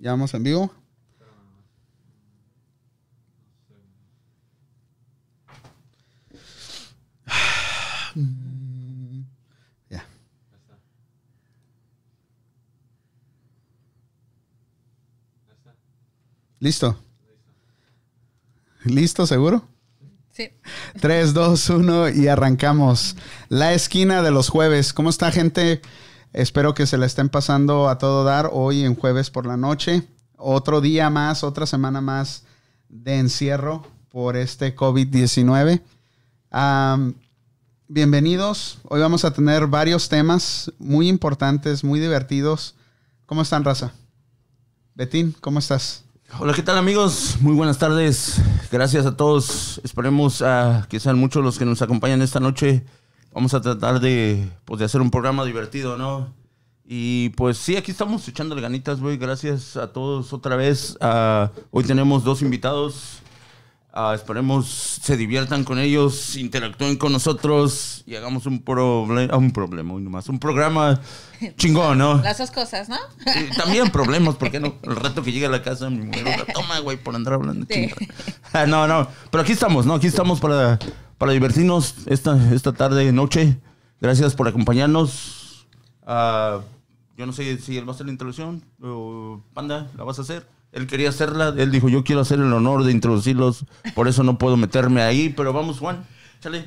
Ya vamos en vivo. Ya. ¿Listo? ¿Listo, seguro? Sí. 3, 2, 1 y arrancamos. La esquina de los jueves. ¿Cómo está, gente? Espero que se la estén pasando a todo dar hoy en jueves por la noche. Otro día más, otra semana más de encierro por este COVID-19. Am, bienvenidos. Hoy vamos a tener varios temas muy importantes, muy divertidos. ¿Cómo están, raza? Betín, ¿cómo estás? Hola, ¿qué tal amigos? Muy buenas tardes. Gracias a todos. Esperemos ah, que sean muchos los que nos acompañan esta noche. Vamos a tratar de, pues, de hacer un programa divertido, ¿no? Y pues sí, aquí estamos echándole ganitas, güey. Gracias a todos otra vez. Ah, hoy tenemos dos invitados. Ah, esperemos se diviertan con ellos, interactúen con nosotros y hagamos un, problema un problema, hoy nomás, un programa chingón, ¿no? Las dos cosas, ¿no? Y también problemas, ¿por qué no? El rato que llegue a la casa, mi mujer, "Una toma, güey, por andar hablando Sí. chingada". Ah, no, no, pero aquí estamos, ¿no? Aquí estamos para, para divertirnos esta, esta tarde, noche. Gracias por acompañarnos. Ah, yo no sé si él va a hacer la introducción Panda, ¿la vas a hacer? Él quería hacerla, él dijo, yo quiero hacer el honor de introducirlos, por eso no puedo meterme ahí, pero vamos, Juan, chale.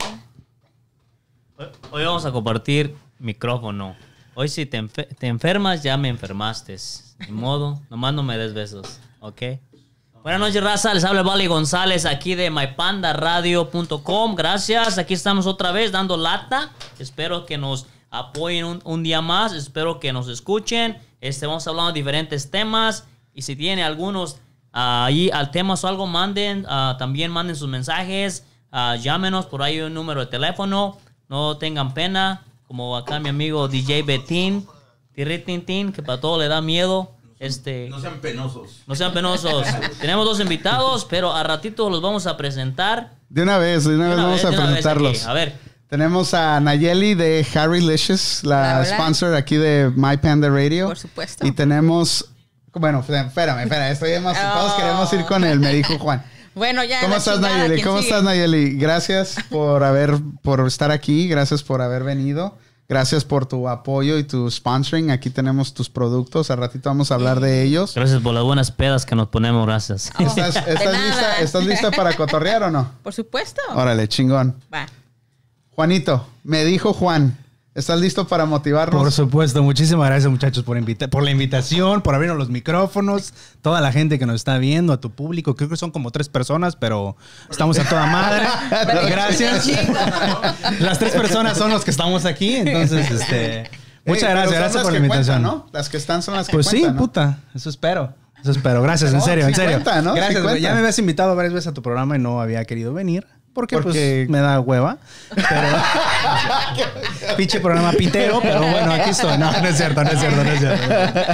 Hoy- vamos a compartir micrófono. Hoy si te, te enfermas, ya me enfermaste. Ni modo, nomás no me des besos, ¿ok? Buenas noches, raza. Les habla Vali González aquí de mypandaradio.com. Gracias. Aquí estamos otra vez dando lata. Espero que nos apoyen un, un día más. Espero que nos escuchen. Este, vamos hablando de diferentes temas. Y si tienen algunos ah, ahí al temas o algo, manden. ah, también manden sus mensajes. ah, llámenos por ahí un número de teléfono. No tengan pena. Como acá mi amigo DJ Betín. Tirritintín, que para todo le da miedo. Este, No sean penosos. no sean penosos. Tenemos dos invitados, pero a ratito los vamos a presentar. De una vez, de una vez Una vamos vez, a vez presentarlos. A ver, Tenemos a Nayeli de Harry Licious, la Hola, hola. sponsor aquí de My Panda Radio. Por supuesto. Y tenemos, bueno, espérame, espérame, estoy emocionado. Todos Oh. queremos ir con él, me dijo Juan. Bueno, ya. ¿Cómo estás, chingada, Nayeli? ¿quién ¿Cómo sigue? estás, Nayeli? Gracias por haber, por estar aquí, gracias por haber venido. Gracias por tu apoyo y tu sponsoring. Aquí tenemos tus productos. Al ratito vamos a hablar de ellos. gracias por las buenas pedas que nos ponemos, gracias. Oh, ¿Estás, lista, ¿Estás lista para cotorrear o no? Por supuesto. Órale, chingón. Va. Juanito, me dijo Juan, ¿estás listo para motivarnos? Por supuesto, muchísimas gracias muchachos por, invita- por la invitación, por abrirnos los micrófonos, toda la gente que nos está viendo, a tu público, creo que son como tres personas, pero estamos a toda madre. gracias. Las tres personas son los que estamos aquí, entonces, este, muchas gracias, gracias por la invitación. cuentan, ¿no? Las que están son las que Pues sí, puta, eso espero. Eso espero. Gracias, en serio, en serio. Gracias. Ya me habías invitado varias veces a tu programa y no había querido venir. Porque, Porque- pues me da hueva. Pero... Pinche programa pitero, pero bueno, aquí estoy. No, no es cierto, no es cierto, no es cierto.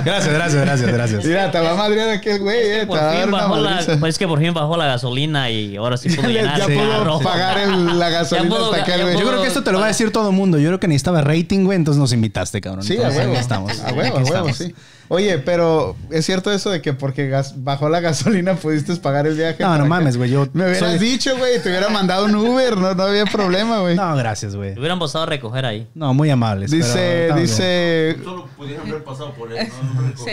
Gracias, gracias, gracias, gracias. Mira, te va a madrear aquel güey, eh. Por fin bajó la, pues es que por fin bajó la gasolina y ahora sí puedo Ya llenar pudo carro. pagar el- la gasolina pudo- hasta aquel ya güey. Yo pudo- creo que esto te lo va a decir todo el mundo. Yo creo que necesitaba rating, güey, entonces nos invitaste, cabrón. Sí, a huevo. aquí estamos. A huevo, a huevo, estamos. sí. Oye, pero ¿es cierto eso de que porque gas- bajó la gasolina pudiste pagar el viaje? No, no mames, güey. Yo Me hubieras soy- dicho, güey, te hubiera mandado un Uber, no, no había problema, güey. No, gracias, güey. Te hubieran pasado a recoger ahí. No, muy amables. Dice, dice, Solo pudieron haber pasado por él, ¿no? Sí.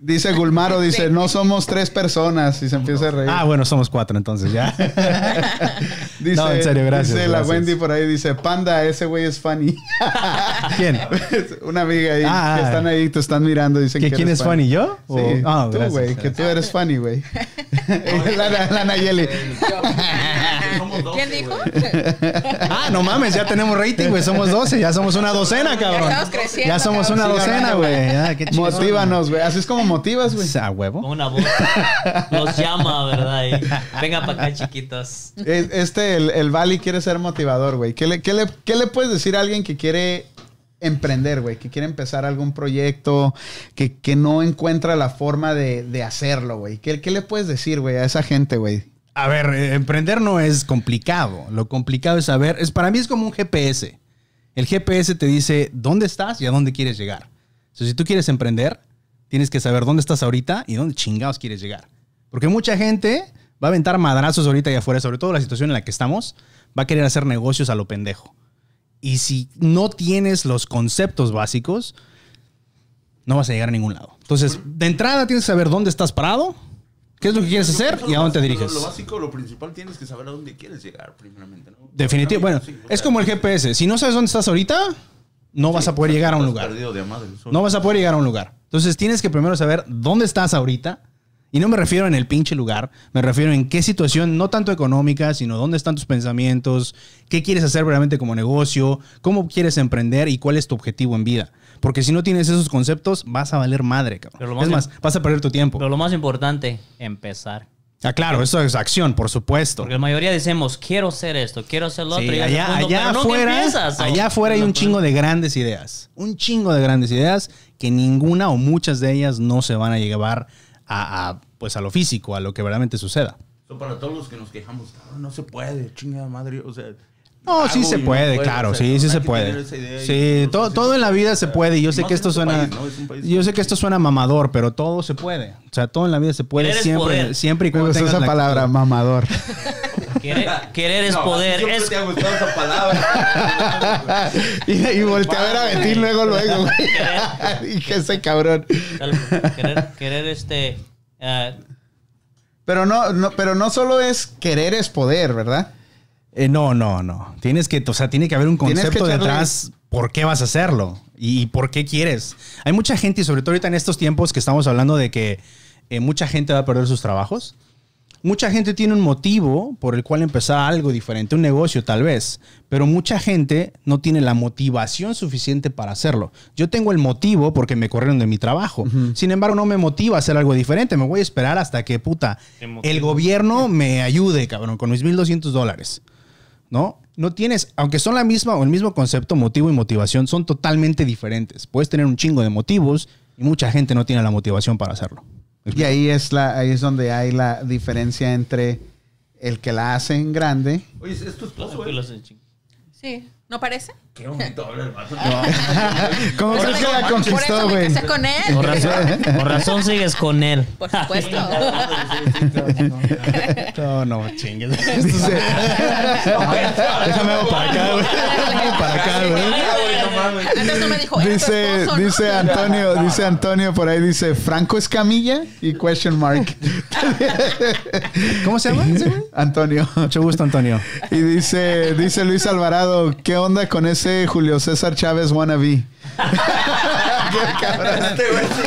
dice Gulmaro, dice, Sí. no somos tres personas y se empieza a reír. Ah, bueno, somos cuatro entonces ya. Dice, no, en serio, gracias, Dice la. Wendy por ahí, dice, panda, ese güey es funny. ¿Quién? Una amiga ahí Ah, que están ahí, te están mirando, dicen ¿Que que quién eres es funny? ¿Yo? Sí, O- Ah, tú, güey, que tú eres funny, güey. la, la, la Nayeli. Somos ¿Quién dijo? Ah, no mames, ya tenemos rating, güey. Somos 12, ya somos una docena, cabrón. estamos creciendo, Ya somos una cabrón. Docena, güey. Ya, qué chingón. Motívanos, güey. Así es como motivas, güey. A huevo. Con una voz. Los llama, ¿verdad? Y, Venga para acá, chiquitos. Es- Este, el, el Bali quiere ser motivador, güey. ¿Qué le, qué, le, ¿Qué le puedes decir a alguien que quiere emprender, güey? Que quiere empezar algún proyecto, que, que no encuentra la forma de, de hacerlo, güey. ¿Qué, ¿Qué le puedes decir, güey, a esa gente, güey? A ver, emprender no es complicado. Lo complicado es saber. Es, para mí es como un GPS. El GPS te dice dónde estás y a dónde quieres llegar. Sea, si tú quieres emprender, tienes que saber dónde estás ahorita y dónde chingados quieres llegar. Porque mucha gente va a aventar madrazos ahorita y afuera, sobre todo la situación en la que estamos, va a querer hacer negocios a lo pendejo. Y si no tienes los conceptos básicos, no vas a llegar a ningún lado. Entonces, de entrada tienes que saber dónde estás parado, qué es lo que quieres hacer y a dónde te diriges. Lo, lo básico, lo principal, tienes que saber a dónde quieres llegar, primeramente. ¿no? Definitivo. Bueno, Sí, es como el GPS. Si no sabes dónde estás ahorita, no vas a poder llegar a un lugar. de madre. No vas a poder llegar a un lugar. Entonces tienes que primero saber dónde estás ahorita. Y no me refiero en el pinche lugar, me refiero en qué situación, no tanto económica, sino dónde están tus pensamientos, qué quieres hacer realmente como negocio, cómo quieres emprender y cuál es tu objetivo en vida. Porque si no tienes esos conceptos, vas a valer madre, cabrón. Pero lo más es más, vas a perder tu tiempo. Pero lo más importante, empezar. Ah, claro, eso es acción, por supuesto. Porque la mayoría decimos, quiero hacer esto, quiero hacer lo Sí, otro. y allá, allá afuera, allá afuera hay un chingo de grandes ideas. Un chingo de grandes ideas que ninguna o muchas de ellas no se van a llevar a, a, pues a lo físico, a lo que verdaderamente suceda. So, para todos los que nos quejamos, "Ah, no se puede, chingada madre. O sea, No, sí se y no puede, puedo", claro, sí, no sí hay se que puede. y Sí, todo, todo en la vida se puede. y Yo Y sé que esto suena, país, ¿no? Es un país yo sé que esto suena mamador, pero todo se puede. O sea, todo en la vida se puede Querer es siempre, poder. siempre y Me cuando gustó tengas esa la palabra, actitud. mamador. Querer, querer es No, poder. Es, te ha gustado esa palabra. y, y volteé a ver a Betín luego, luego, güey. Dije ese cabrón. querer, querer este... ah, Pero no, no, pero no solo es querer es poder, ¿verdad? Eh, no, no, no. Tienes que, o sea, tiene que haber un concepto detrás por qué vas a hacerlo y por qué quieres. Hay mucha gente, y sobre todo ahorita en estos tiempos que estamos hablando de que eh, mucha gente va a perder sus trabajos. Mucha gente tiene un motivo por el cual empezar algo diferente, un negocio tal vez, pero mucha gente no tiene la motivación suficiente para hacerlo. Yo tengo el motivo porque me corrieron de mi trabajo. Sin embargo, no me motiva a hacer algo diferente. Me voy a esperar hasta que, puta, el gobierno me ayude, cabrón, con mis 1.200 dólares. ¿No? No tienes, aunque son la misma o el mismo concepto, motivo y motivación, son totalmente diferentes. Puedes tener un chingo de motivos y mucha gente no tiene la motivación para hacerlo. Y ahí es la, ahí es donde hay la diferencia entre el que la hace en grande. Oye, ¿es tu esposo, ching- Sí, ¿no parece? Qué bonito habla el vato. ¿Cómo crees que la por conquistó, eso me güey? casé con él. Por razón, por razón sigues con él. Por supuesto. No, no, chingues. Esto se- Déjame algo para acá, güey. para acá, güey. Antes no me dijo, "Era tu dice, esposo", ¿no? dice Antonio, dice Antonio por ahí, dice Franco Escamilla y question mark. ¿Cómo se llama? Antonio. Mucho gusto, Antonio. Y dice, dice Luis Alvarado, ¿qué onda con ese Julio César Chávez wannabe? Qué cabrón. Este güey sí,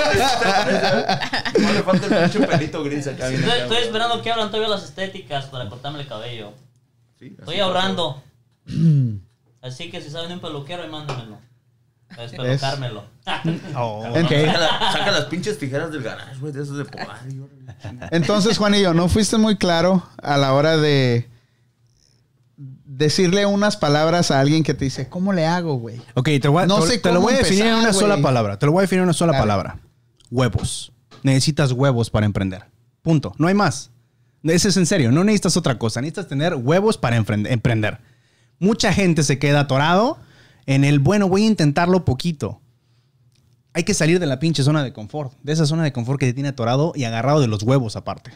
sí, No le falta el pinche pelito gris acá. bien Estoy, estoy esperando que abran todavía las estéticas para cortarme el cabello. Sí, Estoy así ahorrando. Así que si saben de un peluquero, ahí mándamelo. Para despelucármelo. Oh, En- ok. Saca, la- saca las pinches tijeras del garage, güey, de esos de podar. Entonces, Juanillo, ¿no fuiste muy claro a la hora de decirle unas palabras a alguien que te dice, ¿cómo le hago, güey? Ok, te, voy a- No te- sé te lo voy a definir en una sola palabra. Te lo voy a definir en una sola palabra. Huevos. Necesitas huevos para emprender. Punto. No hay más. Ese es en serio. No necesitas otra cosa. Necesitas tener huevos para emprender. Mucha gente se queda atorado en el, bueno, voy a intentarlo poquito. Hay que salir de la pinche zona de confort. De esa zona de confort que te tiene atorado y agarrado de los huevos aparte.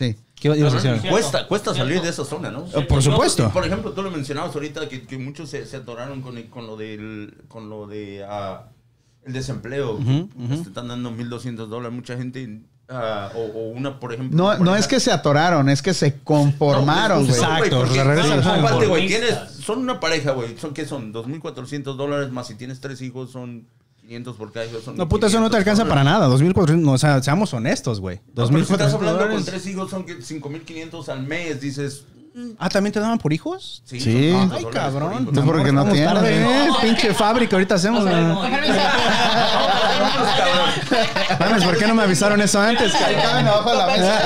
Sí. ¿Qué ibas a decir? Cuesta, cuesta salir de esa zona, ¿no? Eh, Por supuesto. Por ejemplo, tú lo mencionabas ahorita que, que muchos se, se atoraron con, el- con lo del con lo de ah, el desempleo. Te están dando 1.200 dólares. Mucha gente ah, o, o una, por ejemplo. No, no es que se atoraron, es que se conformaron, güey. no, Exacto, aparte, güey, tienes, son una pareja, güey. ¿Son qué son? 2.400 dólares más si tienes tres hijos son 500 por cada hijo. Son No, puta, eso no te 1,500 alcanza para nada. 2.400, no, o sea, seamos honestos, güey. No, pero si 2.400 estás hablando con tres hijos son que 5.500 al mes, dices... Ah, ¿también te daban por hijos? Sí, Sí. son 500 Ay, por cabrón. hijo. Tú porque no tienes, tarde. ¿eh? Pinche fábrica, ahorita hacemos. Mames, ¿por qué no me avisaron eso antes? Ahí caben abajo de la mesa.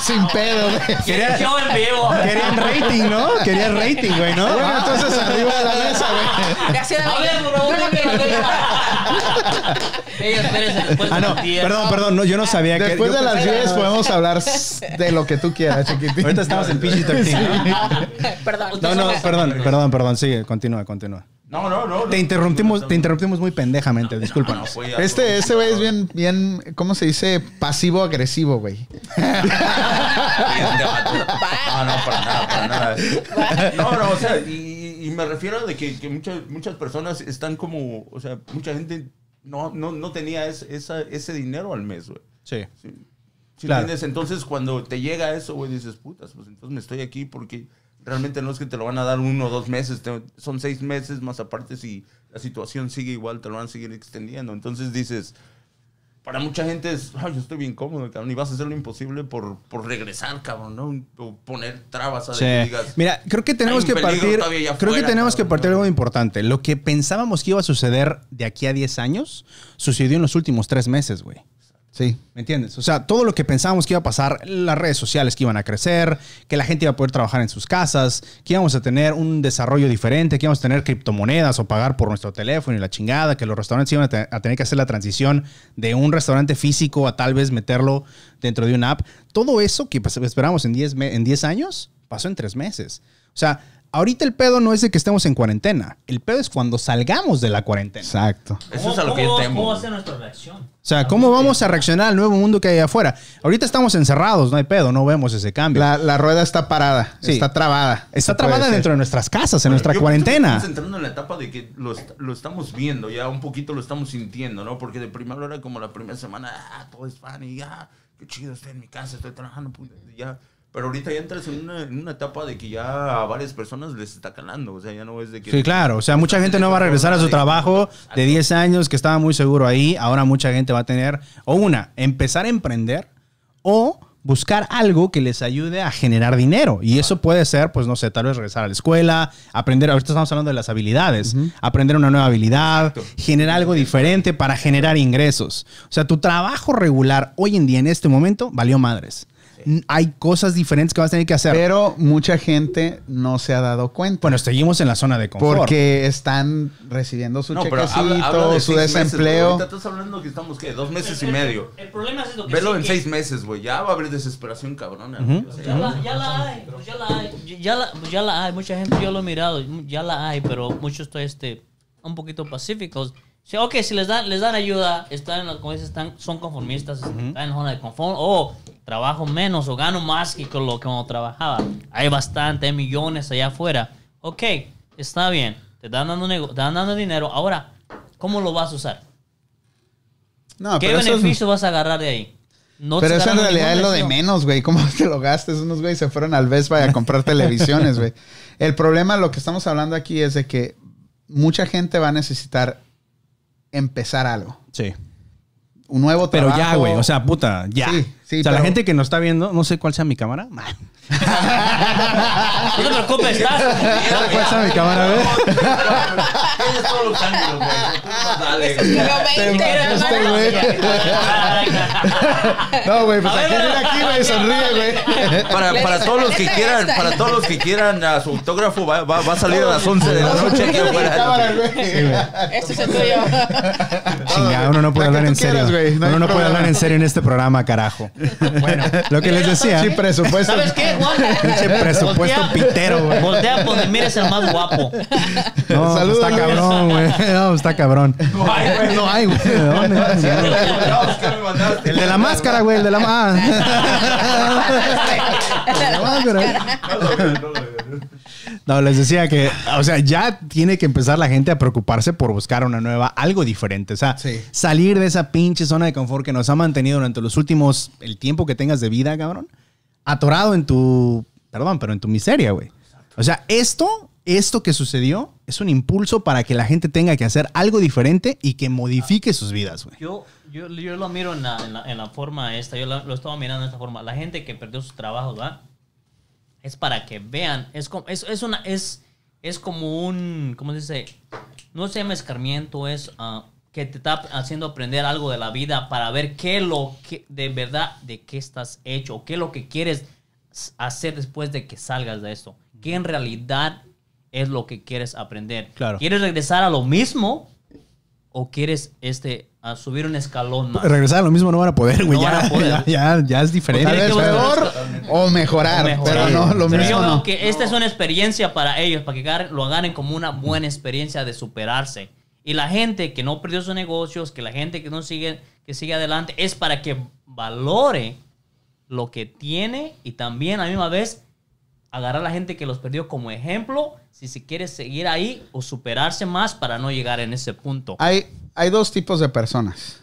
Sin pedo, güey. Quería- Yo en vivo. Querían rating, ¿no? Querían rating, güey, ¿no? Bueno, entonces arriba de la mesa, güey. Le Ella, espérese, después Ah, no, las 10. perdón, perdón, no, yo no sabía que. Después de las pensé- 10 podemos hablar de lo que tú quieras, chiquitín. Ahorita estamos en PG-13. ¿no? Perdón. No, no, perdón, perdón, perdón, sigue, continúa, continúa. No, no, no. Te interrumpimos, te interrumpimos muy pendejamente, No, ya- Este, este güey es bien, bien, ¿cómo se dice? Pasivo-agresivo, güey. No, no, para nada, para nada. No, no, o sea, y, y me refiero de que, que muchas, muchas personas están como, o sea, mucha gente no, no, no tenía ese, esa- ese dinero al mes, güey. Sí. ¿Sí? ¿Sí Claro. entiendes? Entonces, cuando te llega eso, güey, dices, putas, pues entonces me estoy aquí porque realmente no es que te lo van a dar uno o dos meses, te- son seis meses, más aparte si la situación sigue igual, te lo van a seguir extendiendo. Entonces dices, para mucha gente es, ay, yo estoy bien cómodo, cabrón, y vas a hacer lo imposible por, por regresar, cabrón, ¿no? O poner trabas a Sí. que digas, Mira, creo que tenemos que partir. Creo que tenemos que partir ¿no? algo importante. Lo que pensábamos que iba a suceder de aquí a 10 años sucedió en los últimos tres meses, güey. Sí. ¿Me entiendes? O sea, todo lo que pensábamos que iba a pasar, las redes sociales que iban a crecer, que la gente iba a poder trabajar en sus casas, que íbamos a tener un desarrollo diferente, que íbamos a tener criptomonedas o pagar por nuestro teléfono y la chingada, que los restaurantes iban a, a tener que hacer la transición de un restaurante físico a tal vez meterlo dentro de una app. Todo eso que pas- esperamos en 10 me- en 10 años pasó en 3 meses. O sea, ahorita el pedo no es de que estemos en cuarentena, el pedo es cuando salgamos de la cuarentena. Exacto. eso es a lo que yo temo. ¿Cómo va a ser nuestra reacción? O sea, ¿cómo vamos a reaccionar al nuevo mundo que hay afuera? Ahorita estamos encerrados, no hay pedo, no vemos ese cambio. La, la rueda está parada, Sí. está trabada. Está trabada dentro de nuestras casas, en Bueno, nuestra yo cuarentena. Estamos entrando en la etapa de que lo, est- lo estamos viendo, ya un poquito lo estamos sintiendo, ¿no? Porque de primero era como la primera semana, ah, todo es fan y ya, qué chido, estoy en mi casa, estoy trabajando, puta, y ya. Pero ahorita ya entras en una, en una etapa de que ya a varias personas les está calando, o sea, ya no es de que... Sí, claro. O sea, mucha gente no va a regresar a su trabajo de 10 años que estaba muy seguro ahí. Ahora mucha gente va a tener, o una, empezar a emprender o buscar algo que les ayude a generar dinero. Y eso puede ser, pues, no sé, tal vez regresar a la escuela, aprender, ahorita estamos hablando de las habilidades, aprender una nueva habilidad, generar algo diferente para generar ingresos. O sea, tu trabajo regular hoy en día, en este momento, valió madres. Hay cosas diferentes que vas a tener que hacer. Pero mucha gente no se ha dado cuenta. bueno, seguimos en la zona de confort. porque están recibiendo su No, pero chequecito, habla, habla de su meses, desempleo. ahorita estás hablando que estamos, ¿qué? Dos meses y medio. El problema es lo que Velo sí en que- seis meses, güey. Ya va a haber desesperación cabrona. güey. O sea, Ya la, ya la hay, pues ya la hay, ya la, pues ya la hay, mucha gente yo lo he mirado, ya la hay, pero muchos estoy este, un poquito pacíficos. Sí, ok, si les dan, les dan ayuda, están, en la- como dices, están, son conformistas, están en la zona de confort, o trabajo menos, o gano más que con lo que como trabajaba. Hay bastante, hay millones allá afuera. Ok, está bien, te están dando, te están dando dinero, ahora, ¿cómo lo vas a usar? No, ¿Qué es- beneficio vas a agarrar de ahí? No pero eso en realidad es lo de menos, güey. ¿Cómo te lo gastes? Unos güeyes se fueron al Best Buy a comprar televisiones, güey. El problema, lo que estamos hablando aquí es de que mucha gente va a necesitar empezar algo. Sí. Un nuevo Pero trabajo. ya, güey. O sea, puta, ya. Sí, sí, o sea, la pero- gente que nos está viendo, no sé cuál sea mi cámara. No te preocupes, estás. ¿Cuál sea mi cámara, güey? Todos los ángulos, güey. Tú nomás dale, güey. Pero Te 20, mamaste, hermano. güey. No, güey, pues aquí, mira aquí, güey, sonríe, güey. Para, para todos los "La que quieran, esta". para todos los que quieran a su autógrafo va, va, va a salir a las 11 de la noche aquí afuera. güey. Este es el tuyo. Chinga, uno no puede hablar en serio. uno no puede hablar en serio en este programa, carajo. Bueno, lo que les decía. Sí, presupuesto. ¿Sabes qué, Juan? Pinche presupuesto pitero, güey. Voltea donde mires el más guapo. No, pues Saludos, está Luis. Cabrón, güey. No, está cabrón. No hay, güey. No hay, güey. ¿De dónde? Chingados, ¿qué me mandaste? El de la máscara, güey. El de la máscara. No, les decía que, o sea, ya tiene que empezar la gente a preocuparse por buscar una nueva, algo diferente. O sea, Sí. salir de esa pinche zona de confort que nos ha mantenido durante los últimos, el tiempo que tengas de vida, cabrón, atorado en tu, perdón, pero en tu miseria, güey. O sea, esto, esto que sucedió es un impulso para que la gente tenga que hacer algo diferente y que modifique sus vidas, güey. Yo, yo, yo lo miro en la, en la, forma esta, yo lo estaba mirando de esta forma. La gente que perdió sus trabajos, ¿verdad? Es para que vean, es como, es, es una, es, es como un, ¿cómo se dice? No se llama escarmiento, es ah, que te está haciendo aprender algo de la vida para ver qué lo que de verdad, de qué estás hecho, qué es lo que quieres hacer después de que salgas de esto. ¿Qué en realidad es lo que quieres aprender? Claro. ¿Quieres regresar a lo mismo? o quieres este a subir un escalón más? Regresar a lo mismo no van a poder, güey. No ya, van a poder. ya, ya, ya es diferente. Tal vez que buscar- peor o mejorar, O mejorar. pero no, lo Pero mismo yo veo no. que esta es una experiencia para ellos, para que lo agarren como una buena experiencia de superarse. Y la gente que no perdió sus negocios, que la gente que no sigue, que sigue adelante, es para que valore lo que tiene y también a la misma vez agarrar a la gente que los perdió como ejemplo si se quiere seguir ahí o superarse más para no llegar en ese punto. Hay, hay dos tipos de personas.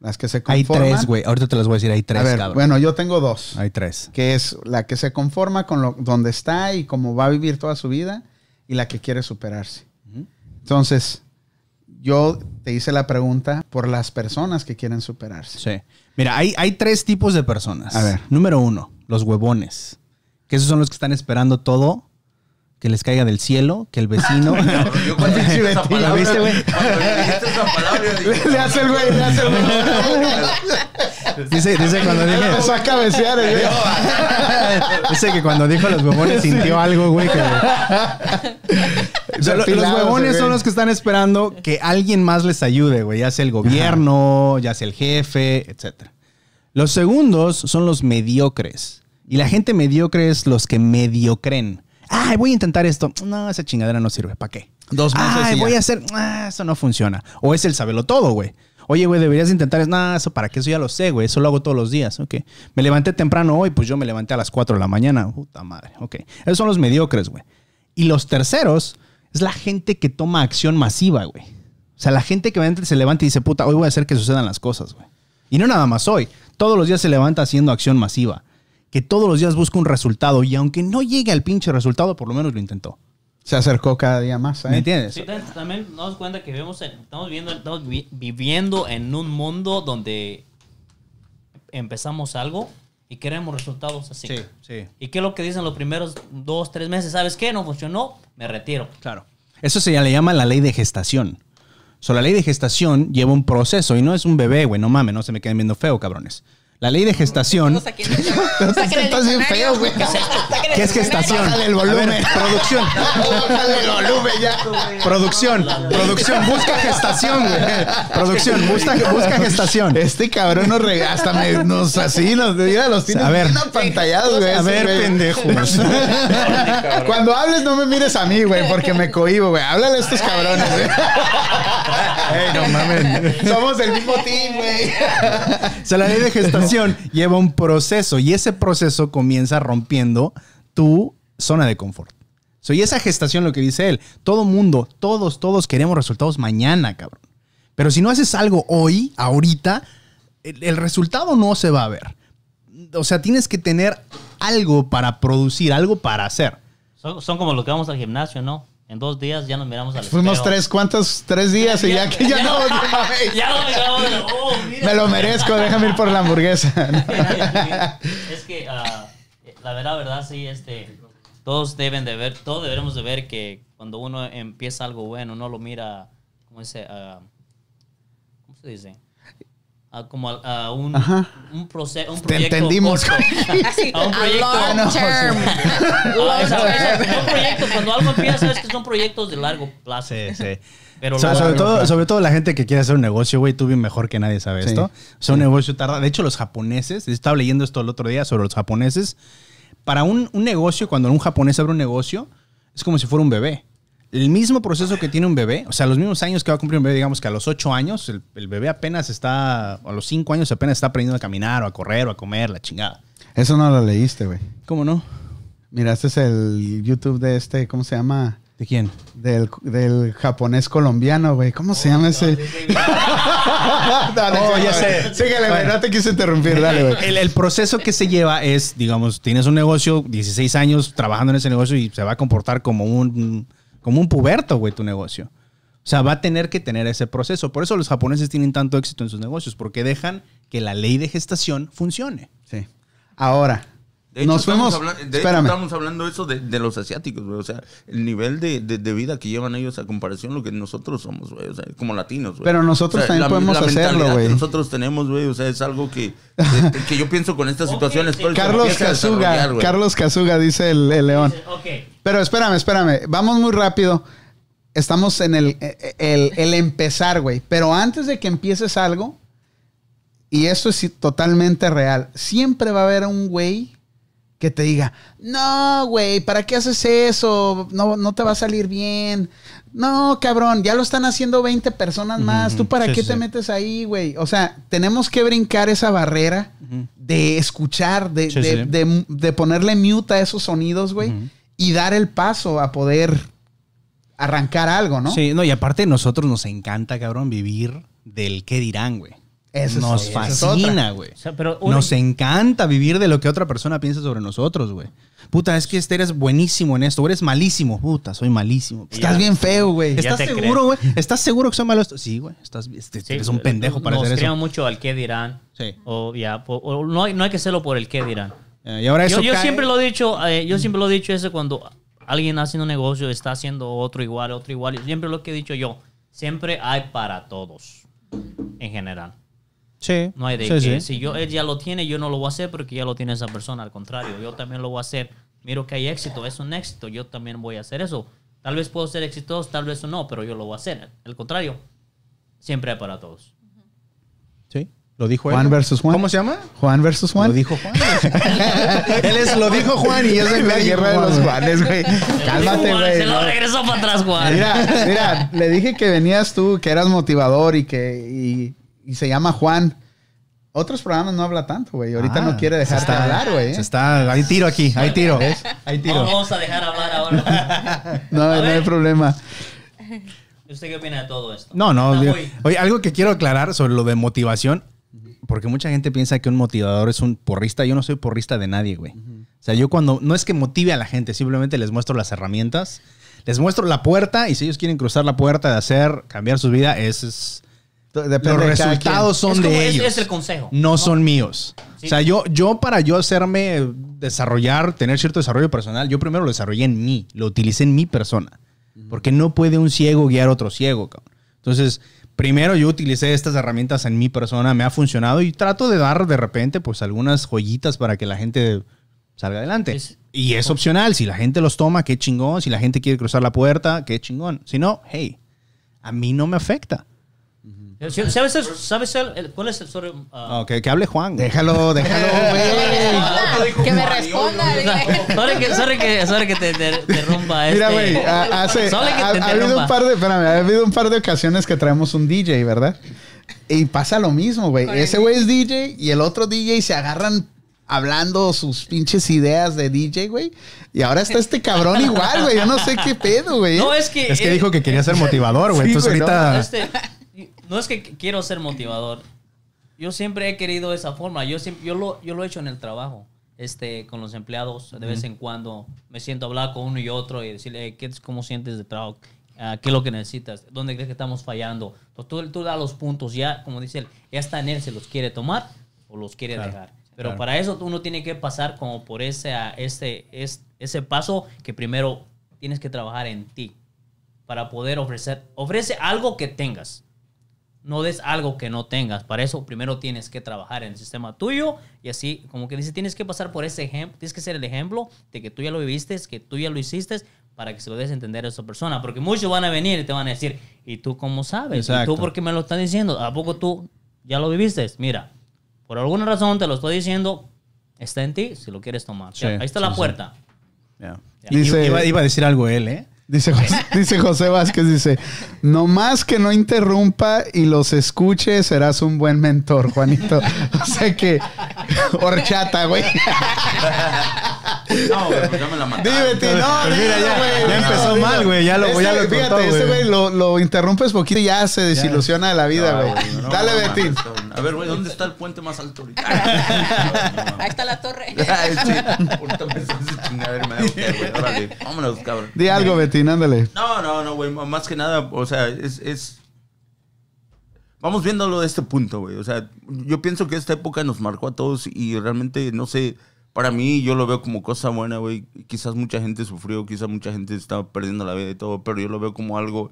Las que se Hay conforman. tres, güey. Ahorita te las voy a decir. Hay tres, A ver, cabrón. bueno, yo tengo dos. Hay tres. Que es la que se conforma con lo, donde está y cómo va a vivir toda su vida y la que quiere superarse. Entonces, yo te hice la pregunta por las personas que quieren superarse. Sí. Mira, hay, hay tres tipos de personas. A ver. Número uno, los huevones. Que esos son los que están esperando todo que les caiga del cielo, que el vecino. Cabrón, yo cuando dijiste esa ¿Lo palabra, viste, güey? cuando dijiste esa palabra, yo dije, Le hace el güey, le hace el güey. dice, dice cuando dije. Empezó a cabecear el güey. Dice que cuando dijo los huevones sintió algo, güey. que- los huevones son los que están esperando que alguien más les ayude, güey. Ya sea el gobierno, ya sea el jefe, etc. Los segundos son los mediocres. Y la gente mediocre es los que mediocren. Ay, voy a intentar esto. No, esa chingadera no sirve. ¿Para qué? Dos meses Ay, y ya. voy a hacer. Ah, eso no funciona. O es el sabelo todo, güey. Oye, güey, deberías intentar. No, eso para qué, eso ya lo sé, güey. Eso lo hago todos los días. Ok. Me levanté temprano hoy, pues yo me levanté a las 4 de la mañana. Puta madre. Ok. Esos son los mediocres, güey. Y los terceros es la gente que toma acción masiva, güey. O sea, la gente que se levanta y dice, puta, hoy voy a hacer que sucedan las cosas, güey. Y no nada más hoy. Todos los días se levanta haciendo acción masiva. Que todos los días busca un resultado. Y aunque no llegue al pinche resultado, por lo menos lo intentó. Se acercó cada día más. ¿eh? ¿Me entiendes? Sí, también- nos damos cuenta que estamos, viviendo, estamos vi- viviendo en un mundo donde empezamos algo y queremos resultados así. sí. ¿Y qué es lo que dicen los primeros dos, tres meses? ¿Sabes qué? No funcionó, me retiro. Claro. Eso se le llama la ley de gestación. O sea, la ley de gestación lleva un proceso y no es un bebé, güey, no mames, no se me queden viendo feo, cabrones. La ley de gestación. Saquen el- saquen el Estás bien feo, güey. ¿Qué es gestación? Bájale el volumen. Ver, producción. Bájale el volumen ya. Producción. Producción. Busca gestación, güey. Producción. Busca, busca gestación. Este cabrón nos rega, hasta me, nos así, nos mira, los tiene A ver. bien apantallados, güey. A ver, güey. pendejos. Cuando hables no me mires a mí, güey, porque me cohibo, güey. Háblale a estos cabrones, güey. Ey, no mames. Somos del mismo team, güey. O sea, la ley de gestación lleva un proceso y ese proceso comienza rompiendo tu zona de confort. So, y esa gestación, lo que dice él, todo mundo, todos, todos queremos resultados mañana, cabrón. Pero si no haces algo hoy, ahorita, el, resultado no se va a ver. O sea, tienes que tener algo para producir, algo para hacer. Son, son como los que vamos al gimnasio, ¿no? En dos días ya nos miramos al Fuimos espejo. tres, ¿cuántos? Tres días y ya que ya, no. Ya no miramos. Oh, mira. Me lo merezco, déjame ir por la hamburguesa. es que ah, la verdad, verdad, sí, este, todos deben de ver, todos deberemos de ver que cuando uno empieza algo bueno, uno lo mira, ¿cómo dice? Ah, ¿Cómo se dice? Ah, como a, a un, un, proce- un Te proyecto entendimos. corto. Así, A un a proyecto. long no, term. Ah, Long son proyectos, cuando algo empieza, sabes que son proyectos de largo plazo. Pero O sea, sobre, todo, sobre todo la gente que quiere hacer un negocio, güey, tú bien mejor que nadie sabe Sí. esto. O sea, un negocio tarda. De hecho, los japoneses, estaba leyendo esto el otro día sobre los japoneses. Para un, un negocio, cuando un japonés abre un negocio, es como si fuera un bebé. El mismo proceso que tiene un bebé, o sea, los mismos años que va a cumplir un bebé, digamos que a los 8 años, el, el bebé apenas está, a los 5 años apenas está aprendiendo a caminar o a correr o a comer, la chingada. Eso no lo leíste, güey. ¿Cómo no? Mira, este es el YouTube de este, ¿cómo se llama? ¿De quién? Del, del japonés colombiano, güey. ¿Cómo se llama ese? Dale, Oh, ya sé. Síguele, güey. Bueno. No te quise interrumpir. Dale, güey. El, el proceso que se lleva es, digamos, tienes un negocio, 16 años trabajando en ese negocio y se va a comportar como un, como un puberto, güey, tu negocio. O sea, va a tener que tener ese proceso. Por eso los japoneses tienen tanto éxito en sus negocios, porque dejan que la ley de gestación funcione. Sí. Ahora, De hecho, nos estamos fuimos. habla- de hecho, estamos hablando eso de, de los asiáticos, güey. O sea, el nivel de, de- de vida que llevan ellos a comparación a lo que nosotros somos, güey. O sea, como latinos, güey. Pero nosotros también podemos hacerlo, mentalidad güey. que nosotros tenemos, güey. O sea, es algo que, que, que yo pienso con estas situaciones. Carlos Kazuga. Carlos Kazuga, dice el, el león. Ok. Pero espérame, espérame. Vamos muy rápido. estamos en el, el, el empezar, güey. Pero antes de que empieces algo, y esto es totalmente real, siempre va a haber un güey que te diga, no, güey, ¿para qué haces eso? No, no te va a salir bien. No, cabrón, ya lo están haciendo 20 personas más. ¿Tú para Sí, qué sí, te metes ahí, güey? O sea, tenemos que brincar esa barrera de escuchar, de, Sí, de- de- de ponerle mute a esos sonidos, güey, y dar el paso a poder arrancar algo, ¿no? Sí, no, y aparte nosotros nos encanta, cabrón, vivir del qué dirán, güey. Nos fascina, güey. O sea, pero una- Nos encanta vivir de lo que otra persona piensa sobre nosotros, güey. Puta, es que este eres buenísimo en esto, o eres malísimo. Puta, soy malísimo. Estás bien feo, güey. ¿Estás seguro, güey? ¿Estás seguro que soy malo esto? Sí, güey. Estás, este, Sí, eres un pendejo para nos hacer eso. mucho al qué dirán. Sí. O ya, o no, hay, no hay que hacerlo por el qué dirán. Eh, y ahora eso Yo, yo siempre lo he dicho, eh, yo siempre lo he dicho eso cuando alguien haciendo un negocio está haciendo otro igual, otro igual. Siempre lo que he dicho yo, siempre hay para todos, en general. Sí. No hay de sí, que sí. si yo él ya lo tiene, yo no lo voy a hacer porque ya lo tiene esa persona. Al contrario, yo también lo voy a hacer. Miro que hay éxito, es un éxito, yo también voy a hacer eso. Tal vez puedo ser exitoso, tal vez no, pero yo lo voy a hacer. Al contrario, siempre hay para todos. Lo dijo Juan él. versus Juan. ¿Cómo se llama? Juan versus Juan. Lo dijo Juan. él es lo dijo Juan y es de la guerra de los Juanes, güey. Cálmate, Juan, güey. Se lo regresó para atrás, Juan. Mira, mira, le dije que venías tú, que eras motivador y que y, y se llama Juan. Otros programas no habla tanto, güey. Ahorita Ah, no quiere está- hablar, güey. Se está, hay tiro aquí, hay tiro. Hay tiro. No, vamos a dejar hablar ahora. No, A no hay problema. ¿Usted qué opina de todo esto? No, no. Digo- muy- Oye, algo que quiero aclarar sobre lo de motivación, porque mucha gente piensa que un motivador es un porrista. Yo no soy porrista de nadie, güey. O sea, yo cuando no es que motive a la gente, simplemente les muestro las herramientas, les muestro la puerta y si ellos quieren cruzar la puerta de hacer cambiar su vida, ese es Depende los resultados son Es como- de es- ellos. es el consejo, No, ¿no? son míos. Sí. O sea, yo, yo para yo hacerme desarrollar, tener cierto desarrollo personal, yo primero lo desarrollé en mí, lo utilicé en mi persona. Porque no puede un ciego guiar a otro ciego, cabrón. Entonces, primero yo utilicé estas herramientas en mi persona, me ha funcionado y trato de dar de repente pues algunas joyitas para que la gente salga adelante. Es- y es opcional, si la gente los toma, qué chingón, si la gente quiere cruzar la puerta, qué chingón. Si no, hey, a mí no me afecta. ¿Sabes, el- sabes el- el- cuál es el sorry, ah, Ok, que hable Juan. Déjalo, déjalo, güey. Que me responda. sorry que, sorry que, sorry que te, te, te rompa este. Mira, güey, ha- hace, ha, habido un interrumpa. par de, espérame, ha habido un par de ocasiones que traemos un DJ, ¿verdad? Y pasa lo mismo, güey. Ese güey es DJ y el otro DJ se agarran hablando sus pinches ideas de DJ, güey. Y ahora está este cabrón igual, güey. Yo no sé qué pedo, güey. No, es que. Es que eh, dijo que quería ser motivador, güey. Sí, Entonces no, ahorita. este, no es que quiero ser motivador. Yo siempre he querido esa forma. Yo, siempre, yo, lo, yo lo he hecho en el trabajo. Este, con los empleados, de vez en cuando me siento a hablar con uno y otro y decirle, "Eh, ¿qué, es- ¿cómo sientes de trabajo? Ah, ¿Qué es lo que necesitas? ¿Dónde crees que estamos fallando? Entonces, tú, tú das los puntos, ya, como dice él, ya está en él, se los quiere tomar o los quiere Claro, dejar. Pero claro. para eso uno tiene que pasar como por ese, ese, es- ese paso que primero tienes que trabajar en ti para poder ofrecer, ofrece algo que tengas. No des algo que no tengas. Para eso primero tienes que trabajar en el sistema tuyo y así, como que dice, tienes que pasar por ese ejemplo, tienes que ser el ejemplo de que tú ya lo viviste, que tú ya lo hiciste para que se lo des a entender a esa persona. Porque muchos van a venir y te van a decir, ¿y tú cómo sabes? ¿Y Exacto. tú por qué me lo estás diciendo? ¿A poco tú ya lo viviste? Mira, por alguna razón te lo estoy diciendo, está en ti si lo quieres tomar. Sí, Ya, ahí está sí, la sí. puerta. Ya. Dice- iba, iba a decir algo él, ¿eh? Dice José, dice José Vázquez, dice, no más que no interrumpa y los escuche, serás un buen mentor, Juanito. O sea que, horchata, güey. No, güey, pues ya me la mataron. Dime, tío, no, Pues mira, ya- güey, ya empezó mal, güey, ya lo- Este, ya lo Fíjate, cortó, ese güey. lo, lo interrumpes poquito y ya se desilusiona de la vida, No, güey. no, Dale, no Betín. A ver, güey, ¿dónde está el puente más alto ahorita? Ahí está la torre. Ahorita me estás me da usted, güey. Órale, vámonos, cabrón. Di algo, Betín, ándale. No, no, no, güey. Más que nada, o sea, es, es. Vamos viéndolo de este punto, güey. O sea, yo pienso que esta época nos marcó a todos y realmente, no sé, para mí yo lo veo como cosa buena, güey. Quizás mucha gente sufrió, quizás mucha gente estaba perdiendo la vida y todo, pero yo lo veo como algo,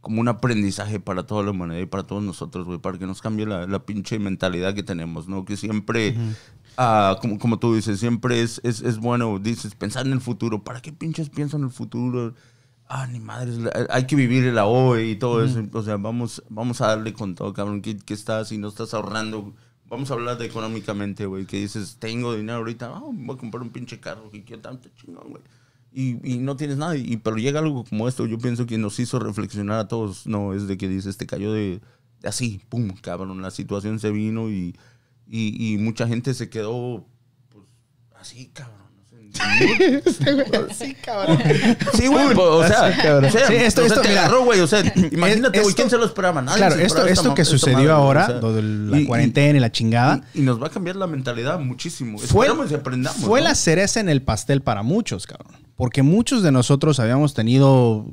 como un aprendizaje para toda la humanidad y para todos nosotros, güey, para que nos cambie la, la pinche mentalidad que tenemos, ¿no? Que siempre, ah, como, como tú dices, siempre es, es, es bueno, dices, pensar en el futuro. ¿Para qué pinches pienso en el futuro? Ah, ni madre, hay que vivir el hoy y todo eso. O sea, vamos, vamos a darle con todo, cabrón. ¿Qué, qué estás y no estás ahorrando? Vamos a hablar de económicamente, güey. Que dices, tengo dinero ahorita, ah, voy a comprar un pinche carro que quiero tanto chingón, güey. Y, y no tienes nada. Y, pero llega algo como esto, yo pienso que nos hizo reflexionar a todos. No, es de que dices, te cayó de, de así, pum, cabrón. La situación se vino y, y, y mucha gente se quedó, pues, así, cabrón. Este güey, así, cabrón. Sí, güey, pues, o sea, Así, cabrón. o sea, Sí, esto- o sea, esto, te mira, agarró, güey, o sea, imagínate, güey, esto- ¿quién se lo esperaba? Nadie Claro, se esto, esperaba esto que esta sucedió madre, ahora, o sea, lo de la y- y- cuarentena y la chingada, Y, y nos va a cambiar la mentalidad muchísimo. fue, Esperemos y aprendamos. fue ¿no? la cereza en el pastel para muchos, cabrón. Porque muchos de nosotros habíamos tenido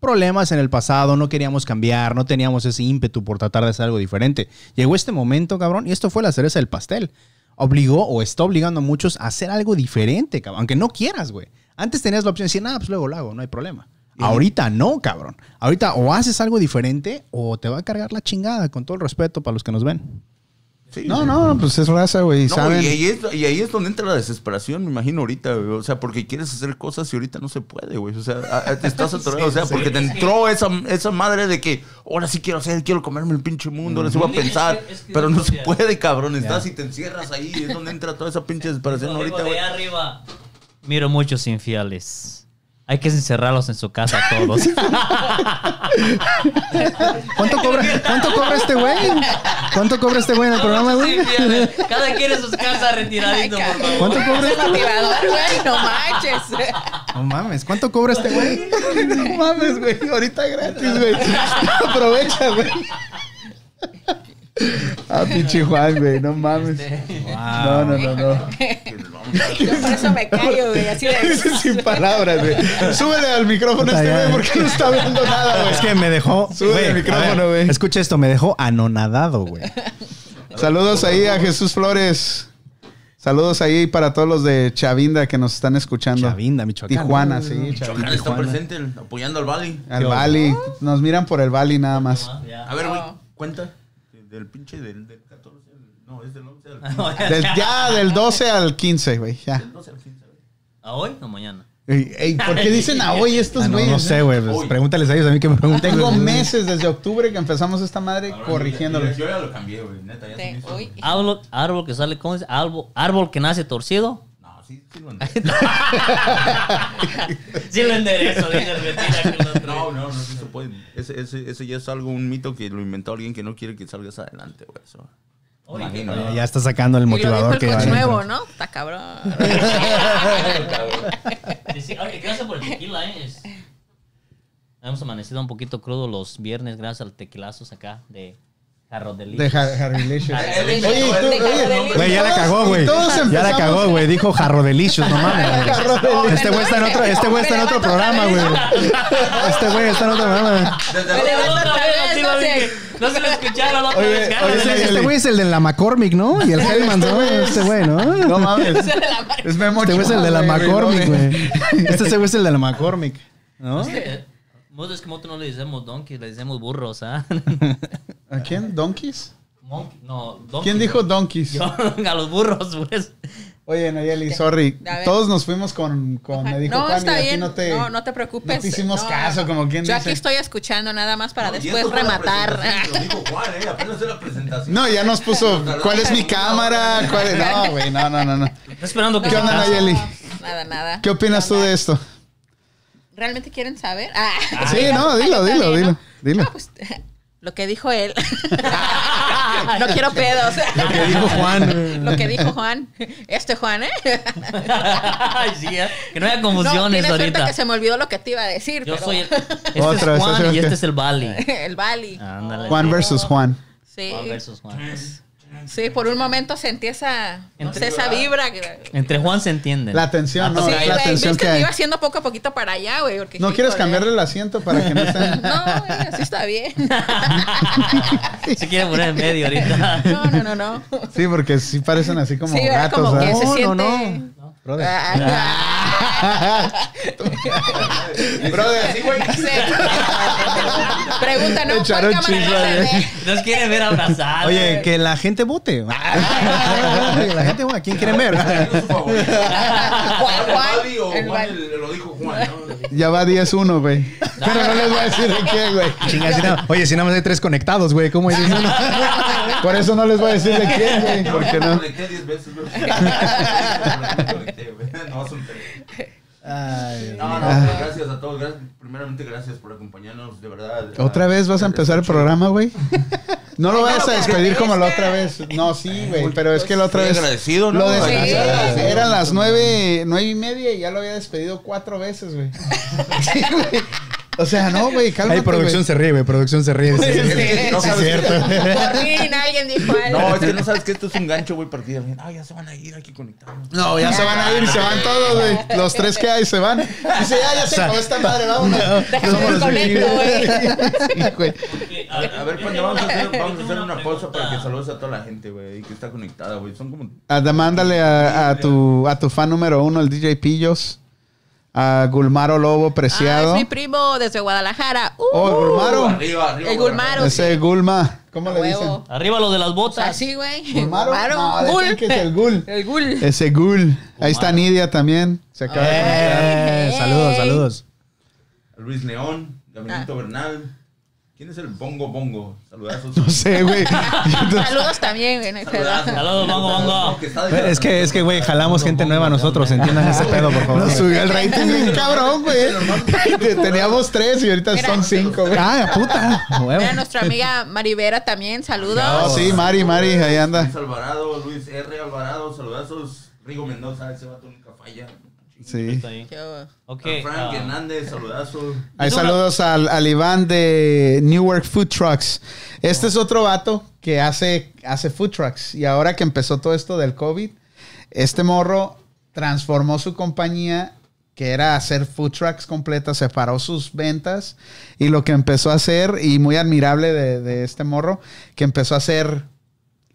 problemas en el pasado, no queríamos cambiar, no teníamos ese ímpetu por tratar de hacer algo diferente. Llegó este momento, cabrón, y esto fue la cereza del pastel. Obligó o está obligando a muchos a hacer algo diferente, cabrón. Aunque no quieras, güey. Antes tenías la opción de decir, nada, pues luego lo hago, no hay problema. Ahorita no, cabrón. Ahorita o haces algo diferente o te va a cargar la chingada, con todo el respeto para los que nos ven. Sí, No, sí. no, pues es raza, güey. No, ¿Saben? y, ahí es, y ahí es donde entra la desesperación, me imagino ahorita, güey. O sea, porque quieres hacer cosas y ahorita no se puede, güey. O sea, a- a- te estás atorado. o sea, porque te entró esa, esa madre de que ahora sí quiero hacer, quiero comerme el pinche mundo, ahora sí voy a Es que- pensar. es que- pero no se puede, cabrón. Estás y te encierras ahí. Es donde entra toda esa pinche desesperación ahorita, de güey. arriba. Miro muchos infieles. Hay que encerrarlos en su casa todos. ¿Cuánto cobra, ¿cuánto cobra este güey? ¿Cuánto cobra este güey en el programa, güey? Cada quien en sus casas retiradito, por favor. ¿Cuánto cobra? Es motivador, güey, no manches. No mames, ¿cuánto cobra este güey? No mames, güey. Ahorita gratis, güey. Aprovecha, güey. Ah, pinche Juan, güey. No mames. No, no, no, no. Yo por eso me callo, güey, así de... Sin palabras, güey. Súbele al micrófono a este güey porque no está viendo nada, güey. Es que me dejó. Sube güey, el micrófono, güey. Escucha esto, me dejó anonadado, güey. Saludos ahí a Jesús Flores. Saludos ahí para todos los de Chavinda que nos están escuchando. Chavinda, Michoacán. Tijuana, sí. Chocán Chavinda, está Tijuana. presente apoyando al Bali. Al Bali. Nos miran por el Bali nada más. A ver, güey, No. cuenta. Del pinche del, del 14. al- No, es del 11 al 15. Del- ya del 12 al 15, güey. Ya. Del 12 al 15, güey. ¿A hoy o mañana? Ey, ey, ¿Por qué dicen a hoy estos Ah, no, güeyes? no sé, güey. pues, Uy. pregúntales a ellos, a mí que me pregunten. Tengo güey. meses desde octubre que empezamos esta madre Ahora, corrigiéndoles. Yo ya lo cambié, güey. Neta, ya se me hizo. Árbol, árbol que sale, ¿cómo es? Árbol, árbol que nace torcido. No, sí, sí lo entiendo. Sí lo enderezo, dice otro. No, no, no, sí se puede. Ese, ese, ese ya es algo, un mito que lo inventó alguien que no quiere que salgas adelante, güey. Eso. Imagino, ¿qué Ya, ya está sacando el Y lo dijo motivador el que nuevo. ¿no? Está cabrón. Oye, gracias por el tequila, ¿eh? Hemos amanecido un poquito crudo los viernes gracias al tequilazos acá de de De Har- Harry Licious. Harry Oye, tú-. Güey, ya la cagó, güey. Ya la cagó, güey. Dijo jarro delicious, no mames. Este güey está en otro, este güey está en otro programa, güey. Este güey está en otro programa. No. No se lo escucharon oye, Carlos. Este, este güey es el de la McCormick, ¿no? Y el Hellman, ¿no? Este güey, ¿no? No mames. Es Memo Este güey es el de la McCormick, güey. Este güey es el de la McCormick, ¿no? Nosotros es que nosotros no le decimos donkeys, le decimos burros, ¿ah? ¿A quién? ¿Donkeys? Monkey- no, donkey. ¿Quién dijo donkeys? Yo, a los burros, pues. Oye, Nayeli, sorry. Todos nos fuimos con, con me dijo no, está bien. no te, no, no te preocupes. no te hicimos No, caso, como quien Yo dice. aquí estoy escuchando nada más para después rematar. dijo Juan, eh. Apenas la presentación. No, ya nos puso, ¿cuál es mi cámara? ¿Cuál es? No, güey, no, no, no, no. Estoy esperando que ¿Qué onda. Nayeli? Nada, nada. ¿Qué opinas tú de esto? ¿Realmente quieren saber? Ah, Sí, no, dilo, dilo, dilo, ¿no? dilo. No, pues, lo que dijo él. no quiero pedos. Lo que dijo Juan. Lo que dijo Juan. Este Juan, ¿eh? Ay, sí, ¿eh? Que no haya No, confusiones suerte ahorita. que se me olvidó lo que te iba a decir. Yo pero- soy el. Este Otra, es Juan y este es el Bali. el Bali. Juan versus Juan. Sí. Juan versus Juan. Sí, por un momento sentí esa, no sé, esa vibra. que- Entre Juan se entienden. La atención, ¿no? Sí, la güey, atención ves que que iba haciendo poco a poquito para allá, güey. porque, ¿No quieres híjole. cambiarle el asiento para que no estén...? No, güey, así está bien. Se quiere poner en medio ahorita. No, no, no, no. Sí, porque sí parecen así como Sí, gatos, como que se No, siente... no, no. Brother. Brother, Pregunta, ¿Cuál cámara chisme, no güey. ve? Nos quieren ver abrazar. Oye, que la gente vote. La gente vote. ¿A quién quieren ver? ¿Cuál, cuál? El El Val- lo dijo Juan, ¿no? ya va 10-1, güey. Pero no les voy a decir de qué, güey. Chinga, si no- oye, si nada más hay tres conectados, güey. ¿Cómo dices? Por eso no les voy a decir de quién, güey. No, Porque me no. conecté 10 veces, güey. Me conecté, güey. No, son tres. Ay, No, no, pero gracias a todos. Gracias, primeramente, gracias por acompañarnos, de verdad. ¿Otra vez vas a empezar el programa, güey? No lo vayas a despedir como la otra vez. No, sí, güey. Pero es que la otra vez. agradecido, ¿no? Lo. Eran las nueve, nueve y media y ya lo había despedido cuatro veces, güey. Sí, güey. O sea, no, güey, cálmate, Ahí producción se ríe, güey. Producción se ríe. Sí, sí, No sí, es sabes cierto. Por fin alguien dijo algo. No, es que no sabes que esto es un gancho, güey, digan, ah, ya se van a ir aquí conectados. No, ya se van a ir, se van todos, güey. Los tres que hay se van. Dice, ya, ya se acabó esta madre, vámonos. Déjame Somos los desconecto, güey. Sí, güey. A, a ver, cuando vamos a hacer, vamos a hacer una pausa para que saludes a toda la gente, güey, que está conectada, güey. Son como. Mándale a, a tu, a tu fan número uno, el DJ Pillos. A Gulmaro Lobo Ah, Preciado. es mi primo desde Guadalajara. Uh, Oh, Gulmaro. Arriba, arriba. El. Gulmaro. Ese Gulma. ¿Cómo A le dicen? Arriba lo de las botas. Así, güey. ¿Gulmaro? No, Gul. que es el Gul. El Gul. Ese Gul. Ahí está Nidia también. Se acaba de conectar. Eh, saludos, saludos. Luis León, Ah. Gabinito Bernal. ¿Quién es el Bongo Bongo? Saludazos. No sé, güey. Saludos también, güey. Saludos, Bongo, Bongo. Es que, es que, güey, jalamos gente nueva nosotros. Entiendan ese pedo, por favor. Nos subió el rating bien cabrón, güey. Teníamos tres y ahorita son cinco, güey. Ah, puta. Mira, nuestra amiga Marivera también, saludos. Oh, sí, Mari, Mari, ahí anda. Luis Alvarado, Luis R. Alvarado, saludazos. Rigo Mendoza, ese vato nunca falla. Sí. Está ahí. Qué hubo. Ok. Frank ah, Hernández, saludazos. Hay saludos al, al Iván de Newark Food Trucks. Este es otro vato que hace, hace food trucks. Y ahora que empezó todo esto del COVID, este morro transformó su compañía, que era hacer food trucks completas, separó sus ventas. Y lo que empezó a hacer, y muy admirable de, de este morro, que empezó a hacer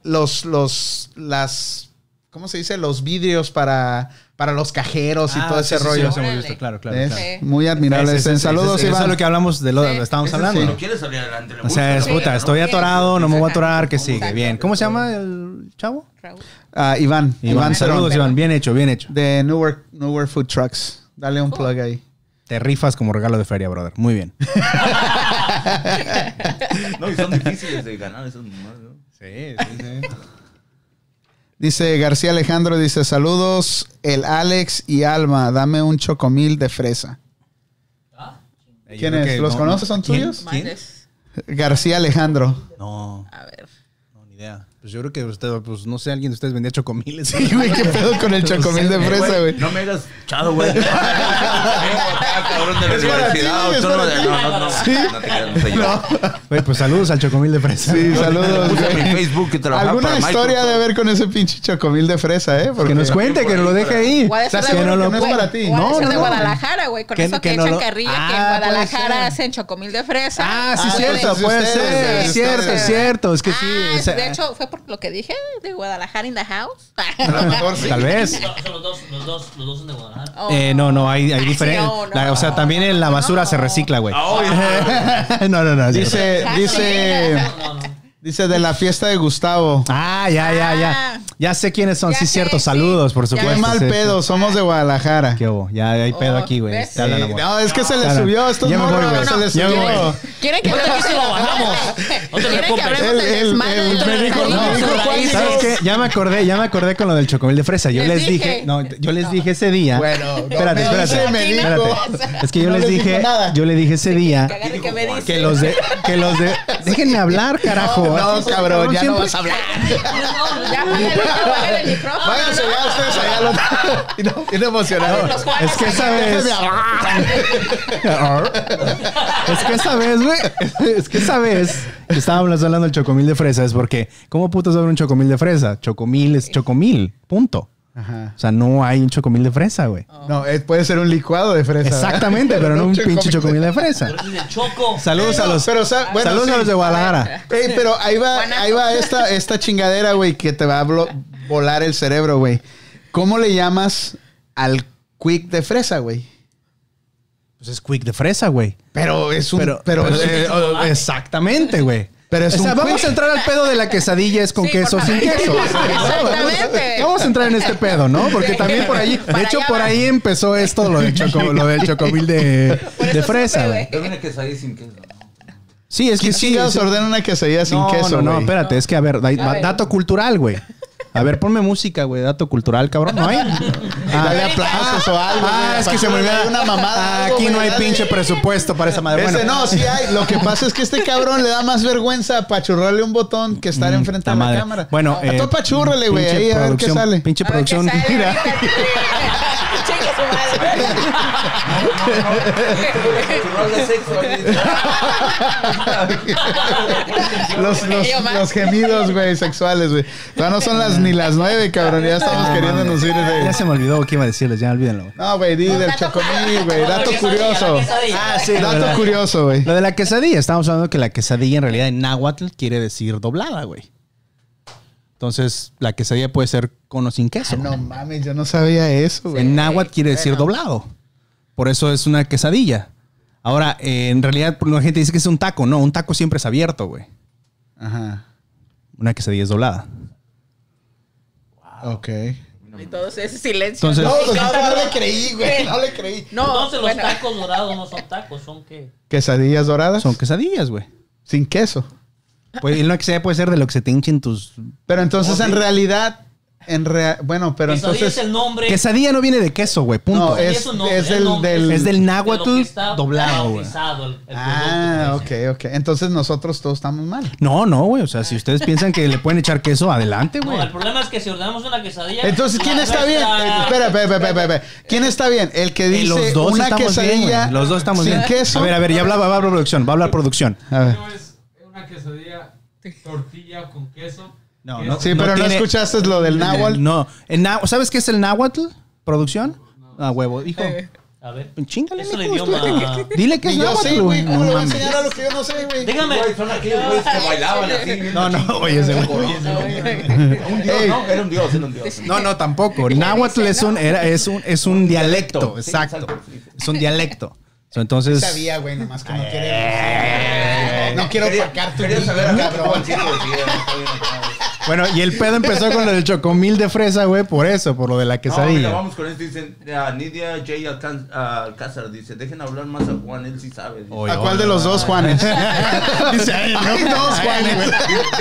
los, los, las, ¿cómo se dice? Los vidrios para, para los cajeros y Ah, todo sí, ese sí, sí, rollo. hemos visto, claro, claro. Es claro. Sí. Muy admirable. Saludos, Eso Iván. es lo que hablamos de lo que estábamos Sí. hablando. Si ¿no? no quiere salir adelante, le O sea, es puta, estoy atorado, no me voy a atorar, que sigue. Bien. ¿Cómo se llama el chavo? Ah, Iván. Iván, saludos, Iván. Bien hecho, bien hecho. De Newark, Newark Food Trucks. Dale un plug ahí. Te rifas como regalo de feria, brother. Muy bien. No, y son difíciles de ganar esos. Sí, sí, sí. Dice García Alejandro, dice saludos, el Alex y Alma, dame un chocomil de fresa. ¿Quién es? ¿Los conoces? ¿Son tuyos? García Alejandro. No, A ver. Pues yo creo que usted, pues no sé, alguien de ustedes vendía chocomiles. Sí, güey, qué pedo con el chocomil de fresa, güey. No me hagas chado, güey. Cabrón de la universidad. no, no, no, no. Sí. No. Güey, pues saludos al chocomil de fresa. Sí, saludos, Puse en. Facebook que trabajaba ¿Alguna historia de ver con ese pinche chocomil de fresa, eh? Porque Que nos cuente, que nos lo deje ahí. O ha de ser ¿Estás de- seguro no que lo- no es para ti? No, no, de no. Guadalajara, güey. Con Que- eso que, que no echan carrilla, que Ah, en puede Guadalajara hacen chocomil de fresa. Ah, sí, Ah, cierto, puede ser. cierto, es cierto. Es que sí. Ah, sea, de hecho, fue por lo que dije de Guadalajara in the house. A lo mejor sí. Tal vez. Los dos, los dos, los dos son de Guadalajara. Oh. Eh, no, no, hay, hay Ay, diferentes. no, no. o sea, también en la basura se recicla, güey. no, no, no. es cierto. Dice, dice, No, no. Dice de la fiesta de Gustavo. Ah, ya, ya, Ah. ya. Ya sé quiénes son, Ya sí, sé, cierto. sí. Saludos, por Ya supuesto. Qué mal sí. pedo, somos de Guadalajara. ¿Qué hubo? Ya hay pedo Oh, aquí, güey. no, es que se le subió a estos Ya me voy, güey. se les Ya me subió. ¿Quieren que aquí se lo bajamos. ¿Quieren que hablemos del desmadre de me dijo- ¿Sabes qué? Ya me acordé, ya me acordé con lo del chocomil de fresa. Yo Les dije, no, yo les dije ese día. Bueno, no, espérate, espérate. Es que yo les dije, yo le dije ese día que los de, que los de, déjenme hablar, carajo. No, cabrón, ya no vas a hablar. Ya, apágale, el micrófono. Váyanse ¿no? ya ustedes allá al otro. Y no, bien emocionado. Es que esa vez, es que esa vez, güey, es que esa vez que estábamos hablando del chocomil de fresa es porque, ¿cómo putas haber un chocomil de fresa? Chocomil es chocomil, punto. Ajá. O sea, no hay un chocomil de fresa, güey. No, eh, puede ser un licuado de fresa. ¿verdad? Exactamente, pero no un pinche chocomil de fresa. Choco. Saludos a los, Pero, sa- bueno, saludos sí. a los de Guadalajara. Ey, pero ahí va, ahí va esta, esta chingadera, güey, que te va a volar el cerebro, güey. ¿Cómo le llamas al quick de fresa, güey. Pues es quick de fresa, güey. Pero es un. Pero, Pero, es- eh, oh, exactamente, güey. Pero es o sea, un vamos a entrar al pedo de la quesadilla es con Sí, queso sin queso. Exactamente. Vamos a entrar en este pedo, ¿no? Porque también por ahí, de Para hecho, por va. ahí empezó esto, lo del, choco, lo del chocomil de, de fresa, supe, güey. Yo vine que salí sin queso. Sí, es que ¿Quién sí. sí. ordena una quesadilla sin no, queso, no, espérate, es que a ver, da- A ver. dato cultural, güey. A ver, ponme música, güey, dato cultural, cabrón. ¿No hay? Dale aplausos o algo. Ah, güey, es que se me olvidó. una mamada. algo, Aquí güey, no hay dale. pinche presupuesto para esa madre. Ese Bueno, no, sí hay. Lo que pasa es que este cabrón le da más vergüenza apachurrarle un botón que estar enfrente Mm, la de la madre. cámara. Bueno, eh, tú apachúrrale, güey, ahí a ver qué sale. Pinche A producción. sale, Mira. Los, los, gemidos, güey, sexuales, güey. Todavía no son las ni las nueve, cabrón. Ya estamos queriéndonos ir Ya de... se me olvidó qué iba a decirles, ya olvídenlo. No, güey, di del chocomil, güey. Dato curioso. Ah, sí, Dato curioso, güey. Lo de la quesadilla, estamos hablando que la quesadilla en realidad en náhuatl quiere decir doblada, güey. Entonces, la quesadilla puede ser con o sin queso. Ah, no mames, yo no sabía eso, güey. En náhuatl quiere decir doblado. Por eso es una quesadilla. Ahora, eh, en realidad, la gente dice que es un taco. No, un taco siempre es abierto, güey. Ajá. Una quesadilla es doblada. Ok. Y todo ese silencio. Entonces- No, pues, todo- no le creí, güey. No le creí. No, Entonces los tacos dorados no son tacos, son qué? Quesadillas doradas. Son quesadillas, güey. Sin queso. Pues, y una quesadilla puede ser de lo que se te hinchen tus... Pero entonces, en realidad, en rea- bueno, pero Quesadilla entonces, es el nombre. Quesadilla no viene de queso, güey. Punto. No, es- un nombre, es el del- nombre del- Es del náhuatl que doblado, el- Ah, producto, ok, ok. Entonces nosotros todos estamos mal. No, no, güey. O sea, si ustedes piensan que le pueden echar queso, adelante, güey. No, el problema es que si ordenamos una quesadilla. Entonces, ¿quién está bien? Eh, Espera, espera, espera, espera, espera. ¿Quién está bien? El que Eh, dice los dos una bien, quesadilla. Los dos estamos sin bien. queso. A ver, a ver, ya habla, va a hablar producción. Va a hablar producción. A ver. No es una quesadilla tortilla con queso. No, no. Sí, pero no, tiene- escuchaste lo del náhuatl. No. El náhu- ¿Sabes qué es el náhuatl? ¿Producción? Ah, huevo. Hijo. A ver. Chingale, Es el idioma. Dile que es yo náhuatl, sé, güey. ¿Cómo No le voy a enseñar a lo que yo no sé, güey? Dígame. Son aquellos güeyes que bailaban así. No, no, oye, ese güey. Un dios. ¿no? Era un dios, era un dios. No, no, tampoco. Náhuatl es un, era, es un, es un dialecto. Exacto. Es un dialecto. So, entonces. Sabía, güey, nomás que no quiere. No quiero Quería- opacar tu Quería vida, saber a qué cabrón. No no. Bueno, y el pedo empezó con lo del chocomil de fresa, güey, por eso, por lo de la No, mira, quesadilla. vamos con esto. Dicen, ah, Nidia J. Alcázar dice: Dejen hablar más a Juan, él sí sabe. Dice, Oye, ¿A cuál de los dos Juanes? Dice ahí, ¿no? Hay dos Juanes, güey.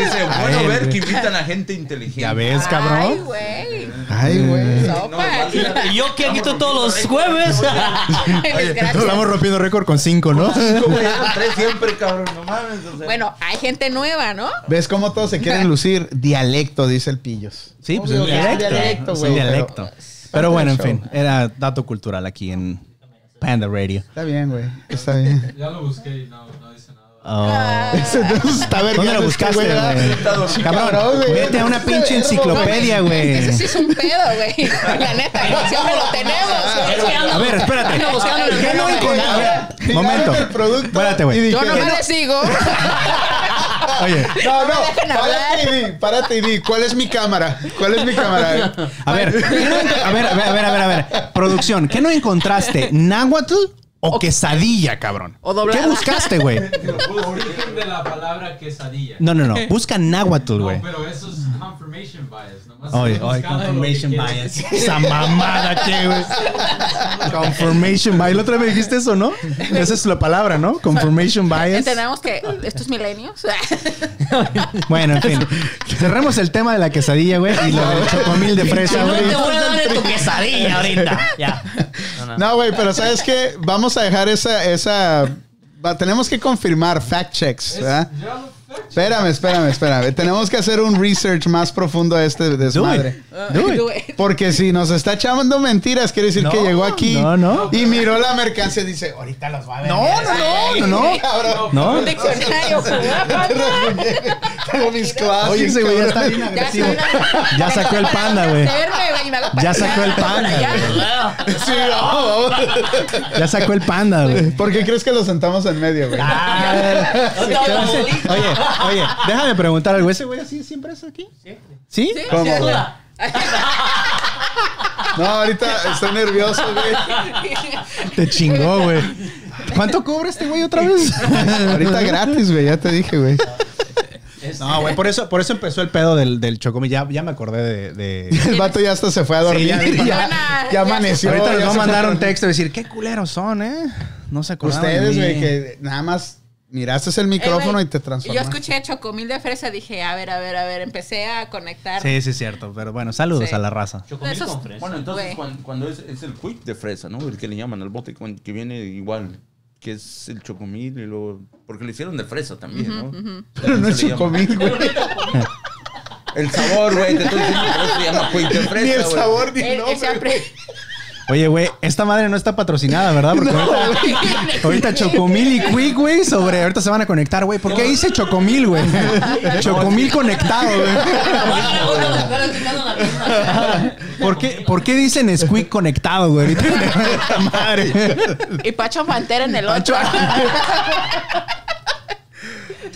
Dice, A bueno él, ver que invitan a gente inteligente. Ya ves, Ay, cabrón. güey. Ay, güey. Sopa. No. Y yo que aquí todos los jueves. Desgracia. Estamos rompiendo récord con cinco, ¿no? Tres siempre, cabrón, no mames. o sea. Bueno, hay gente nueva, ¿no? ¿Ves cómo todos se quieren lucir? Dialecto, dice el Pillos. Sí, pues Obvio, es dialecto. dialecto, Es güey, pero- dialecto. Pero bueno, en show. fin, era dato cultural aquí en Panda Radio. Está bien, güey. Está bien. Ya lo busqué y no, no dice nada. Oh. Está ¿Dónde lo buscaste, güey? Cabrón, güey. vete a una pinche enciclopedia, güey. Ese sí es un pedo, güey. La neta, siempre lo tenemos. A ver, espérate. Ando buscando el ¿Qué no encontré? A ver, Miraron momento. el producto Espérate, güey. Yo no me les digo. Oye, No, no, párate y di, párate y di, ¿cuál es mi cámara? ¿Cuál es mi cámara? a ver, ¿qué no a ver, a ver, a ver, a ver, a ver. Producción, ¿qué no encontraste? ¿Náhuatl o quesadilla, cabrón? O doblada. ¿Qué buscaste, güey? Origen de la palabra quesadilla. No, no, no. Busca náhuatl, No, güey. pero eso es confirmation bias. Oye, oye, confirmation bias. Esa mamada que, güey. Confirmation bias. La otra vez dijiste eso, ¿no? Esa es la palabra, ¿no? Confirmation bias. Entendemos que estos milenios. Bueno, en fin. Cerremos el tema de la quesadilla, güey. Y lo del chocomil de fresa, No güey. te voy a dar de tu quesadilla ahorita. Ya. No, no. No, güey, pero ¿sabes qué? Vamos a dejar esa, esa... tenemos que confirmar fact checks, ¿verdad? Fact Espérame, espérame, espérame. Tenemos que hacer un research más profundo a este Do desmadre. Do it. Do it. Porque si nos está echando mentiras, quiere decir No, que llegó aquí no, no. y miró la mercancía y dice, ahorita los va a ver. No, no, no, no, no. Cabrón. No. Un diccionario. Tengo mis clases. Oye, ese güey ya está bien Ya agresivo. está. Ya sacó el panda, güey. Ya sacó el panda, güey. Sí. Ya sacó el panda, güey. ¿Por qué crees que lo sentamos en medio, güey? Ah. Oye, oye, déjame preguntar algo. ¿Ese güey así siempre es aquí? ¿Sí? ¿Cómo, güey? Duda. No, ahorita estoy nervioso, güey. Te chingó, güey. ¿Cuánto cobra este güey otra vez? Ahorita gratis, güey, ya te dije, güey. No, güey, por eso, por eso empezó el pedo del, del chocomil. Ya, ya me acordé de. de- El vato ya hasta se fue a dormir. ya ya, dijo, ya, "No, amaneció. Ahorita les ya voy a se mandar fue un texto y decir, qué culeros son, ¿eh? No se acordaban de Ustedes, mí. güey, que nada más miraste el micrófono Eh, y te Yo transformaste. escuché chocomil de fresa, dije, a ver, a ver, a ver, empecé a conectar. Sí, sí, es cierto. Pero bueno, saludos Sí. a la raza. Chocomil Esos- con fresa. Bueno, entonces cuando, es, es el quick de fresa, ¿no? El que le llaman al bote, que viene igual, que es el chocomil y luego... Porque lo hicieron de fresa también, ¿no? Pero no es chocomil, güey. El sabor, güey, te estoy diciendo, eso se llama quick de fresa, Ni el sabor ni el él nombre. Oye, güey, esta madre no está patrocinada, ¿verdad? Porque ahorita, ahorita Chocomil y Quick, güey, sobre. Ahorita se van a conectar, güey. ¿Por qué dice Chocomil, güey? Chocomil conectado, güey. ¿Por qué, ¿Por qué dicen Squeak conectado, güey? Ahorita esta madre. Y Pacho Pantera en el otro.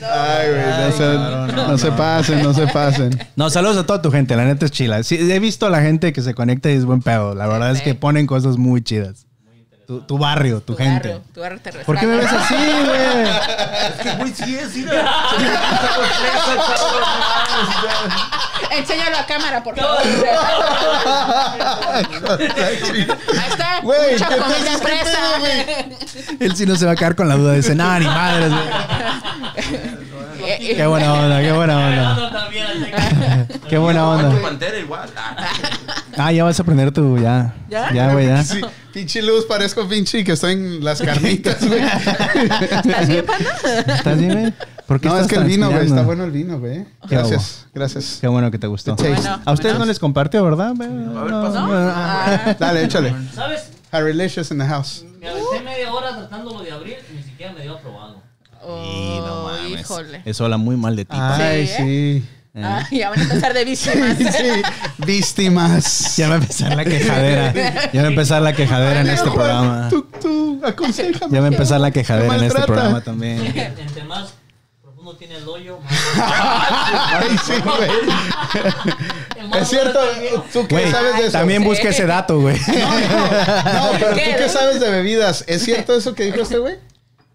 Ay, güey, no, se, cabrón, no, no se pasen, no se pasen. No, saludos a toda tu gente. La neta es chila. Sí, he visto a la gente que se conecta y es buen pedo. La verdad es que ponen cosas muy chidas. Tu, tu barrio, tu, Tu gente. barrio, tu barrio te ¿Por qué me ves así, güey? Es que, güey, sí es, mira. Enséñalo a cámara, por favor. Ahí está. Güey, un ¿qué chocomil de pedo, qué fresa. Él sí no se va a quedar con la duda. Dice, nada, ni madres, güey. Eh, eh, Qué buena onda, qué buena onda. Qué buena onda. Pantera igual. Ah, ya vas a aprender tú, ya. ¿Ya? Ya, güey, ya. Sí, pinche luz, parezco pinche que estoy en las carnitas, güey. ¿Estás bien, panda? ¿Estás bien, güey? ¿Por qué No, es estás que el vino, güey, está bueno el vino, güey. Gracias, gracias. Qué bueno que te gustó. Bueno, A ustedes bueno. no les compartió, ¿verdad? A ver, No, pasa. no, Dale, échale. ¿Sabes? Harrylicious in the house. Me aventé media hora tratándolo de abrir y ni siquiera me dio aprobado. oh, híjole. Eso habla muy mal de ti. Ay, Sí, sí. Ah, ya van a empezar de víctimas. Sí, víctimas. Ya va a empezar la quejadera. Ya va a empezar la quejadera en este programa. Tú, tú, aconsejame. Ya va a empezar la quejadera en este programa también. Entre más profundo tiene el hoyo, más. Ay, sí, güey. Es cierto, tú Güey, sabes de eso. también busca ese dato, güey. No, pero tú ¿Qué? que sabes de bebidas, ¿es cierto eso que dijo este güey?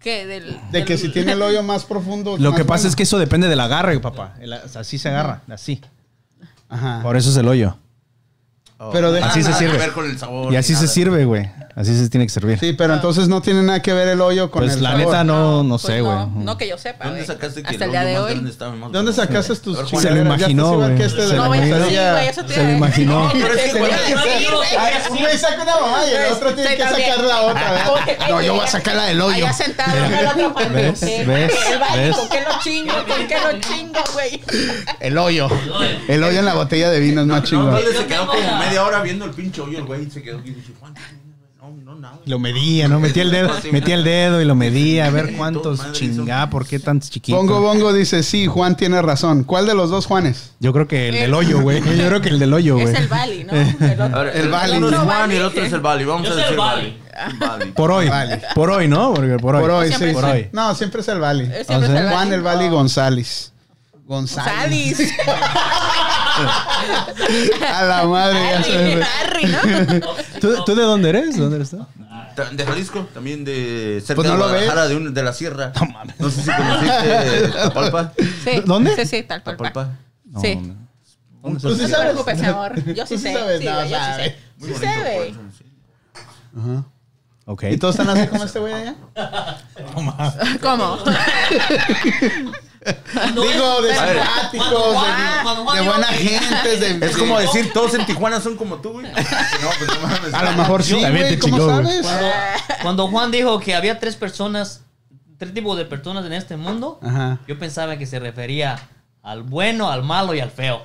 ¿Qué? Del, De que si tiene el hoyo más profundo. Lo más que pasa bueno. es que eso depende del agarre, papá. El- o sea, así se agarra, así. Ajá. Por eso es el hoyo. Pero de- Así se nada que sirve. ver con el sabor. Y así ni se nada. sirve, güey. Así se tiene que servir. Sí, pero entonces no tiene nada que ver el hoyo con Pues el la sabor. neta no, no pues sé, güey. No, no que yo sepa. ¿Dónde sacaste que Hasta el día de hoy. grande estaba más ¿De dónde sacaste tus Se lo imaginó, güey. que este de Se Se lo imaginó. Que, un güey saca una mamá y el otro tiene que sacar la otra. ¿verdad? No, yo voy a sacar la del hoyo. Allá sentado. ¿Ves? ¿Ves? ¿Con qué lo chingo? ¿Con qué lo chingo, güey? El hoyo. El hoyo en la botella de vino es más chingón. Media hora viendo el pinche hoyo el güey. Se quedó y dice, Juan, no, no, no. Lo medía, ¿no? Metía el dedo, metía el dedo y lo medía a ver cuántos chingá, ¿por qué tan chiquito? Bongo Bongo dice, sí, Juan tiene razón. ¿Cuál de los dos Juanes? Yo creo que el del hoyo, güey. Yo creo que el del hoyo, güey. Es el Bali, ¿no? El otro. A ver, El el, Bali. Uno es No, Juan Bali. y el otro es el Bali. Vamos Yo a decir el Bali. Bali. Por hoy. Vale. Por hoy, ¿no? Porque por hoy. Por hoy, Siempre sí. Por sí. hoy. No, siempre es el Bali. Es el Juan Bali. el Bali González. González. Salis. A la madre, ya se Harry, me- Harry, ¿no? ¿Tú, tú de dónde eres? ¿De dónde eres tú? Ta- De Jalisco, también de cerca Pues no de lo Guadalajara, de, un- de la sierra. No sé si conociste Tapalpa. Sí. ¿Dónde? Sí, sí, tal cual. Tapalpa. Sí. No, no. Tú sí No te sabes. preocupes, mi amor. Yo sí Tú sí sé. sabes, Sí, no, güey, yo sí sabes. sé. Muy Sí bonito. sé, güey. por eso, sí. Ok. ¿Y todos están así como este güey allá? ¿Cómo? Digo, de simpáticos, de, de buena gente. De, Es como decir, todos en Tijuana son como tú, güey. No, pues no mames. A lo mejor sí, También güey. te ¿Cómo chingó, sabes? Cuando, cuando Juan dijo que había tres personas, tres tipos de personas en este mundo, Ajá. yo pensaba que se refería al bueno, al malo y al feo.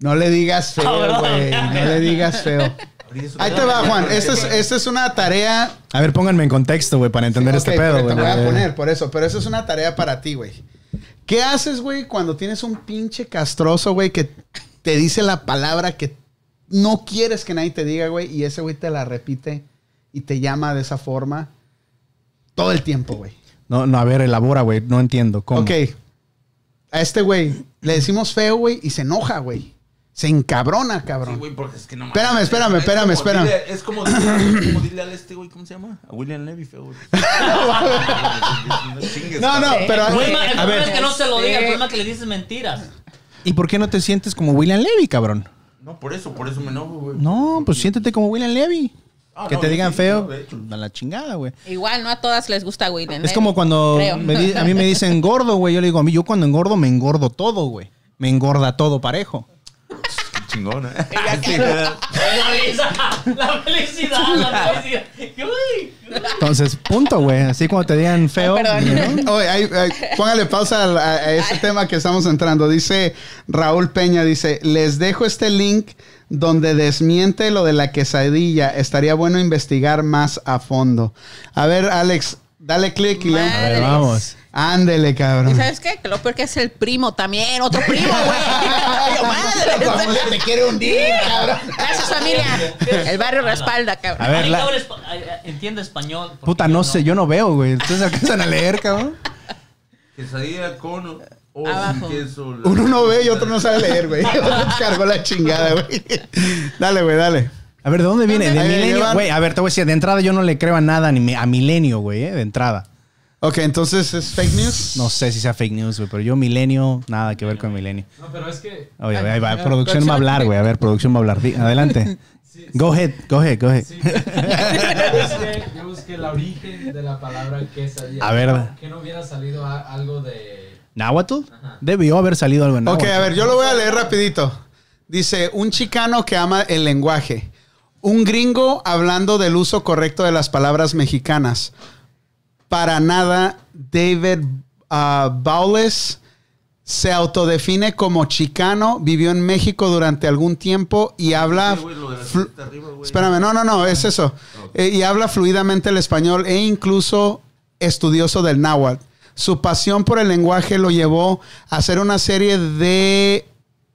No le digas Ah, feo, ¿verdad? güey. No le digas feo. Ahí te va, Juan. Esta es, esta es una tarea. A ver, pónganme en contexto, güey, para entender este pedo, güey. Te voy a poner por eso. Pero eso es una tarea para ti, güey. ¿Qué haces, güey, cuando tienes un pinche castroso, güey, que te dice la palabra que no quieres que nadie te diga, güey, y ese güey te la repite y te llama de esa forma todo el tiempo, güey? No, no, a ver, elabora, güey. No entiendo. ¿Cómo? Ok. A este güey le decimos feo, güey, y se enoja, güey. Se encabrona, Sí, cabrón. güey, porque es que no. Espérame, espérame, Es espérame, como espérame. dile- es como dile, como dile al este, güey, ¿cómo se llama? A William Levy, feo, güey. No, no, pero... El problema, el a problema ver. es que no se lo diga, el Sí. problema es que le dices mentiras. ¿Y por qué no te sientes como William Levy, cabrón? No, por eso, por eso me enojo, güey. No, pues siéntete como William Levy. Ah, que no, te digan sí, feo, no, de hecho. a la chingada, güey. Igual no a todas les gusta William. Es ¿eh? como cuando Creo. me di- a mí me dicen gordo, güey. Yo le digo, a mí, yo cuando engordo, me engordo todo, güey. Me engorda todo parejo. Chingón, ¿eh? La felicidad, la felicidad, la felicidad. Uy. Entonces, punto, güey. Así cuando te digan feo. Perdón. ¿no? Oye, ay, ay, póngale pausa a, a- a ese tema que estamos entrando. Dice Raúl Peña, dice, les dejo este link donde desmiente lo de la quesadilla. Estaría bueno investigar más a fondo. A ver, Alex, dale clic y le... A ver, vamos. Ándele, ¿Y cabrón. sabes qué? Que lo peor que es el primo también, otro primo, güey. Madre. te quiere hundir, cabrón. Gracias, familia. El barrio respalda, cabrón. A ver, la- ay, entiende español. Puta, no sé, yo no veo, güey. Ustedes alcanzan a leer, cabrón. Quesadilla con o Abajo. queso. la- Uno no ve y otro no sabe leer, güey. Cargó la chingada, güey. Dale, güey, dale. A ver, ¿de dónde viene? ¿De Ahí Milenio? Güey, a ver, te voy a decir, de entrada yo no le creo a nada ni a Milenio, güey, eh, de entrada. Ok, entonces es fake news. No sé si sea fake news, güey, pero yo Milenio, nada que ver con Milenio. No, pero es que. Oye, ahí va, producción va a hablar, güey. A ver, producción va a hablar. Adelante. Sí, Go ahead, go ahead, go ahead. Sí. Yo busqué, yo busqué el origen de la palabra quesadilla. A ver. Que no hubiera salido a- algo de. ¿Náhuatl? Debió haber salido algo en Ok, náhuatl. a ver, yo lo voy a leer rapidito. Dice, un chicano que ama el lenguaje. Un gringo hablando del uso correcto de las palabras mexicanas. Para nada, David ah, Bowles se autodefine como chicano, vivió en México durante algún tiempo y habla... Sí, arriba. Espérame, no, no, no, es eso. Eh, y habla fluidamente el español e incluso estudioso del náhuatl. Su pasión por el lenguaje lo llevó a hacer una serie de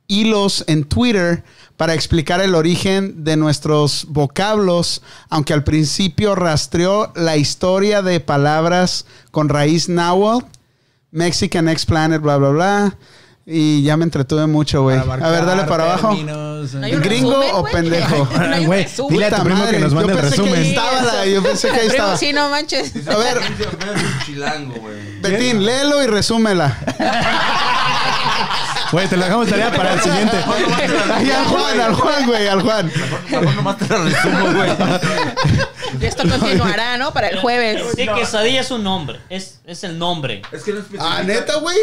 hilos en Twitter para explicar el origen de nuestros vocablos, aunque al principio rastreó la historia de palabras con raíz náhuatl, Mexican X Planet, bla, bla, bla. Y ya me entretuve mucho, güey. A ver, dale para abajo. términos, ¿No hay un ¿Gringo resumen, o pendejo? Güey, dile a tu primo que nos mande yo el pensé que resumen. ahí estaba la- yo pensé que ahí Primo, estaba. sí, no manches. A ver. Betín, léelo y resúmela. Güey, te lo dejamos tarea para el siguiente. Ay, al Juan, al Juan, güey, al Juan. Mejor nomás te la resumo, güey. Y esto continuará, ¿no? Para el jueves. Sí, quesadilla es un nombre. Es, es el nombre Es que no especifica. Ah, neta, güey.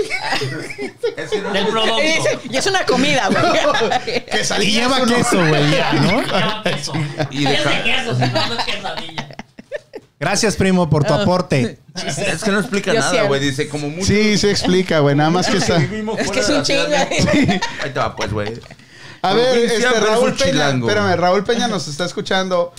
Es que no del producto. Y dice, y es una comida, güey. Que Y lleva queso, güey, ¿no? Lleva queso. Y Y de es de queso, si no, no es quesadilla. Gracias, primo, por tu aporte. Es que no explica Yo nada, siempre. güey. Dice como mucho. Sí, sí explica, güey. Nada más que está. Es que es un chingo. ¿eh? Ahí te va, pues, güey. A ver, Provincia este versus Raúl Peña. chilango. Espérame, Raúl Peña nos está escuchando.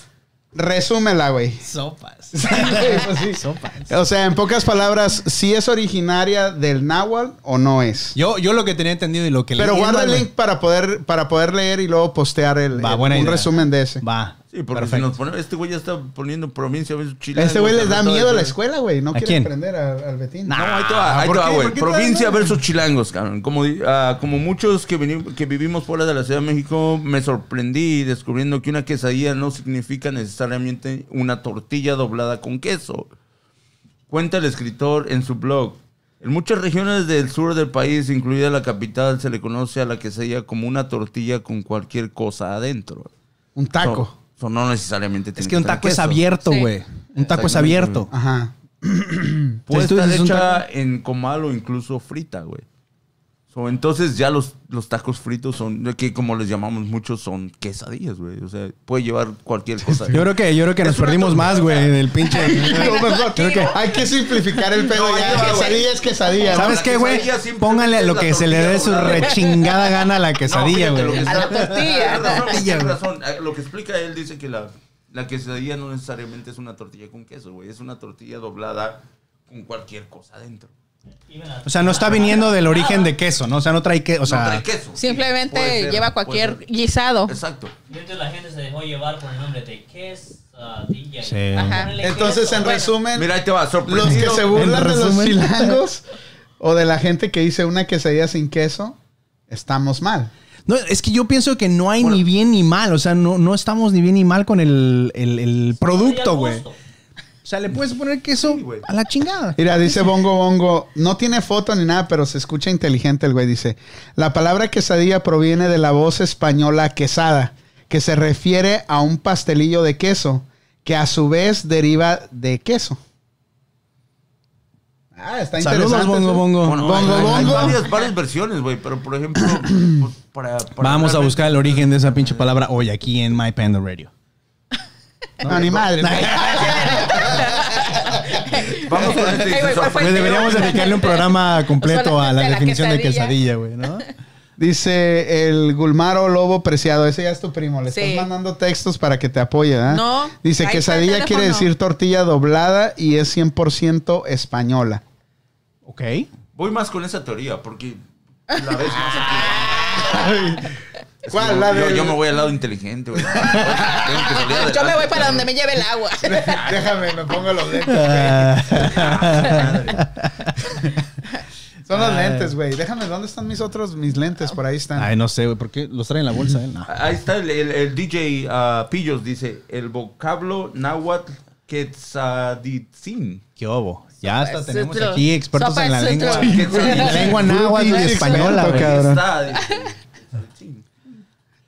Resúmela, güey. Sopas. Pues sí. Sopas. O sea, en pocas palabras, ¿sí es originaria del náhuatl o no es? Yo, yo lo que tenía entendido y lo que Pero leí, guarda el link para poder, para poder leer y luego postear el, Va, el- buena un idea. resumen de ese. Va. Sí, porque Perfecto. si nos ponemos, este güey ya está poniendo provincia versus chilango. Este güey les da miedo a la escuela, güey. No ¿A quiere quién? aprender al Betín. No, ahí te va, ahí ¿por te va, qué? güey. ¿Por qué te da Provincia versus chilangos, cabrón. Como, ah, como muchos que, vivimos fuera de la Ciudad de México, me sorprendí descubriendo que una quesadilla no significa necesariamente una tortilla doblada con queso. Cuenta el escritor en su blog. En muchas regiones del sur del país, incluida la capital, se le conoce a la quesadilla como una tortilla con cualquier cosa adentro. Un taco. So- so no necesariamente tiene Es que un taco es queso. abierto, Sí. güey. Un taco es abierto. Ajá. Puede Entonces, tú estar dices un hecha en comal o incluso frita, güey. So, entonces ya los, los tacos fritos son, que como les llamamos muchos, son quesadillas, güey. O sea, puede llevar cualquier cosa. Yo creo que, yo creo que nos perdimos más, güey, pinche. Mejor. Creo que- Hay que simplificar el pedo No, ya. quesadilla es quesadilla. ¿Sabes qué, güey? Póngale lo que se le dé su rechingada gana a la quesadilla, güey. A la tortilla. Razón, Lo que explica él dice que la, la quesadilla no necesariamente es una tortilla con queso, güey. Es una tortilla doblada con cualquier cosa adentro. O sea, no está viniendo del origen de queso, ¿no? O sea, no trae queso. O no sea, trae queso. Simplemente ser, lleva cualquier guisado. Exacto. Y entonces la gente se dejó llevar por el nombre de quesadilla. Sí. Ajá. Entonces, queso. en Bueno. resumen, Mira, ahí te va, los que se burlan de los chilangos o de la gente que dice una quesadilla sin queso, estamos mal. No, es que yo pienso que no hay ni bien ni mal. O sea, no, no estamos ni bien ni mal con el, el- el producto, güey. O sea, le puedes poner queso a la chingada. Mira, dice Bongo Bongo, no tiene foto ni nada, pero se escucha inteligente el güey. Dice, la palabra quesadilla proviene de la voz española quesada, que se refiere a un pastelillo de queso, que a su vez deriva de queso. Ah, está Saludos, interesante. Bongo eso. Bongo. Bueno, Bongo, hay, hay bongo. varias, varias versiones, güey, pero por ejemplo, pues, para, para Vamos a buscar el origen de esa pinche palabra hoy aquí en My Panda Radio. No, ni madre. Vamos con este. Ey, güey, ¿cuál fue Güey, el deberíamos tema? dedicarle un programa completo a la Solamente la definición de quesadilla. quesadilla, güey, ¿no? Dice el Gulmaro Lobo Preciado, ese ya es tu primo, le Sí. estás mandando textos para que te apoye, ¿ah? No, Dice ahí está el quesadilla quiere teléfono. decir tortilla doblada y es 100% española. Ok. Voy más con esa teoría, porque la ves más aquí. Yo- La yo, del- yo me voy al lado inteligente, güey. Yo me voy para donde me lleve el agua. Déjame, me pongo los lentes. Son los lentes, güey. Déjame, ¿dónde están mis otros, mis lentes? Por ahí están. Ay, no sé, güey, ¿por qué los trae en la bolsa él? No. Ahí está el, el- el DJ ah, Pillos, dice, el vocablo náhuatl quetzaditzin. ¿Qué obo? Ya hasta tenemos sutro. aquí expertos Sopa en la lengua. en la lengua náhuatl y española, güey. Cabrón.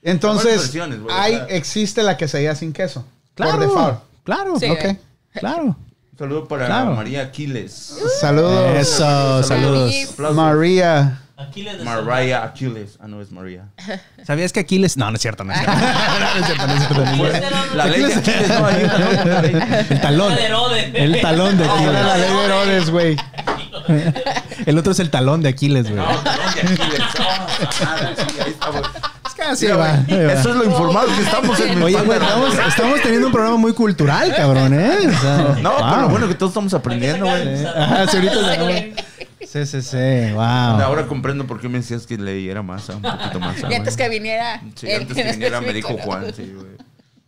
Entonces, hay, existe la quesadilla sin queso. Claro, Por default. claro, Sí. Ok. claro. Saludo para Claro. María Aquiles. Saludos. Eso, saludos. Aplausos. María. Aquí les Mariah Aquiles. Ah, no, es María. ¿Sabías que Aquiles? No, no es cierto, no es cierto. No, no es cierto, no es cierto. Pues, La ley de Aquiles, no, ¿no? La. El talón. El talón de la Aquiles. ley de Herodes, güey. El otro es el talón de Aquiles, güey. No, talón de Aquiles. Oh, madre, sí, ahí está, güey. Así Mira, va. Eso es lo informado que estamos en Oye, güey, estamos, estamos teniendo un programa muy cultural, cabrón, ¿eh? O sea, No, wow. pero bueno que todos estamos aprendiendo, güey. Ajá, sí, ahorita Sí, sí, sí, wow. Ahora comprendo por qué me decías que leyera más, ah, un poquito más. ah, Y güey. antes que viniera. Sí, él antes que viniera me dijo. Juan, sí, güey.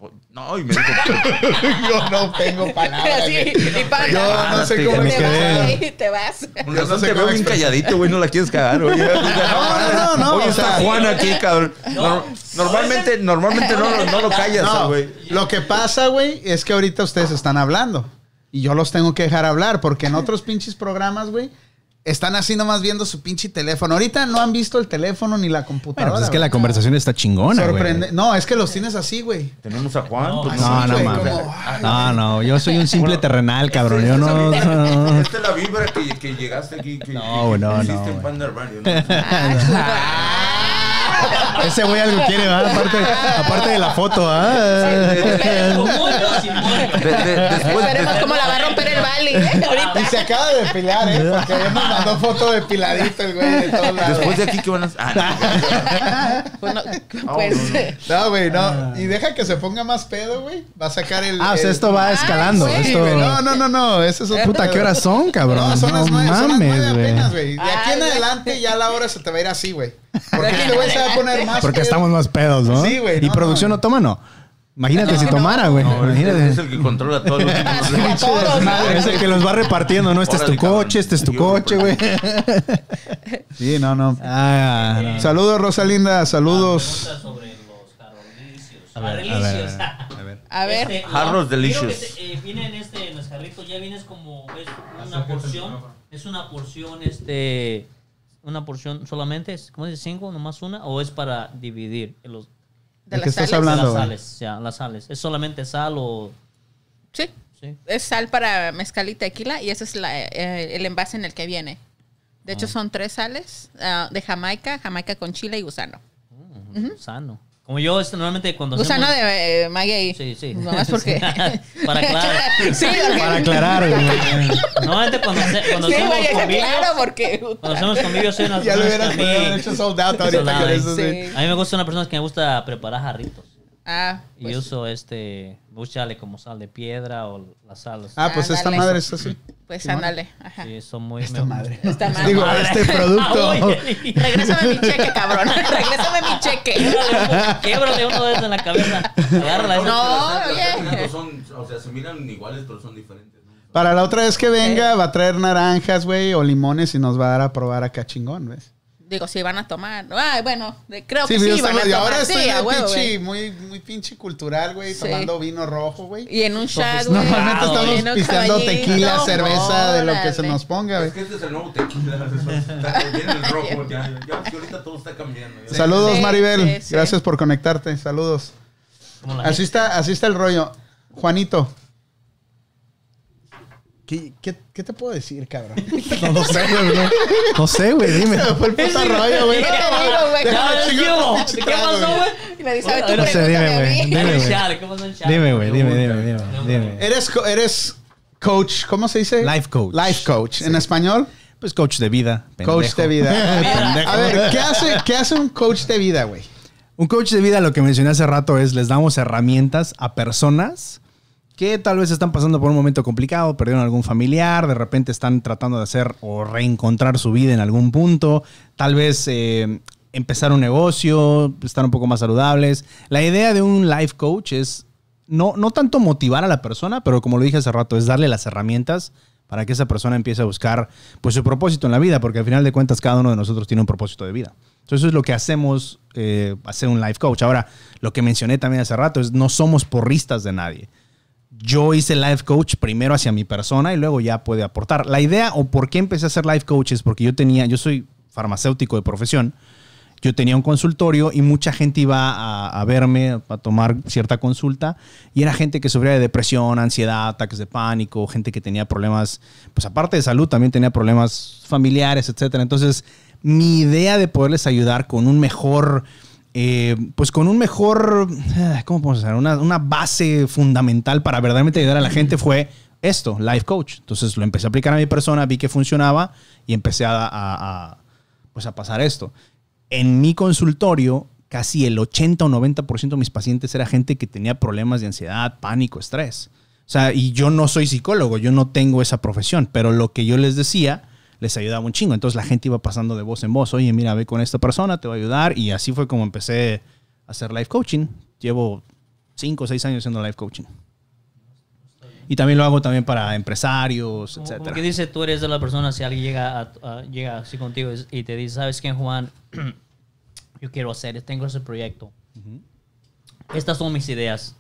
Po- No, y me dijo... Yo no tengo palabras. Y panda. Yo no sé cómo me quedé. te vas. Yo no sé te cómo veo bien calladito, güey, no la quieres cagar, güey. No, no, no, Hoy o está sea- Juan aquí, cabrón. Nor- normalmente, normalmente no, lo- no lo callas, No, güey. lo que pasa, güey, es que ahorita ustedes están hablando. Y yo los tengo que dejar hablar, porque en otros pinches programas, güey, están así nomás viendo su pinche teléfono. Ahorita no han visto el teléfono ni la computadora. Bueno, pues es que la güey. conversación está chingona, güey. Sorprende. No, es que los tienes así, güey. Tenemos a Juan. pues, No, no güey, mames. como, ay, No, no, yo soy un simple terrenal, cabrón. Esta Yo es no. vibra- no. Esta es la vibra que, que llegaste aquí. Que, No, que, no, que hiciste no, en güey. Panda Radio, ¿no? Ese güey algo quiere, ¿verdad? Aparte, aparte de la foto, ¿ah? Después, Esperemos cómo la va a romper el Bali, ¿eh? Ahorita. Y se acaba de depilar, ¿eh? Porque ya nos mandó foto depiladito el güey de todos lados. después de aquí, ¿qué van a hacer? Ah, Pues, no, pues, no, no. eh, No, güey, no. Y deja que se ponga más pedo, güey. Va a sacar el. Ah, o sea, el- esto va escalando. güey. Sí, Esto... güey, No, no, no, no. Ese es otro. Puta, ¿qué horas son, cabrón? No, son las No nueve, son las nueve mames, apenas, güey. güey. De aquí en güey. adelante ya la hora se te va a ir así, güey. Porque este güey se va a poner más Porque pedo. estamos más pedos, ¿no? Sí, güey, ¿Y no, producción no. no toma? No. Imagínate si tomara, güey. no, es, Imagínate. es el que controla todo. Lo a todos. Es el que los va repartiendo, ¿no? Este es tu coche, este es tu coche, güey. Sí, no, no. Ah, no. Saludos, Rosalinda. Saludos. Pregunta sobre los. A ver, a ver, a ver. A ver. Este, Jarros delicious. que eh, viene en este, en los jarritos, ya vienes como, es una porción, es una porción, este, una porción solamente, es, ¿cómo dice? ¿Cinco, nomás una? ¿O es para dividir los, De ¿De qué las estás sales. hablando? las sales? Ya, las sales. ¿Es solamente sal o...? Sí. Sí. Es sal para mezcal y tequila y ese es la, eh, el envase en el que viene. De Ah. hecho, son tres sales ah, de Jamaica, Jamaica con chile y gusano. Sano. Como yo, este, normalmente cuando Gusano hacemos- de eh, maguey. Sí, sí. Nomás porque. Para aclarar. sí, porque- Para aclarar, güey. Normalmente cuando, cuando Sí, hacemos convivios... claro, porque. Cuando hacemos convivios, soy una Ya lo persona hubieras mí- hecho sold out ahorita Sold out, con eso, sí. sí. A mí me gusta una persona que me gusta preparar jarritos. Ah, Y pues, uso este, echarle como sal de piedra o la sal. Ah, pues esta Ándale. madre es así. Pues Simón. ándale. Ajá. Sí, son muy... Esta madre. Está mal. Digo, este producto. Oye, Regrésame mi cheque, cabrón. Regrésame mi cheque. Québrale uno de esos en la cabeza. Agárrala. No, oye. recetas son, o sea, se miran iguales, pero son diferentes. ¿no? Para la otra vez que venga, va a traer naranjas, güey, o limones y nos va a dar a probar acá chingón, ¿ves? Digo, si van a tomar. Ay, bueno, de- creo Sí, que sí, van a y ahora sí, estoy a huevo, pinche, muy, muy pinche cultural, güey, Sí. tomando vino rojo, güey. Y en un shot, Pues güey. normalmente Wow. estamos pisteando tequila, cerveza, de lo que se nos ponga, güey. Es que este es el nuevo tequila. El rojo. Ya, ya, ahorita todo está cambiando. Saludos, Maribel. Gracias por conectarte. Saludos. Así está, así está el rollo. Juanito. ¿Qué, qué, qué te puedo decir, cabrón? No, no sé, güey. No, no sé, güey, dime. Se me fue el puto rollo, güey. Te digo, güey. ¿Qué pasó, güey? Y me dice, a ver, tú No sé, dime, güey. mí. Dime, güey. Dime, güey, dime, dime, dime, dime. Eres, co- eres coach, ¿cómo se dice? Life coach. Life coach. ¿En español? Pues coach de vida. Coach pendejo. de vida. A ver, ¿qué hace, ¿qué hace un coach de vida, güey? Un coach de vida, lo que mencioné hace rato, es les damos herramientas a personas que tal vez están pasando por un momento complicado, perdieron algún familiar, de repente están tratando de hacer o reencontrar su vida en algún punto, tal vez eh, empezar un negocio, estar un poco más saludables. La idea de un life coach es no, no tanto motivar a la persona, pero como lo dije hace rato, es darle las herramientas para que esa persona empiece a buscar pues, su propósito en la vida, porque al final de cuentas cada uno de nosotros tiene un propósito de vida. Entonces eso es lo que hacemos, eh, hacer un life coach. Ahora, lo que mencioné también hace rato es no somos porristas de nadie. Yo hice life coach primero hacia mi persona y luego ya puede aportar. La idea o por qué empecé a hacer life coach es porque yo tenía, yo soy farmacéutico de profesión, yo tenía un consultorio y mucha gente iba a, verme, a tomar cierta consulta, y era gente que sufría de depresión, ansiedad, ataques de pánico, gente que tenía problemas, pues aparte de salud, también tenía problemas familiares, etcétera. Entonces, mi idea de poderles ayudar con un mejor, eh, pues con un mejor, eh, ¿cómo podemos hacer? Una, base fundamental para verdaderamente ayudar a la gente fue esto, Life Coach. Entonces lo empecé a aplicar a mi persona, vi que funcionaba y empecé a, pues a pasar esto. En mi consultorio, casi el 80 o 90% de mis pacientes era gente que tenía problemas de ansiedad, pánico, estrés. O sea, y yo no soy psicólogo, yo no tengo esa profesión, pero lo que yo les decía les ayudaba un chingo. Entonces la gente iba pasando de voz en voz, oye, mira, ve con esta persona, te va a ayudar. Y así fue como empecé a hacer life coaching. Llevo 5 o 6 años haciendo life coaching. Y también lo hago también para empresarios, Como, etcétera. que dice, tú eres de la persona, si alguien llega, a- a- llega así contigo y te dice, ¿sabes qué, Juan? Yo quiero hacer, tengo ese proyecto. Estas son mis ideas.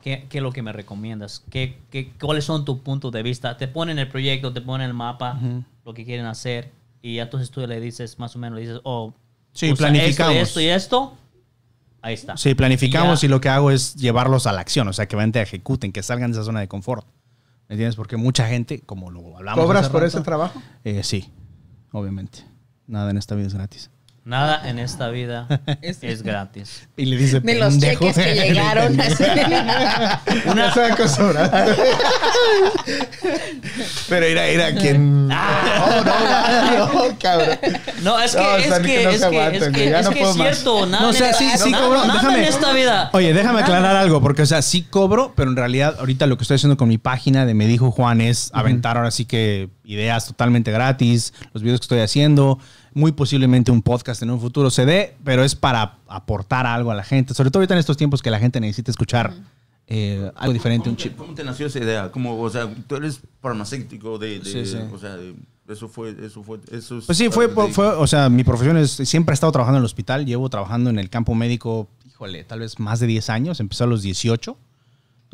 ¿Qué, qué es lo que me recomiendas? ¿Qué, qué, ¿Cuáles son tus puntos de vista? Te ponen el proyecto, te ponen el mapa, lo que quieren hacer, y ya entonces tú le dices, más o menos, le dices, oh, Sí, planificamos. Esto, esto y esto. Ahí está. Sí, planificamos Y lo que hago es llevarlos a la acción, o sea, que realmente ejecuten, que salgan de esa zona de confort. ¿Me entiendes? Porque mucha gente, como lo hablamos. ¿Cobras por rato, ese trabajo? eh, sí, obviamente. Nada en esta vida es gratis. Nada en esta vida es gratis. Y le dice, Ni los pendejo. cheques que llegaron. así. Una se acostumbrada. Pero era, era quien. No, no, no, cabrón. No, es que, No, es o sea, que, que no es que, aguanten, es que, ya es no que puedo es más. cierto. Nada, No, o sea, en- sí, sí nada- cobro. nada déjame, en esta vida. Oye, déjame aclarar algo, porque, o sea, sí cobro, pero en realidad ahorita lo que estoy haciendo con mi página de Me Dijo Juan es aventar ahora sí que ideas totalmente gratis, los videos que estoy haciendo, muy posiblemente un podcast en un futuro se dé, pero es para aportar algo a la gente, sobre todo ahorita en estos tiempos que la gente necesita escuchar eh, algo diferente, ¿Cómo un te, chip. ¿Cómo te nació esa idea? ¿Cómo, o sea, tú eres farmacéutico de, de- Sí, sí. o sea, de- eso fue, eso fue, eso es- Pues sí, fue, de- fue, o sea, mi profesión es, siempre he estado trabajando en el hospital, llevo trabajando en el campo médico, híjole, tal vez más de 10 años, empecé a los 18,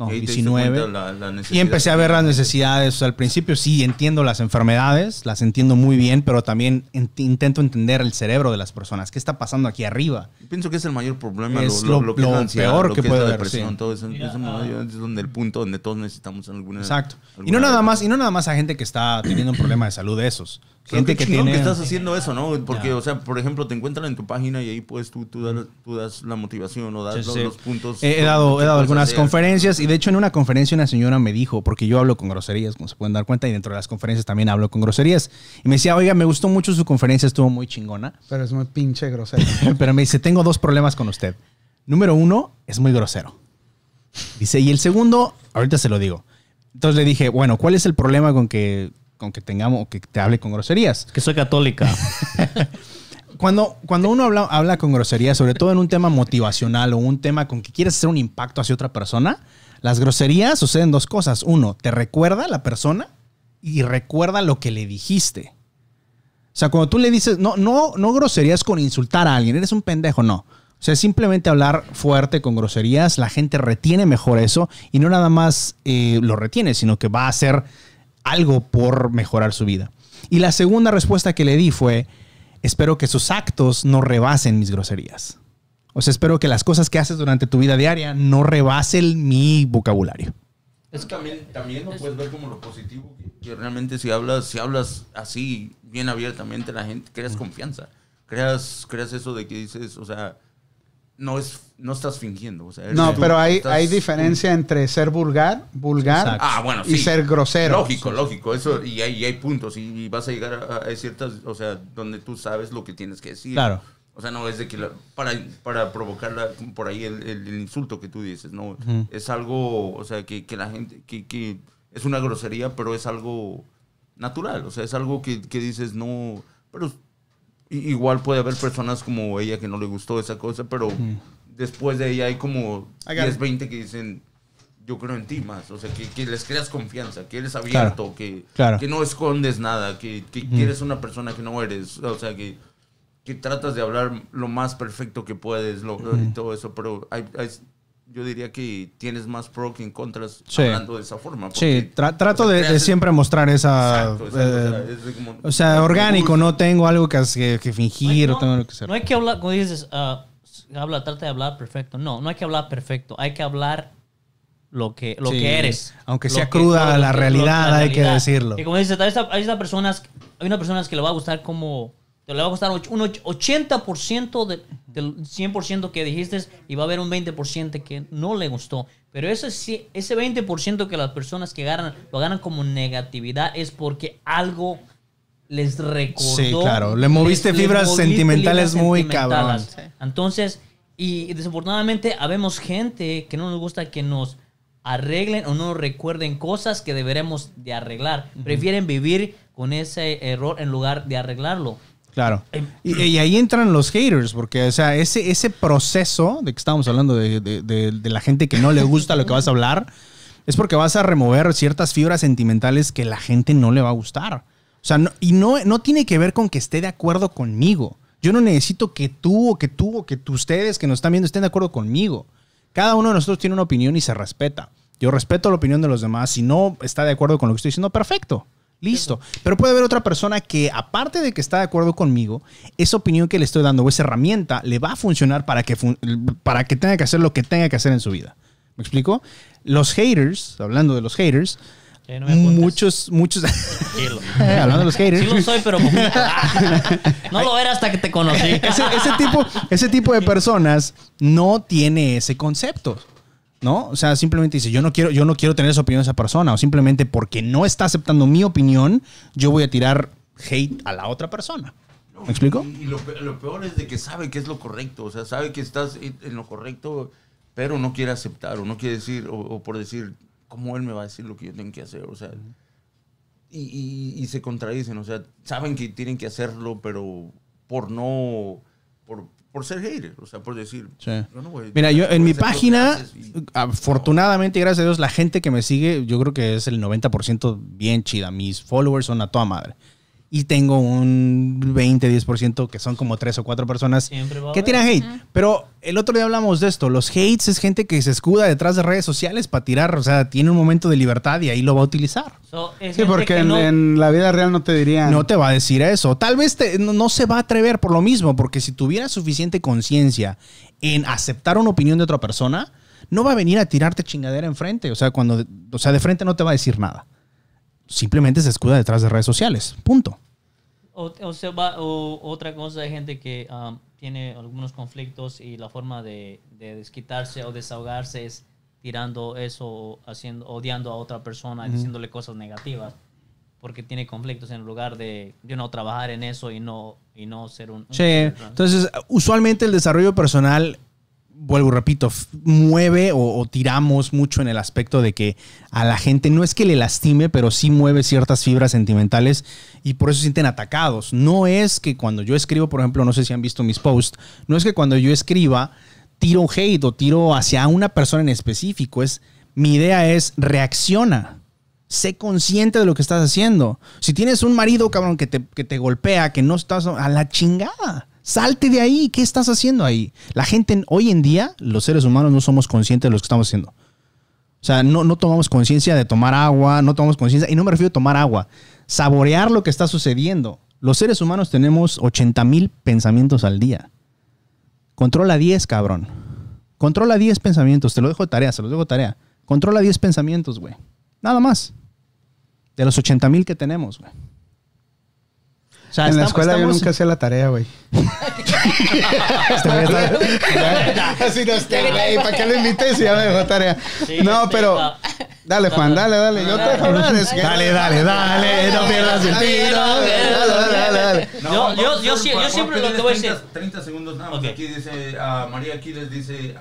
no, y ahí te diste 19. cuenta la- la Y empecé a que ver las necesidades. O sea, al principio sí entiendo las enfermedades, las entiendo muy bien, pero también ent- intento entender el cerebro de las personas. ¿Qué está pasando aquí arriba? Pienso que es el mayor problema, Es lo, lo- lo- lo que es lo ansiedad, peor lo que es puede la haber, depresión, sí. todo eso. Mira, eso ah. es donde el punto donde todos necesitamos alguna. Exacto. Y alguna no nada más, y no nada más a gente que está teniendo un problema de salud de esos. Pero Gente que chingón tiene. que estás haciendo eso, ¿no? Porque, Ya. o sea, por ejemplo, te encuentran en tu página y ahí pues tú, tú, das, tú das la motivación o das Sí, los, sí. los puntos. He, he dado, que he dado algunas hacer. conferencias y de hecho en una conferencia una señora me dijo, porque yo hablo con groserías, como se pueden dar cuenta, y dentro de las conferencias también hablo con groserías. Y me decía, oiga, me gustó mucho su conferencia, estuvo muy chingona. Pero es muy pinche grosero. Pero me dice, tengo dos problemas con usted. Número uno, es muy grosero. Dice, y el segundo, ahorita se lo digo. Entonces le dije, bueno, ¿cuál es el problema con que, con que tengamos, que te hable con groserías? Que soy católica. Cuando, cuando uno habla, habla con groserías, sobre todo en un tema motivacional o un tema con que quieres hacer un impacto hacia otra persona, las groserías suceden dos cosas. Uno, te recuerda a la persona y recuerda lo que le dijiste. O sea, cuando tú le dices, no, no, no groserías con insultar a alguien, eres un pendejo, no. O sea, simplemente hablar fuerte con groserías, la gente retiene mejor eso y no nada más eh, lo retiene, sino que va a hacer algo por mejorar su vida. Y la segunda respuesta que le di fue, espero que sus actos no rebasen mis groserías. O sea, espero que las cosas que haces durante tu vida diaria no rebasen mi vocabulario. Es que también, también lo puedes ver como lo positivo, que, realmente si hablas, si hablas así, bien abiertamente, la gente, creas confianza. Creas, creas eso de que dices, o sea, no es, no estás fingiendo. O sea, eres No, tú, pero hay, estás- hay diferencia entre ser vulgar, vulgar Exacto. Ah, bueno, y ser grosero. Lógico, lógico. Eso, y hay, y hay puntos. Y, y vas a llegar a, a ciertas, o sea, donde tú sabes lo que tienes que decir. Claro. O sea, no es de que la- para, para provocar por ahí el, el- el insulto que tú dices, no. Es algo, o sea, que, que la gente, que, que es una grosería, pero es algo natural. O sea, es algo que, que dices, no, pero igual puede haber personas como ella que no le gustó esa cosa, pero después de ella hay como I got 10, it. 20 que dicen, yo creo en ti más. O sea, que, que les creas confianza, que eres abierto, que, claro. que no escondes nada, que, que, que eres una persona que no eres. O sea, que, que tratas de hablar lo más perfecto que puedes lo- y todo eso. Pero hay, hay- yo diría que tienes más pro que en contras Sí. hablando de esa forma. Sí, tra- trato o sea, de, siempre mostrar esa... Exacto, exacto, o sea, eh, es de como- o sea, me orgánico, no tengo algo que, que- que fingir, no, no tengo algo que hacer. no hay que hablar, como dices, ah, habla, trata de hablar perfecto. No, no hay que hablar perfecto. Hay que hablar lo que, lo Sí. que eres. Aunque sea que- cruda la que- realidad, lo- hay que decirlo. Y como dices, hay, esta- hay personas, hay unas personas que le va a gustar como, te le va a gustar och- un och- 80% de- del 100% que dijiste y va a haber un 20% que no le gustó. Pero ese, ese 20% que las personas que ganan, lo ganan como negatividad es porque algo les recordó. Sí, claro. Le moviste fibras moviste sentimentales muy sentimentales. cabrón. Entonces, y desafortunadamente habemos gente que no nos gusta que nos arreglen o no nos recuerden cosas que deberemos de arreglar. Prefieren vivir con ese error en lugar de arreglarlo. Claro. Y, y ahí entran los haters, porque, o sea, ese, ese proceso de que estábamos hablando de, de- de- de la gente que no le gusta lo que vas a hablar, es porque vas a remover ciertas fibras sentimentales que la gente no le va a gustar. O sea, no- y no, no tiene que ver con que esté de acuerdo conmigo. Yo no necesito que tú o que tú o que tú, ustedes que nos están viendo estén de acuerdo conmigo. Cada uno de nosotros tiene una opinión y se respeta. Yo respeto la opinión de los demás. Si no está de acuerdo con lo que estoy diciendo, perfecto. Listo. Pero puede haber otra persona que, aparte de que está de acuerdo conmigo, esa opinión que le estoy dando o esa herramienta le va a funcionar para que, fun- para que tenga que hacer lo que tenga que hacer en su vida. ¿Me explico? Los haters, hablando de los haters, Eh, no muchos, muchos. Hablando de los haters. Sí lo soy, pero no lo era hasta que te conocí. ese, ese tipo, ese tipo de personas no tiene ese concepto. ¿No? O sea, simplemente dice, yo no quiero, yo no quiero tener esa opinión de esa persona. O simplemente porque no está aceptando mi opinión, yo voy a tirar hate a la otra persona. ¿Me explico? Y, y lo, lo peor es de que sabe que es lo correcto, o sea, sabe que estás en lo correcto, pero no quiere aceptar, o no quiere decir, o, o por decir, ¿cómo él me va a decir lo que yo tengo que hacer? O sea, y, y- y se contradicen, o sea, saben que tienen que hacerlo, pero por no, por, por ser hater, o sea, por decir, Sí. no Mira, yo en mi página, y- afortunadamente, gracias a Dios, la gente que me sigue, yo creo que es el 90% bien chida. Mis followers son a toda madre. Y tengo un 20, 10% que son como tres o cuatro personas que tiran hate. Pero el otro día hablamos de esto. Los hates es gente que se escuda detrás de redes sociales para tirar. O sea, tiene un momento de libertad y ahí lo va a utilizar. So, Sí, porque que en, no- en la vida real no te dirían. No te va a decir eso. Tal vez te- no, no se va a atrever por lo mismo, porque si tuviera suficiente conciencia en aceptar una opinión de otra persona, no va a venir a tirarte chingadera enfrente. O sea, cuando, o sea, de frente no te va a decir nada. Simplemente se escuda detrás de redes sociales. Punto. O, o se va- o otra cosa hay gente que um, tiene algunos conflictos y la forma de, de desquitarse o desahogarse es tirando eso, o haciendo, odiando a otra persona, diciéndole cosas negativas, porque tiene conflictos en lugar de, de no trabajar en eso y no, y no ser un... un Sí. ser- Entonces, usualmente el desarrollo personal, vuelvo repito, mueve o, o tiramos mucho en el aspecto de que a la gente no es que le lastime, pero sí mueve ciertas fibras sentimentales y por eso se sienten atacados. No es que cuando yo escribo, por ejemplo, no sé si han visto mis posts, no es que cuando yo escriba tiro hate o tiro hacia una persona en específico, es mi idea es reacciona. Sé consciente de lo que estás haciendo. Si tienes un marido, cabrón, que te, que te golpea, que no estás a la chingada. Salte de ahí. ¿Qué estás haciendo ahí? La gente, hoy en día, los seres humanos no somos conscientes de lo que estamos haciendo. O sea, no, no tomamos conciencia de tomar agua, no tomamos conciencia, y no me refiero a tomar agua, saborear lo que está sucediendo. Los seres humanos tenemos 80 mil pensamientos al día. Controla 10, cabrón. Controla 10 pensamientos. Te lo dejo de tarea, se los dejo de tarea. Controla 10 pensamientos, güey. Nada más. De los 80 mil que tenemos, güey. O sea, en la estamos- escuela yo nunca hacía la tarea, güey. Este está- Así no esté, güey. ¿Para qué lo invité si ya me dejó tarea? Sí, No, este, pero... ah, Dale, Juan, dale, dale. Yo te dejo hablar. es que- Dale, dale, dale. No pierdas el tiro. Dale, dale, dale, dale. No, Yo- yo- yo yo siempre lo que voy a decir- 30, 30 segundos nada más. Aquí dice, a María aquí les dice,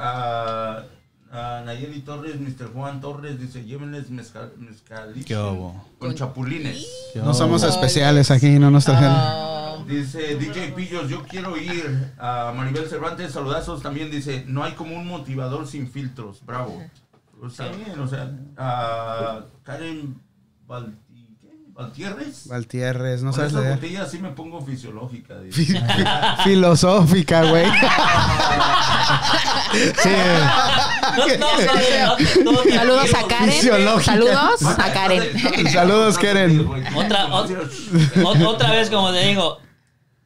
a, Nayeli Torres, Mr. Juan Torres, dice, llévenles mezcal, mezcaliche ¿Qué hubo? con chapulines. No somos especiales aquí, no nos trajeron. Ah, Dice DJ Pillos, yo quiero ir. A Maribel Cervantes, saludazos. También dice, no hay como un motivador sin filtros. Bravo. Pues está bien, o sea, a Karen ¿qué? Valtierres. Valtierres, no Con sabes esa leer. botella sí me pongo fisiológica. Filosófica, güey. Sí. No, no, no, no, no, Saludos a Karen. Fisiológica. Saludos a Karen. Saludos, Karen. Otra, ot- ot- otra vez, como te digo,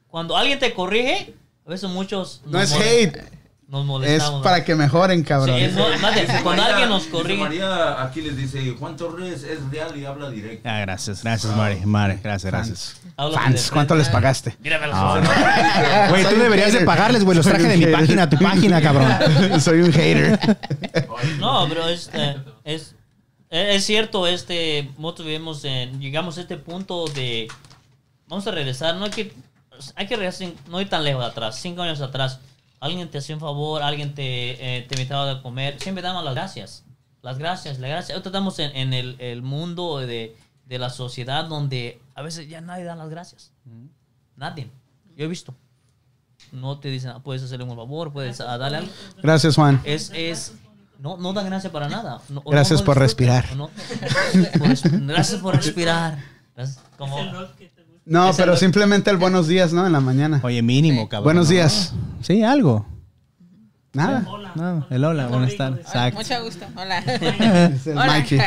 cuando alguien te corrige, a veces muchos No es hate. Nos Es molestamos. para que mejoren, cabrón. Sí, es no- más de- Dice cuando María- alguien nos corrige. María aquí les dice, Juan Torres es real y habla directo. Ah, gracias, gracias, Mari. Mari, gracias, gracias. Fans, ¿cuánto les pagaste? Mírame los Ah. Güey, tú deberías de pagarles, güey. Los traje de mi hater. página a tu página, cabrón. Soy un hater. No, pero este, es, es cierto, este, nosotros vivimos en, llegamos a este punto de, vamos a regresar, no hay que, hay que regresar, no ir tan lejos atrás, cinco años atrás, alguien te hacía un favor, alguien te, eh, te invitaba a comer, siempre damos las gracias, las gracias, las gracias. Ahorita estamos en, en el, el mundo de, de la sociedad donde a veces ya nadie da las gracias, nadie, yo he visto. No te dicen, "Ah, puedes hacerle un favor, puedes darle algo Gracias, Juan. es, es no, no dan gracias para nada. No- Gracias no- no por respirar. gracias por respirar. Gracias. Como, No, pero el- simplemente el buenos días, ¿no? En la mañana. Oye, mínimo, cabrón. Buenos ¿no? días. Sí, algo. Nada. No, el hola, buenas tardes. Exacto. Mucho gusto. Hola. Es el Hola. Mikey.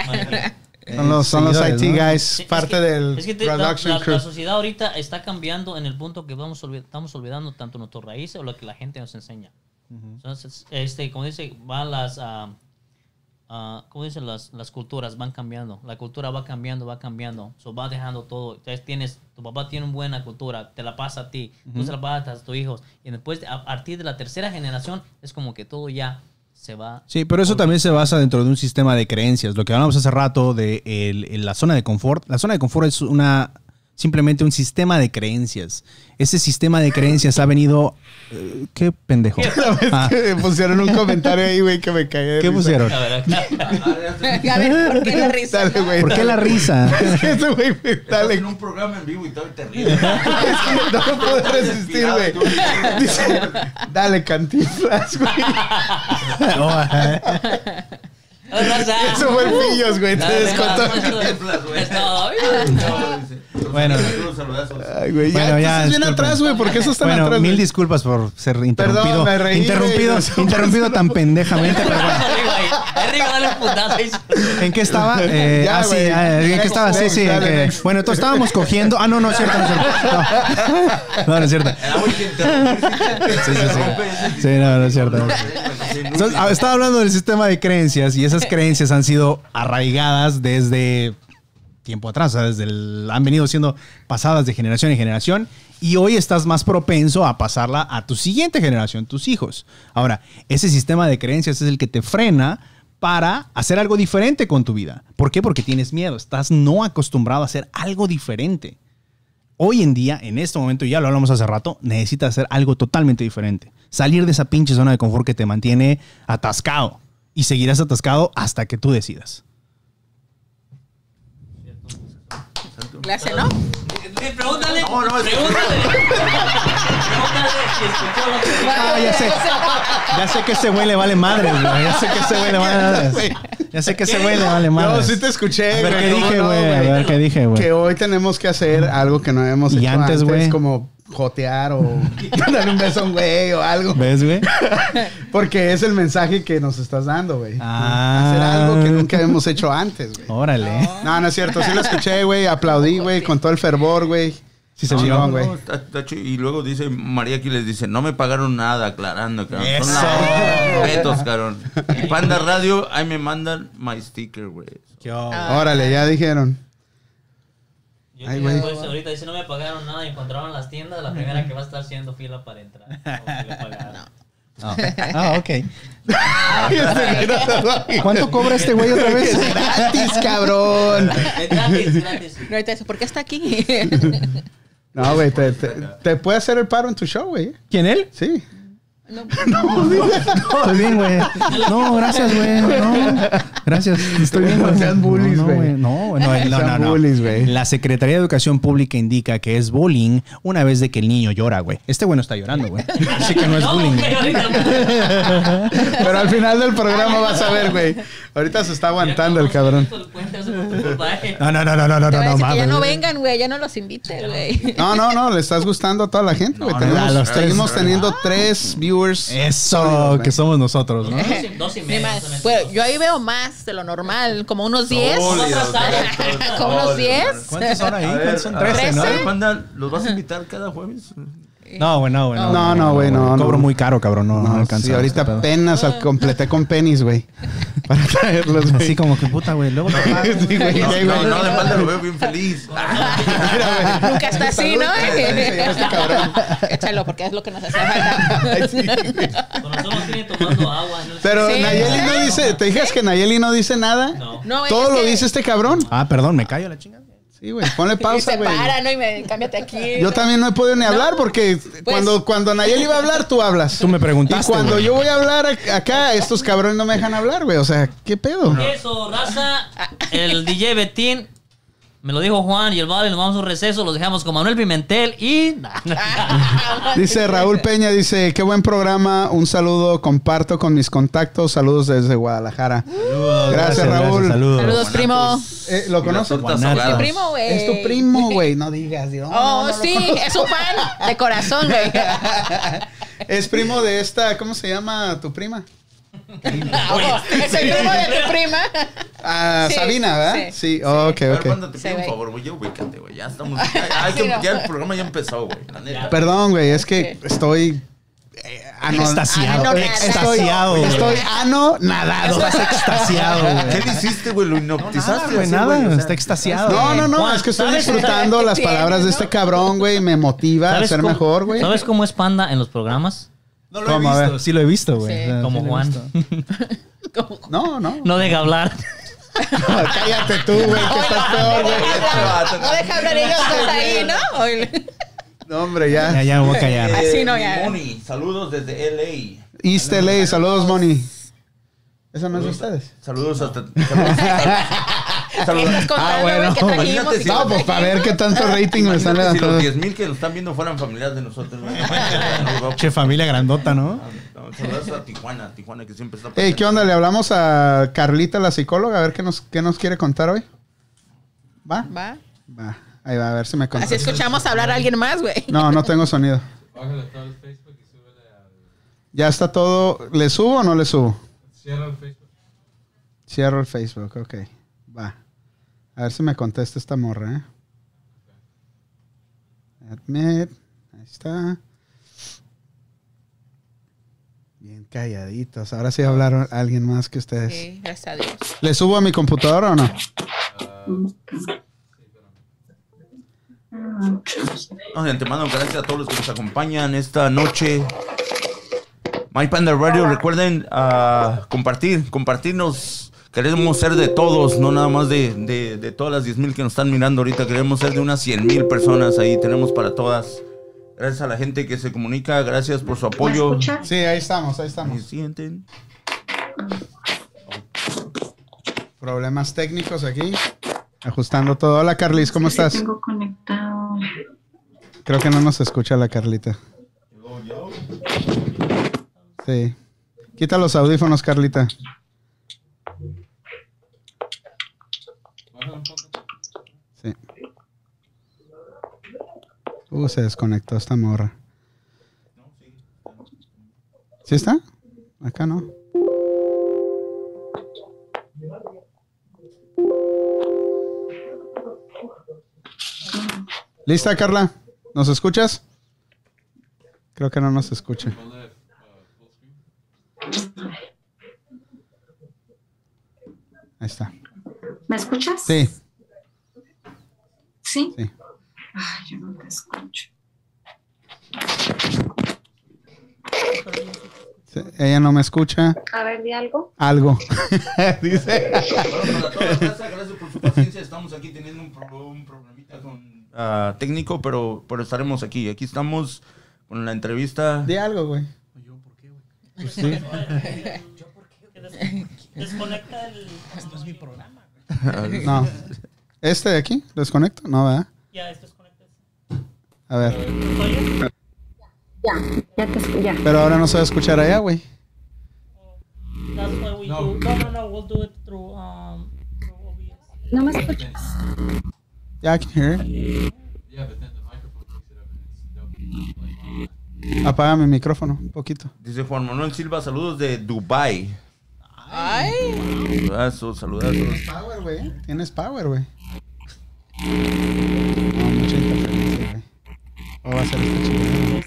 Son los, son los Seguidores, IT ¿no? guys, Sí, es parte que- del es que te- la, production la- crew. la sociedad ahorita está cambiando en el punto que vamos olvid- estamos olvidando tanto nuestras raíces o lo que la gente nos enseña. Entonces, este, como dice, van las, ah, ah, ¿cómo dicen? Las, las culturas van cambiando. La cultura va cambiando, va cambiando. So, va dejando todo. Entonces, tienes, tu papá tiene una buena cultura, te la pasa a ti, tú se la pasas a tus hijos. Y después, a partir de la tercera generación, es como que todo ya se va. Sí, pero eso también se basa dentro de un sistema de creencias. Lo que hablamos hace rato de el- el- la zona de confort. La zona de confort es una simplemente un sistema de creencias. Ese sistema de creencias ha venido. eh, ¿Qué pendejo? Ah, Que pusieron un comentario ahí, güey, que me caí de ¿Qué risa. pusieron? A ver, acá. A ver, ¿por qué la risa? Dale, güey. ¿Por qué la risa? Ese güey, me- dale. en un programa en vivo y todavía te ríes. Es que no me puedo resistir, güey. Dice, dale, cantinflas, güey. Oh, eh. Eso fue el pillos, güey. Te descontó. eso. Bueno. Ay, güey. Ya, Bueno, ya, estás bien atrás, güey. ¿Por qué estás tan Bueno, atrás? mil güey? disculpas por ser interrumpido. me reí, interrumpido, güey. interrumpido tan pendejamente, pero bueno. ¿En qué estaba? Eh, Ya, ah, sí, ah, ¿en qué estaba? Sí, sí. dale, que- next. bueno, entonces estábamos cogiendo. Ah, no, no es cierto, no es cierto. No, no, no es cierto. Ah, Sí, sí, sí. Sí, no, no es cierto. Entonces, ah, estaba hablando del sistema de creencias y esas creencias han sido arraigadas desde tiempo atrás, desde el- han venido siendo pasadas de generación en generación y hoy estás más propenso a pasarla a tu siguiente generación, tus hijos. Ahora, ese sistema de creencias es el que te frena para hacer algo diferente con tu vida. ¿Por qué? Porque tienes miedo, estás no acostumbrado a hacer algo diferente. Hoy en día, en este momento, ya lo hablamos hace rato, necesitas hacer algo totalmente diferente. Salir de esa pinche zona de confort que te mantiene atascado. Y seguirás atascado hasta que tú decidas. Clase, ¿no? Eh, Pregúntale. No, no, Pregúntale. Pregúntale si escuchó lo que dijo. Ah, ya sé. Ya sé que ese güey le vale madre, güey. Ya sé que ese güey le vale madre. Ya sé que ese güey le vale más. No, sí te escuché, A ver güey. qué ¿cómo dije, no, güey. A ver qué dije, güey. Que hoy tenemos que hacer algo que no habíamos Y hecho antes, antes, güey. como jotear o darle un beso a un güey o algo. ¿Ves, güey? Porque es el mensaje que nos estás dando, güey. Ah. Hacer algo que nunca habíamos hecho antes, güey. Órale. No, no es cierto. Sí lo escuché, güey. Aplaudí, güey, con todo el fervor, güey. Sí se No, vio. no, güey. y luego dice María aquí les dice, no me pagaron nada aclarando, cabrón. Son Eso. nada, respetos, cabrón. Y Panda Radio, ahí me mandan my sticker, güey. Órale, ya dijeron. Yo Ay, ahorita dice no me pagaron nada y encontraron las tiendas, la primera que va a estar haciendo fila para entrar. O que le pagaron. Ah, ok. ¿Cuánto cobra este güey otra vez? Es gratis, cabrón. Es gratis, gratis. No, ahorita dice, ¿por qué está aquí? No, güey, te, te, te puede hacer el paro en tu show, güey. ¿Quién él? Sí. Estoy bien, güey. No, gracias, güey. No, gracias. Estoy bien, güey. No sean bullies, no, güey. No, güey. no, no, no, no. bullies, güey. La Secretaría de Educación Pública indica que es bullying una vez de que el niño llora, güey. Este güey no está llorando, güey. Así que no es bullying. Pero al final del programa vas a ver, güey. Ahorita se está aguantando el cabrón. No, no, no, no, no, no, no, que ya no vengan, güey. Ya no los invite, güey. No, no, no, le estás gustando a toda la gente, güey. No, no, Tenemos- a los tres. seguimos teniendo tres viewers. Eso, sólidos, que somos nosotros, ¿no? Dos y- medio. Bueno, yo ahí veo más de lo normal, como unos 10. Sólidos, Como unos 10. ¿Cuántos son ahí? ¿Cuántos son? a ver, 13, ¿no? ¿los vas a invitar cada jueves? No, güey, no, güey. No, no, güey, no, no. Cobro muy caro, cabrón. No, no, No, alcanza. sí, ahorita este apenas al- completé con penis, güey. Para traerlos, güey. Así como que puta, güey. Luego te pago. Sí, güey, No, no, no, de lo veo bien feliz. Nunca está así, ¿no? Este cabrón. Échalo, porque es lo que nos hace falta. Con nosotros tiene tomando agua. ¿no? Pero Sí. Nayeli no dice, ¿te fijas que Nayeli no dice nada? No. No, Todo lo que- dice este cabrón. Ah, perdón, me callo la chingada. Sí, güey, ponle Y pausa, se güey. para, ¿no? Y me cámbiate aquí. Yo también no he podido ni hablar porque Pues- cuando, cuando Nayeli va a hablar, tú hablas. Tú me preguntaste, Y cuando yo voy a hablar ac- acá, estos cabrones no me dejan hablar, güey. O sea, ¿qué pedo? Eso, raza. El DJ Betín. Me lo dijo Juan y el Vale, nos vamos a un receso, los dejamos con Manuel Pimentel y... Dice Raúl Peña, dice, qué buen programa, un saludo, comparto con mis contactos, saludos desde Guadalajara. Gracias, Raúl. Saludos. Saludos, primo. Eh, ¿Lo conoces? Ahogadas. Mi primo, güey. Es tu primo, güey, no digas. Dios. Oh, sí, es un fan de corazón, güey. Es primo de esta, ¿cómo se llama tu prima? Oh, es el primo de tu prima. Ah, Sí, Sabina, ¿verdad? sí, Sí, ok, A ver, ok. Panda, te pido un favor, güey. Ya ubícate, güey. Ya estamos. Ya, el programa ya empezó, güey. Perdón, güey, es que estoy... eh, ano- Extasiado. Ah, no, extasiado. Estoy, güey. estoy ano nadado. Estás extasiado, güey. ¿Qué le hiciste, güey? Lo hipnotizaste. güey, nada. güey, o sea, Está extasiado. No, no, no, es que estoy disfrutando las palabras de este cabrón, güey, me motiva a ¿Sabes ser cómo- mejor, güey. ¿Sabes cómo es Panda en los programas? No lo he visto. ver. Sí lo he visto, güey. Sí. O sea, Como sí lo he Juan. visto. No, no. No deja hablar. Cállate tú, güey, que estás peor, güey. No deja hablar ellos dos ahí, ¿no? Oye. No, hombre, Ya, ya. ya me voy a callar. Así no, ya. Moni, saludos desde LA. East LA, saludos, Moni. ¿Esa no es de ustedes? Saludos hasta. Saludos. ¿Qué saludos. estás contando, Ah, bueno. si- No, pues para ver qué tanto rating me están Imagínate si levantando. los 10 mil que nos están viendo fueran familiares de nosotros, güey. Che, familia grandota, ¿no? No, Saludos a Tijuana, Tijuana que siempre está. Hey, ¿qué onda? Le hablamos a Carlita, la psicóloga, a ver qué nos, qué nos quiere contar hoy. ¿Va? Va. Va. Ahí va, a ver si me Así contesta. escuchamos hablar a alguien más, güey. No, no tengo sonido. Bájale todo el Facebook y súbele al. Ya está todo. ¿Le subo o no le subo? Cierra el Facebook. Cierro el Facebook, ok. Va. A ver si me contesta esta morra, ¿eh? Admit. Ahí está. Bien calladitos. Ahora sí hablaron alguien más que ustedes. Sí, gracias a Dios. ¿Le subo a mi computadora o no? No, de antemano, gracias a todos los que nos acompañan esta noche. My Panda Radio, recuerden ah, compartir, compartirnos. Queremos ser de todos, no nada más de, de, de todas las 10 mil que nos están mirando ahorita. Queremos ser de unas 100 mil personas ahí. Tenemos para todas. Gracias a la gente que se comunica. Gracias por su apoyo. Sí, ahí estamos, ahí ¿Me estamos. sienten? Problemas técnicos aquí. Ajustando todo. Hola, Carlis, ¿cómo estás? Tengo conectado. Creo que no nos escucha la Carlita. Sí. Quita los audífonos, Carlita. Sí. Uh, se desconectó esta morra. ¿Sí está? Acá no. ¿Lista, Carla? ¿Nos escuchas? Creo que no nos escucha. Ahí está. ¿Me escuchas? Sí, ¿Sí? sí. Ay, yo no te escucho. Sí, Ella no me escucha. A ver, di algo. Algo. Dice. Bueno, para toda la gracias por su paciencia. Estamos aquí teniendo un, pro- un problemita con, ah, técnico, pero, pero estaremos aquí. Aquí estamos con la entrevista. Di algo, güey. Pues sí. Desconecta el. No. ¿Este de aquí? ¿Desconecto? No, ¿verdad? Ya, esto desconecta. A ver. Ya, ya te escucho. Ya. Pero ahora no se va a escuchar allá, güey. That's why we No. do. No, no, no. We'll do it through um through OBS. ¿No me escuchas? Yeah, I can hear it. Yeah, but then the microphone picks it up and it's double, like, on. Apaga mi micrófono un poquito. Dice Juan Manuel Silva, saludos de Dubai. Ay, Saludazos, saludazos. Power, güey. Tienes power, güey. No, mucha interferencia, güey. O va a ser esta chingada.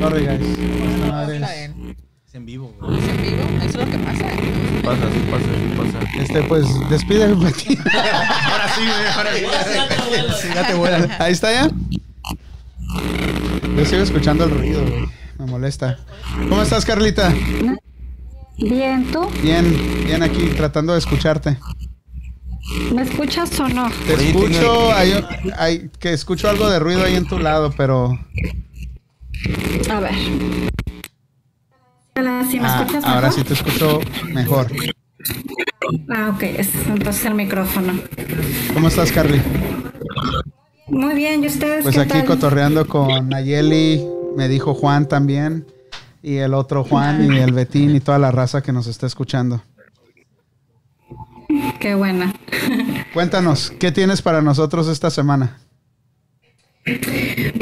Sorry, guys. Esta madre está es- en vivo, güey. ¿Es en vivo? Eso es lo que pasa. Pasa, sí pasa, sí pasa. Este, pues, despide, güey. Ahora sí, güey, ahora sí. Sí, ya te vuelan. Ahí está ya. Yo sigo escuchando el ruido, güey. Me molesta. ¿Cómo estás, Carlita? Bien, ¿tú? Bien, bien aquí, tratando de escucharte. ¿Me escuchas o no? Te Oye, escucho, tengo- hay, hay- que escucho algo de ruido ahí en tu lado, pero... A ver. Hola, ¿sí me Ah, escuchas ahora mejor? sí te escucho mejor. Ah, ok. Es entonces el micrófono. ¿Cómo estás, Carly? Muy bien, ¿y ustedes Pues qué aquí tal? cotorreando con Nayeli, me dijo Juan también, y el otro Juan, y el Betín, y toda la raza que nos está escuchando. Qué buena. Cuéntanos, ¿qué tienes para nosotros esta semana?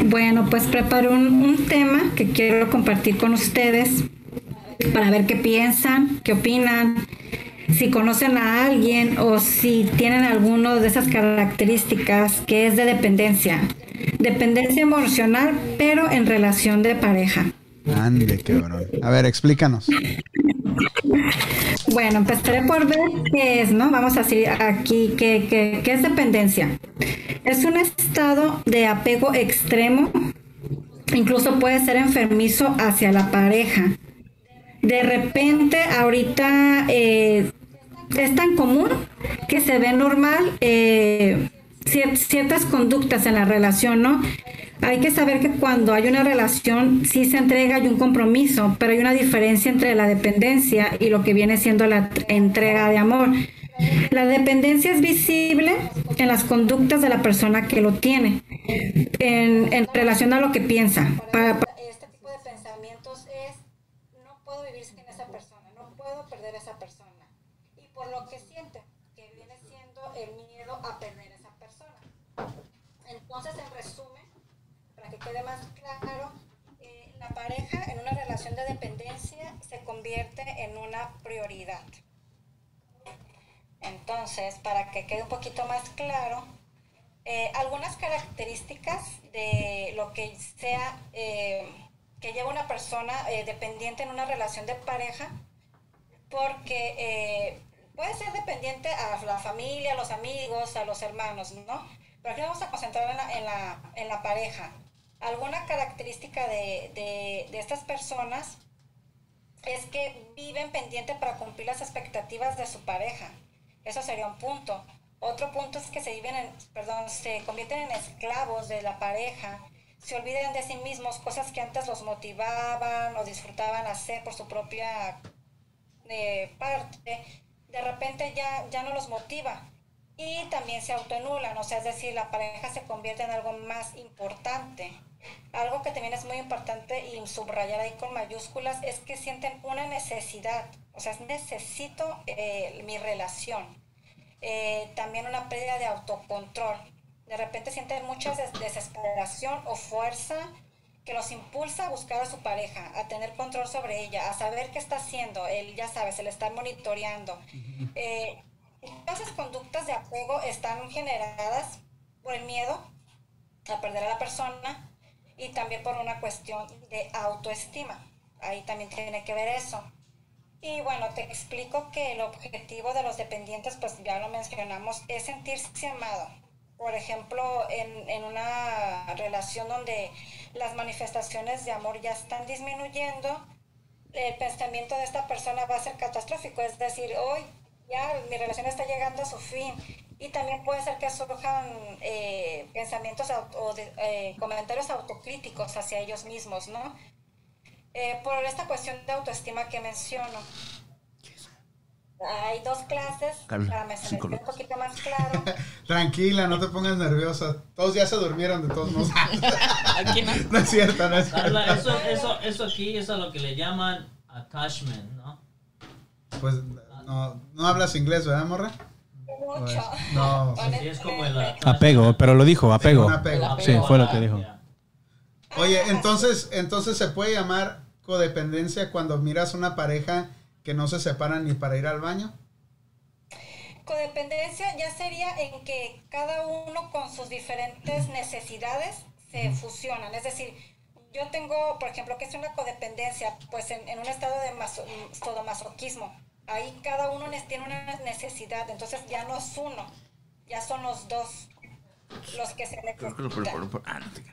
Bueno, pues preparo un, un tema que quiero compartir con ustedes para ver qué piensan, qué opinan, si conocen a alguien o si tienen alguno de esas características que es de dependencia. Dependencia emocional, pero en relación de pareja. Ande, cabrón. A ver, explícanos. Bueno, empezaré por ver qué es, ¿no? Vamos a decir aquí qué, qué- qué es dependencia. Es un estado de apego extremo, incluso puede ser enfermizo hacia la pareja. De repente, ahorita eh, es tan común que se ve normal eh, cier- ciertas conductas en la relación, ¿no? Hay que saber que cuando hay una relación sí se entrega y un compromiso, pero hay una diferencia entre la dependencia y lo que viene siendo la tr- entrega de amor. La dependencia es visible en las conductas de la persona que lo tiene, en, relación a lo que piensa. Pa- pa- este tipo de pensamientos es no puedo vivir sin esa persona, no puedo perder a esa persona. Y por lo que siente, que viene siendo el miedo a perder a esa persona. Entonces, en resumen, para que quede más claro, eh, la pareja en una relación de dependencia se convierte en una prioridad. Entonces, para que quede un poquito más claro, eh, algunas características de lo que sea eh, que lleva una persona eh, dependiente en una relación de pareja, porque puede ser dependiente a la familia, a los amigos, a los hermanos, ¿no? Pero aquí vamos a concentrar en en la, en la pareja. Alguna característica de, de, estas personas es que viven pendiente para cumplir las expectativas de su pareja. Eso sería un punto. Otro punto es que se viven en, perdón, se convierten en esclavos de la pareja, se olvidan de sí mismos, cosas que antes los motivaban o disfrutaban hacer por su propia eh, parte, de repente ya, ya no los motiva. Y también se autoanulan, o sea, es decir, la pareja se convierte en algo más importante. Algo que también es muy importante y subrayar ahí con mayúsculas es que sienten una necesidad, o sea, necesito eh, mi relación. Eh, también una pérdida de autocontrol. De repente sienten mucha des- desesperación o fuerza que los impulsa a buscar a su pareja, a tener control sobre ella, a saber qué está haciendo. Él, ya sabes, se le está monitoreando. Eh, esas conductas de apego están generadas por el miedo a perder a la persona y también por una cuestión de autoestima. Ahí también tiene que ver eso. Y bueno, te explico que el objetivo de los dependientes, pues ya lo mencionamos, es sentirse amado. Por ejemplo, en, en una relación donde las manifestaciones de amor ya están disminuyendo, el pensamiento de esta persona va a ser catastrófico, es decir, hoy ya mi relación está llegando a su fin. Y también puede ser que surjan eh, pensamientos au- o de- eh, comentarios autocríticos hacia ellos mismos, ¿no? Eh, por esta cuestión de autoestima que menciono. Hay dos clases, para psicólogo. un poquito más claro. Tranquila, no te pongas nerviosa. Todos ya se durmieron de todos modos. Aquí no. no es cierto, no es cierto. Carla, eso, eso, eso aquí es a lo que le llaman attachment, ¿no? Pues no, no hablas inglés, ¿verdad, morra? Mucho. Pues, no. Sí, es como el Honestamente. Apego, pero lo dijo, apego. Un apego. Sí, fue lo que dijo. Oye, entonces, entonces se puede llamar codependencia cuando miras una pareja que no se separan ni para ir al baño. Codependencia ya sería en que cada uno con sus diferentes necesidades se fusionan. Es decir, yo tengo, por ejemplo, que es una codependencia, pues en, en un estado de maso- sadomasoquismo. Ahí cada uno ne- tiene una necesidad, entonces ya no es uno, ya son los dos los que se necesitan. ah, creas.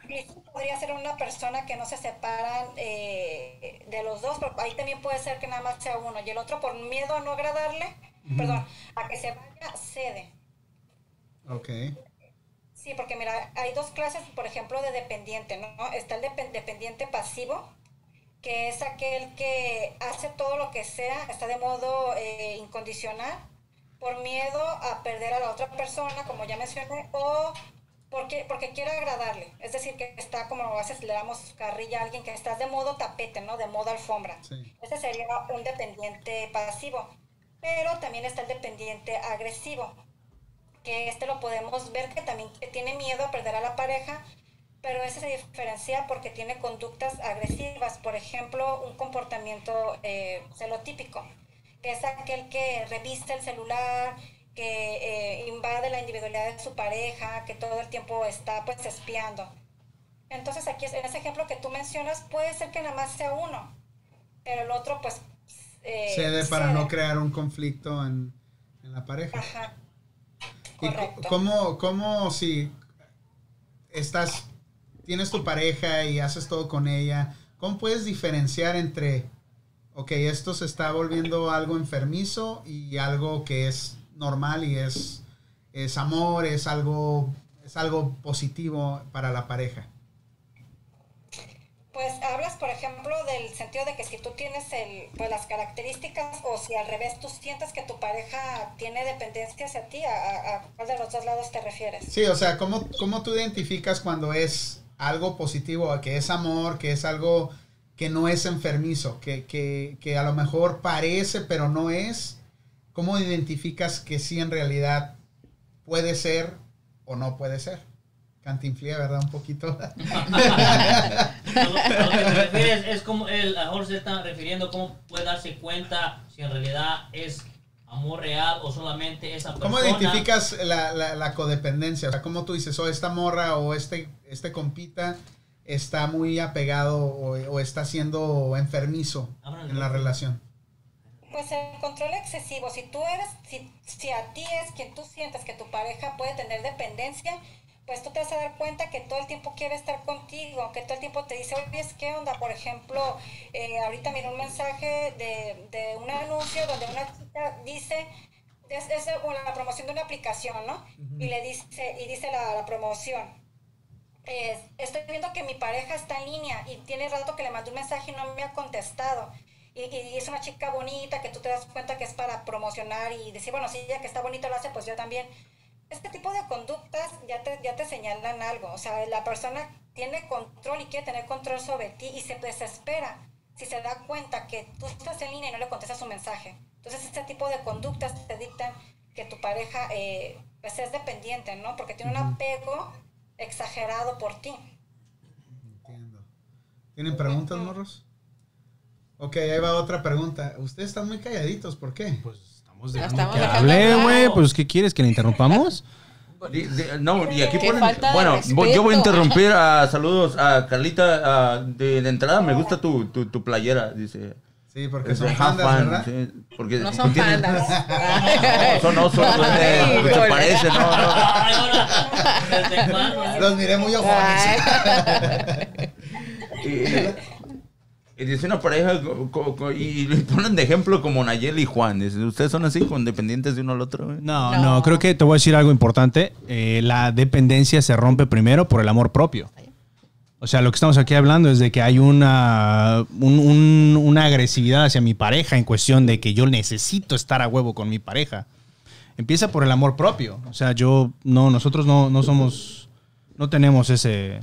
Y podría ser una persona que no se separan eh, de los dos, pero ahí también puede ser que nada más sea uno y el otro por miedo a no agradarle, perdón, a que se vaya, cede. Ok. Sí, porque mira, hay dos clases, por ejemplo, de dependiente, ¿no? Está el depen- dependiente pasivo, que es aquel que hace todo lo que sea, está de modo eh, incondicional, por miedo a perder a la otra persona, como ya mencioné, o porque, porque quiere agradarle. Es decir, que está como a veces le damos carrilla a alguien que está de modo tapete, ¿no? De modo alfombra. Sí. Ese sería un dependiente pasivo. Pero también está el dependiente agresivo, que este lo podemos ver que también tiene miedo a perder a la pareja, pero ese se diferencia porque tiene conductas agresivas, por ejemplo, un comportamiento eh, celotípico, que es aquel que revista el celular, que eh, invade la individualidad de su pareja, que todo el tiempo está pues espiando. Entonces aquí en ese ejemplo que tú mencionas puede ser que nada más sea uno, pero el otro pues... eh, Cede para cede. no crear un conflicto en, en la pareja. Ajá. ¿Y cómo, cómo si estás, tienes tu pareja y haces todo con ella, cómo puedes diferenciar entre, ok, esto se está volviendo algo enfermizo y algo que es normal y es, es amor, es algo, es algo positivo para la pareja? Pues hablas, por ejemplo, del sentido de que si tú tienes el, pues, las características o si al revés tú sientes que tu pareja tiene dependencia hacia ti, ¿a, a- cuál de los dos lados te refieres? Sí, o sea, ¿cómo, cómo tú identificas cuando es algo positivo, que es amor, que es algo que no es enfermizo, que, que, que a lo mejor parece pero no es? ¿Cómo identificas que sí en realidad puede ser o no puede ser? Cantinflía, ¿verdad? Un poquito. Lo, lo que te refieres es como el a lo mejor se está refiriendo cómo puede darse cuenta si en realidad es amor real o solamente esa persona. ¿Cómo identificas la, la, la codependencia? O sea, ¿cómo tú dices, oh, esta morra o este, este compita está muy apegado o, o está siendo enfermizo en la relación? Pues el control excesivo, si tú eres, si, si a ti es quien tú sientes que tu pareja puede tener dependencia, pues tú te vas a dar cuenta que todo el tiempo quiere estar contigo, que todo el tiempo te dice, oye, es ¿qué onda? Por ejemplo, eh, ahorita miré un mensaje de, de un anuncio donde una chica dice, es, es bueno, la promoción de una aplicación, ¿no? Y le dice, y dice la, la promoción, eh, estoy viendo que mi pareja está en línea y tiene rato que le mandé un mensaje y no me ha contestado. Y, y es una chica bonita que tú te das cuenta que es para promocionar y decir, bueno, si ella que está bonita lo hace, pues yo también. Este tipo de conductas ya te, ya te señalan algo. O sea, la persona tiene control y quiere tener control sobre ti y se desespera si se da cuenta que tú estás en línea y no le contestas su mensaje. Entonces, este tipo de conductas te dictan que tu pareja eh, pues es dependiente, ¿no? Porque tiene un apego exagerado por ti. Entiendo. ¿Tienen preguntas, morros? Ok, ahí va otra pregunta. Ustedes están muy calladitos, ¿por qué? Pues estamos dejando estamos que dejando hable, güey. Pues, ¿qué quieres? ¿Que le interrumpamos? No, y aquí ponen. Bueno, voy- yo voy a interrumpir a saludos a Carlita. a- de, de entrada, me gusta tu, tu, tu playera. Dice. Sí, porque Es son pandas, fan, ¿verdad? sí, porque No son tienen- pandas. No, son osos, se parecen, no, no. ¿desde cuándo? Los miré muy ojones. Y, dice una pareja co- co- co- y le ponen de ejemplo como Nayeli y Juan. Dice, ¿Ustedes son así, con dependientes de uno al otro? güey?" No, No. no, creo que te voy a decir algo importante. Eh, la dependencia se rompe primero por el amor propio. O sea, lo que estamos aquí hablando es de que hay una, un- un- una agresividad hacia mi pareja en cuestión de que yo necesito estar a huevo con mi pareja. Empieza por el amor propio. O sea, yo, no, nosotros no, no somos, no tenemos ese,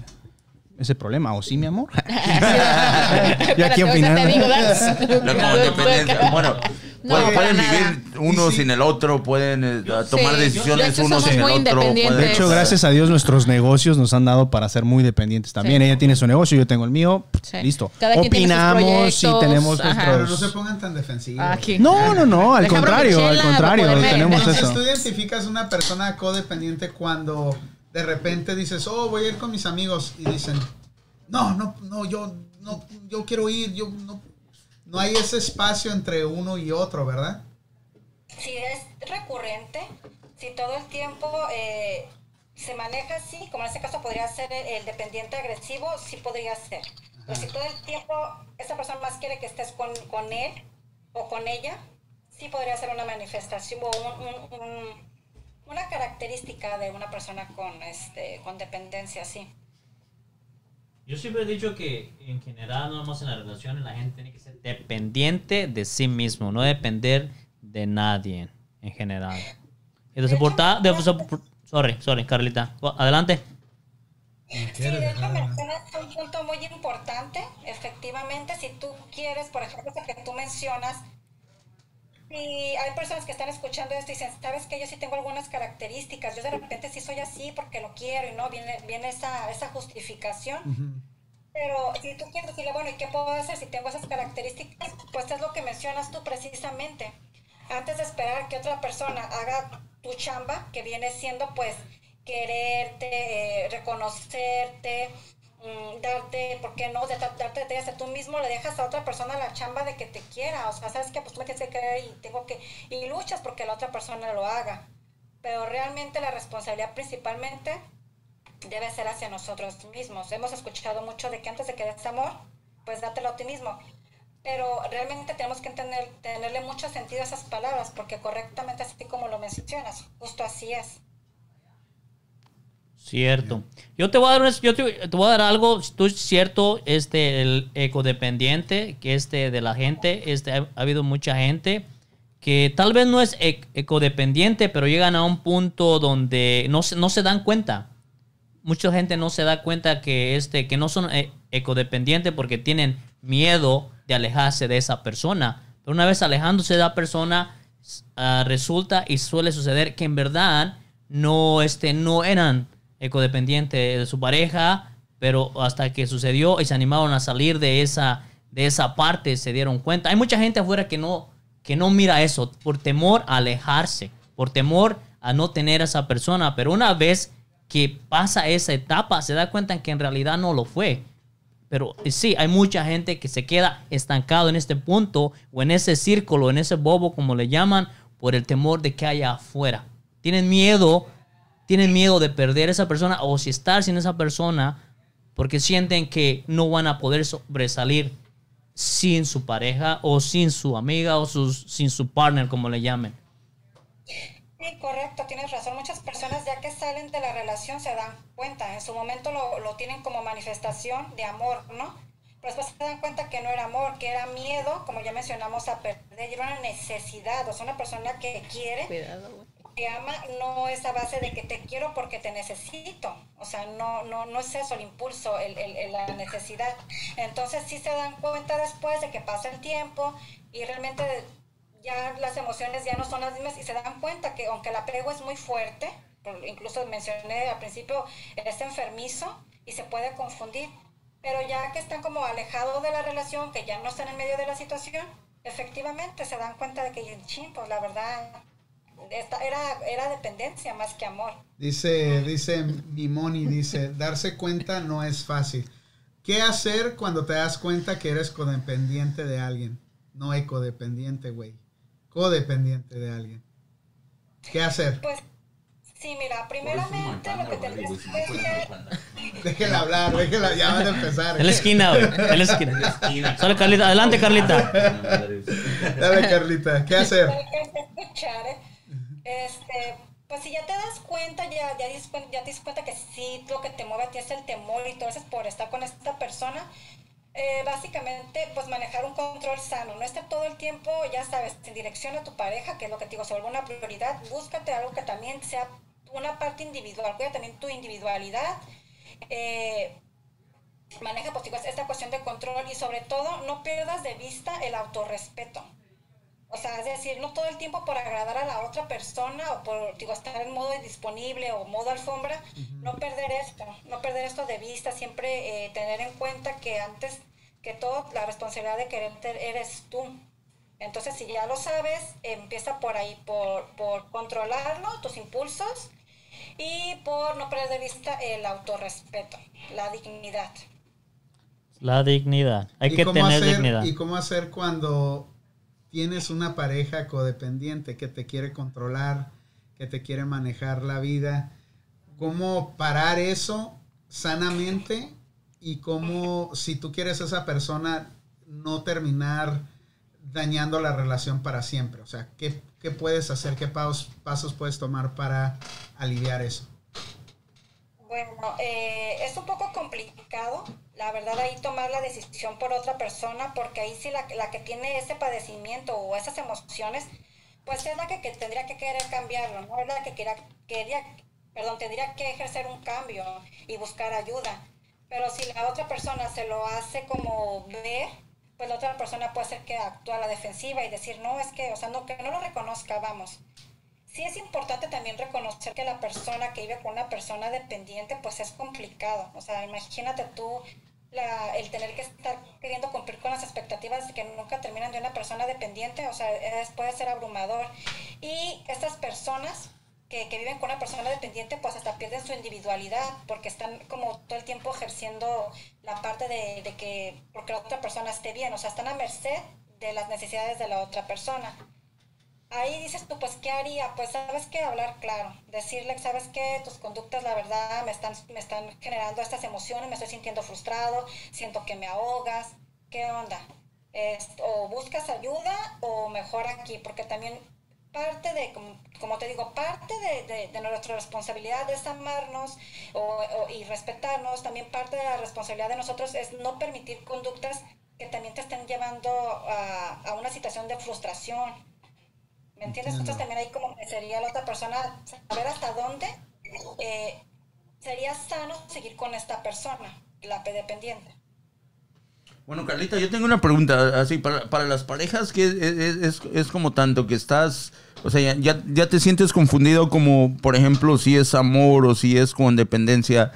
ese problema. ¿O sí, mi amor? yo aquí opinando. La codependencia. Bueno, No, pueden, para pueden nada. vivir uno sí. sin el otro, pueden eh, tomar Sí, decisiones uno sin el otro. De hecho, gracias a Dios, nuestros negocios nos han dado para ser muy dependientes también. Sí. Ella tiene su negocio, yo tengo el mío. Sí. Listo. Cada Opinamos y tenemos ajá. Pero no nuestros. se pongan tan defensivos. Aquí. No, no, no, al contrario, al contrario, tenemos eso. tú identificas una persona codependiente cuando de repente dices, oh, voy a ir con mis amigos y dicen, no, no, no, yo, no, yo quiero ir, yo no, no hay ese espacio entre uno y otro, ¿verdad? Si es recurrente, si todo el tiempo eh, se maneja así, como en este caso podría ser el, el dependiente agresivo, sí podría ser. Pero si todo el tiempo esa persona más quiere que estés con, con él o con ella, sí podría ser una manifestación o un- un- un- una característica de una persona con, este, con dependencia, sí. Yo siempre he dicho que en general, no más en las relaciones, la gente tiene que ser dependiente de sí mismo, no depender de nadie en general. Y de soportar, de sopor- sorry, sorry, Carlita, adelante. Sí, de hecho mencionas un punto muy importante. Efectivamente, si tú quieres, por ejemplo, que tú mencionas, si hay personas que están escuchando esto y dicen, sabes que yo sí tengo algunas características, yo de repente sí soy así porque lo quiero y no, viene, viene esa, esa justificación. Pero si tú quieres decirle, bueno, ¿y qué puedo hacer si tengo esas características? Pues es lo que mencionas tú precisamente. Antes de esperar que otra persona haga tu chamba, que viene siendo pues quererte, eh, reconocerte, mm, darte, ¿por qué no? De, darte detalles a tú mismo, le dejas a otra persona la chamba de que te quiera. O sea, sabes que pues tú me tienes que querer y tengo que, y luchas porque la otra persona lo haga. Pero realmente la responsabilidad principalmente debe ser hacia nosotros mismos. Hemos escuchado mucho de que antes de que des amor, pues dátelo a ti mismo. Pero realmente tenemos que entender, tenerle mucho sentido a esas palabras, porque correctamente, así como lo mencionas, justo así es. Cierto. Yo te voy a dar, yo te, te voy a dar algo, tú es cierto, este, el ecodependiente, que este, de la gente, este, ha, ha habido mucha gente que tal vez no es ec- ecodependiente, pero llegan a un punto donde no se, no se dan cuenta. Mucha gente no se da cuenta que, este, que no son eh, ecodependientes porque tienen miedo de alejarse de esa persona. Pero una vez alejándose de la persona, ah, resulta y suele suceder que en verdad no, este, no eran ecodependientes de su pareja, pero hasta que sucedió y se animaron a salir de esa, de esa parte, se dieron cuenta. Hay mucha gente afuera que no, que no mira eso por temor a alejarse, por temor a no tener a esa persona, pero una vez que pasa esa etapa, se da cuenta que en realidad no lo fue. Pero eh, sí, hay mucha gente que se queda estancado en este punto o en ese círculo, en ese bobo, como le llaman, por el temor de que haya afuera. Tienen miedo, tienen miedo de perder a esa persona o si estar sin esa persona porque sienten que no van a poder sobresalir sin su pareja o sin su amiga o sus, sin su partner, como le llamen. Sí, correcto, tienes razón. Muchas personas ya que salen de la relación se dan cuenta. En su momento lo, lo tienen como manifestación de amor, ¿no? Pero después se dan cuenta que no era amor, que era miedo, como ya mencionamos, a perder. Era una necesidad, o sea, una persona que quiere Cuidado, que ama no es a base de que te quiero porque te necesito. O sea, no, no, no es eso el impulso, el, el- la necesidad. Entonces sí se dan cuenta después de que pasa el tiempo y realmente ya las emociones ya no son las mismas y se dan cuenta que aunque el apego es muy fuerte, incluso mencioné al principio, es enfermizo y se puede confundir, pero ya que están como alejados de la relación, que ya no están en medio de la situación, efectivamente se dan cuenta de que, ching, pues la verdad, era, era dependencia más que amor. Dice, dice Mimoni, dice, darse cuenta no es fácil. ¿Qué hacer cuando te das cuenta que eres codependiente de alguien? No ecodependiente, güey. Codependiente de alguien. ¿Qué hacer? Pues sí, mira, primeramente lo que tendrías que hacer Déjela hablar, déjela, ya van a empezar. En la esquina, güey. En la esquina. Sale Carlita. Adelante, Carlita. Dale, Carlita, ¿qué hacer? Hay que escuchar, ¿eh? Este, pues si ya te das cuenta, ya, ya, ya te das cuenta que sí, lo que te mueve a ti es el temor y todo eso es por estar con esta persona, eh, básicamente, pues manejar un control sano, no estar todo el tiempo, ya sabes, en dirección a tu pareja, que es lo que te digo, se vuelve una prioridad, búscate algo que también sea una parte individual, cuida también tu individualidad, eh, maneja, pues digo, esta cuestión de control y sobre todo no pierdas de vista el autorrespeto. O sea, es decir, no todo el tiempo por agradar a la otra persona o por digo, estar en modo disponible o modo alfombra, no perder esto, no perder esto de vista, siempre eh, tener en cuenta que antes que todo la responsabilidad de quererte eres tú. Entonces, si ya lo sabes, empieza por ahí, por, por controlarlo, tus impulsos, y por no perder de vista el autorrespeto, la dignidad. La dignidad. Hay ¿Y que tener hacer- dignidad. ¿Y cómo hacer cuando tienes una pareja codependiente que te quiere controlar, que te quiere manejar la vida? ¿Cómo parar eso sanamente? Y cómo, si tú quieres a esa persona, no terminar dañando la relación para siempre. O sea, ¿qué, puedes hacer? ¿Qué pasos, pasos puedes tomar para aliviar eso? Bueno, eh, es un poco complicado, la verdad, ahí tomar la decisión por otra persona, porque ahí sí la, la que tiene ese padecimiento o esas emociones, pues es la que, que tendría que querer cambiarlo, ¿no? Es la que quería, quería, perdón, tendría que ejercer un cambio y buscar ayuda. Pero si la otra persona se lo hace como ver, pues la otra persona puede ser que actúe a la defensiva y decir, no, es que, o sea, no, que no lo reconozca, vamos sí es importante también reconocer que la persona que vive con una persona dependiente, pues es complicado. O sea, imagínate tú la, el tener que estar queriendo cumplir con las expectativas que nunca terminan de una persona dependiente, o sea, es, puede ser abrumador. Y estas personas que, que viven con una persona dependiente, pues hasta pierden su individualidad, porque están como todo el tiempo ejerciendo la parte de, de que, porque la otra persona esté bien, o sea, están a merced de las necesidades de la otra persona ahí dices tú, pues, ¿qué haría? Pues, ¿sabes qué? Hablar claro. Decirle, ¿sabes qué? Tus conductas, la verdad, me están, me están generando estas emociones, me estoy sintiendo frustrado, siento que me ahogas. ¿Qué onda? O buscas ayuda o mejor aquí, porque también parte de, como, te digo, parte de, nuestra responsabilidad es amarnos o- y respetarnos, también parte de la responsabilidad de nosotros es no permitir conductas que también te estén llevando a una situación de frustración. ¿Me entiendes? Entonces también ahí como que sería la otra persona saber hasta dónde eh, sería sano seguir con esta persona, la dependiente. Bueno, Carlita, yo tengo una pregunta, así, para, para las parejas que es, es- es- como tanto que estás, o sea, ya, ya, te sientes confundido como, por ejemplo, si es amor o si es con dependencia.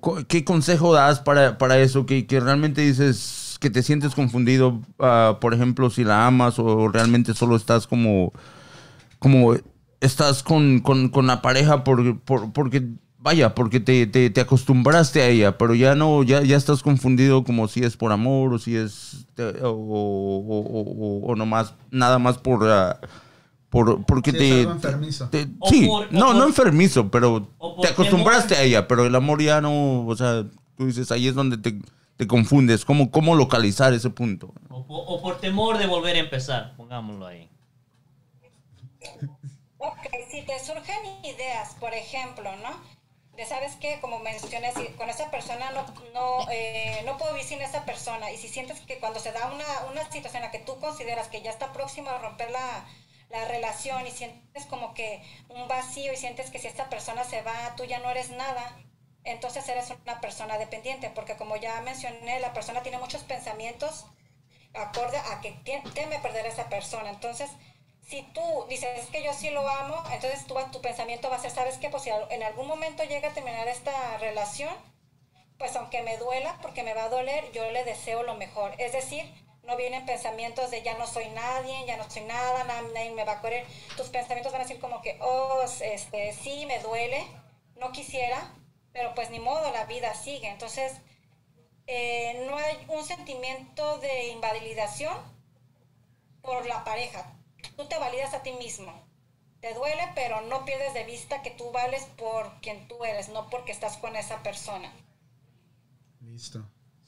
co- ¿Qué consejo das para, para eso? Que, que realmente dices que te sientes confundido, ah, por ejemplo, si la amas o realmente solo estás como, como estás con, con, con la pareja por, por- porque vaya, porque te, te, te acostumbraste a ella, pero ya no, ya, ya estás confundido como si es por amor o si es te- o, o, o- o- o nomás, nada más por, ah, por porque Sí, te, algo enfermizo. sí, por- no, por- no enfermizo, pero te acostumbraste a ella, pero el amor ya no, o sea, tú dices, ahí es donde te, te confundes, ¿Cómo, cómo localizar ese punto? O, o por temor de volver a empezar, pongámoslo ahí. Ok, si te surgen ideas, por ejemplo, ¿no? De sabes que, como mencioné, si con esa persona no, no, eh, no puedo vivir sin esa persona. Y si sientes que cuando se da una, una situación en la que tú consideras que ya está próximo a romper la, la relación y sientes como que un vacío y sientes que si esta persona se va, tú ya no eres nada, entonces eres una persona dependiente, porque como ya mencioné, la persona tiene muchos pensamientos acorde a que teme perder a esa persona. Entonces, si tú dices es que yo sí lo amo, entonces tú, tu pensamiento va a ser, ¿sabes qué? Pues si en algún momento llega a terminar esta relación, pues aunque me duela, porque me va a doler, yo le deseo lo mejor. Es decir, no vienen pensamientos de ya no soy nadie, ya no soy nada, na- nadie me va a querer. Tus pensamientos van a decir como que, oh, este, sí, me duele, no quisiera, pero pues ni modo, la vida sigue. Entonces, eh, no hay un sentimiento de invalidación por la pareja. Tú te validas a ti mismo. Te duele, pero no pierdes de vista que tú vales por quien tú eres, no porque estás con esa persona. Listo.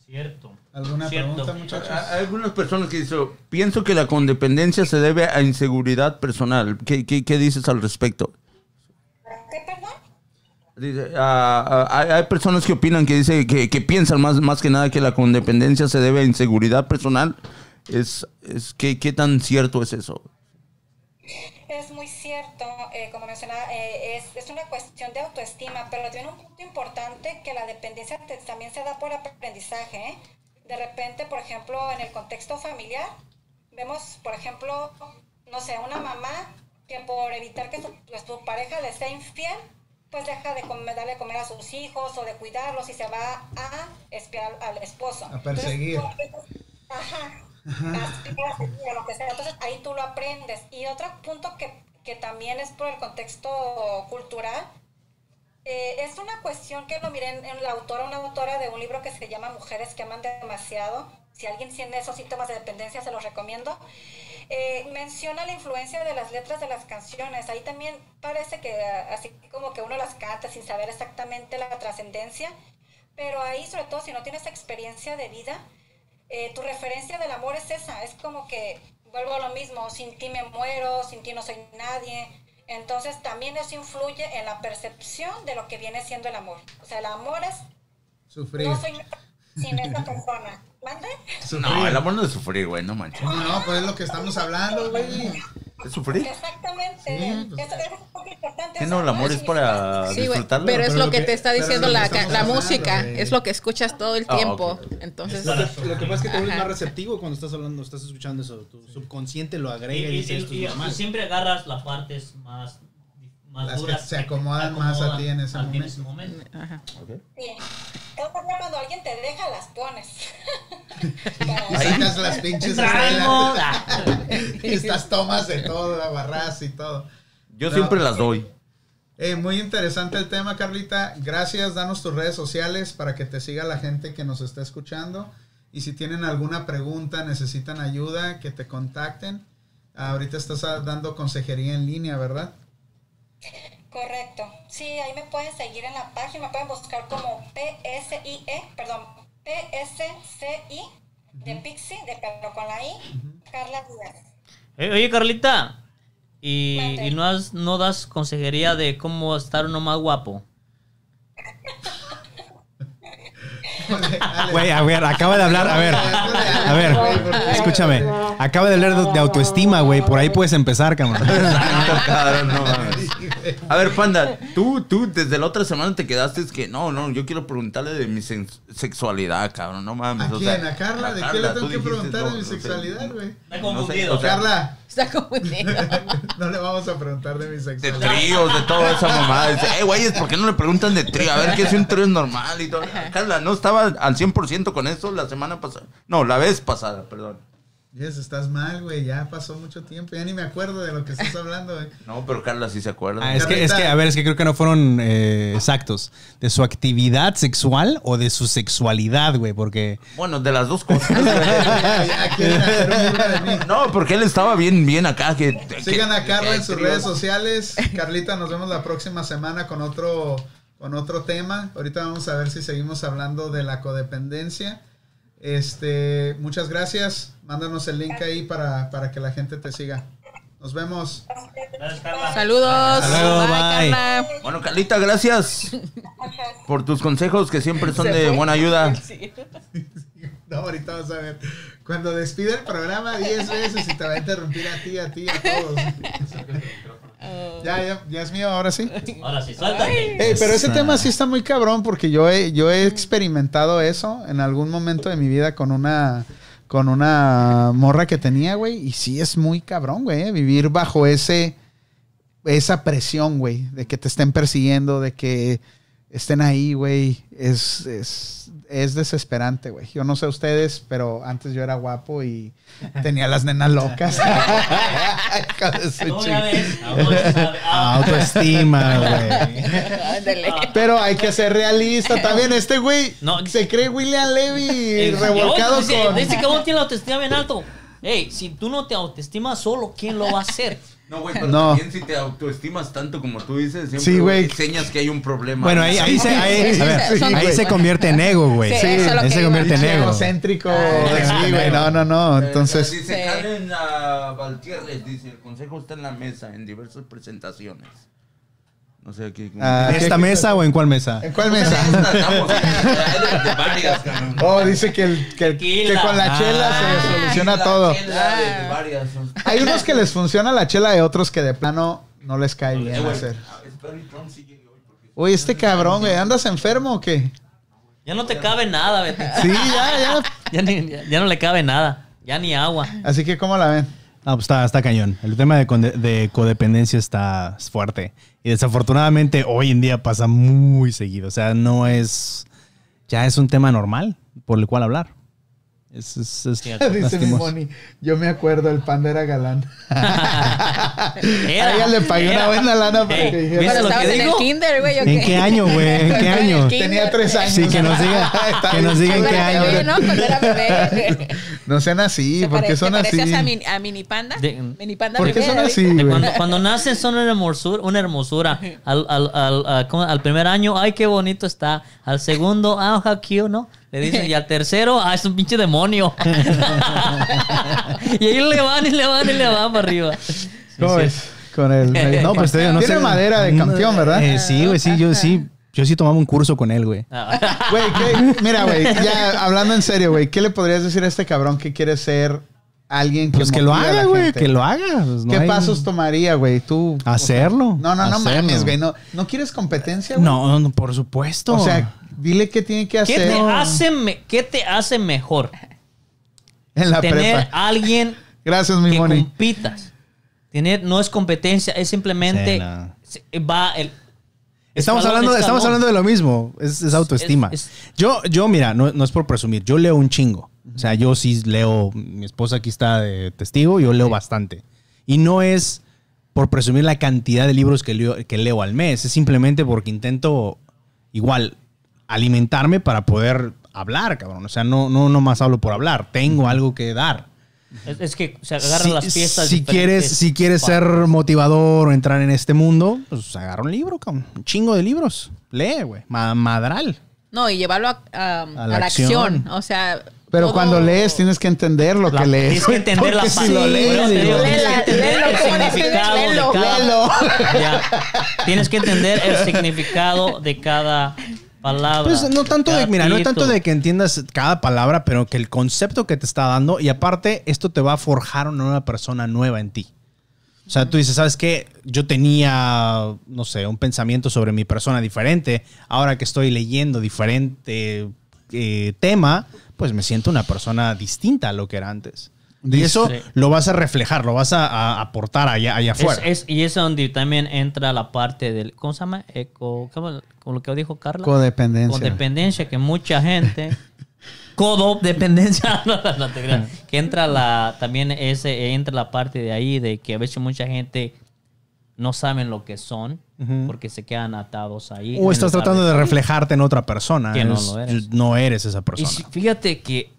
Cierto. ¿Alguna Cierto. pregunta, muchachos? Hay algunas personas que dicen, pienso que la condependencia se debe a inseguridad personal. ¿Qué, qué, qué dices al respecto? ¿Qué, perdón? Dice, ah, ah, hay, hay personas que opinan que dice que, que piensan más, más que nada que la condependencia se debe a inseguridad personal. Es, es ¿qué, ¿Qué tan cierto es eso? Es muy cierto, eh, como mencionaba, eh, es, es una cuestión de autoestima, pero tiene un punto importante que la dependencia te- también se da por aprendizaje. ¿eh? De repente, por ejemplo, en el contexto familiar, vemos, por ejemplo, no sé, una mamá que por evitar que su, pues, su pareja le sea infiel, pues deja de comer, darle de comer a sus hijos o de cuidarlos y se va a espiar al esposo. A perseguir. Entonces, Ajá. O lo que sea. Entonces ahí tú lo aprendes. Y otro punto que, que también es por el contexto cultural, eh, es una cuestión que lo miré en, en la autora, una autora de un libro que se llama Mujeres que aman demasiado. Si alguien tiene esos síntomas de dependencia, se los recomiendo. Eh, menciona la influencia de las letras de las canciones. Ahí también parece que así como que uno las canta sin saber exactamente la trascendencia. Pero ahí, sobre todo, si no tienes experiencia de vida, eh, tu referencia del amor es esa, es como que vuelvo a lo mismo, sin ti me muero, sin ti no soy nadie. Entonces también eso influye en la percepción de lo que viene siendo el amor. O sea, el amor es, Sufrir. no soy sin esa persona. ¿Mande? No, el amor no es sufrir, güey, no manches. No, no, pues es lo que estamos hablando, güey. ¿Es sufrir? Exactamente. Sí, pues. eso, eso es muy importante. ¿Qué o no? El amor es para Sí, disfrutarlo. pero es Pero lo que que- te está diciendo que la, música. Es lo que escuchas todo el Ah, tiempo. Entonces, Lo que, lo que pasa es que te vuelves más receptivo cuando estás hablando, estás escuchando eso. Tu subconsciente lo agrega y, y- dice y- esto y- y siempre agarras las partes más, más Las que se acomodan más a ti en ese a ti momento. momento. ajá. Sí. Todavía cuando alguien te deja, las pones. Y sacas las pinches estas tomas de todo, la barras y todo. Yo No. siempre las doy. Eh, muy interesante el tema, Carlita. Gracias, danos tus redes sociales para que te siga la gente que nos está escuchando. Y si tienen alguna pregunta, necesitan ayuda, que te contacten. Ahorita estás dando consejería en línea, ¿verdad? Correcto. Sí, ahí me pueden seguir en la página, me pueden buscar como PSIE, perdón, PSCI de Pixie, de pero con la I, Carla Díaz. Eh, oye, Carlita. ¿Y, no, has- no das consejería de cómo estar uno más guapo? Güey, a ver, acaba de hablar, a ver, a ver, escúchame, acaba de hablar de, autoestima, güey, por ahí puedes empezar, cabrón. Cabrón, no mames. A ver, Panda, tú, tú desde la otra semana te quedaste es que no, no, yo quiero preguntarle de mi sexualidad, cabrón, no mames. ¿A o quién? sea, ¿A Carla? ¿De qué le tengo que preguntar no, de mi no sexualidad, güey? Está No sé, confundido. o sea, Carla, Está confundido. no le vamos a preguntar de mi De sexualidad. tríos, de toda esa mamada. Dice, eh, güeyes, ¿por qué no le preguntan de trío? A ver qué es un trío normal y todo. Carla, no estaba al 100% con eso la semana pasada. No, la vez pasada, perdón. Yes, estás mal, güey. Ya pasó mucho tiempo. Ya ni me acuerdo de lo que estás hablando, güey. No, pero Carla sí se acuerda. Ah, es que, es que, a ver, es que creo que no fueron eh, exactos. ¿De su actividad sexual o de su sexualidad, güey? Porque Bueno, de las dos cosas. No, porque él estaba bien, bien acá. Que, que- Sigan a Carla que- en sus redes sociales. Carlita, nos vemos la próxima semana con otro, con otro tema. Ahorita vamos a ver si seguimos hablando de la codependencia. Este, muchas gracias. Mándanos el link ahí para, para que la gente te siga. Nos vemos. Gracias, Carla. Saludos. Bye. Carla. Bueno, Carlita, gracias por tus consejos que siempre son de buena ayuda. Sí. No, ahorita vas a ver. Cuando despide el programa 10 veces y te va a interrumpir a ti, a ti, a todos. Ya, ya, ya es mío, ahora sí. Ahora sí, suéltate. Pero ese tema sí está muy cabrón porque yo he, yo he experimentado eso en algún momento de mi vida con una con una morra que tenía, güey, y sí es muy cabrón, güey, eh, vivir bajo ese esa presión, güey, de que te estén persiguiendo, de que estén ahí, güey, es, es, es desesperante, güey. Yo no sé ustedes, pero antes yo era guapo y tenía las nenas locas. Autoestima, güey. Pero hay que ser realista también. Este güey No. se cree William Levy revolcado dice, con. Dice que uno tiene la autoestima bien alto. Ey, si tú no te autoestimas solo, ¿quién lo va a hacer? No, güey, pero No. también si te autoestimas tanto como tú dices, siempre Sí, güey. enseñas que hay un problema. Bueno, ahí, ahí, se, ahí, a ver, Sí, ahí se convierte en ego, güey. Sí, lo ahí se convierte en ego. egocéntrico. Ah, sí, güey. No, no, no. Eh, Entonces. Dice Sí. Karen ah, Valtierres, dice, el consejo está en la mesa, en diversas presentaciones. No sé aquí. Ah, ¿En esta mesa o en cuál mesa? ¿En cuál mesa? Oh, dice que, el, que, el- que con la chela Ah, se soluciona todo. Hay unos que les funciona la chela y otros que de plano no les cae bien hacer. ah, este cabrón, güey, ¿andas enfermo o qué? Ya no te cabe nada, Betty. Sí, ya, ya. Ya, ni- ya- ya no le cabe nada. Ya ni agua. Así que, ¿cómo la ven? No, pues está, está cañón. El tema de, de codependencia está fuerte. Y desafortunadamente hoy en día pasa muy seguido. O sea, no es. Ya es un tema normal por el cual hablar. Es, es- es Cierto. Dice mi. Moni, yo me acuerdo, el panda era galán. Era, A ella le pagué una era. buena lana para Ey, que dijera. ¿viste Cuando lo estabas en el digo? kinder, güey. ¿o ¿En qué año, güey? ¿En qué año? Tenía tres años. Sí, que nos diga, que nos diga en Cuando qué era año. bebé, ¿no? Cuando era bebé. No sean así, ¿Te porque son te así. a, mini, a mini panda? De- mini panda ¿Por qué bebé, son así, cuando, cuando nacen son una hermosura, una hermosura. Al, al, al, al primer año, ay, qué bonito está. Al segundo, ah, how cute, ¿no? Le dicen, y al tercero, ah, es un pinche demonio. y ahí le van y le van y le van para arriba. ¿Cómo ves? Con el... No, pues te digo, no Tiene sé. madera de campeón, ¿verdad? Eh, sí, güey, sí, yo sí. Yo sí tomaba un curso con él, güey. Güey, ¿qué- mira, güey, ya hablando en serio, güey, ¿qué le podrías decir a este cabrón que quiere ser alguien que Pues que lo haga, güey, que lo haga. Pues no ¿Qué hay- pasos tomaría, güey? Tú... Hacerlo. No, no, no hacerlo. mames, güey. No, ¿No quieres competencia, güey? No, no, por supuesto. O sea, dile qué tiene que ¿Qué hacer te, hace me- ¿Qué te hace mejor? en la Tener prepa. a alguien Gracias, mi que Moni. compitas. Tener, no es competencia, es simplemente Sí, no. se- va el... Estamos escalón, hablando, estamos hablando de lo mismo. Es, es autoestima. Es- es- Yo, yo, mira, no, no es por presumir. Yo leo un chingo. O sea, yo sí leo. Mi esposa aquí está de testigo. Yo leo bastante. Y no es por presumir la cantidad de libros que leo, que leo al mes. Es simplemente porque intento igual alimentarme para poder hablar, cabrón. O sea, no, no, no más hablo por hablar. Tengo algo que dar. Es, es que se agarran Si- las piezas Si quieres, si quieres ser motivador o entrar en este mundo, pues agarra un libro, cabrón. Un chingo de libros. Lee, güey. Ma- madral. No, y llevarlo a, a- a la la, acción. acción. O sea. Pero todo- cuando lees tienes que entender lo La- que lees. tienes que entender Porque la si lo lees, léelo, el significado de cada- Léelo. Ya. Tienes que entender el significado de cada palabra. Pues no tanto de, mira, no tanto de que entiendas cada palabra, pero que el concepto que te está dando y aparte esto te va a forjar una nueva persona nueva en ti. O sea, tú dices, ¿sabes qué? Yo tenía, no sé, un pensamiento sobre mi persona diferente. Ahora que estoy leyendo diferente eh, tema, pues me siento una persona distinta a lo que era antes. Y eso Sí. lo vas a reflejar, lo vas a, aportar allá, allá afuera. es- y es donde también entra la parte del. ¿Cómo se llama? Eco. ¿Cómo, como lo que dijo Carla? Codependencia. Codependencia, que mucha gente. Codopendencia. no, no, no. Que entra la. También ese, entra la parte de ahí de que a veces mucha gente no saben lo que son porque se quedan atados ahí. o estás tratando de reflejarte en otra persona. Que no lo eres. no eres esa Y persona. si- fíjate que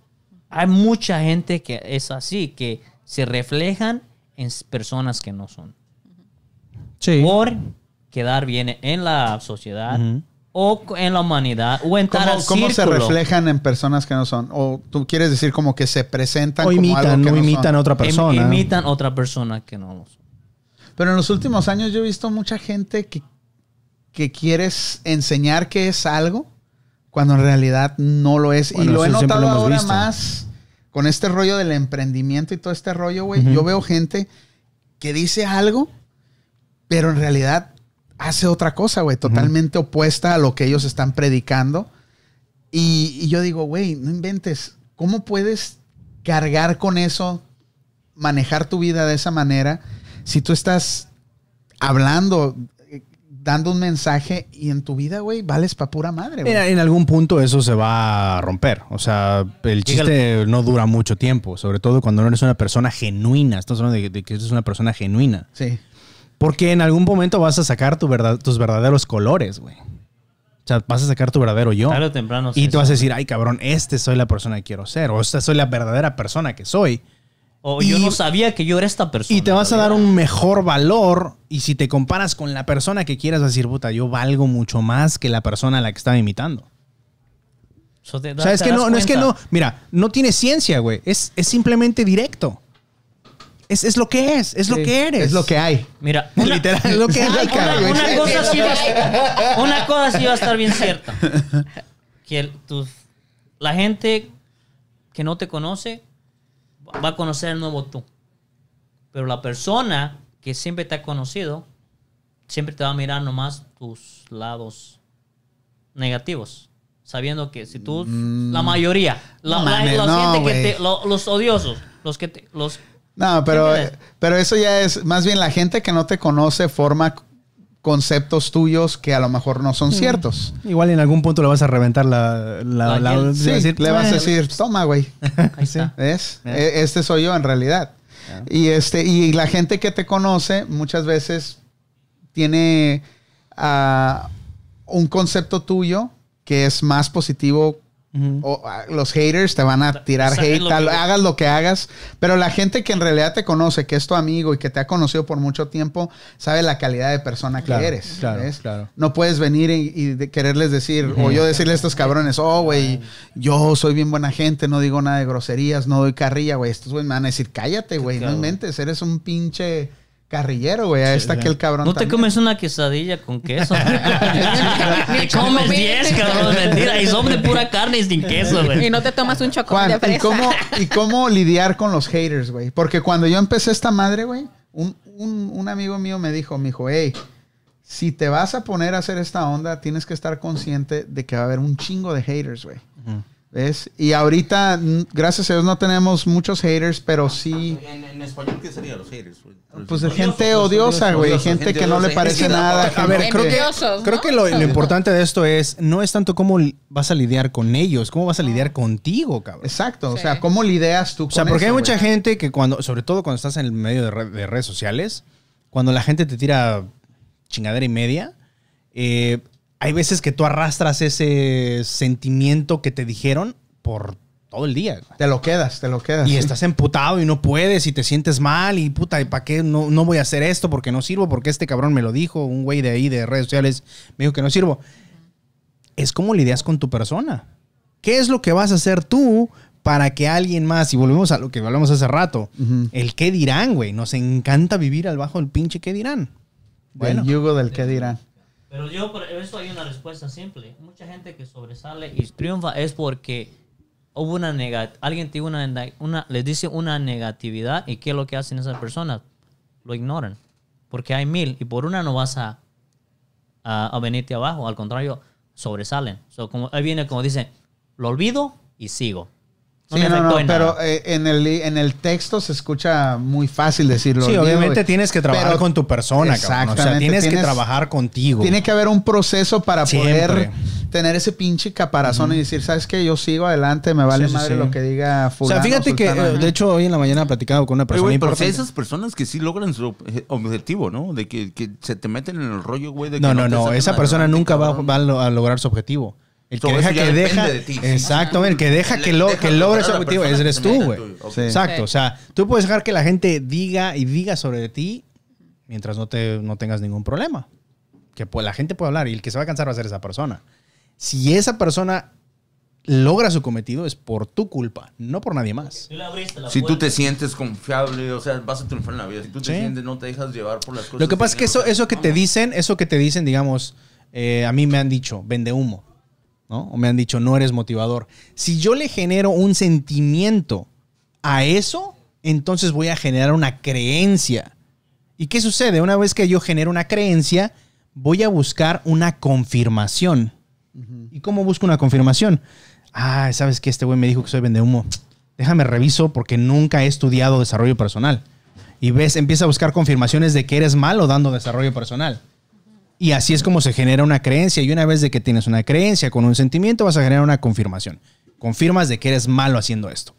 hay mucha gente que es así, que se reflejan en personas que no son. Sí. Por quedar bien en la sociedad o en la humanidad o entrar ¿Cómo, al cómo se reflejan en personas que no son? O tú quieres decir como que se presentan O como imitan, algo que o no imitan son. a otra Im- persona. imitan otra persona que no lo son. Pero en los últimos años yo he visto mucha gente que, que quieres enseñar que es algo cuando en realidad no lo es. Bueno, y lo he notado lo ahora visto. más con este rollo del emprendimiento y todo este rollo, güey, yo veo gente que dice algo, pero en realidad hace otra cosa, güey, totalmente opuesta a lo que ellos están predicando. Y, y yo digo, güey, no inventes, ¿cómo puedes cargar con eso, manejar tu vida de esa manera, si tú estás hablando, eh, dando un mensaje y en tu vida, güey, vales pa' pura madre, güey? Mira, en algún punto eso se va a romper. O sea, el chiste no dura mucho tiempo, sobre todo cuando no eres una persona genuina. Estamos hablando de, de que eres una persona genuina. Sí. Porque en algún momento vas a sacar tu verdad, tus verdaderos colores, güey. O sea, vas a sacar tu verdadero yo. Tarde o temprano. Y tú vas a decir, ay, cabrón, este soy la persona que quiero ser. O esta soy la verdadera persona que soy. O yo y- no sabía que yo era esta persona. Y te vas a dar un mejor valor. Y si te comparas con la persona que quieras, vas a decir, puta, yo valgo mucho más que la persona a la que estaba imitando. So te O sea, es que no, no es que no. Mira, no tiene ciencia, güey. Es, es simplemente directo. Es, es lo que es, es lo que eres. Es lo que hay. Mira, una, Literal, es lo que hay, que hay, cabrón. güey. una cosa sí va a, una cosa sí va a estar bien cierta. Que el- tus- la gente que no te conoce va a conocer el nuevo tú. Pero la persona que siempre te ha conocido siempre te va a mirar nomás tus lados negativos. Sabiendo que si tú, la mayoría, la, No la- mames, la no, gente que te- lo- los odiosos, los que te, los No, pero, pero eso ya es, más bien la gente que no te conoce forma conceptos tuyos que a lo mejor no son ciertos. Igual en algún punto le vas a reventar la. la, La la- hiel. le Sí, vas a decir, le vas a "Eh, decir, toma, güey. ahí está. ¿Ves? E- Este soy yo en realidad. Y este, y la gente que te conoce muchas veces tiene ah, un concepto tuyo que es más positivo. O, ah, los haters te van a tirar O sea, es hate, lo tal- que- hagas lo que hagas, pero la gente que en realidad te conoce, que es tu amigo y que te ha conocido por mucho tiempo, sabe la calidad de persona que eres. claro, ¿ves? claro. No puedes venir y, y de- quererles decir, o yo decirle a estos cabrones, oh, güey, yo soy bien buena gente, no digo nada de groserías, no doy carrilla, güey. Estos güey me van a decir, cállate, güey, no inventes, eres un pinche carrillero, güey. Ahí está sí. aquel cabrón. No te también. comes una quesadilla con queso. te comes 10, cabrón. Mentira. Y son de pura carne y sin queso, Y güey. no te tomas un chocolate de ¿y fresa. cómo, ¿y cómo lidiar con los haters, güey? Porque cuando yo empecé esta madre, güey, un, un- un amigo mío me dijo, me dijo, hey, si te vas a poner a hacer esta onda, tienes que estar consciente de que va a haber un chingo de haters, güey. ¿Ves? Y ahorita, gracias a Dios, no tenemos muchos haters, pero sí... En, en español, ¿qué sería los haters? güey? Pues Los gente odiosa, güey. Gente que no le parece nada. a ver, creo que, lo, lo importante de esto es, no es tanto cómo vas a lidiar con ellos, cómo vas a lidiar contigo, cabrón. Exacto. O sea, ¿cómo lidias tú O sea, porque hay mucha gente que cuando, sobre todo cuando estás en el medio de, de redes sociales, cuando la gente te tira chingadera y media, eh, hay veces que tú arrastras ese sentimiento que te dijeron por todo el día. Te lo quedas, te lo quedas. Y sí. estás emputado y no puedes y te sientes mal y puta, ¿y para qué no, no voy a hacer esto? Porque no sirvo, porque este cabrón me lo dijo, un güey de ahí de redes sociales me dijo que no sirvo. Es como lidias con tu persona. ¿Qué es lo que vas a hacer tú para que alguien más, y volvemos a lo que hablamos hace rato, el qué dirán, güey? Nos encanta vivir al bajo del pinche qué dirán. Bueno, Del yugo del que dirán. Pero yo, por eso hay una respuesta simple. Mucha gente que sobresale y triunfa es porque hubo una negatividad. Alguien tiene una, una, les dice una negatividad y ¿qué es lo que hacen esas personas? Lo ignoran. Porque hay mil y por una no vas a, a, a venirte abajo. Al contrario, sobresalen. So, como, ahí viene como dice, lo olvido y sigo. No Sí, me no, no, en pero eh, en, el, en el texto se escucha muy fácil decirlo. sí, obviamente güey. tienes que trabajar Pero con tu persona, cabrón. O sea, Exactamente, tienes, que trabajar contigo. Tiene que haber un proceso para Siempre. poder tener ese pinche caparazón y decir, ¿sabes qué? Yo sigo adelante, me vale Sí, sí, madre sí. lo que diga o fulano. sea, fíjate que, sultana. eh, de hecho, hoy en la mañana platicaba con una Oye, persona güey, pero importante. esas personas que sí logran su obje- objetivo, ¿no? De que, que se te meten en el rollo, güey. de que No, no, no. saquen Esa persona nunca va, va a lograr su objetivo. El que So, deja que deja. de ti. Exacto, el que deja Le- que, lo, deja que logre la objetivo eres tú, güey. Exacto. Sí. O sea, tú puedes dejar que la gente diga y diga sobre ti mientras no, te, no tengas ningún problema. Que pues, la gente puede hablar y el que se va a cansar va a ser esa persona. Si esa persona logra su cometido es por tu culpa, no por nadie más. Tú Si tú te sientes confiable, o sea, vas a triunfar en la vida. Si tú te Sí. sientes, no te dejas llevar por las cosas. Lo que pasa es que eso, eso que te dicen, eso que te dicen, digamos, eh, a mí me han dicho, vende humo, ¿no? O me han dicho, no eres motivador. Si yo le genero un sentimiento a eso, entonces voy a generar una creencia. ¿Y qué sucede? Una vez que yo genero una creencia, voy a buscar una confirmación. ¿Y cómo busco una confirmación? Ah, ¿sabes que Este güey me dijo que soy vende humo. Déjame reviso porque nunca he estudiado desarrollo personal. Y ves, empieza a buscar confirmaciones de que eres malo dando desarrollo personal. Y así es como se genera una creencia. Y una vez de que tienes una creencia con un sentimiento, vas a generar una confirmación. Confirmas de que eres malo haciendo esto.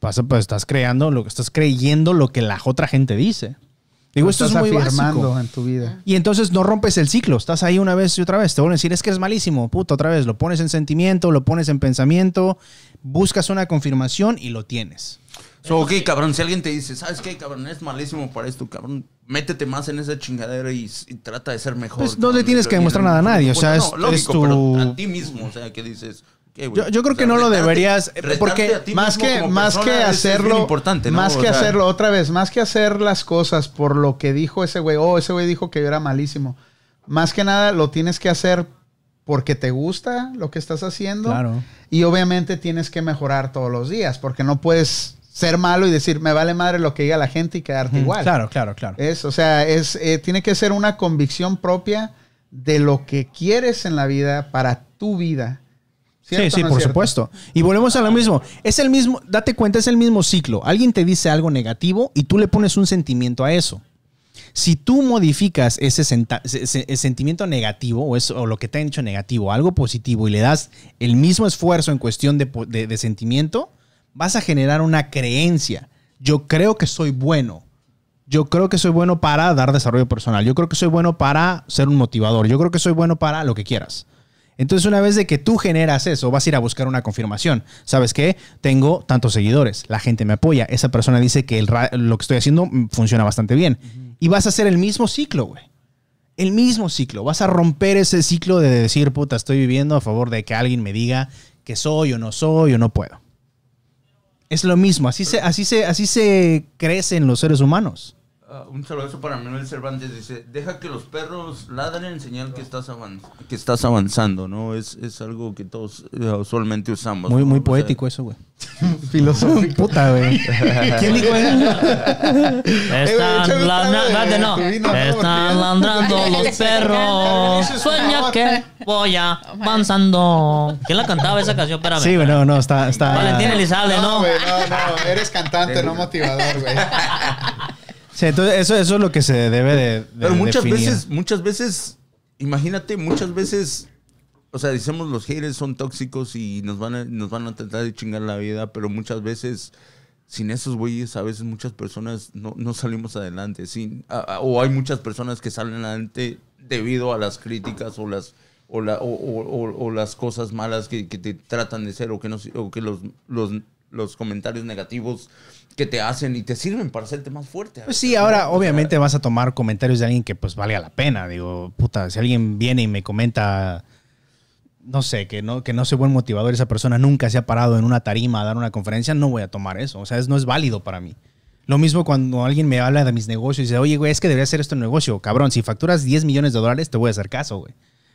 Pasa, pues estás creando lo que estás creyendo lo que la otra gente dice. Digo, Lo esto es muy afirmando básico. en tu vida. Y entonces no rompes el ciclo. Estás ahí una vez y otra vez. Te vuelven a decir, es que eres malísimo. Puta, otra vez. Lo pones en sentimiento, lo pones en pensamiento, buscas una confirmación y lo tienes. So, ok, cabrón, si alguien te dice, ¿sabes qué, cabrón? Es malísimo para esto, cabrón. Métete más en esa chingadera y, y trata de ser mejor. Pues no le tienes que demostrar nada a nadie, o sea, es- lógico, es tu- pero a ti mismo, o sea, que dices... ok, güey, Yo- yo creo o que no lo deberías, eh, porque Más que, más que persona hacerlo, importante, ¿no? más O que sea, hacerlo otra vez, más que hacer las cosas por lo que dijo ese güey, oh, ese güey dijo que yo era malísimo. Más que nada lo tienes que hacer porque te gusta lo que estás haciendo. Claro. Y obviamente tienes que mejorar todos los días, porque no puedes ser malo y decir, me vale madre lo que diga la gente y quedarte igual. Claro, claro, claro. Es, o sea, es, eh, tiene que ser una convicción propia de lo que quieres en la vida para tu vida. Sí, ¿Cierto o sí, no por cierto? supuesto. Y volvemos a lo mismo. Es el mismo, date cuenta, es el mismo ciclo. Alguien te dice algo negativo y tú le pones un sentimiento a eso. Si tú modificas ese, senta- ese- ese sentimiento negativo o, eso, o lo que te han hecho negativo algo positivo y le das el mismo esfuerzo en cuestión de, de- de sentimiento, vas a generar una creencia. Yo creo que soy bueno. Yo creo que soy bueno para dar desarrollo personal. Yo creo que soy bueno para ser un motivador. Yo creo que soy bueno para lo que quieras. Entonces, una vez de que tú generas eso, vas a ir a buscar una confirmación. ¿Sabes qué? Tengo tantos seguidores, la gente me apoya, esa persona dice que el lo que estoy haciendo funciona bastante bien. Y vas a hacer el mismo ciclo, güey. El mismo ciclo. Vas a romper ese ciclo de decir, puta, estoy viviendo a favor de que alguien me diga que soy o no soy o no puedo. Es lo mismo, así se, así se, así se crecen los seres humanos. Ah, un saludo para Manuel Cervantes. Dice, deja que los perros ladren en señal que estás, que estás avanzando, ¿no? Es, es algo que todos eh, usualmente usamos. Muy, ¿no? muy O sea, poético eso, güey. Filosófico. Puta, güey. ¿Quién dijo Están otra ladrando, no, están ladrando los perros. Sueña que voy avanzando. ¿Quién la cantaba esa canción? Espérame. Sí, güey, no, no, está... está Valentín Elizalde, No, ¿no? güey, no, no, eres cantante, no motivador, güey. Sí, entonces eso, eso es lo que se debe de, de Pero muchas definir. veces, muchas veces, imagínate, muchas veces, o sea, decimos los haters son tóxicos y nos van a, nos van a tratar de chingar la vida, pero muchas veces, sin esos güeyes, a veces muchas personas no, no salimos adelante. Sin, a- a- o hay muchas personas que salen adelante debido a las críticas o las o, la- o- o- o- o las cosas malas que, que te tratan de ser o que, no, o que los, los, los comentarios negativos que te hacen y te sirven para hacerte más fuerte. Pues sí, ahora obviamente vas a tomar comentarios de alguien que pues valga la pena. Digo, puta, si alguien viene y me comenta, no sé, que no, que no soy buen motivador, esa persona nunca se ha parado en una tarima a dar una conferencia, no voy a tomar eso. O sea, es, no es válido para mí. Lo mismo cuando alguien me habla de mis negocios y dice, oye, güey, es que debería hacer esto en negocio. Cabrón, si facturas 10 millones de dólares, te voy a hacer caso, güey.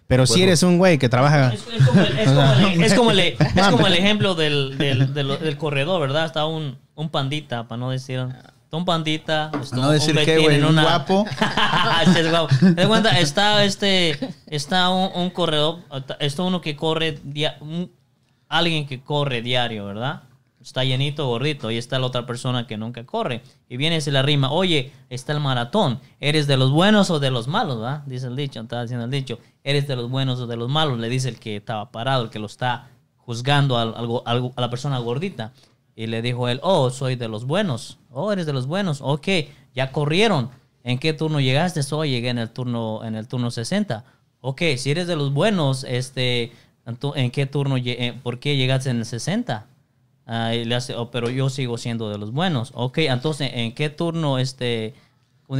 Pero si eres un güey que trabaja... Es, es como, el, es como el- es como el- es como el ejemplo del, del, del- del corredor, ¿verdad? Está un, un pandita, para no decir. Está un pandita. está no un decir qué, Betín güey, un una- guapo. Es guapo. Te das cuenta, está este, está un, un corredor, está uno que corre, dia- un- alguien que corre diario, ¿verdad? Está llenito, gordito, y está la otra persona que nunca corre. Y viene y se le rima, oye, está el maratón, ¿eres de los buenos o de los malos, ¿verdad? Dice el dicho, está diciendo el dicho, ¿eres de los buenos o de los malos? Le dice el que estaba parado, el que lo está juzgando a la persona gordita. Y le dijo él, oh, soy de los buenos. Oh, eres de los buenos. Ok, ya corrieron. ¿En qué turno llegaste? Oh, llegué en el turno, en el turno 60. Ok, si eres de los buenos, este, ¿en qué turno, eh, por qué llegaste en el 60? Ah, le hace, "Oh, pero yo sigo siendo de los buenos. Ok, entonces, ¿en qué turno, este,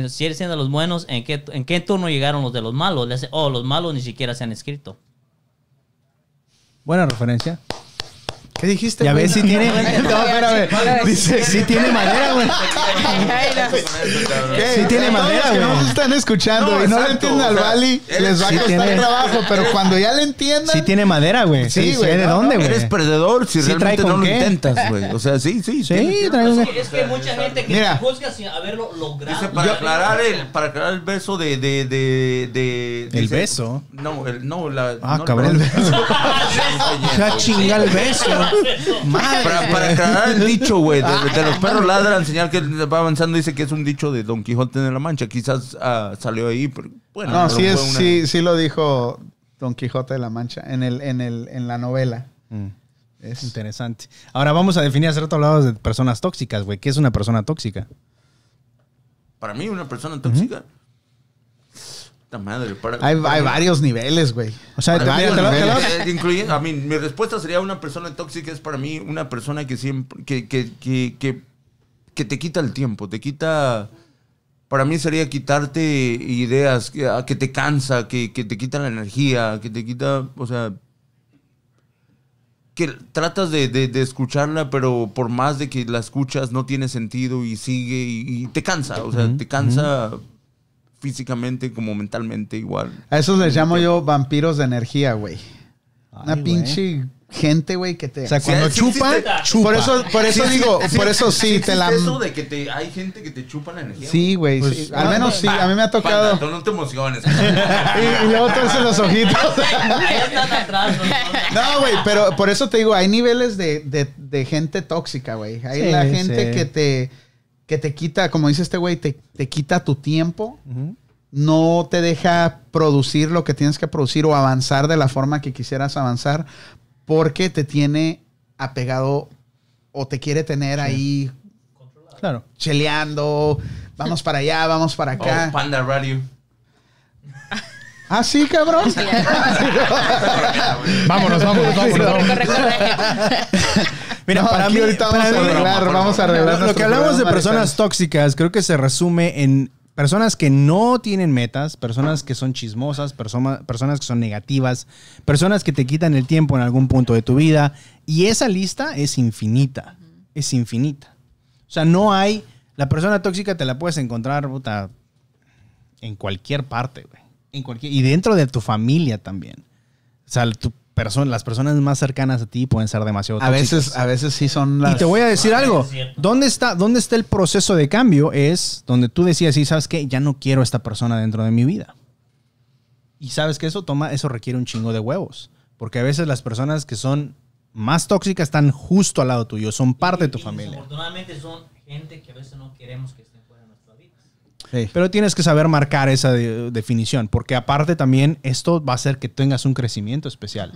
si eres siendo de los buenos, ¿en qué, ¿en qué turno llegaron los de los malos? Le hace, oh, los malos ni siquiera se han escrito. Buena referencia. ¿Qué dijiste? Ya ves si tiene. No, espérame. Dice, Sí tiene madera, güey. Sí tiene madera, güey. no nos están escuchando y no le entienden al Bali, les va a costar tiene- trabajo, pero cuando ya le entiendan... Sí tiene madera, güey. Sí, Sí, güey, sé de dónde, güey. Eres perdedor si realmente con no lo qué. intentas, güey. O sea, sí, sí. Sí, Es que, mucha gente que juzga sin haberlo logrado. Dice, para aclarar el, para aclarar el beso de, de, de, de- ¿El dice- beso? No, el, no, la. Ah, no, cabrón. el beso. Ya chinga el beso. Madre. Para, para aclarar el dicho, güey, de, de los perros ladran, señal que va avanzando, dice que es un dicho de Don Quijote de la Mancha. Quizás ah, salió ahí, pero bueno. No, sí, es, una- sí, sí lo dijo Don Quijote de la Mancha en, el, en, el, en la novela. Mm, Es- Interesante. Ahora vamos a definir hace rato hablabas de personas tóxicas, güey. ¿Qué es una persona tóxica? Para mí, una persona tóxica. Puta madre. Para, hay, para hay mí- varios niveles, güey. O sea, te- varios te lo- te lo- niveles. Eh, incluyendo- a mí, mi respuesta sería una persona tóxica es para mí una persona que siempre que, que, que, que, que te quita el tiempo, te quita para mí sería quitarte ideas, que, a- que te cansa, que, que te quita la energía, que te quita, o sea, que tratas de, de- de escucharla, pero por más de que la escuchas no tiene sentido y sigue y, y te cansa, o sea, te cansa físicamente como mentalmente igual. A esos les llamo yo vampiros de energía, güey. Una Ay, güey. pinche gente, güey, que te... O sea, Sí, cuando sí chupa, existe- chupa. Por eso, por eso Sí, digo, sí, por eso sí, sí te la... eso de que te, hay gente que te chupa la energía. Sí, güey, Pues, sí. Al menos sí, a mí me ha tocado. Panda, no te emociones. Y, y luego torce los ojitos. Ahí están atrás. ¿no? No, güey, pero por eso te digo, hay niveles de, de- de gente tóxica, güey. Hay Sí, la gente sí. que te que te quita, como dice este güey, te, te quita tu tiempo, no te deja producir lo que tienes que producir o avanzar de la forma que quisieras avanzar, porque te tiene apegado o te quiere tener ahí Claro. cheleando, vamos para allá, vamos para acá. Oh, Panda Radio. ah, sí, cabrón. Vámonos, vámonos, vámonos. Corre, corre, corre. Mira, No, para aquí mí, ahorita para vamos a arreglar, vamos a arreglar. Lo que hablamos de personas tóxicas, creo que se resume en personas que no tienen metas, personas que son chismosas, persona- personas que son negativas, personas que te quitan el tiempo en algún punto de tu vida. Y esa lista es infinita. Es infinita. O sea, no hay. La persona tóxica te la puedes encontrar, puta, en cualquier parte, güey. En cualquier, y dentro de tu familia también. O sea, tu las personas más cercanas a ti pueden ser demasiado A tóxicas. veces, a veces sí son las. Y te voy a decir algo. es. ¿Dónde está, ¿Dónde está el proceso de cambio? Es donde tú decías, sí, ¿sabes qué? Ya no quiero a esta persona dentro de mi vida. Y sabes que eso toma, eso requiere un chingo de huevos. Porque a veces las personas que son más tóxicas están justo al lado tuyo, son parte de tu Y familia. Desafortunadamente son gente que a veces no queremos que estén fuera de nuestra vida. Sí. Pero tienes que saber marcar esa de- definición, porque aparte también esto va a hacer que tengas un crecimiento especial.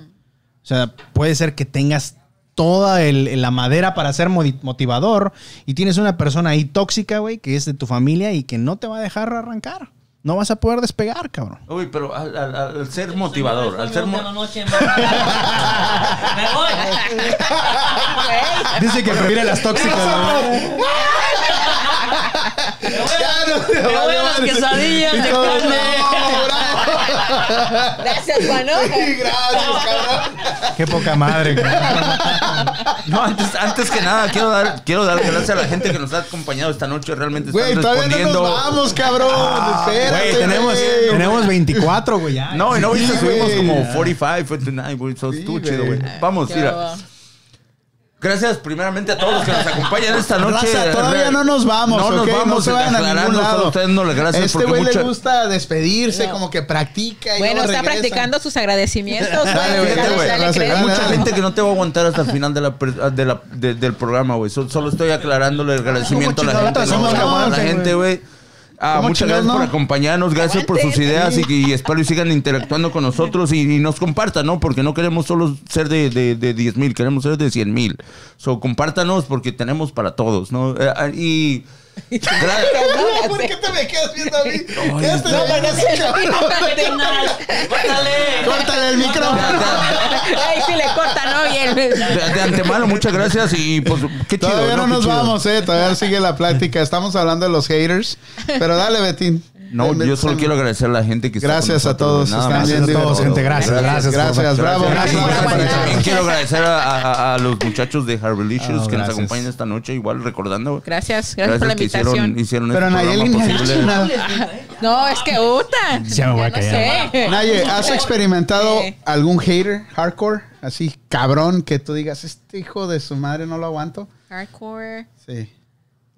O sea, puede ser que tengas toda el- la madera para ser motivador y tienes una persona ahí tóxica, güey, que es de tu familia y que no te va a dejar arrancar. No vas a poder despegar, cabrón. Uy, pero al, al- al ser motivador, al ser... mo- noche. Me voy. Dice que prefiere las tóxicas. Voy a las quesadillas de carne. Gracias, Juano. Gracias, cabrón. Qué poca madre. cabrón. No, antes, antes que nada, quiero dar, quiero dar gracias a la gente que nos ha acompañado esta noche. Realmente están Güey, todavía no respondiendo. nos vamos, cabrón. Espérate, Güey, tenemos, güey. tenemos 24, güey. ya. No, y no, Sí, subimos güey. como 45, 49, güey. Eso Sí, estuvo chido, güey. güey. Vamos, Qué mira. Gracias primeramente a todos los que nos acompañan esta noche. Raza, todavía no nos vamos, No nos vamos, no se vayan a aclarando, ningún lado. ustedes no le gracias este güey mucha- le gusta despedirse, como que practica. y Bueno, está regresa. practicando sus agradecimientos. Dale, güey. Hay mucha gente que no te va a aguantar hasta el final de la, per- de la- de- del programa, güey. So- Solo estoy aclarándole el agradecimiento a la gente, güey. Ah, ¿Cómo muchas gracias por no? acompañarnos, gracias por sus ideas y, y espero y sigan interactuando con nosotros y, y nos compartan, ¿no? Porque no queremos solo ser de, de, de 10 mil, queremos ser de 100 mil. So, compártanos porque tenemos para todos, ¿no? Eh, ah, y... gra- ¿Por qué te me quedas viendo a mí? Quédate no, viendo a ese cabrón. ¡Córtale! Córtale el micrófono. Ay, si le corta, ¿no? Bien. de, de antemano, muchas gracias y pues qué chido. Todavía no nos chido. vamos, eh. Todavía sigue la plática. Estamos hablando de los haters. Pero dale, Betín. No, Me- yo solo quiero agradecer a la gente que está con Gracias a nosotros, todos, nada están Gracias a todos, gente. Gracias, gracias. Gracias, bravo, Gracias. gracias. También quiero agradecer a, a- a los muchachos de Harvelicious Oh, que nos gracias. acompañan esta noche, igual recordando. Gracias, gracias, por la invitación. hicieron, hicieron Pero este Nayeli ni ha nada. No, es que Uta. Ya me voy a no callar. sé. Naye, ¿has experimentado Sí. algún hater hardcore? Así, cabrón, que tú digas, este hijo de su madre no lo aguanto. Hardcore. Sí.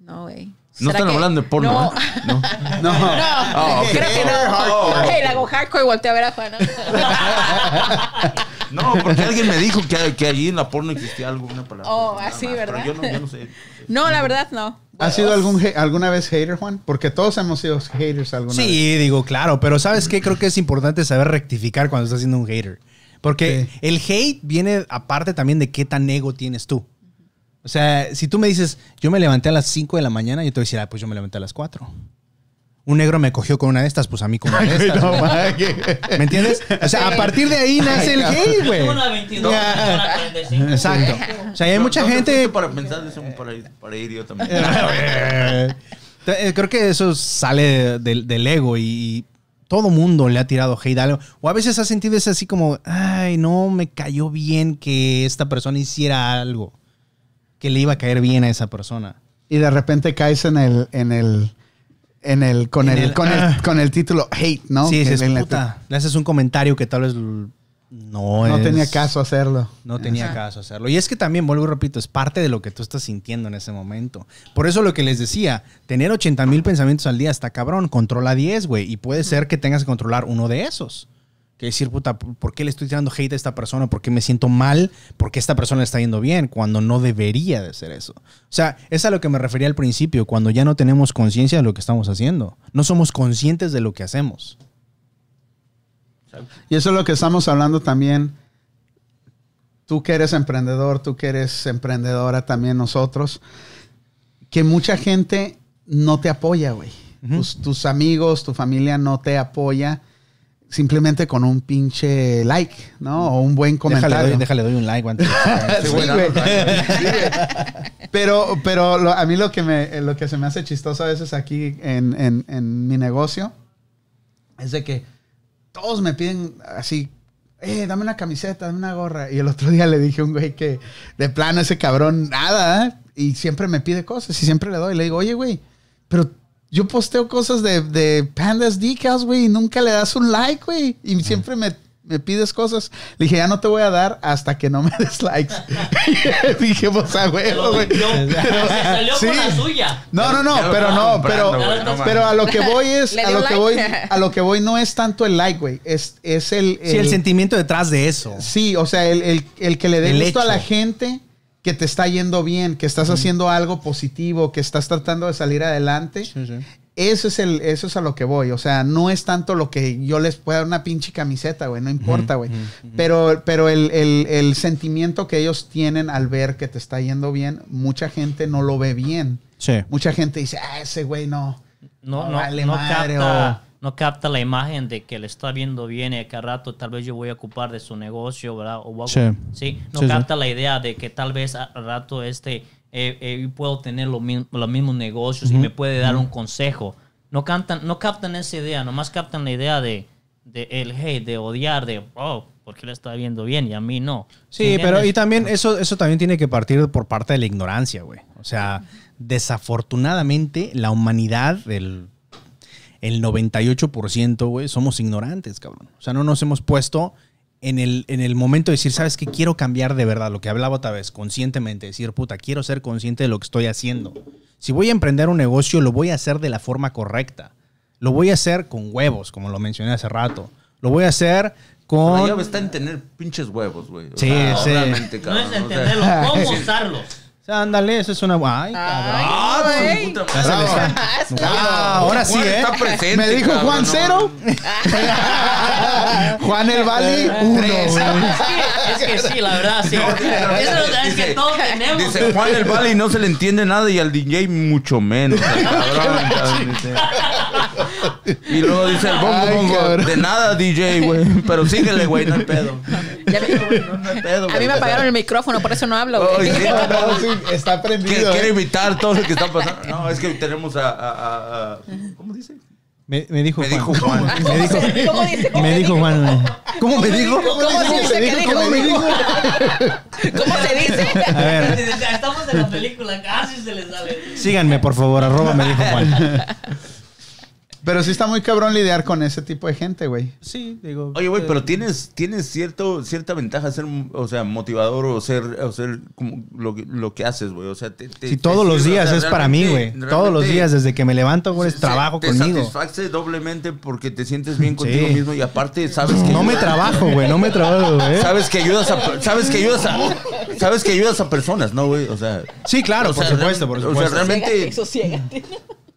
No, güey. No ¿Será están que- hablando de porno, No. ¿eh? No. No. No, ok. creo que no. Hey, le hago hardcore y volteo a ver a Juan. ¿no? No, porque alguien me dijo que, que allí en la porno existía algo, una palabra. Oh, Nada así, más, ¿verdad? Pero yo no, yo no sé. No, la verdad no. ¿Has sido algún, alguna vez hater, Juan? Porque todos hemos sido haters alguna vez. Sí, digo, claro, pero ¿sabes qué? Creo que es importante saber rectificar cuando estás siendo un hater. Porque Sí. el hate viene aparte también de qué tan ego tienes tú. O sea, si tú me dices, yo me levanté a las 5 de la mañana, yo te voy a decir, ah, pues yo me levanté a las 4. Un negro me cogió con una de estas, pues a mí con una de estas. No, ¿Me entiendes? O sea, a partir de ahí nace el hate, güey. Una 22, Ya. una 45. Exacto. O sea, hay mucha ¿Dónde gente... para pensar eso para ir, para ir yo también. Eh, Creo que eso sale del, del ego y todo mundo le ha tirado hate a algo. O a veces has sentido ese así como, ay, no me cayó bien que esta persona hiciera algo. Que le iba a caer bien a esa persona. Y de repente caes en el, en el, en el, con En el, el- con el, ah. con el título hate, ¿no? sí, le- puta. Le haces un comentario que tal vez no No es- tenía caso hacerlo. No tenía caso hacerlo. Y es que también, vuelvo y repito, es parte de lo que tú estás sintiendo en ese momento. Por eso lo que les decía, tener 80 mil pensamientos al día está cabrón. Controla 10, güey. Y puede ser que tengas que controlar uno de esos. Que decir, puta, ¿por qué le estoy tirando hate a esta persona? ¿Por qué me siento mal? ¿Por qué esta persona le está yendo bien? Cuando no debería de ser eso. O sea, es a lo que me refería al principio, cuando ya no tenemos conciencia de lo que estamos haciendo. No somos conscientes de lo que hacemos. Y eso es lo que estamos hablando también. Tú que eres emprendedor, tú que eres emprendedora también nosotros, que mucha gente no te apoya, güey. tus, tus amigos, tu familia no te apoya simplemente con un pinche like, ¿no? O un buen comentario. Déjale, doy- déjale, doy un like. antes. Sí, güey. Sí, güey. Pero, pero lo- a mí lo que, me, lo que se me hace chistoso a veces aquí en, en- en mi negocio es de que todos me piden así, eh, dame una camiseta, dame una gorra. Y el otro día le dije a un güey que de plano ese cabrón, nada, ¿eh? y siempre me pide cosas y siempre le doy. Le digo, oye, güey, pero yo posteo cosas de, de Pandas Decals, güey, y nunca le das un like, güey. Y siempre me, me pides cosas. Le dije, ya no te voy a dar hasta que no me des likes. dije, pues a huevo, güey. Pero- Se salió sí. con la suya. No, no, no, pero no, pero, pero a lo que voy es, a lo que voy, a lo que voy no es tanto el like, güey, es, es el, Sí, el sentimiento detrás de eso. Sí, o sea, el, el- el que le dé gusto a la gente que te está yendo bien, que estás haciendo algo positivo, que estás tratando de salir adelante. Eso es el, eso es a lo que voy. O sea, no es tanto lo que yo les pueda dar una pinche camiseta, güey. No importa, güey. Pero, pero el, el- el sentimiento que ellos tienen al ver que te está yendo bien, mucha gente no lo ve bien. Sí. Mucha gente dice, ah, ese güey no. No, No no, vale no madre, capta, no capta la imagen de que le está viendo bien y al rato tal vez yo voy a ocupar de su negocio, ¿verdad? O Sí. sí, no Sí, sí. capta la idea de que tal vez a- al rato este, eh, eh, puedo tener lo mi- los mismos negocios y me puede dar un consejo. No, captan, no captan esa idea, nomás captan la idea de, de el hate, de odiar, de, oh, ¿por qué le está viendo bien y a mí no? Sí, pero y también eso, eso también tiene que partir por parte de la ignorancia, güey. O sea, desafortunadamente la humanidad, el, el 98%, güey, somos ignorantes, cabrón. O sea, no nos hemos puesto en el, en el momento de decir, ¿sabes qué? Quiero cambiar de verdad, lo que hablaba otra vez, conscientemente. Decir, puta, quiero ser consciente de lo que estoy haciendo. Si voy a emprender un negocio, lo voy a hacer de la forma correcta. Lo voy a hacer con huevos, como lo mencioné hace rato. Lo voy a hacer La con... llave está en tener pinches huevos, güey. Sí, sea, sí. No es o sea. entenderlo, cómo usarlos. O sea, ándale, eso es una... Ay, cabrón. Ah, Ay, se le madre. está- Ah, ahora sí, ¿eh? está presente, Me dijo cabrón, Juan no cero. Juan el Bali uno. Tres. güey. Es que, es que sí, la verdad, sí. Eso es que todos tenemos. Dice Juan el Bali no se le entiende nada y al DJ mucho menos. cabrón, cabrón. Y luego dice el bongo Ay, bongo. cabrón. De nada, DJ, güey. Pero síguele, güey, no hay pedo. Ya me- No, no hay pedo, a mí güey. me apagaron el micrófono, por eso no hablo. güey. Ay, sí, No, no, sí, está prendido. quiere ¿eh? evitar todo lo que está pasando. No, es que tenemos a. a- a- a- ¿Cómo dice? Me, me dijo Me Juan. dijo Juan. Me dijo, ¿Cómo dice me dijo? Juan. ¿Cómo me dijo? ¿Cómo se dice que dijo? ¿Cómo me dijo? ¿Cómo se dice? A ver, Estamos en la película, casi se les sale. síganme, por favor, arroba me dijo Juan. Pero sí está muy cabrón lidiar con ese tipo de gente, güey. Sí, digo. Oye, güey, eh, pero tienes, tienes cierto, cierta ventaja ser, o sea, motivador o ser, o ser como lo, que- lo que haces, güey. O sea, te, te- Sí, te todos los o días sea, es para mí, güey. Todos los días, desde que me levanto, güey, es trabajo te conmigo. satisface doblemente porque te sientes bien contigo Sí. mismo y aparte sabes que No me trabajo, güey, no me trabajo, güey. sabes que ayudas a sabes que ayudas a sabes que ayudas a personas, ¿no, güey? O sea, Sí, claro, o por sea, supuesto, por o sea, supuesto. realmente Sosiégate.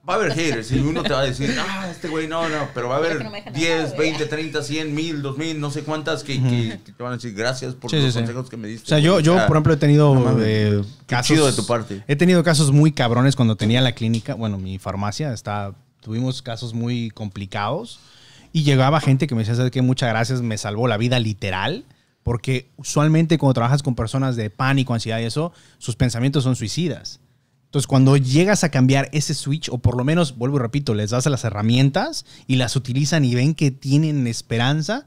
Va a haber haters y uno te va a decir, ah, este güey no, no, pero va a haber no me dejan hablar, 10, güey. 20, 30, 100, 1000, 2000, no sé cuántas que, que- que te van a decir gracias por Sí, los sí, sí. consejos que me diste. O sea, yo, güey". yo sea, por ejemplo, he tenido no eh, casos. chido de tu parte. He tenido casos muy cabrones cuando tenía la clínica. Bueno, mi farmacia está. Tuvimos casos muy complicados. Y llegaba gente que me decía, ¿sabes qué? Muchas gracias, me salvó la vida literal. Porque usualmente cuando trabajas con personas de pánico, ansiedad y eso, sus pensamientos son suicidas. Entonces, cuando llegas a cambiar ese switch, o por lo menos, vuelvo y repito, les das las herramientas y las utilizan y ven que tienen esperanza,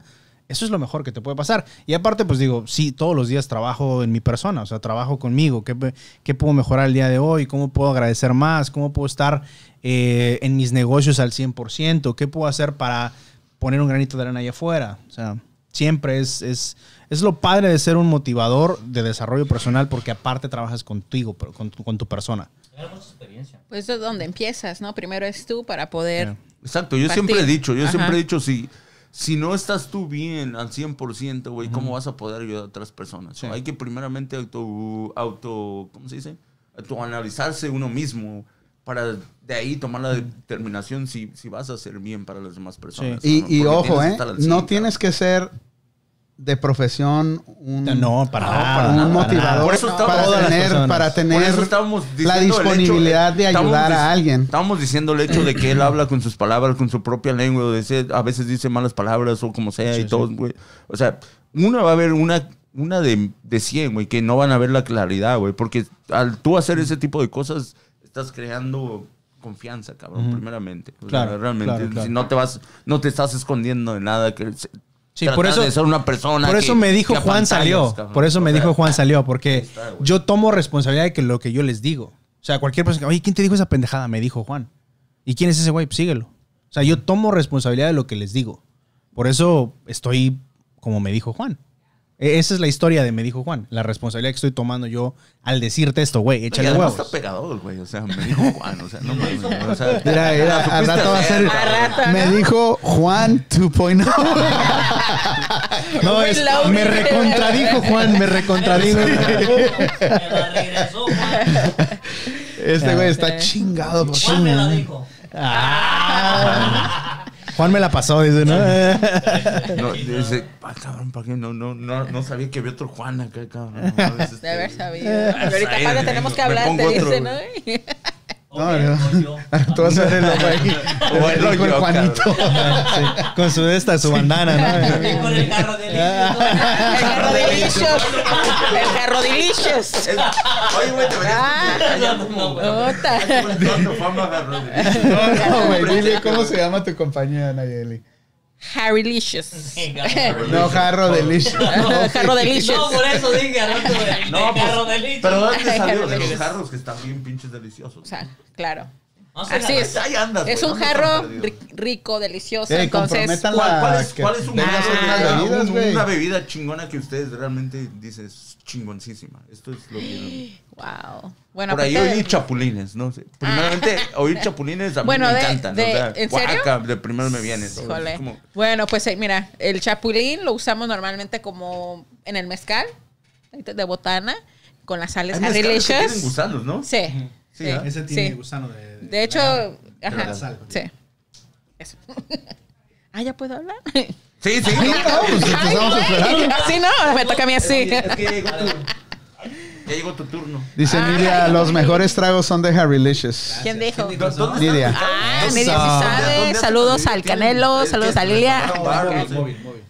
eso es lo mejor que te puede pasar. Y aparte, pues digo, sí, todos los días trabajo en mi persona, o sea, trabajo conmigo. ¿Qué, qué puedo mejorar el día de hoy? ¿Cómo puedo agradecer más? ¿Cómo puedo estar eh, en mis negocios al 100%? ¿Qué puedo hacer para poner un granito de arena allá afuera? O sea, siempre es, es, es lo padre de ser un motivador de desarrollo personal porque aparte trabajas contigo, pero con tu, con tu persona. Pues es donde empiezas, ¿no? Primero es tú para poder. Yeah. Exacto, yo Partir. siempre he dicho, yo Ajá. siempre he dicho, si, si no estás tú bien al 100%, güey, ¿cómo vas a poder ayudar a otras personas? Sí. Hay que primeramente auto, auto, ¿cómo se dice? Autoanalizarse uno mismo para de ahí tomar la determinación si, si vas a hacer bien para las demás personas. Y, ¿no? y Porque ojo, ¿eh? No 100, tienes que ser de profesión un, No, para No, nada. para un nada, motivador para, tener, para tener la disponibilidad de ayudar a alguien. Estábamos diciendo el hecho de que él habla con sus palabras, con su propia lengua, o dice- a veces dice malas palabras o como sea Sí, y sí. todo, güey. O sea, una va a haber una, una de, de 100, güey, que no van a ver la claridad, güey, porque al tú hacer ese tipo de cosas, estás creando confianza, cabrón, primeramente. O Claro, sea, realmente, claro, claro. si no te vas, no te estás escondiendo de nada, que Sí, por eso- de ser una persona Por que- eso me dijo Juan salió. cabrón. Por eso me O sea, dijo Juan salió, porque está, yo tomo responsabilidad de que lo que yo les digo. O sea, cualquier persona que, oye, ¿quién te dijo esa pendejada? Me dijo Juan. ¿Y quién es ese güey? Pues síguelo. O sea, yo tomo responsabilidad de lo que les digo. Por eso estoy como me dijo Juan. E- Esa es la historia de me dijo Juan. La responsabilidad que estoy tomando yo al decirte esto, güey, Y échale además huevos. está pegador, güey. O sea, me dijo Juan. O sea, no mames. O sea, Mira, mira, supiste rato va a ser. rato, Me ¿no? dijo Juan 2.0. No, es- me recontradijo Juan, me recontradijo. Me la regresó, Juan. Este güey está chingado. Juan me la dijo. Ah. Juan me la pasó, dice, ¿no? No, dice, ah, cabrón, ¿para qué? No, no, no, no sabía que había otro Juan acá, cabrón. No, este- De haber sabido. Y ahorita Sí, Paco me- tenemos que hablar, te dice. ¿no? No, no. voy yo. Tú vas a ver el ojo ahí. Dijo el yo, Juanito. Sí, con su esta, su bandana, ¿no? con el carro de El carro delicious. El carro delicious. Es- Oye, güey, te verías. Cuando fama agarró de- No, güey, dile cómo se llama tu compañía, Nayeli. Harrylicious. No, Jarro Delicious. Carro delicious. No, por eso dije. No, de pues, carro de litro. pero ¿dónde salió? De los jarros que están bien pinches deliciosos. O sea, claro. Así es. Ahí andas, Es un ¿dónde jarro rico, delicioso. Eh, entonces, ¿Cuál, cuál es, cuál es un- vendas Ah. otras bebidas, un- una bebida chingona que ustedes realmente dices chingoncísima? Esto es lo que... wow. Bueno, Por ahí oí chapulines, ¿no? sé. Primeramente, oír chapulines a mí Bueno, me de- encantan. de- o sea, ¿en serio? guaca, de primero me viene. Es como- Bueno, pues eh, mira, el chapulín lo usamos normalmente como en el mezcal de botana con las sales Hay mezcales que tienen gusanos, ¿no? Sí. Sí, sí, ¿ah? Ese tiene sí. gusano de... De hecho, ajá. la sal. Sí. Eso. ah, ya puedo hablar. Sí, sí. Sí, no, pues te estamos esperando. Así no, me toca a mí así. Es que ya llegó tu, ya llegó tu turno. Dice Ay. Nidia, los mejores tragos son de Harrylicious. ¿Quién dijo? ¿Dó- ¿Dónde Nidia. está? Ah, Eso. Nidia sí ¿Dónde sabe. Saludos al ¿Tienen- Canelo, es saludos a Lilia. no sé. Móvil, móvil.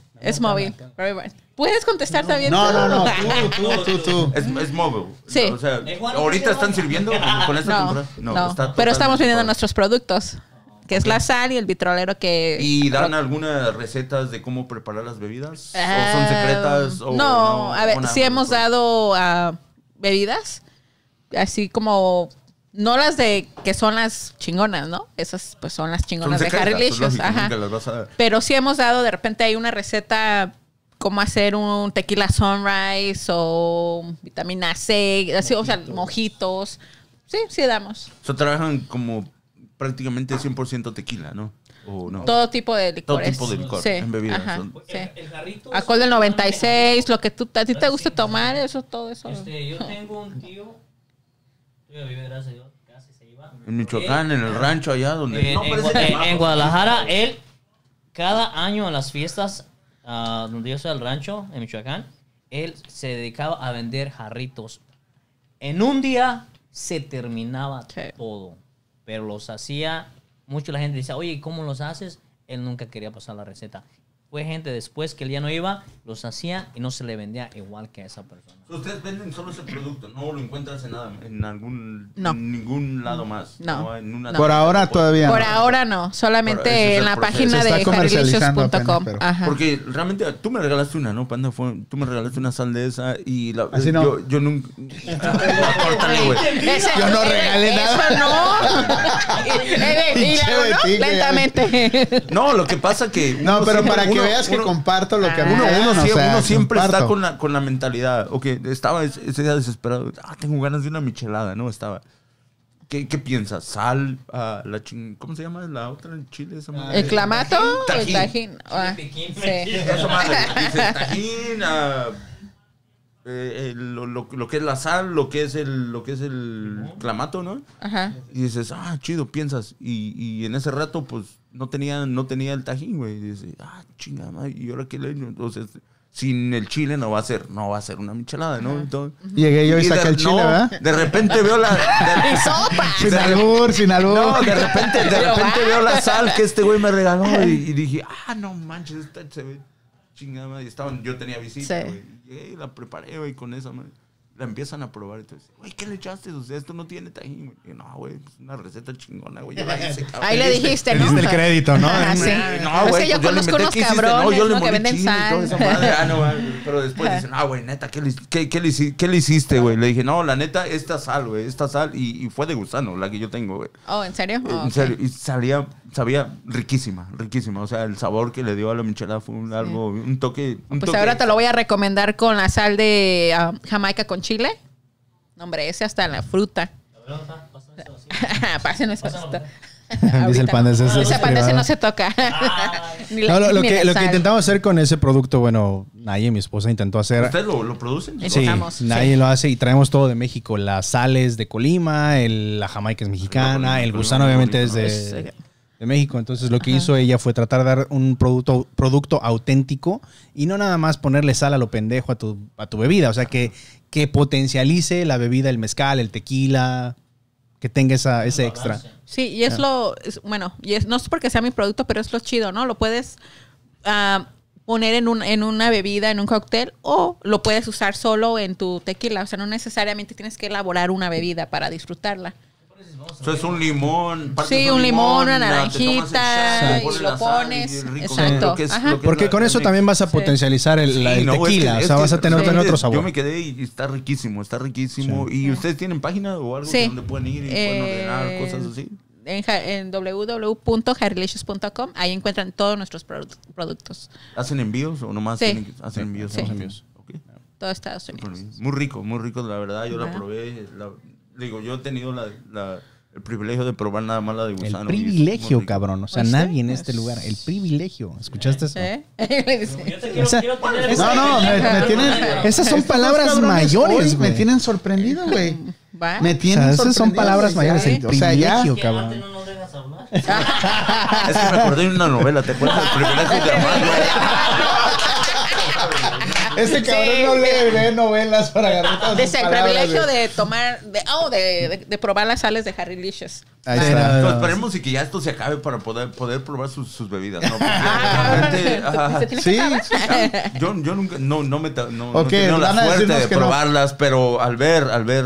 ¿Puedes contestar también? No, no, no, tú, tú, tú, tú. Es, es móvil. Sí. O sea, Juan, ahorita ¿qué están sirviendo con esta No, temporada. no, está pero estamos vendiendo nuestros productos. que es la sal, y el vitrolero que... ¿Y dan algunas recetas de cómo preparar las bebidas? ¿O son Ah, secretas? O no, a ver, sí más? hemos dado ah, bebidas, así como... No las de que son las chingonas, ¿no? Esas pues son las Son chingonas de Harry Licious, ajá. las vas a- Pero sí hemos dado, de repente hay una receta cómo hacer un tequila sunrise o vitamina C, así, o sea, mojitos. Sí, sí damos. O sea, trabajan como prácticamente 100% tequila, ¿no? ¿O no? Todo tipo de Todo licores. tipo de licor Sí, en bebidas. ajá, son- sí. El jarrito. Alcohol del 96, lo que tú, a ti te guste tomar, eso, todo eso. Este, yo tengo un tío. Gracias a Dios, casi se iba. En Michoacán, en el rancho allá donde... En, No, en de en- en Guadalajara, él, cada año en las fiestas donde yo soy al rancho, en Michoacán, él se dedicaba a vender jarritos. En un día se terminaba Sí. todo, pero los hacía, mucho la gente dice, oye, ¿cómo los haces? Él nunca quería pasar la receta. Fue gente después que él ya no iba, los hacía y no se le vendía igual que a esa persona. Ustedes venden solo ese producto, no lo encuentras en nada, en algún, No. en ningún lado más. No. En una Por ahora todavía Por no. ahora no, solamente es en la proceso. página de Ajá. Porque realmente tú me regalaste una, ¿no, Panda? Fue, tú me regalaste una sal de esa y la, Así no. yo, yo nunca... Córtale, güey. Ese- Yo no eh, regalé eso nada. no. y, eh, y ¿no? Lentamente. No, lo que pasa que... No, pero para que uno- veas que comparto lo que a mí Uno, me uno siempre está con la, con la mentalidad. Ok, estaba ese, día desesperado. Ah, tengo ganas de una michelada, ¿no? Estaba. ¿Qué, qué piensas? Sal, ah, la ching... ¿Cómo se llama la otra en Chile? Esa madre? El clamato, el Tajín. tajín. ah, ah, eh, el- lo, lo- lo que es la sal, lo que es el, lo que es el clamato, ¿no? Ajá. Y dices, ah, chido, piensas. Y, y en ese rato, pues, no tenía, no tenía el tajín, güey. Y dices, ah, chingada, madre, ¿y ahora qué le echo? Entonces, sin el chile no va a ser, no va a ser una michelada, ¿no? Entonces, Llegué yo y de- saqué el chile, no, ¿verdad? De repente veo la... de- Y sopa. Sin albur, sin albur. no, de repente, de repente veo la sal que este güey me regaló y, y dije, ah, no manches, esta se ve chingada. madre. Y estaban, yo tenía visita, Sí. güey. y Llegué y la preparé, güey, con esa, madre. La empiezan a probar y te dicen, güey, ¿qué le echaste? O sea, esto no tiene tajín, güey. Y yo, no, güey, es una receta chingona, güey. Yo la hice, cabrón. Ahí le dijiste, Le ¿no? diste el crédito, ¿no? Ajá, sí. No, Es güey, que yo pues le conozco unos cabrones, yo le ¿no? Que venden sal. madre. Ah, no, güey. Pero después dicen, ah, güey, neta, ¿qué le, qué, qué le qué le hiciste, güey? Le dije, no, la neta, esta sal, güey, esta sal. Y, y fue de gusano, la que yo tengo, güey. Oh, ¿en serio? Oh, En serio, y salía, sabía riquísima, riquísima. O sea, el sabor que le dio a la michelada fue un, algo, un toque. Un Pues toque ahora te lo voy a recomendar con la sal de ah, Jamaica con chile. No, hombre, ese hasta en la fruta. Pásenos esto. Dice el panda, ese es- ese Ese es pan ese no se toca. Ni la- No, lo, lo que, lo que intentamos hacer con ese producto, bueno, Naye, mi esposa, intentó hacer. ¿Ustedes lo, lo producen? Sí. Nadie sí. lo hace y traemos todo de México. Las sales de Colima, el- la jamaica es mexicana, el gusano obviamente es de, de México. Entonces lo que hizo ella fue tratar de dar un producto, producto auténtico y no nada más ponerle sal a lo pendejo a tu, a tu bebida. O sea, que, que potencialice la bebida, el mezcal, el tequila, que tenga esa, ese extra. Sí, y es lo, es- bueno, y es, no es porque sea mi producto, pero es lo chido, ¿no? Lo puedes ah, poner en, un, en una bebida, en un cóctel, o lo puedes usar solo en tu tequila. O sea, no necesariamente tienes que elaborar una bebida para disfrutarla. O sea, es un limón. Sí, un limón, una la- naranjita, y lo la pones, exacto, Porque la- con eso también vas a Sí. potencializar el, la- el Sí, no, es que- tequila. o sea, vas a tener, realmente otro sabor. Yo me quedé y está riquísimo, está riquísimo. ¿Y ustedes tienen página o algo Sí. donde pueden ir y pueden ordenar Eh, cosas así? En, en www.harrylicious.com, ahí encuentran todos nuestros produ- productos. ¿Hacen envíos o nomás Sí. tienen que hacer envíos? Sí. Hacen envíos. Ok. Todo Estados Unidos. Muy rico, muy rico, la verdad. Yo la Ajá. probé. la- digo, yo he tenido la, la- el privilegio de probar nada más la de El gusano. muy privilegio, cabrón. O sea, Pues sí, nadie en pues. este lugar. El privilegio. ¿Escuchaste eso? ¿Eh? Yo te quiero, Esa- quiero tener No, no, me, me tienen. Esas son palabras mayores, güey. Me tienen sorprendido, güey. ¿Va? Me O tienen sea, esas son palabras mayores. El O sea, privilegio, cabrón. no nos dejas hablar. Es que me acordé de una novela, ¿te acuerdas del privilegio de amar? Este cabrón Sí. no lee, lee novelas para agarrar todas sus Dice el palabras, privilegio güey. de tomar, de, oh, de, de- de probar las sales de Harry Licious. Ahí está. no, no. esperemos y que ya esto se acabe para poder, poder probar sus, sus bebidas, ¿no? Ah, se tiene Sí, que yo, yo nunca, no, no me, no, no Ok, he tenido la suerte de que no. probarlas, pero al ver, al ver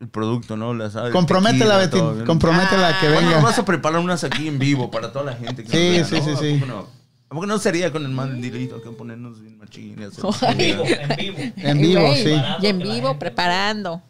el producto, ¿no? La, ¿sabes? Comprométela. ¿no? Comprométela que Bueno, venga. vas a preparar unas aquí en vivo para toda la gente que Sí, nos vea, sí, ¿no? sí, sí. ¿A poco no? ¿A poco no sería con el mandilito que ponernos? En vivo, en vivo. En vivo, sí. Y en vivo, preparando.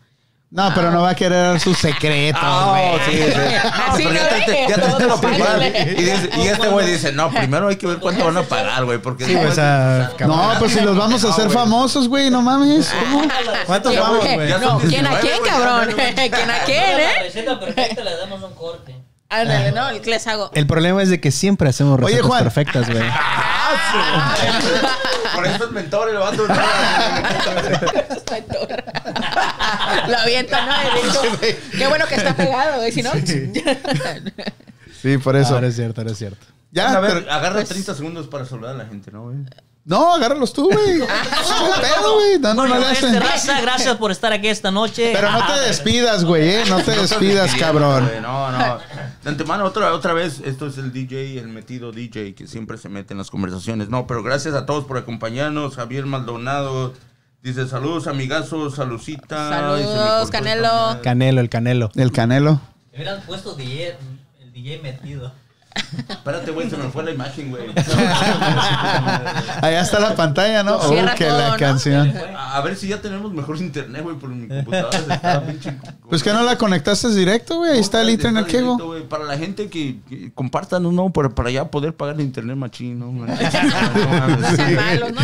No, pero no va a querer dar sus secretos, Ah, güey. sí, sí. Así pero no ya te, ya te- te lo preparan. Y, dice- y este güey dice, no, primero hay que ver cuánto van a pagar, güey, porque... Sí, pues, ah, No, pues si los vamos a hacer famosos, güey, no mames. ¿Cómo? ¿Cuántos ¿Quién- vamos, güey? No, ¿quién a 19, quién, cabrón? ¿Quién a quién, La eh? receta perfecta le damos un corte. Ándale, no, ¿qué les hago? El problema es de que siempre hacemos Oye, recetas Juan. perfectas, güey. Por eso es mentor el vato. Lo aviento, ¿no? Qué bueno que está pegado, güey. Si no, Sí, por eso. Ahora es cierto, ahora es cierto. Ya, a ver, agarra pues- 30 segundos para saludar a la gente, ¿no, güey? No, agárralos tú, güey. No pedo, güey. No, no, le hacen. raza, gracias por estar aquí esta noche. Pero no te despidas, güey, ¿eh? No te despidas, cabrón. No, no. De antemano, otra, otra vez, esto es el DJ, el metido DJ que siempre se mete en las conversaciones. No, pero gracias a todos por acompañarnos. Javier Maldonado dice saludos, amigazos, salucita. Saludos, Canelo. Canelo, el canelo. El canelo. Me hubieran puesto DJ, el DJ metido. Espérate, güey, se me fue la imagen, güey. Allá está la pantalla, ¿no? Oh, Cierra que todo, la ¿no? canción. A, ver si ya tenemos mejor internet, güey, por mi computadora. Está pinche- Pues que no la conectaste directo, güey. Ahí está el internet güey. Para la gente que, que compartan, ¿no? Para, para ya poder pagar el internet machín, ¿no? No sean malos, ¿no?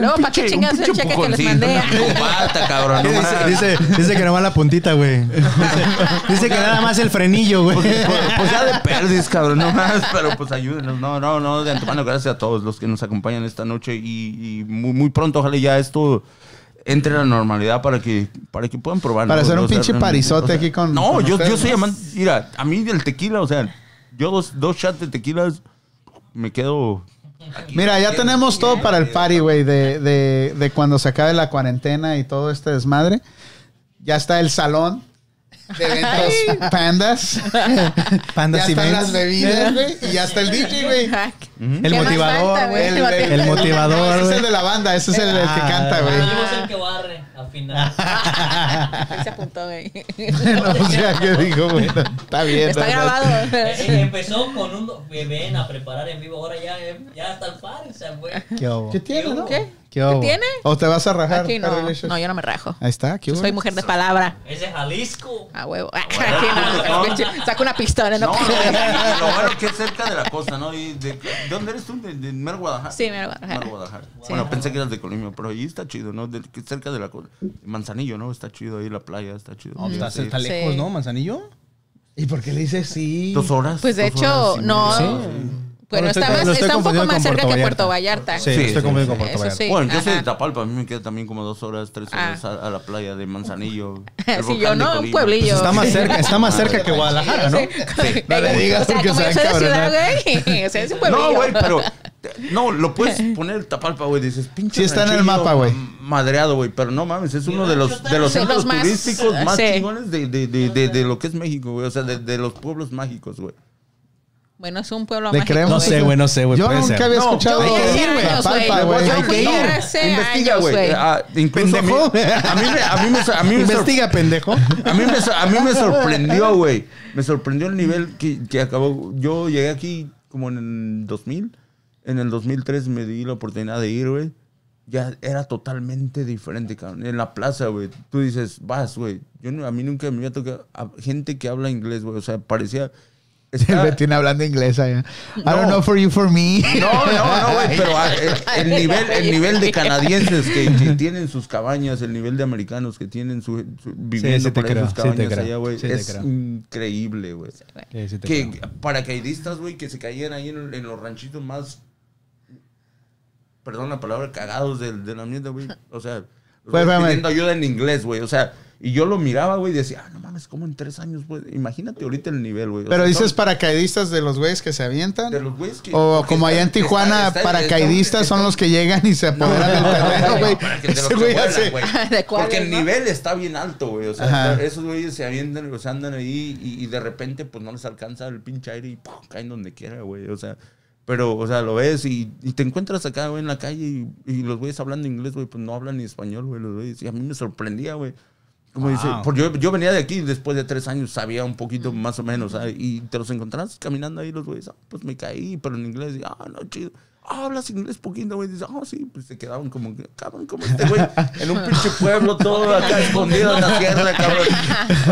Luego, ¿para qué chingas un el cheque que les mandé? comparta, cabrón. no Dice, dice, dice que no va la puntita, güey. Dice, dice que nada más el frenillo, güey. Pues, pues ya de perdis, cabrón, no más, pero pues ayúdenos. No, no, no, de antemano, gracias a todos los que nos acompañan esta noche y, y muy, muy pronto, ojalá ya esto entre la normalidad para que, para que puedan probar. Para hacer un O sea, pinche parizote o sea, aquí con- No, con yo, ustedes, yo soy amante. Mira, a mí del tequila, o sea, yo dos, dos shots de tequilas me quedo. aquí. Mira, ya tenemos todo para el party, güey, de, de, de cuando se acabe la cuarentena y todo este desmadre. Ya está el salón de eventos pandas. Pandas ya están Events. las bebidas, güey. Y ya está el DJ, güey. El ¿Qué motivador, güey. El, El, el motivador, Ese es güey. el de la banda, ese es el, el que Ah. canta, güey. Yo soy el que barre al final. Ahí se apuntó, güey. no, o sea, que digo, güey, no, está bien. Está no, no. grabado. Eh, eh, empezó con un bebé a preparar en vivo, ahora ya, eh, ya está el par, se fue. ¿Qué hubo? ¿Qué tiene, no? ¿Qué? ¿Qué hubo? ¿Qué tiene? ¿O te vas a rajar? Aquí no. No, yo no me rajo. Ahí está, ¿qué hubo? soy mujer de palabra. Es de Jalisco. A huevo. Aquí no. Saca una pistola, no. No, lo bueno es que es cerca de la costa, ¿no? Y de, ¿de dónde eres tú? ¿De, de Mero Guadalajara? Sí, Mero Guadalajara. Sí. Bueno, pensé que eras de Colima, pero ahí está chido, ¿no? De, que cerca de la costa. Manzanillo, ¿no? Está chido ahí la playa, está chido. No, está, Sí. está lejos, Sí. ¿no? Manzanillo. ¿Y por qué le dices sí? Dos horas. Pues de hecho, horas no. media. Bueno, estoy- está, más, está un poco más cerca Puerto que Puerto Vallarta. Vallarta. Sí, Sí, estoy sí, confundido sí. con Puerto Vallarta. sí. Bueno, yo soy de. Tapalpa, a mí me queda también como dos horas, tres horas a, a la playa de Manzanillo. Sí, yo no, un pueblillo. Pues está más cerca, está más cerca que Guadalajara, ¿no? No le digas o sea, porque como se yo va a soy de ciudad, encabronar. güey. O sea, es un pueblillo. No, güey, pero. No, lo puedes poner Tapalpa, güey. Dices, pinche. Sí está en el mapa, güey. Madreado, güey. Pero no mames, es uno de los, de los centros turísticos más chingones de, de, de, de, de lo que es México, güey. O sea, de, de los pueblos mágicos, güey. Bueno, es un pueblo Le mágico. creemos. No sé, güey, no sé, güey. Yo puede nunca ser. había No, escuchado fui hace años, Tapalpa, güey. Hay que ir. Investiga, güey. Ah, ¿Pendejo? a mí me, a mí me, a mí me Investiga, pendejo. A mí me, a mí me sorprendió, güey. Me sorprendió el nivel que, que acabó. Yo llegué aquí como en el 2000. En el 2003 me di la oportunidad de ir, güey. Ya era totalmente diferente, cabrón. En la plaza, güey. Tú dices, vas, güey. Yo no- a mí nunca me había tocado a gente que habla inglés, güey. O sea, parecía... Está- Betín hablando inglés allá. I No. don't know for you, for me. no, no, no, güey, pero ah, el, el nivel, el nivel de canadienses que, que tienen sus cabañas, el nivel de americanos que tienen su, su- viviendo sí creo, sus cabañas creo, allá, güey, es creo. increíble, güey. Sí, sí te Que creo. paracaidistas, güey, que se caían ahí en, en los ranchitos más, perdón la palabra, cagados de, de la mierda, güey. O sea, Pues, pidiendo ayuda en inglés, güey. O sea, y yo lo miraba, güey, y decía, ah, no mames, como en tres años, güey. Imagínate ahorita el nivel, güey. Pero sea, dices paracaidistas de los güeyes que se avientan. de los güeyes que... O como allá en Tijuana, está- está- paracaidistas está- son los que llegan y se apoderan del terreno, güey. Ese güey hace- güey. ¿De cuáles, Porque el nivel está bien alto, güey. O sea, esos güeyes se avientan, o sea, andan ahí y, y de repente, pues no les alcanza el pinche aire y ¡pum! caen donde quiera, güey. O sea, pero, o sea, lo ves y, y te encuentras acá, güey, en la calle y, y los güeyes hablando inglés, güey, pues no hablan ni español, güey, los güeyes. Y a mí me sorprendía, güey. Como dice, porque yo, yo venía de aquí después de tres años, sabía un poquito más o menos, ¿sabes? y te los encontrás caminando ahí los güeyes, ah, pues me caí, pero en inglés, ah, no, chido. Hablas inglés poquito, güey. Dice, ah, sí, pues se quedaban como, cabrón, como este güey, en un pinche pueblo todo acá escondido en la tierra, cabrón.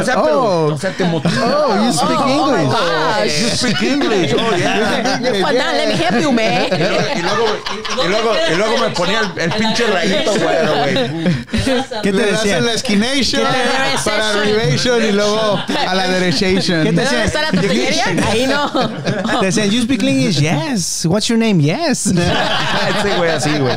O sea, pero, Oh. o sea, te motiva. Oh, you speak Oh my English. gosh. You speak English, oh, yeah. Let me help you, man. Y luego, y luego, y luego, y luego me ponía el, el pinche rayito, güero, güey. ¿Qué te Le das decía? en la esquination ¿Qué te- para arribation y luego a la derechation. ¿Qué te ¿De dónde está la tortillería? Ahí no. Te decían, you speak English? Yes. What's your name? Yes. Ese güey así, güey.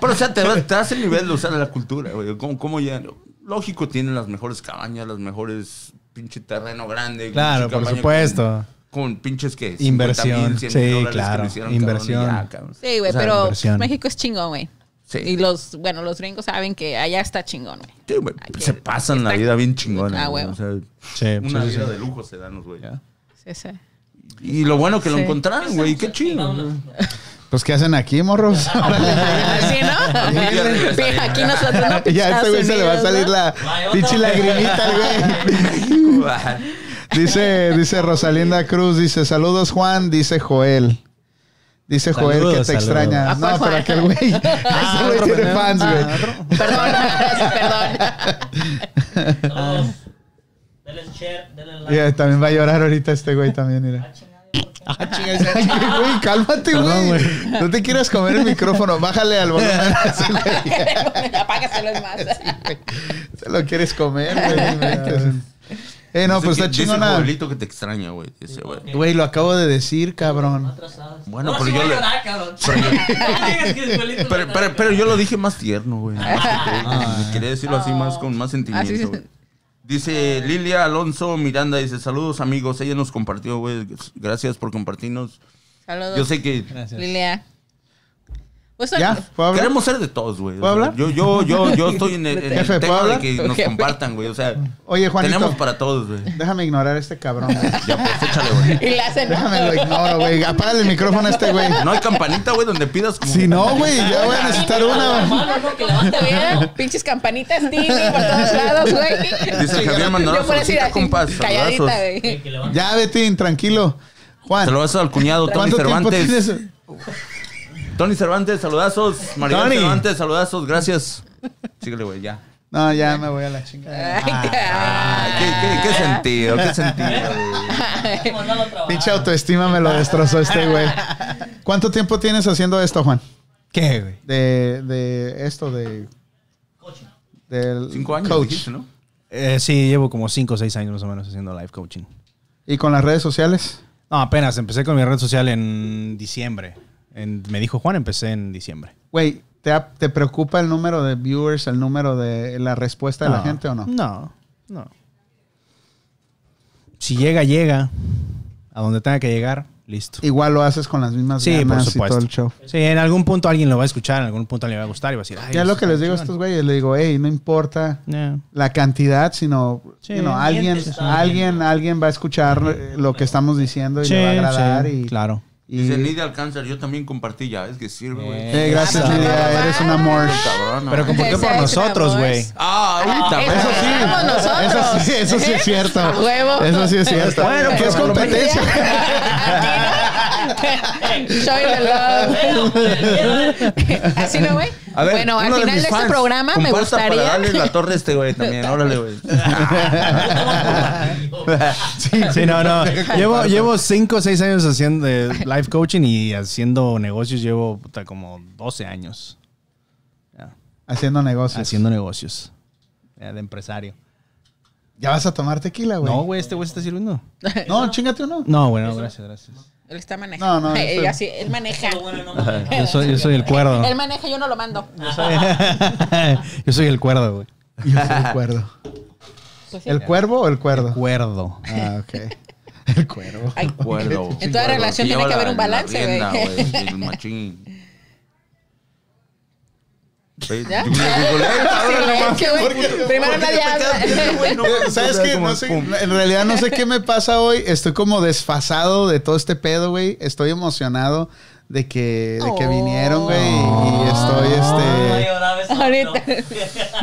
Pero, o sea, te, te das el nivel de usar la cultura, güey. ¿Cómo, cómo ya? Lógico, tienen las mejores cabañas, las mejores pinche terreno grande. Claro, por supuesto. Con, con pinches que. Inversión. 50,000, 100,000 Sí, dólares que claro, hicieron, inversión. cabrón, ya, cabrón. Sí, güey, O sea, pero inversión. México es chingón, güey. Sí. Y los, bueno, los gringos saben que allá está chingón, güey. Sí, güey, se pasan la vida bien chingona. Ah, güey. O sea, Sí, una sí, vida sí. de lujo se dan los güeyes. Sí, sí. Y lo bueno que lo encontraron, güey. Qué chido. Pues, ¿qué hacen aquí, morros? Así, ¿no? Sí, Aquí nosotros no. ya a este güey se le va a salir la pinche lagrimita, güey. Dice, dice Rosalinda Cruz, dice, saludos Juan, dice Joel. Dice Joel Saludos, que te saludos. extraña. Ah, No, ¿cuál pero aquel güey. Ese güey tiene fans, güey. Perdón, perdón. Denle share, denle like. Ya, también va a llorar ahorita este güey también, mira. Ah, Ay, güey, cálmate, Perdón, güey. No te quieras comer el micrófono. Bájale al volumen. Apágaselo es más. Se lo quieres comer, güey. Eh, no, Dice pues que- está dice chingona. Joelito que te extraña, güey. Dice, güey. Güey, lo acabo de decir, cabrón. Bueno, No, pero sí yo voy a llorar, cabrón. Es que Pero, no pero, pero yo lo dije más tierno, güey. Ah. Quería decirlo así más con más sentimiento. Así- güey. Dice Lilia Alonso Miranda, dice, saludos amigos, ella nos compartió, güey, gracias por compartirnos. Saludos. Yo sé que Gracias. Lilia. Pues, ¿Ya? ¿Puedo hablar? queremos ser de todos, güey. ¿Puedo hablar? Yo, yo, yo, yo estoy en el, en el Jefe, ¿puedo tema de que nos Jefe. compartan, güey. O sea, Oye, Juanito. tenemos para todos, güey. Déjame ignorar a este cabrón, güey. Ya, pues, échale, güey. Y le hacen. Déjame lo ignoro, güey. Apágale el micrófono a este güey. No hay campanita, güey, donde pidas como... Si no, güey, ya voy a necesitar una, güey. Mano, no, que levante bien. Pinches campanitas Timmy por todos lados, güey. Dice Javier "Felicita, así, compas, calladita, saludazos". Eh, güey. Ya, Betín, tranquilo. Juan, Se lo vas al cuñado Tony ¿cuánto tiempo Cervantes. Tony Cervantes, saludazos. María Tony. Cervantes, saludazos, gracias. Síguele, güey, ya. No, ya me voy a la chingada. Ay, Ay, ay. ¿qué, qué, qué sentido? ¿Qué sentido? Pinche autoestima me lo destrozó este güey. ¿Cuánto tiempo tienes haciendo esto, Juan? ¿Qué, güey? De, de esto, de... Coaching. Del Cinco años, coach. dijiste, ¿no? Eh, sí, llevo como 5 o 6 años más o menos haciendo live coaching. ¿Y con las redes sociales? No, apenas empecé con mi red social en diciembre. En- me dijo Juan, empecé en diciembre. Güey, ¿te, ¿te preocupa el número de viewers, el número de la respuesta de la gente o no? No, no. Si llega, llega. A donde tenga que llegar, listo. Igual lo haces con las mismas Sí, por ganas y supuesto. todo el show. Sí, en algún punto alguien lo va a escuchar, en algún punto alguien le va a gustar y va a decir, ay, Ya lo que les digo a chingón". estos güeyes, le digo, hey, no importa la cantidad, sino Sí. you know, alguien, alguien, alguien va a escuchar lo que estamos diciendo y Sí, le va a agradar. y, claro. Y- Dice Nidia Alcáncer, yo también compartí ya, es que sirve, güey. Eh, gracias, Ah, Lidia, eres un amor. Cabrón. Pero compartió por nosotros, güey. Ah, ahorita, Eso sí. Eso sí, eso sí es cierto. Huevo. Eso sí es cierto. Bueno, ¿qué es competencia? The love. Así no, güey. A ver, bueno, al final de, este fans, programa me comparta para gustaría. darle la torre a este güey también, órale, güey. Sí, no, no. Llevo, llevo cinco o seis años haciendo eh, live coaching y haciendo negocios. Llevo puta, como 12 años Haciendo negocios. haciendo negocios de empresario. ¿Ya vas a tomar tequila, güey? No, güey, este güey se está sirviendo. No, chingate uno. No, bueno, gracias, gracias. Él está manejando. No, no, Eh, eso- así, él maneja. Yo soy, yo soy el cuerdo. Él maneja, yo no lo mando. Yo soy el cuerdo, güey. Yo soy el cuerdo. Pues. ¿El cuervo o el cuerdo? Cuerdo. Ah, ok. El cuervo. Ay, Cuerdo. En toda relación tiene que haber un balance, güey. ¿Sabes qué? No sé, en realidad no sé qué me pasa hoy. Estoy como desfasado de todo este pedo, güey. Estoy emocionado de que, de que vinieron, güey, y estoy, este...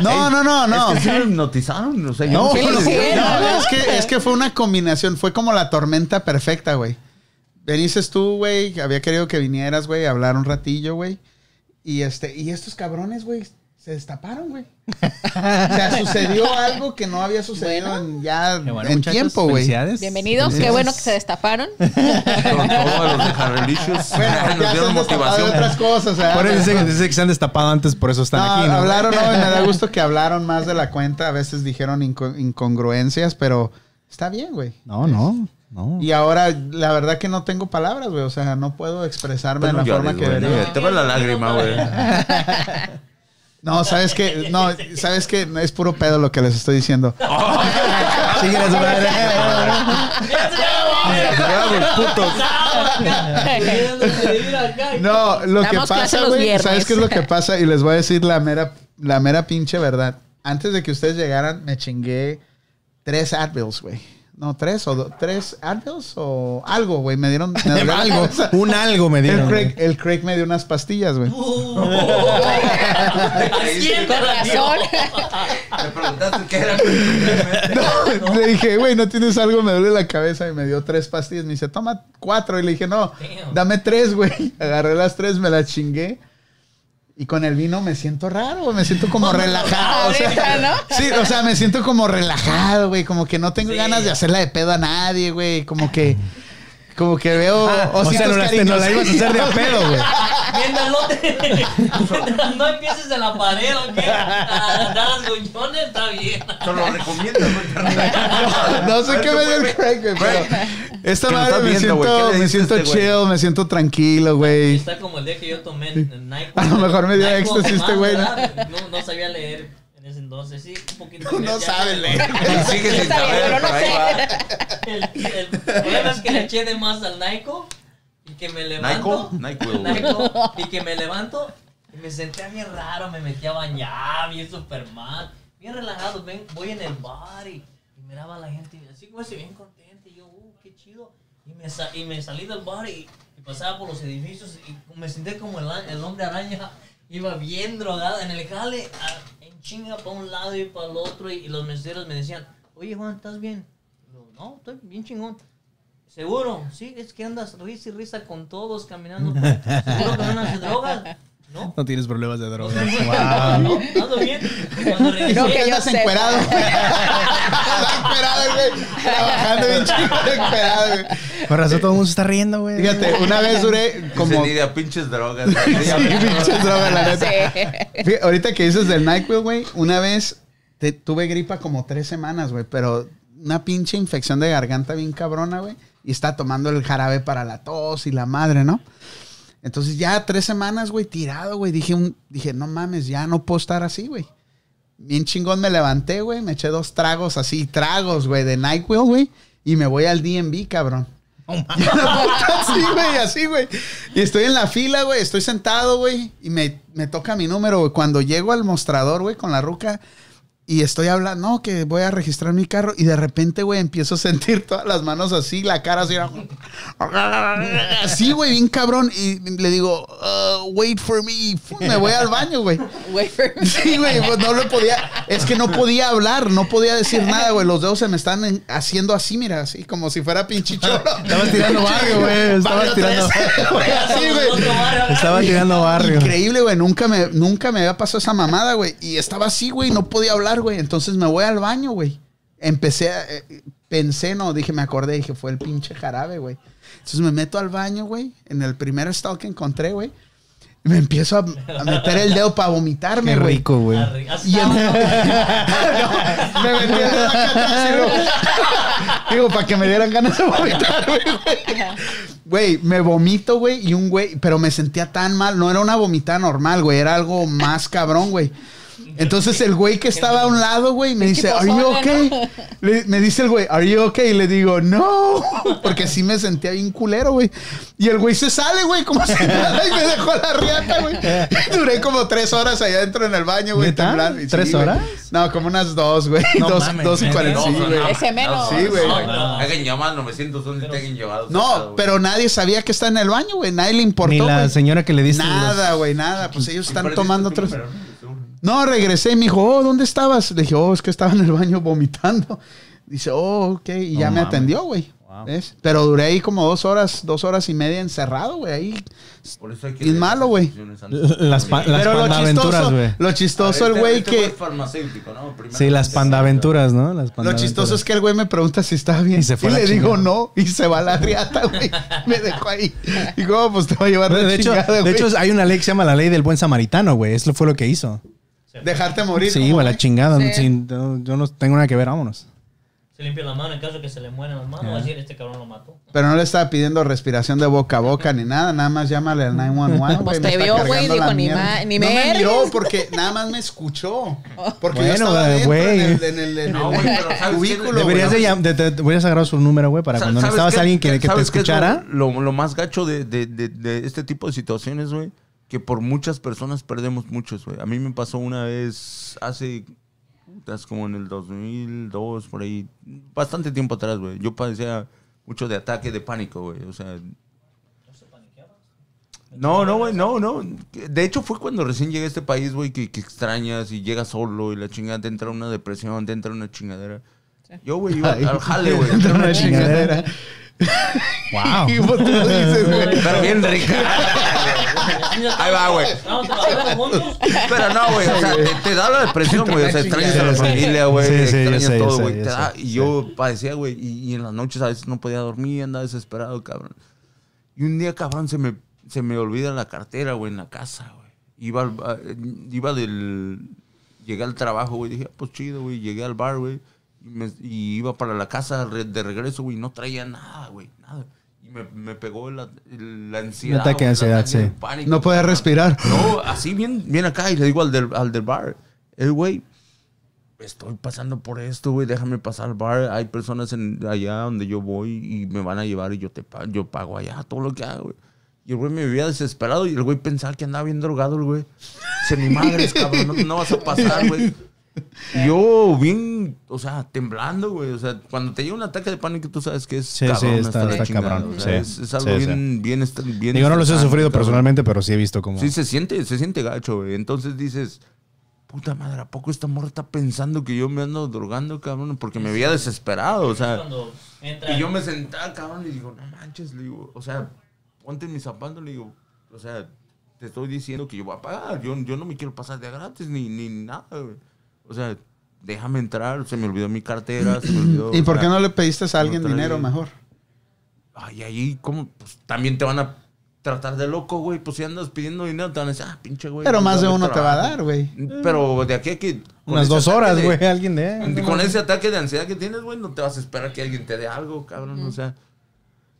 No, no, no, no. Es que sí me hipnotizaron. No, sé no, no. es que, es que fue una combinación, fue como la tormenta perfecta, güey. Venices tú, güey, había querido que vinieras, güey, a hablar un ratillo, güey. Y este, y estos cabrones, güey, se destaparon, güey. o sea, sucedió algo que no había sucedido en ya bueno, en tiempo, güey. Bienvenidos, qué bueno que se destaparon. Con todos los de Jarrelicious. Bueno, Nos ya se dieron de motivación. otras cosas, o sea, Por eso dice, dice que se han destapado antes, por eso están No, aquí, ¿no? hablaron, no, y me da gusto que hablaron más de la cuenta. A veces dijeron inco- incongruencias, pero está bien, güey. No, no, no. Y ahora, la verdad que no tengo palabras, güey. O sea, no puedo expresarme de la llores, forma que güey, debería. no, Te va la lágrima, güey. No, sabes que, no, sabes que es puro pedo lo que les estoy diciendo. Síguele a su madre. No, lo que pasa, güey. ¿sabes qué es lo que pasa? Y les voy a decir la mera, la mera pinche verdad. Antes de que ustedes llegaran, me chingué tres Advils, güey. No, tres o do- tres Advils o algo, güey. Me dieron me algo, un algo me El dieron. Craig, el Craig me dio unas pastillas, güey. Con razón. Me preguntaste qué era. No, le dije, güey, ¿no tienes algo? Me duele la cabeza. Y me dio tres pastillas. Me dice, toma cuatro. Y le dije, no, dame tres, güey. Agarré las tres, me las chingué. Y con el vino me siento raro, me siento como relajado. o sea. Sí, o sea, me siento como relajado, güey. Como que no tengo Sí. ganas de hacerla de pedo a nadie, güey. Como que, como que veo Ah, o sea, no la, no la ibas a hacer de a pedo, güey. Mientras no te. mientras no empieces en la pared, ¿o qué? A dar las goñones, está bien. Te lo recomiendo, güey. No sé qué me dio el Craig, güey, pero esta madre me siento, ¿Qué le me siento este chill, me siento tranquilo, güey. Está como el día que yo tomé en Nike. A lo mejor me dio éxtasis este güey, ¿no? Sabía leer entonces, sí, un poquito. No sabe leer. Sigue sin saber, no sé. El, el problema es que le eché de más al Naiko y que me levanto. Naiko, Naiko, güey. Naiko, y que me levanto y me sentía bien raro, me metí a bañar, bien Superman, bien relajado. Ven, voy en el bar y, y miraba a la gente y así, güey, bien contento. Y yo, uh, qué chido. Y me, sa- y me salí del bar y, y pasaba por los edificios y me sentí como el, hombre araña. Iba bien drogada en el jale, a- chinga para un lado y para el otro. Y, los meseros me decían, oye Juan, ¿estás bien? No, estoy bien chingón. Seguro, sí, es que andas risa y risa con todos caminando. Seguro que no andas drogas. No, No tienes problemas de drogas. no, ando bien. Cuando regresé, No, que yo Estás encuerado. Estás encuerado, güey. Trabajando bien chido, encuerado, güey. Con razón todo el mundo se está riendo, güey. Fíjate, una vez duré como... De a pinches drogas. Sí, pinches drogas, la neta. Sí. Fíjate, ahorita que dices del NyQuil, güey, una vez te- tuve gripa como tres semanas, güey, pero una pinche infección de garganta bien cabrona, güey, y estaba tomando el jarabe para la tos y la madre, ¿no? Entonces ya tres semanas, güey, tirado, güey, dije, un, dije, no mames, ya no puedo estar así, güey. Bien chingón me levanté, güey, me eché dos tragos así, tragos, güey, de NyQuil, güey, y me voy al DMV, cabrón. así, güey, así, güey. Y estoy en la fila, güey. Estoy sentado, güey. Y me, me toca mi número, güey. Cuando llego al mostrador, güey, con la ruca. Y estoy hablando, no, que voy a registrar mi carro. Y de repente, güey, empiezo a sentir todas las manos así, la cara así. Así, güey, bien cabrón. Y le digo, "Uh, wait for me. Me voy al baño, güey. Sí, güey, pues no lo podía. Es que no podía hablar, no podía decir nada, güey. Los dedos se me están en- haciendo así, mira, así como si fuera pinche cholo. Estabas tirando barrio, güey. Barrio tirando. así, güey. Estaba tirando barrio. Increíble, güey. Nunca me, nunca me había pasado esa mamada, güey. Y estaba así, güey. No podía hablar, güey. Entonces me voy al baño, güey. Empecé a... eh, pensé, no, dije, me acordé. Dije, fue el pinche jarabe, güey. Entonces me meto al baño, güey. En el primer stall que encontré, güey. Y me empiezo a, a meter el dedo para vomitarme, Qué güey. rico, güey. Y em- No, me metí el dedo acá Digo, para que me dieran ganas de vomitar, güey. Güey, me vomito, güey, y un güey, pero me sentía tan mal. No era una vomitada normal, güey, era algo más cabrón, güey. Entonces el güey que estaba a un lado, güey, me dice, ¿Are you okay? Le- me dice el güey, ¿Are you okay? Y le digo, no, porque sí me sentía bien culero, güey. Y el güey se sale, güey, como si nada, y me dejó la riata, güey. Duré como tres horas allá adentro en el baño, güey, temblando. Sí, ¿Tres güey. horas? No, como unas dos, güey. No dos, mames, dos y cuarenta, sí, No, güey. no, Ese menos. Sí, güey. No. Hagan llamadas 900 donde te hayan llevado. No, pero nadie sabía que está en el baño, güey. Nadie le importó, Ni la güey. señora que le diste Nada, güey, nada. Pues ellos están tomando otros. No, regresé y me dijo, oh, ¿dónde estabas? Le dije, oh, es que estaba en el baño vomitando. Dice, oh, ok. Y ya me atendió, güey. Wow. ¿Ves? Pero duré ahí como dos horas, dos horas y media encerrado, güey. Ahí. Por eso hay que Es malo, güey. Las, pa- las Pero lo pandaventuras, chistoso, güey. lo chistoso el güey que. farmacéutico, ¿no? Primero Sí, las pandaventuras, ¿no? Las Lo pandaventuras. chistoso es que el güey me pregunta si estaba bien. Y se fue la le digo chingada. no. Y se va a la riata, güey. Me dejó ahí. Y como, pues te va a llevar De, de, hecho, chingada, de güey. hecho, hay una ley que se llama la ley del buen samaritano, güey. Eso fue lo que hizo. Dejarte morir. Sí, güey, la chingada. Sí. Sin- no- yo no tengo nada que ver, vámonos. Se limpia la mano en caso de que se le mueran las manos. Va a decir, este cabrón lo mató. Pero no le estaba pidiendo respiración de boca a boca ni nada, nada más llámale al 911. Pues te vio, güey, dijo, ni ma- ni no me miró porque nada más me escuchó. Porque yo Bueno, estaba dentro güey. en el, en el, en No, el güey, pero cubículo, Deberías, de, de- de- agarrar su número, güey, para cuando ¿Sabes necesitabas a alguien que, que te ¿Sabes qué es lo- escuchara. Lo, lo más gacho de, de- de- de este tipo de situaciones, güey, que por muchas personas perdemos muchos, güey. A mí me pasó una vez hace, putas, como en el 2002, por ahí, bastante tiempo atrás, güey. Yo padecía mucho de ataque de pánico, güey. O sea... No, no, güey, no, no. De hecho, fue cuando recién llegué a este país, güey, que, que extrañas y llegas solo y la chingada te entra una depresión, te entra una chingadera. Yo, güey, iba Ay, al jale, güey. entra una chingadera. Wow. Y vos te lo dices, güey. Pero bien rica. Ahí va, güey. Pero no, güey. O sea, te, te da la depresión, güey. O sea, extrañas a la familia, güey. Sí, extrañas sé, todo, güey. Y yo padecía, güey. Y, y en las noches a veces no podía dormir, andaba desesperado, cabrón. Y un día, cabrón, se me, se me olvida la cartera, güey, en la casa, güey. Iba, al, a- iba del... Llegué al trabajo, güey. Dije, ah, pues chido, güey. Llegué al bar, güey. Y, me- y iba para la casa de regreso, güey. No traía nada, güey. Nada. Y me, me pegó la, la ansiedad. Un ataque de ansiedad, sí. pánico, No podía respirar. No, así bien, bien acá. Y le digo al del, al del bar, el güey, estoy pasando por esto, güey, déjame pasar al bar. Hay personas en, allá donde yo voy y me van a llevar y yo, te, yo pago allá todo lo que hago, güey. Y el güey me veía desesperado y el güey pensaba que andaba bien drogado, el güey. Dice, ni madres, cabrón, no, no vas a pasar, güey. Y yo bien, o sea, temblando, güey. O sea, cuando te llega un ataque de pánico, tú sabes que es Sí, cabrón. sí, está- está chingada, cabrón, o sea, sí. Es, es algo Sí, bien, bien, Digo, no los he sufrido cabrón. personalmente, pero sí he visto como. Sí, se siente, se siente gacho, güey. Entonces dices, puta madre, ¿a poco esta morra está pensando que yo me ando drogando, cabrón? Porque me veía desesperado, o sea. Y yo me sentaba, cabrón, y digo, no manches, le digo, o sea, ponte mis zapatos, le digo, o sea, te estoy diciendo que yo voy a pagar. Yo, yo no me quiero pasar de gratis ni, ni nada, güey. O sea, déjame entrar, se me olvidó mi cartera, se me olvidó. ¿Y por sea, qué no le pediste a alguien no dinero mejor? Ay, ahí, ¿cómo? Pues también te van a tratar de loco, güey. Pues si andas pidiendo dinero, te van a decir, ah, pinche güey. Pero más de uno te va a trabajo". dar, güey. Pero de aquí a que. Unas dos horas, güey, alguien de. Con ese ataque de ansiedad que tienes, güey, no te vas a esperar que alguien te dé algo, cabrón. O sea.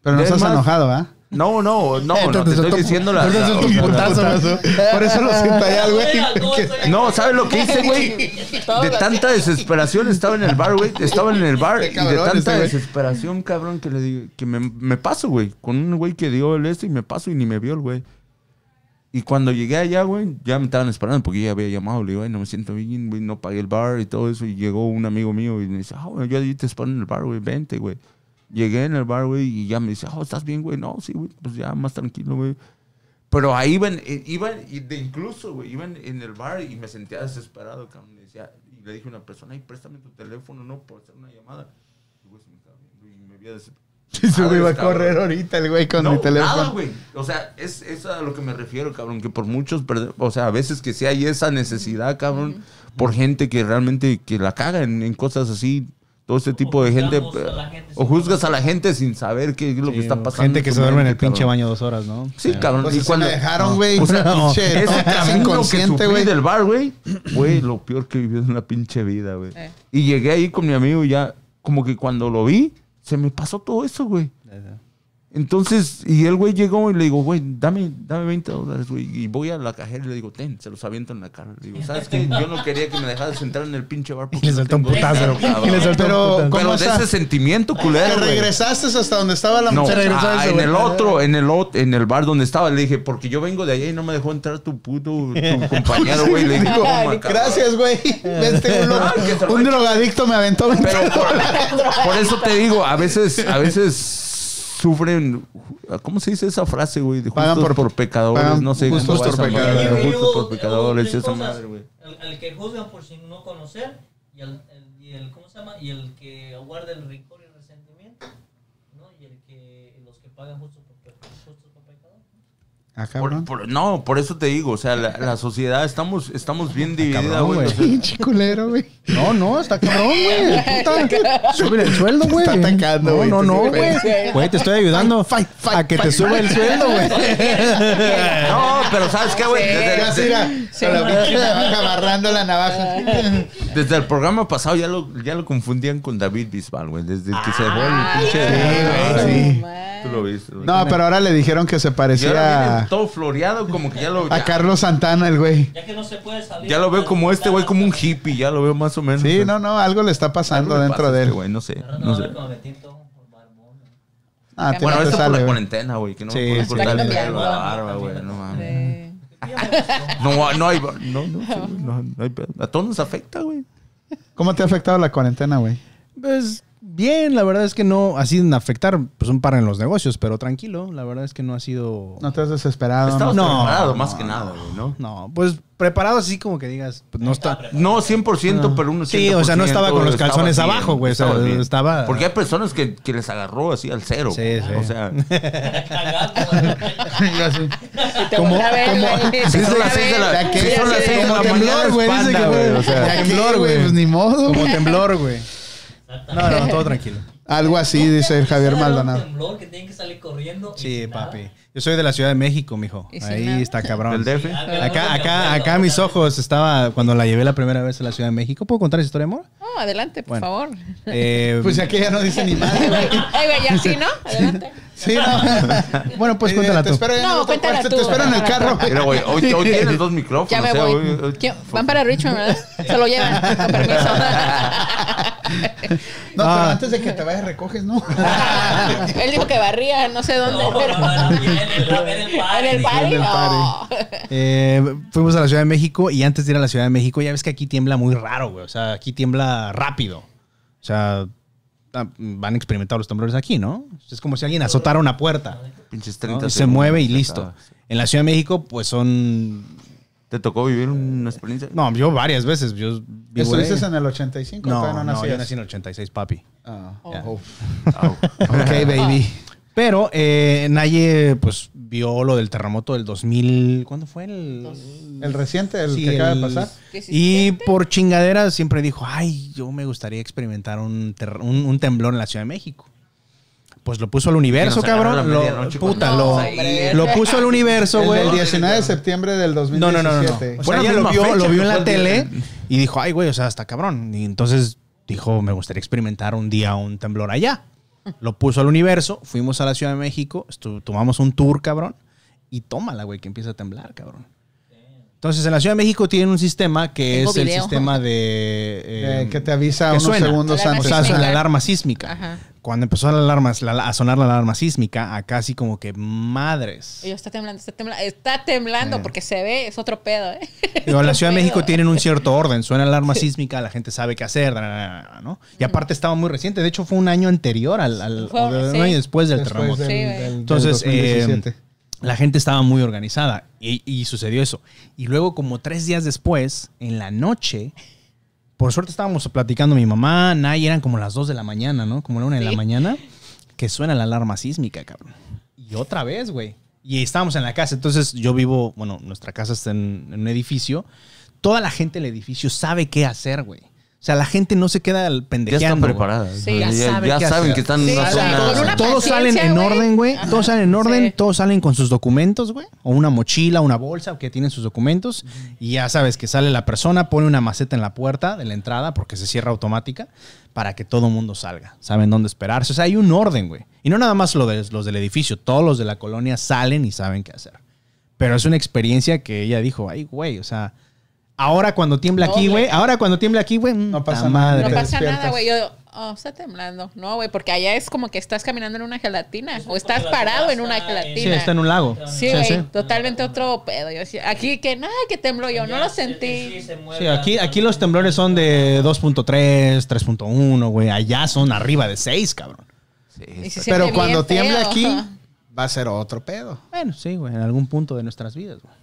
Pero no Es estás enojado, ¿ah? No, no, no, no, Entonces, te estoy diciendo la. Por eso lo siento allá, güey. No, ¿sabes lo que hice, güey? De tanta desesperación estaba en el bar, güey. Estaba en el bar y de tanta güey. desesperación, cabrón, que le digo, que me, me paso, güey. Con un güey que dio el este y me paso y ni me vio el güey. Y cuando llegué allá, güey, ya me estaban esperando porque ya había llamado. Le digo, ay, no me siento bien, güey, no pagué el bar y todo eso. Y llegó un amigo mío y me dice, ah, güey, yo ahí te espero en el bar, güey, vente, güey. Llegué en el bar, güey, y ya me dice, oh, ¿estás bien, güey? No, sí, güey, pues ya más tranquilo, güey. Pero ahí iban, eh, iban, y de incluso, güey, iban en el bar y me sentía desesperado, cabrón. Y, decía, y le dije a una persona, ay, préstame tu teléfono, ¿no? Por hacer una llamada. Y, güey, se me estaba viendo y me había desesperado. Se me iba a Cabrón. correr ahorita el güey con no, mi teléfono. Nada, güey. O sea, es, es a lo que me refiero, cabrón. Que por muchos, o sea, a veces que sí hay esa necesidad, cabrón, por gente que realmente que la caga en, en cosas así. Todo este tipo de gente. juzgamos a la gente O juzgas a la gente sin saber qué es lo que está pasando. Gente que se duerme en el pinche cabrón. baño dos horas, ¿no? Sí, cabrón. Pues y cuando me dejaron, güey. o sea, No, ese camino que sufrí güey. del bar, güey, fue lo peor que viví en la pinche vida, güey. Eh. Y llegué ahí con mi amigo y ya, como que cuando lo vi, se me pasó todo eso, güey. Entonces, y el güey llegó y le digo, güey, dame, dame 20 dólares, güey. Y voy a la cajera y le digo, ten, se los aviento en la cara. Le digo, ¿sabes qué? Yo no quería que me dejaras entrar en el pinche bar. porque Y le soltó un putazo. dinero, cabrón". Y le soltó un Pero, putazo. ¿cómo Pero de ese sentimiento culero, Te güey. regresaste hasta donde estaba la No, ah, en el otro, en el ot- en el bar donde estaba, le dije, porque yo vengo de allá y no me dejó entrar tu puto tu compañero, güey. Le digo. Gracias, güey. Vente, un, Ah, un drogadicto me aventó 20 Pero por, por eso te digo, a veces, a veces sufren, ¿cómo se dice esa frase, güey? De justos por- por, pecadores, pagan no sé. justos cómo va por esa madre, pecadores. Justos por pecadores, esa madre, güey. El, el que juzga por sin no conocer y el, el- y el- ¿cómo se llama? Y el que guarda el rencor y el resentimiento, ¿no? Y el que los que pagan justos por, por pecadores. Ah, Por- por- no, por eso te digo, o sea, la, la sociedad estamos, estamos bien dividida, güey. güey. o sea, Pinche culero, güey. No, no, está cabrón, güey. Súbele el sueldo, güey. Está atacando, No, güey. no, no, Te- güey. Güey, te estoy ayudando Fight, fight, a que te fight. suba el sueldo, güey. No, pero ¿sabes qué, güey? Desde, desde- irá con la pinche navaja agarrando la navaja. desde el programa pasado ya lo, ya lo confundían con David Bisbal, güey. Desde que se fue el pinche... Sí, güey, sí. Tú lo viste, güey. No, pero ahora le dijeron que se Y ahora parecía todo floreado, como que ya lo... a ya- Carlos Santana, el güey. Ya que no se puede salir. Ya lo veo como este güey, como un hippie, ya lo veo más o menos. Sí, no, no, algo le está pasando dentro de este él. güey, no sé, no sé. Ah, a ti Bueno, no te esto por sale, la güey. cuarentena, güey, que no Sí, me puedo cortar el pelo, la barba, güey, no mames. Sí. No, no hay, no, no, sí, güey, no, no hay pedo. A todos nos afecta, güey. ¿Cómo te ha afectado la cuarentena, güey? Pues bien, la verdad es que no ha sido en afectar pues un par en los negocios, pero tranquilo, la verdad es que no ha sido... ¿No te has desesperado? Estabas ¿no? No, preparado, no, más que no. nada, güey, ¿no? No, pues preparado así como que digas, pues, no está... No 100%, pero un 80%. Sí, o sea, no estaba con los estaba calzones bien, abajo, güey, o sea, estaba Porque hay personas que, que les agarró así al cero. Sí, sí. O sea, Te Como- como-. Sí, Te son las a seis de ver. la- sí, son las de Como la temblor, mañana, güey. Dice que güey, fue- o sea. ¿Ya qué, temblor, güey. Pues ni modo. Como temblor, güey. No, no, todo tranquilo. Algo así, dice el Javier Maldonado. Temblor que tienen que salir corriendo. Sí, papi. Yo soy de la Ciudad de México, mijo. Ahí nada. está cabrón. Del DF. Acá, acá, acá mis ojos estaba cuando la llevé la primera vez a la Ciudad de México. ¿Puedo contar esa historia, amor? No, adelante, por Bueno. favor. Eh, Pues aquí ya no dice ni madre, güey. Ay, güey, ya sí, ¿no? Adelante. Sí, no. bueno, pues Eh, cuéntala Te tú. en No, cuéntala tú. te espero en el carro. güey. Mira, güey, hoy, hoy tienes dos micrófonos. Ya me o sea, voy. hoy- hoy- ¿Quién? Van para Richmond, ¿verdad? Se lo llevan, con permiso. No, pero Ah. antes de que te vayas recoges, ¿no? Él dijo que barría, no sé dónde. No, pero- no, no, en el- party. En el party, En el no. Eh, fuimos a la Ciudad de México y antes de ir a la Ciudad de México, ya ves que aquí tiembla muy raro, güey. O sea, aquí tiembla rápido. O sea, van a experimentar los temblores aquí, ¿no? Es como si alguien azotara una puerta. Pinches ¿no? 30 Y se mueve y listo. En la Ciudad de México, pues son. ¿Te tocó vivir una experiencia? No, yo varias veces. Yo vivo ¿Estuviste en el 85? No, no, nacías? yo nací en el 86, papi. Ah, oh. Au. Ok, baby. Pero eh, Naye, pues, vio lo del terremoto del 2000. ¿Cuándo fue? El, El reciente, el Sí, que acaba de el- pasar. Y por chingadera siempre dijo, ay, yo me gustaría experimentar un, ter- un, un temblor en la Ciudad de México. Pues lo puso al universo, cabrón. Lo, puta, lo, puso al universo, El güey. del 19 de septiembre del No, 2017. no, no, no. no. O sea, ella lo vio, fecha lo vio en la el tele y dijo, ay, güey, o sea, está cabrón. Y entonces dijo, me gustaría experimentar un día un temblor allá. Lo puso al universo, fuimos a la Ciudad de México, tomamos un tour, cabrón, y tómala, güey, que empieza a temblar, cabrón. Entonces, en la Ciudad de México tienen un sistema que Tengo es el sistema de... eh, Eh, que te avisa que unos suena. segundos antes. o sea, suena la alarma sísmica. Ajá. Cuando empezó la alarma, la- a sonar la alarma sísmica, acá así como que madres. Oye, está temblando, está temblando. Está temblando Eh. porque se ve, es otro pedo, ¿eh? Digo, en la Ciudad de México tienen un cierto orden. Suena la alarma sísmica, la gente sabe qué hacer, ¿no? Y aparte estaba muy reciente. De hecho, fue un año anterior al, al- Fue- o de- un sí. año después del Después terremoto. del, Sí, del- del Entonces, eh, 2017. La gente estaba muy organizada y, y sucedió eso. Y luego, como tres días después, en la noche, por suerte estábamos platicando mi mamá, Nay, eran como las 2 de la mañana, ¿no? Como la 1 de la mañana, que suena la alarma sísmica, cabrón. Y otra vez, güey. Y estábamos en la casa. Entonces, yo vivo, bueno, nuestra casa está en, en un edificio. Toda la gente del edificio sabe qué hacer, güey. O O sea, la gente no se queda al Ya pendejeando. están güey. preparadas. Sí, ya ya saben ya saben que están en Sí, una o sea, zona- una Todos salen en orden, güey. Todos salen en orden. Sí. Todos salen con sus documentos, güey. O una mochila, una bolsa que tienen sus documentos. Y ya sabes que sale la persona, pone una maceta en la puerta de la entrada porque se cierra automática para que todo mundo salga. Saben dónde esperarse. O sea, hay un orden, güey. Y no nada más lo de, los del edificio. Todos los de la colonia salen y saben qué hacer. Pero es una experiencia que ella dijo, ay, güey, o sea... Ahora cuando tiembla aquí, güey, ahora cuando tiembla aquí, güey, No pasa madre. No pasa nada, güey. Yo, oh, está temblando. No, güey, porque allá es como que estás caminando en una gelatina. O estás parado en una gelatina. Sí, está en un lago. Sí, güey, totalmente otro pedo. Yo decía, aquí que nada, que tembló yo, no lo sentí. Sí, aquí, aquí los temblores son de 2.3, 3.1, güey. Allá son arriba de 6, cabrón. Se Pero cuando tiembla feo. aquí, va a ser otro pedo. Bueno, sí, güey, en algún punto de nuestras vidas, güey.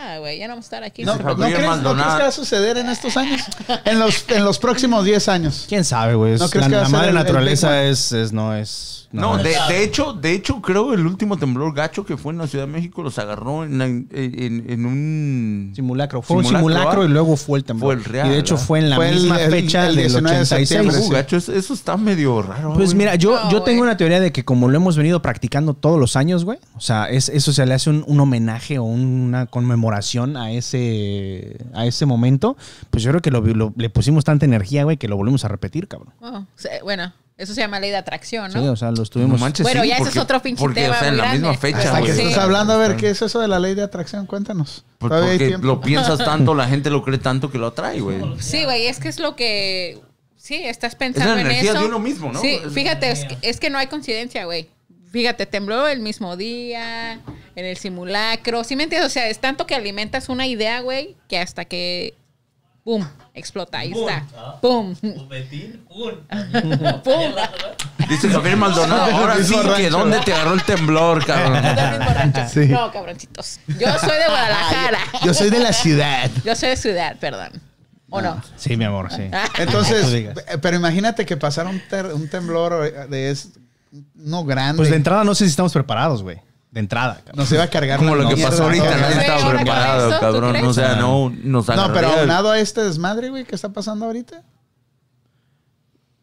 Ah, güey, ya no vamos a estar aquí. ¿No, ¿no crees, ¿No crees que va a suceder en estos años? En los, en los próximos 10 años. ¿Quién sabe, güey? ¿No Es- crees la, que va a la madre el- naturaleza es, es- no es... No, es- de, de hecho, de hecho, creo el último temblor gacho que fue en la Ciudad de México los agarró en, en, en un Simulacro. Fue un Simulacro, simulacro y luego fue el temblor. Fue el real, y de hecho ¿verdad? fue en la Fue misma el- fecha el del 19 de 86. septiembre, Uh, sí. gacho, eso, eso está medio raro. Pues mira, yo, No, yo tengo una teoría de que como lo hemos venido practicando todos los años, güey, o sea, es, eso se le hace un, un homenaje o una conmemoración a ese, a ese momento, pues yo creo que lo- lo- le pusimos tanta energía, güey, que lo volvemos a repetir, cabrón. Oh, sí, bueno, eso se llama ley de atracción, ¿no? Sí, o sea, lo No estuvimos... manches, Bueno, sí, ya ese porque- es otro pinche porque, tema o sea, en muy la misma grande. fecha, Hasta que güey. estás hablando, a ver, ¿qué es eso de la ley de atracción? Cuéntanos. Hay Porque lo piensas tanto, la gente lo cree tanto que lo atrae, güey. Sí, güey, es que es lo que. Sí, estás Es pensando la en energía eso. de uno mismo, ¿no? Sí, Es- fíjate, es que, es que no hay coincidencia, güey. Fíjate, tembló el mismo día, en el simulacro. ¿Sí me entiendes? O sea, es tanto que alimentas una idea, güey, que hasta que. ¡Pum! Explota. Ahí está. ¡Pum! ¡Pum! Dice Javier Maldonado, ahora sí que dónde te agarró el temblor, cabrón. Sí. No, cabroncitos. Yo soy de Guadalajara. Yo soy de la ciudad. Yo soy de ciudad, perdón. ¿O no? Sí, mi amor, sí. Entonces, eh, pero imagínate que pasara un, ter- un temblor eh, de es, no grande. Pues de entrada no sé si estamos preparados, güey. De entrada, cabrón. Nos iba a cargar Como la lo que pasó ahorita, nadie estaba preparado, eso, ¿tú cabrón. O sea, no nos No, pero aunado a este desmadre, güey, que está pasando ahorita.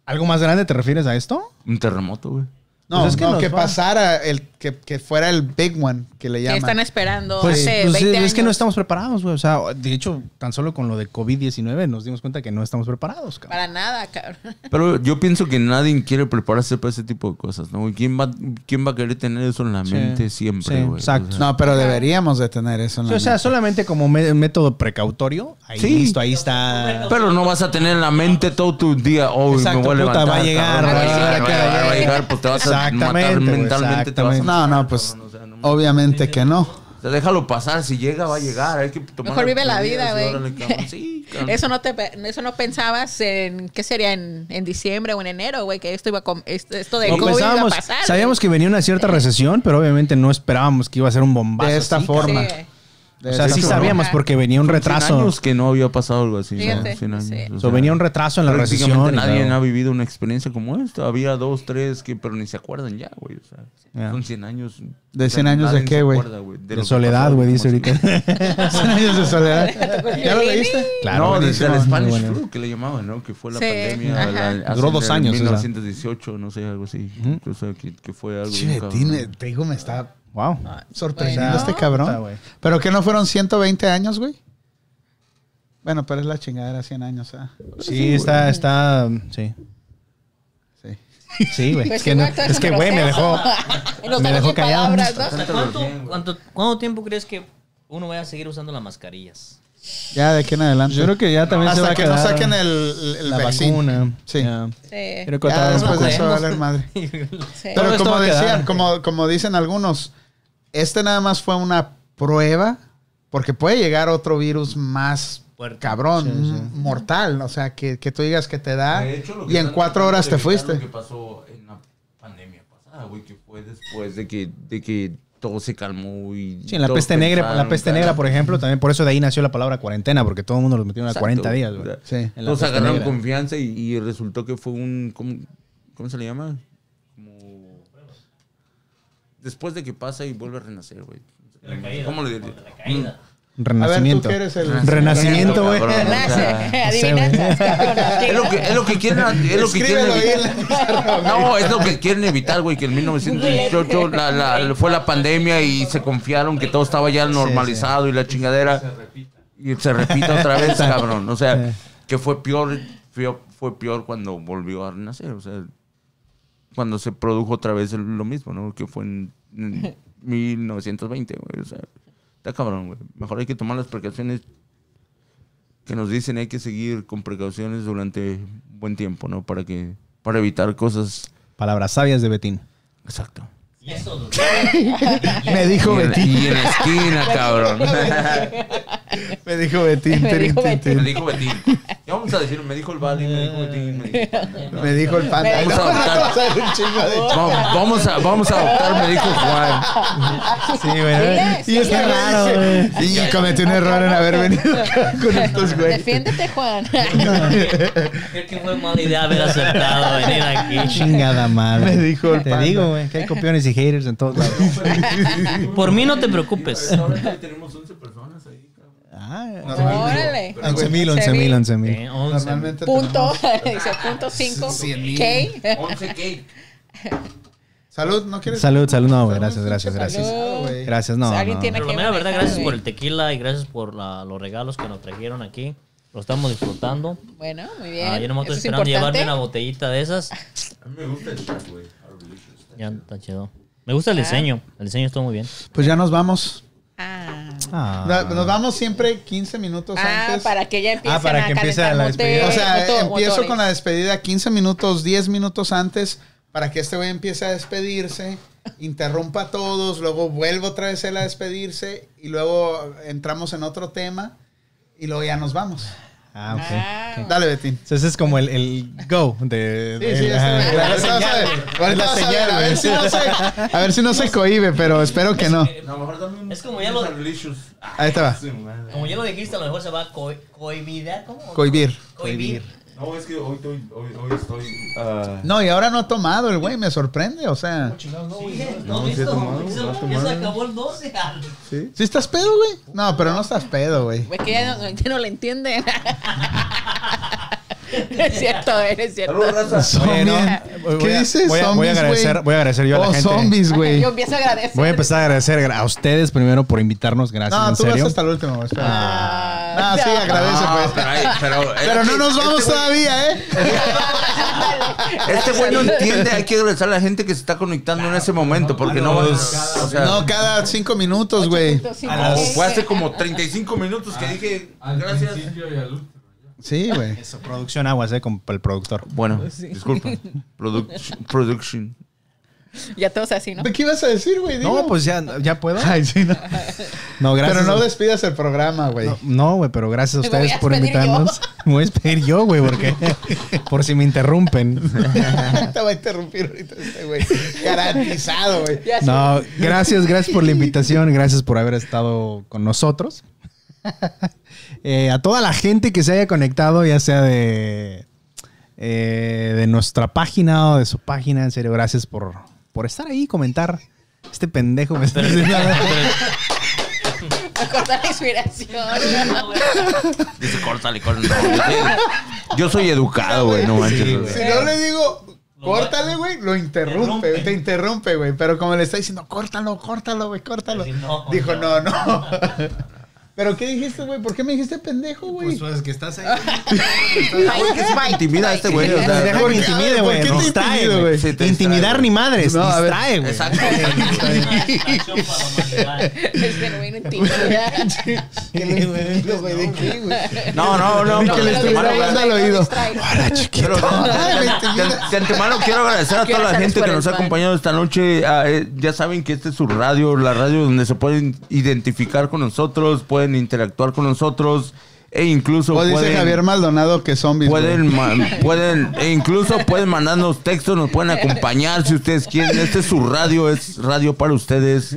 ¿Algo más grande te refieres a esto? Un terremoto, güey. No, Pues es que no, que pasara el que, que fuera el big one que le Que llaman. están esperando Pues, hace pues, 20 es años. que no estamos preparados, güey. O sea, de hecho, tan solo con lo de COVID-19 nos dimos cuenta que no estamos preparados, cabrón. Para nada, cabrón. Pero yo pienso que nadie quiere prepararse para ese tipo de cosas, ¿no? ¿Quién va, quién va a querer tener eso en la Sí. mente siempre, Sí, güey? exacto. O sea, No, pero deberíamos de tener eso en la o sea, mente. solamente como método precautorio. Ahí Sí. listo, ahí está. Pero no vas a tener en la mente todo tu día, oh, Exacto, me voy a puta, levantar. va a llegar, cabrón, va a va a llegar, va a llegar. pues te vas a Exactamente, mentalmente. Te vas a No, no, pues obviamente que no. O sea, déjalo pasar, si llega va a llegar, hay que tomar Mejor vive la vida, güey. Sí. Eso no te eso no pensabas en qué sería en, en diciembre o en enero, güey, que esto iba a esto, de No COVID iba a pasar. sabíamos que venía una cierta recesión, pero obviamente no esperábamos que iba a ser un bombazo. De esta así, forma. Sí. De O sea, sí sabíamos porque venía un Son 100 retraso. años que no había pasado algo así. ¿no? Fíjate, 100 años, sí. o sea, venía un retraso en la recesión. Nadie ha vivido una experiencia como esta. Había dos, tres, que, pero ni se acuerdan ya, güey. O sea, Ya. son 100 años. ¿De o sea, 100 años de qué, güey? De soledad, güey, dice ahorita. 100 años de soledad. ¿Ya lo leíste? Claro, no, desde el Spanish bueno. Flu que le llamaban, ¿no? Que fue la Sí, pandemia. la- hace- Duró dos años, o sea. 1918, no sé, algo así. O sea, que, que fue algo. Che, te digo, me está Wow. sorprendiendo Bueno. este cabrón. güey. ¿Pero que no fueron 120 años, güey? Bueno, pero es la chingadera 100 años, ¿ah? Sí, está, está, sí. Sí. Sí, güey. Pues es que, no- es que, güey, me dejó. Me dejó callado. palabras, ¿no? ¿Hasta cuánto, cuánto- cuánto tiempo crees que uno vaya a seguir usando las mascarillas? Ya de aquí en adelante. Yo creo que ya también se va Hasta a que quedar no saquen el, el la vaccine. vacuna. Sí. Ya. Sí. Creo que Ya después de eso va a valer madre. Sí. Pero como decían, como, como dicen algunos, este nada más fue una prueba porque puede llegar otro virus más cabrón, Sí, sí. m- mortal. O sea, que, que tú digas que te da De hecho, lo que y en cuatro horas te fuiste. Lo que pasó en la pandemia pasada, güey, que fue después de que, de que todo se calmó y. Sí, en la peste negra, la peste negra, por ejemplo, también por eso de ahí nació la palabra cuarentena, porque todo el mundo los metieron a Exacto, 40 días, güey. Sí. En la Todos agarraron negra. confianza y, y resultó que fue un. ¿cómo, cómo se le llama? Después de que pasa y vuelve a renacer, güey. ¿Cómo le diría? Recaída. Renacimiento. A ver, ¿tú qué eres el- Renacimiento, güey. Es lo que, es lo que quieren, es lo que quieren evitar. No, es lo que quieren evitar, güey, que en 1918 la, la- fue la pandemia y se confiaron que todo estaba ya normalizado y la chingadera. Y se repita otra vez, cabrón. O sea, que fue peor, fue, fue peor cuando volvió a renacer. O sea, cuando se produjo otra vez el- lo mismo, ¿no? Que fue en, en 1920, güey. O sea, está cabrón, güey. Mejor hay que tomar las precauciones que nos dicen hay que seguir con precauciones durante buen tiempo, ¿no? Para que para evitar cosas. Palabras sabias de Betín. Exacto. Y eso, doctor. Me dijo Y en, Betín. y en la esquina, cabrón. Me dijo Betín. Me dijo tin. me dijo Betín. Ya vamos a decir, me dijo el Bali, me dijo Betín. Me dijo, Me dijo el panda. Vas a de vamos, vamos a, vamos a adoptar, me dijo Juan. Sí, güey. Y es raro, güey. Y cometí un error en haber venido con estos güeyes. Defiéndete, Juan. Creo que fue mala idea haber aceptado venir aquí. Chingada madre. Me dijo el Te panda. digo, güey, que hay copiones y haters en todos lados. Por mí no te preocupes. tenemos 11 personas Ah, Órale. 11 mil, 11 mil, 11 mil. Eh, once. Normalmente Punto. Dice punto cinco. Cien mil. K. 11 cake. Salud, ¿no quieres? Salud, salud, no, güey. Gracias, gracias, gracias. Salud. Gracias, no. Alguien no. tiene Pero que la mera verdad, gracias por el tequila y gracias por la- los regalos que nos trajeron aquí. Lo estamos disfrutando. Bueno, muy bien. Ah, yo nomás estoy Eso es esperando llevarme una botellita de esas. A mí me gusta el chat, güey. Ya está chido. Me gusta el diseño. El diseño estuvo muy bien. Pues ya nos vamos. Ah. Ah. No, Nos vamos siempre 15 minutos Ah, antes. para que ya empiece Ah, para que empiece la despedida. O sea, motor- empiezo motores. con la despedida 15 minutos, 10 minutos antes para que este güey empiece a despedirse, interrumpa a todos, luego vuelvo otra vez él a despedirse y luego entramos en otro tema y luego ya nos vamos. Ah, ok. Ah, ok. Dale, Betín. Entonces es como el, el go de. Sí, sí, a ver. Si no se- A ver si no se cohibe, pero espero que no. Mejor un. Es como ya lo-. Ahí te va. Como ya lo dijiste, a lo mejor se va a co cohibir. ¿Cómo? Cohibir. Cohibir. No, es que hoy estoy. Hoy, hoy estoy ah, No, y ahora no ha tomado el güey, me sorprende, o sea. No, listo. Ya se acabó el 12. ¿Sí? ¿Sí estás pedo, güey? No, pero no estás pedo, güey. Güey, que ya no, ya no le entienden. es cierto, es cierto. Oye, no, ¿Qué dices? voy a- voy a agradecer- voy a agradecer yo a la Oh, gente. zombies, güey. Yo empiezo a agradecer. Voy a empezar a agradecer a ustedes primero por invitarnos. Gracias, No, en tú vas hasta el último, espera. Ah, Ah, sí, agradece, No, pues. pero, hay- pero, Pero no nos vamos este güey- todavía, ¿eh? Este güey no entiende, hay que agradecer a la gente que se está conectando en ese momento, porque no van a- O sea, No, cada cinco minutos, güey. Fue hace como 35 minutos que dije Al gracias. principio y al último. Sí, güey. Eso, producción aguas, eh, con el productor. Bueno, disculpa. Production. production. Ya todos así, ¿no? ¿Qué ibas a decir, güey? No, pues ya, ya puedo. Ay, sí, no. No, gracias. Pero no despidas el programa, güey. No, No, güey, pero gracias a Me voy ustedes a por invitarnos. Me voy a despedir yo, güey, porque por si me interrumpen. Te va a interrumpir ahorita este güey. Garantizado, güey. Ya sé. No, gracias, gracias por la invitación, gracias por haber estado con nosotros. Eh, a toda la gente que se haya conectado, ya sea de, eh, de nuestra página o de su página, en serio, gracias por, por estar ahí y comentar. Este pendejo me está diciendo- A cortar la inspiración. Dice, córtale, córtale. No, yo, soy, educado, güey, no manches. Sí, güey. Si no le digo, córtale, güey, lo interrumpe, te interrumpe, güey. Pero como le está diciendo, córtalo, córtalo, güey, córtalo. Dijo, no, no. ¿Pero qué dijiste, güey? ¿Por qué me dijiste pendejo, güey? Pues, que estás ahí. Intimida a este güey, o sea, Deja ¿por que qué? intimide, ¿Por güey. qué te Distrae, güey. Intimidar ni madres. No, distrae, güey. Exacto. Es genuino intimidad. No, no, no. No, que le antemano, hablando al oído. Ay, me de, antemano quiero agradecer a toda la gente que nos ha acompañado esta noche. Ah, eh, ya saben que esta es su radio, la radio donde se pueden identificar con nosotros, pueden interactuar con nosotros e incluso O dice pueden, Javier Maldonado que zombies. pueden, pueden e incluso pueden mandarnos textos, nos pueden acompañar si ustedes quieren. Este es su radio, es radio para ustedes.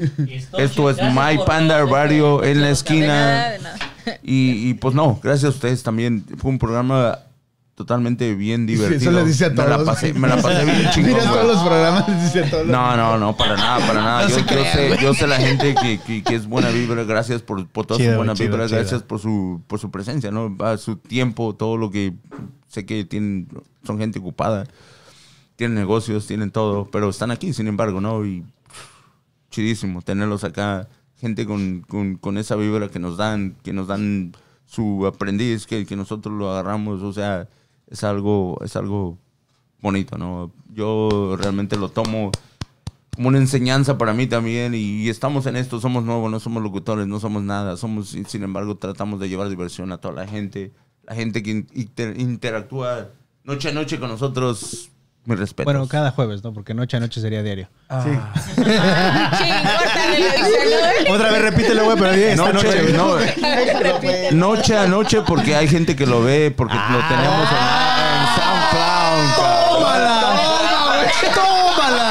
Esto es My Panda Radio en la esquina. y, pues no, gracias a ustedes también. Fue un programa totalmente bien Sí, divertido. eso le dice a Me todos. la pasé, me la pasé bien chingón. Mira todos los programas, les dice a todos. No, no, no, para nada, para nada. No yo, sé, yo sé la gente que, que, que es buena vibra, gracias por, por toda Chido, su buena chido, vibra, chido. gracias por su, por su presencia, ¿no? Su tiempo, todo lo que sé que tienen, son gente ocupada, tienen negocios, tienen todo, pero están aquí, sin embargo, ¿no? Y chidísimo tenerlos acá, gente con, con, con esa vibra que nos dan, que nos dan su aprendiz, que, que nosotros lo agarramos, o sea, es algo, es algo bonito, ¿no? Yo realmente lo tomo como una enseñanza para mí también y, estamos en esto, somos nuevos, no somos locutores, no somos nada, somos, sin sin embargo, tratamos de llevar diversión a toda la gente, la gente que inter- interactúa noche a noche con nosotros, mi respeto. Bueno, cada jueves, ¿no? Porque noche a noche sería diario. Sí, dice, ¿no? Otra vez repítelo, güey, pero esta noche, güey. no, noche a noche porque hay gente que lo ve, porque lo tenemos en, en SoundCloud. cabrón. ¡Tómala! ¡Tómala!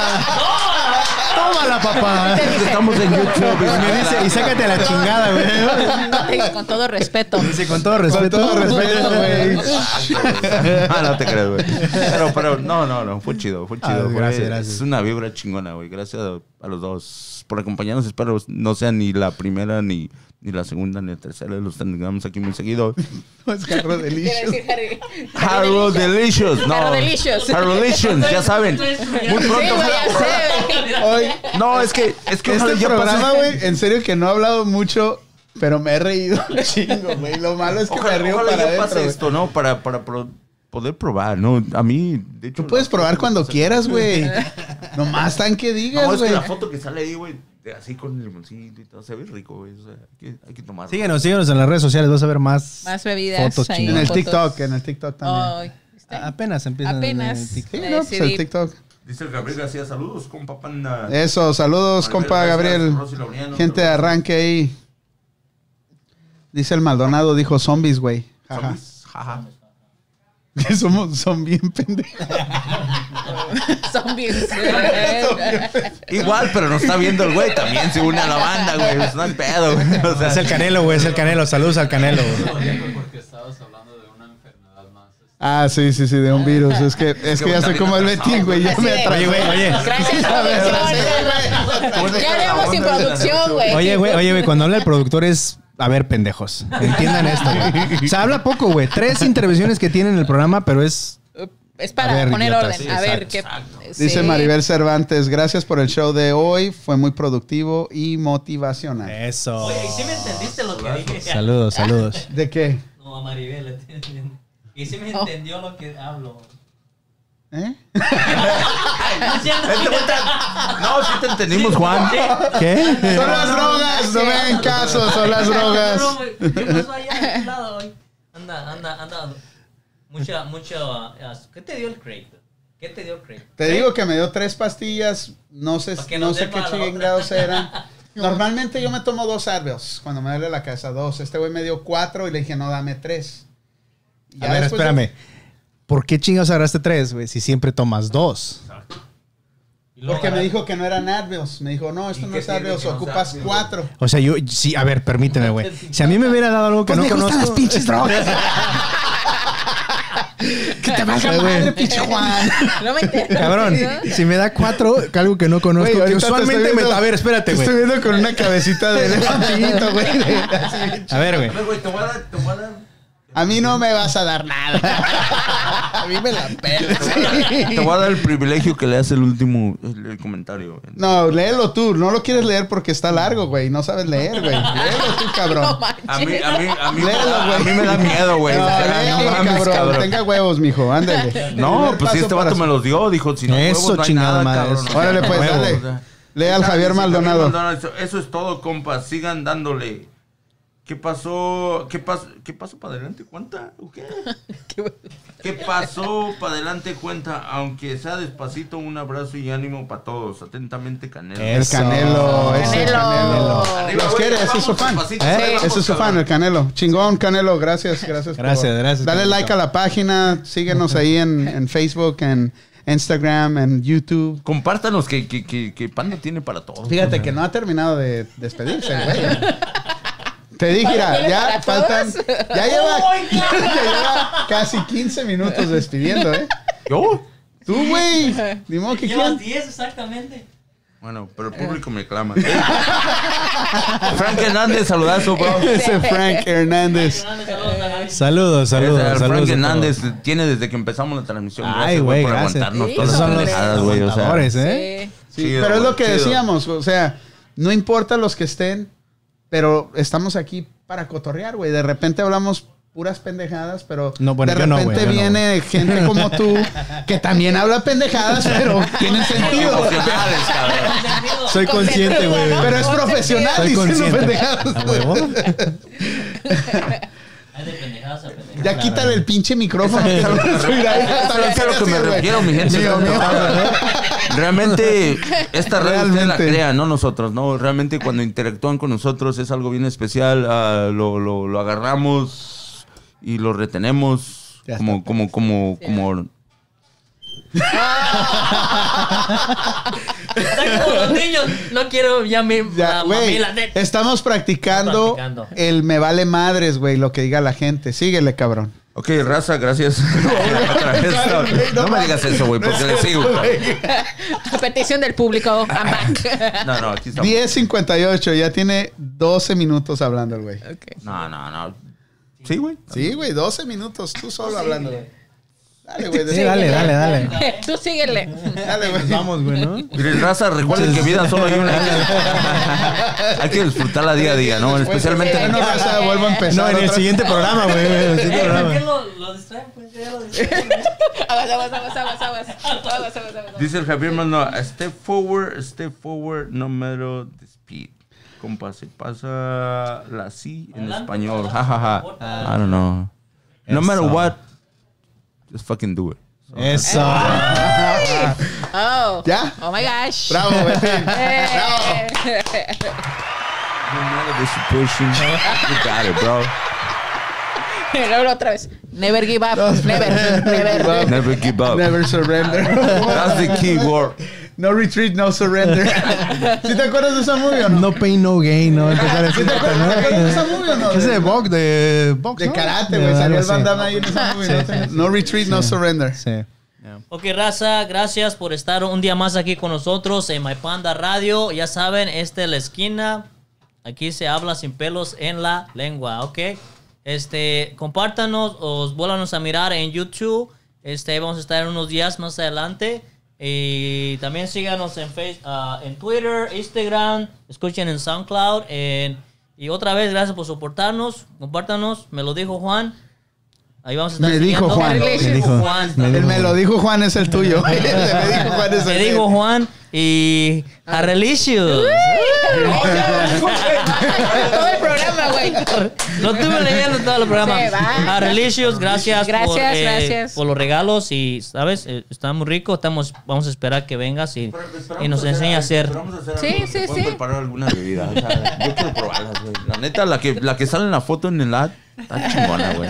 ¡Tómala, papá! Estamos en YouTube. Y me dice, y sácate a la chingada, güey. Con todo respeto. Dice, con todo Con respeto. todo respeto, güey. Ah, no te creo, güey. Pero, pero, no, no, no, fue chido, fue chido. Ah, gracias, gracias. Es una vibra chingona, güey. Gracias a, a los dos por acompañarnos. Espero no sea ni la primera, ni, ni la segunda, ni la tercera. Los tengamos aquí muy seguido. No es decir Harry. Harrow Delicious, no. Harrow Delicious. Harrow Delicious, ya saben. Muy pronto. güey, güey. Hoy, No, es que, es que este programa, güey, en serio que no he hablado mucho, pero me he reído chingo, güey. Lo malo es que Ojalá, me río ojalá para ya adentro. pase güey. esto, ¿no? Para, para pro- poder probar, ¿no? A mí, de hecho... Tú puedes probar cuando quieras, güey. Nomás tan que No, digas, es que güey. la foto que sale ahí, güey, de- así con el limoncito y todo, se ve rico, güey. O sea, hay que, hay que tomar. Síguenos, síguenos en las redes sociales. Vas a ver más, Más bebidas fotos ahí. En el fotos. TikTok, en el TikTok también. Ay, ¿viste? Apenas empiezan Apenas. en el TikTok. Sí, no, pues el. TikTok. Dice el Gabriel García, saludos, compa panda. Eso, saludos, compa Gabriel. Laureano, Gente de arranque ahí. Dice el Maldonado, dijo zombies, güey. Jaja. Zombies, Jaja. Somos, son bien pendejos. Zombies. Igual, pero no está viendo el güey, también se une a la banda, güey. Pues no hay pedo, güey. O sea, Es el Canelo, güey, es el Canelo. Saludos al Canelo. güey. Porque estabas hablando de una enfermedad más. este, Ah, sí, sí, sí, de un virus. Es que, es que ya soy como el Betín, güey. Ya me atrasé. Oye, güey, oye. Gracias. Ya sin producción, güey. Oye, güey, oye, güey, cuando habla el productor es. A ver, pendejos. Entiendan esto, güey. O sea, habla poco, güey. Tres intervenciones que tiene en el programa, pero es. Es para A ver, poner orden. Sí, a ver exacto, qué. Dice sí. Maribel Cervantes, gracias por el show de hoy. Fue muy productivo y motivacional. Eso. Oye, ¿y sí me entendiste lo que dije? Saludos, saludos. ¿De qué? No, a Maribel. Y sí me Oh. entendió lo que hablo. ¿Eh? No, sí te entendimos, Juan. ¿Qué? Son las drogas, no me hagan caso, son las drogas. ¿Qué pasó allá tu lado hoy? Anda, anda, anda. Mucha, mucho. ah, ¿Qué te dio el Craig? ¿Qué te dio el Craig? Te digo que me dio tres pastillas, no sé, no sé qué chingados eran. Normalmente yo me tomo dos Advils cuando me duele la cabeza, dos. Este güey me dio cuatro y le dije, no, dame tres. Y A ya ver, de- espérame. ¿Por qué chingados agarraste tres, güey? Si siempre tomas dos. Porque me dijo que no eran Advils. Me dijo, no, esto ¿Y no es Advils, no ocupas cuatro. O sea, yo, sí, a ver, permíteme, güey. Si a mí me hubiera dado algo que Pues no me gustan conozco. las pinches drogas. que te valga madre, pinche Juan. No me enteras. Cabrón, si me da cuatro, algo que no conozco. Que te usualmente estoy me. viendo- A ver, espérate, Te güey. estoy viendo con una cabecita de elefantito, güey. A ver, güey. A ver, güey, te voy a dar, te voy a mí no me vas a dar nada. A mí me la pela. Te voy a dar el privilegio que le hace el último el, el comentario. güey. No, léelo tú. No lo quieres leer porque está largo, güey. No sabes leer, güey. Léelo tú, cabrón. No. A mí, a mí, a mí, me Léelo, da- a mí me da miedo, güey. No, léelo, no mames, cabrón. cabrón. Tenga huevos, mijo. Ándale. No, pues si este vato me los dio, dijo, si no Eso, huevos, no hay chingada nada, madre, cabrón. Órale, pues, dale. Lee al Javier Maldonado. Eso, eso es todo, compas. Sigan dándole. ¿Qué pasó? ¿Qué pasó? ¿Qué pasó para adelante? ¿Cuenta? ¿O qué? ¿Qué pasó para adelante? Cuenta. Aunque sea despacito, un abrazo y ánimo para todos. Atentamente, Canelo. El. Canelo. Ese Canelo. Canelo. Arriba, Los quiere, ese es su fan. despacito, ¿Eh? ahí vamos, Ese es su fan, cabrón. el Canelo. Chingón, Canelo. Gracias, gracias. por- Gracias, gracias, Dale Canelito. like a la página. Síguenos ahí en, en Facebook, en Instagram, en YouTube. Compártanos que, que, que, que Panda tiene para todos. Fíjate que no ha terminado de despedirse, el güey. Te dije, mira, ¿Tiene ya faltan. Ya lleva, ya lleva casi 15 minutos despidiendo, ¿eh? ¿Yo? Tú, güey. Ni modo que Llevas quién. 10 exactamente. Bueno, pero el público me clama. Frank Hernández, saludazo, bro. Ese Frank Hernández. Saludos, saludos, saludos. Frank. Hernández tiene desde que empezamos la transmisión. Ay, Gracias, güey, por gracias. aguantarnos Sí, todas Esos las son los pendejadas, güey. O sea, aguantadores, ¿eh? Sí. Sí, Chido, pero es lo que chido. decíamos, o sea, no importa los que estén, pero estamos aquí para cotorrear, güey. De repente hablamos puras pendejadas, pero No, bueno, de yo no, repente güey, yo no, viene gente como tú que también habla pendejadas, pero tienen sentido. Soy consciente, güey. Pero es profesional diciendo pendejadas. Ya quítale el pinche micrófono. que no lo subirá. Es a lo que me Güey. refiero, mi gente. Mío, mío. Realmente, esta red ustedes la Realmente. crean, no nosotros, ¿no? Realmente cuando interactúan con nosotros es algo bien especial. ah, lo, lo, lo agarramos y lo retenemos como, como, como, como... Están como los niños. No quiero ya mi Ya, la güey, mamila de- estamos practicando, Practicando. el me vale madres, güey, lo que diga la gente. Síguele, cabrón. Ok, raza, gracias. No, no me digas eso, güey, porque le sigo. A petición del público, I'm back. No, no, aquí estamos. 10.58, ya tiene 12 minutos hablando el güey. No, no, no. Sí, güey. Sí, güey, 12 minutos tú solo hablando, güey. Dale, güey. Sí, dale, dale, dale. Tú síguele. Dale, güey. Vamos, güey, ¿no? Miren, raza, recuerden que vida solo hay una. hay que disfrutarla día a día, ¿no? Especialmente en Bueno, raza, vuelvo a empezar. No, en el siguiente programa, güey. En el siguiente ¿Por qué lo, lo distraen? Pues ya lo distraen. Aguas, aguas, aguas, aguas, aguas. Aguas, aguas, aguas, aguas. Dice el Javier Mano, step forward, step forward, no matter the speed. Compa, se pasa la sí en español. para Ja, ja, ja. adelante. I don't know. No matter what, just fucking do it. Eso. Oh. ¿Ya? Oh my gosh. Bravo, güey. Eh. No matter the situation, you got it, bro. Luego otra vez. Never give up. Never. Never. Never give up. Never surrender. That's the key word. No retreat, no surrender. ¿Sí te acuerdas de esa movie o no? No pain, no gain, ¿no? Empezar a ¿Sí te acuerdas, ¿te acuerdas de esa movie o no? ¿Qué es de box? De box, De ¿no? karate, güey. Salió el. Damme ahí en esa movie. Sí, ¿no? No retreat, no surrender. Sí. Ok, raza, gracias por estar un día más aquí con nosotros en My Panda Radio. Ya saben, esta es la esquina. Aquí se habla sin pelos en la lengua, ¿ok? Este, compártanos, os vuélvanos a mirar en YouTube. Este, vamos a estar unos días más adelante. Y también síganos en, face, ah, en Twitter, Instagram, escuchen en SoundCloud. en- y otra vez, gracias por soportarnos. Compártanos, me lo dijo Juan. Ahí vamos a estar Me dijo. Juan. Me dijo. Juan. El me lo dijo Juan es el tuyo. Me dijo Juan es el Me dijo Juan y Arrelicious. Todo el programa, güey. Lo tuve leyendo todo el programa. Se va. Arrelicious, gracias, por, Gracias, eh, gracias. por los regalos y, ¿sabes? Eh, está muy rico. Estamos, vamos a esperar que vengas y, y nos enseñe a hacer. Sí, sí, sí. preparar alguna bebida. O sea, yo quiero probarlas, güey. La neta, la que, la que sale en la foto en el ad, está chingona, güey.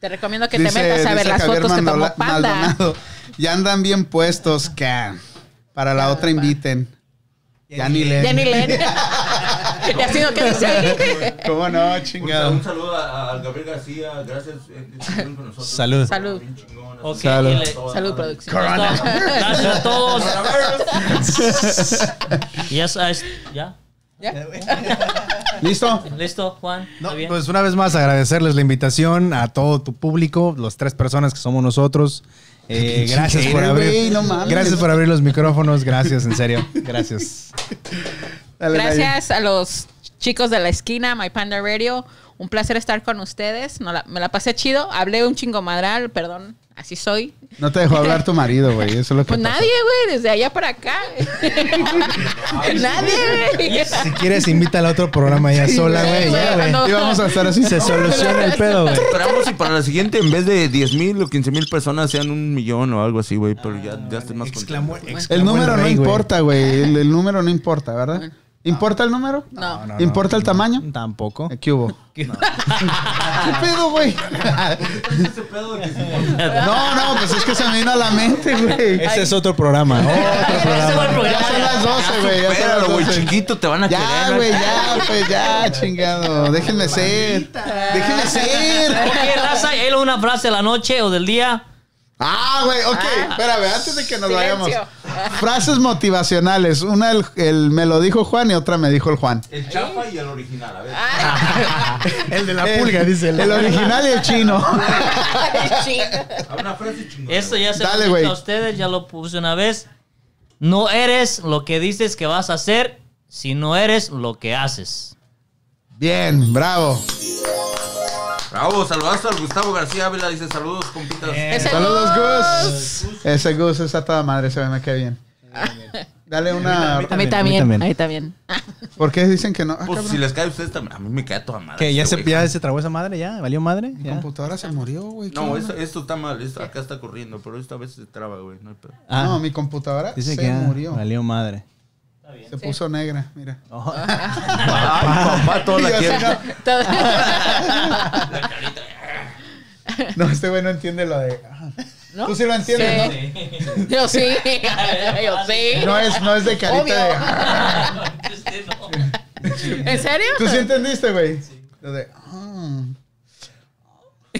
Te recomiendo que te metas a ver las Javier fotos que tomó Mandola- Panda. Maldonado. Ya andan bien puestos, que para la otra inviten. Ya ni leen. Jenny Len. y así no que dice ahí. ¿Cómo no, Un, chingado? un saludo a, a Gabriel García. Gracias. eh, con nosotros. Salud. Salud. Bien chingón. Ok, Salud. Salud, producción. Gracias a todos. ya sabes, ¿ya? ¿Listo? ¿Listo, Juan? No, pues una vez más agradecerles la invitación a todo tu público, las tres personas que somos nosotros. Eh, gracias por abrir. güey, no mames. gracias por abrir los micrófonos. Gracias, en serio. Gracias. Dale, dale. Gracias a los chicos de la esquina, My Panda Radio. Un placer estar con ustedes. No la- me la pasé chido. Hablé un chingo madral, perdón. Así soy. No te dejó hablar tu marido, güey. Eso es lo que Pues pasa. nadie, güey, desde allá para acá. nadie, güey. Si quieres, invítala a otro programa ya sola, güey. Ya, güey. No. Y vamos a estar así. Se soluciona el pedo, güey. Esperamos y para la siguiente, en vez de 10 mil o 15 mil personas, sean un millón o algo así, güey. Pero ya, ya estoy más Exclamó, contento. exclamó El número no rey, güey. importa, güey. El, el número no importa, ¿verdad? ¿Importa el número? No. no, ¿Importa el tamaño? Tampoco. ¿Qué hubo? ¿Qué pedo, güey? No, no, pues es que se me vino a la mente, güey. Ese es otro programa. Otro programa. Ya son las 12, güey. ya Espéralo, güey, 12. chiquito, te van a Ya, querer. güey, ya, pues ya, chingado. Déjenme ser. Déjenme ser. Ok, raza, él una frase de la noche o del día. Ah, güey, ok. Espérame, antes de que nos Silencio. vayamos. Frases motivacionales. Una el, el- me lo dijo Juan y otra me dijo el Juan. El chapa y el original, a ver. El de la El- pulga, dice El original y el chino. Una frase chingona. Esto ya se Dale, lo a ustedes, ya lo puse una vez. No eres lo que dices que vas a hacer, si no eres lo que haces. Bien, bravo. Bravo, saludazo al Gustavo García Ávila. Dice saludos, compitas. Ese Saludos, Gus. Gus. Ese Gus es a toda madre, se ve, me queda bien. Dale una. A mí A mí también. también. A mí también. ¿Por qué dicen que no? Ah, Pues cabrón. si les cae a ustedes también, a mí me cae toda madre. ¿Qué? ¿Ya este se, ya se trabó esa madre? ¿Ya? ¿Valió madre? Mi ¿Ya? computadora se murió, güey. ¿qué No, esto, esto está mal. Esto acá está corriendo, pero esta vez se traba, güey. No hay pedo. Ah, No, mi computadora dice se que ya murió. valió madre. Se puso negra, mira. Ay, papá, toda la quiere. no. No, este güey no entiende lo de. ah. ¿No? Tú sí lo entiendes, Sí. Yo sí. Yo sí. ¿no? No es, no es de carita Obvio. de. ah. ¿En serio? ¿Tú sí entendiste, güey? Lo de. ah.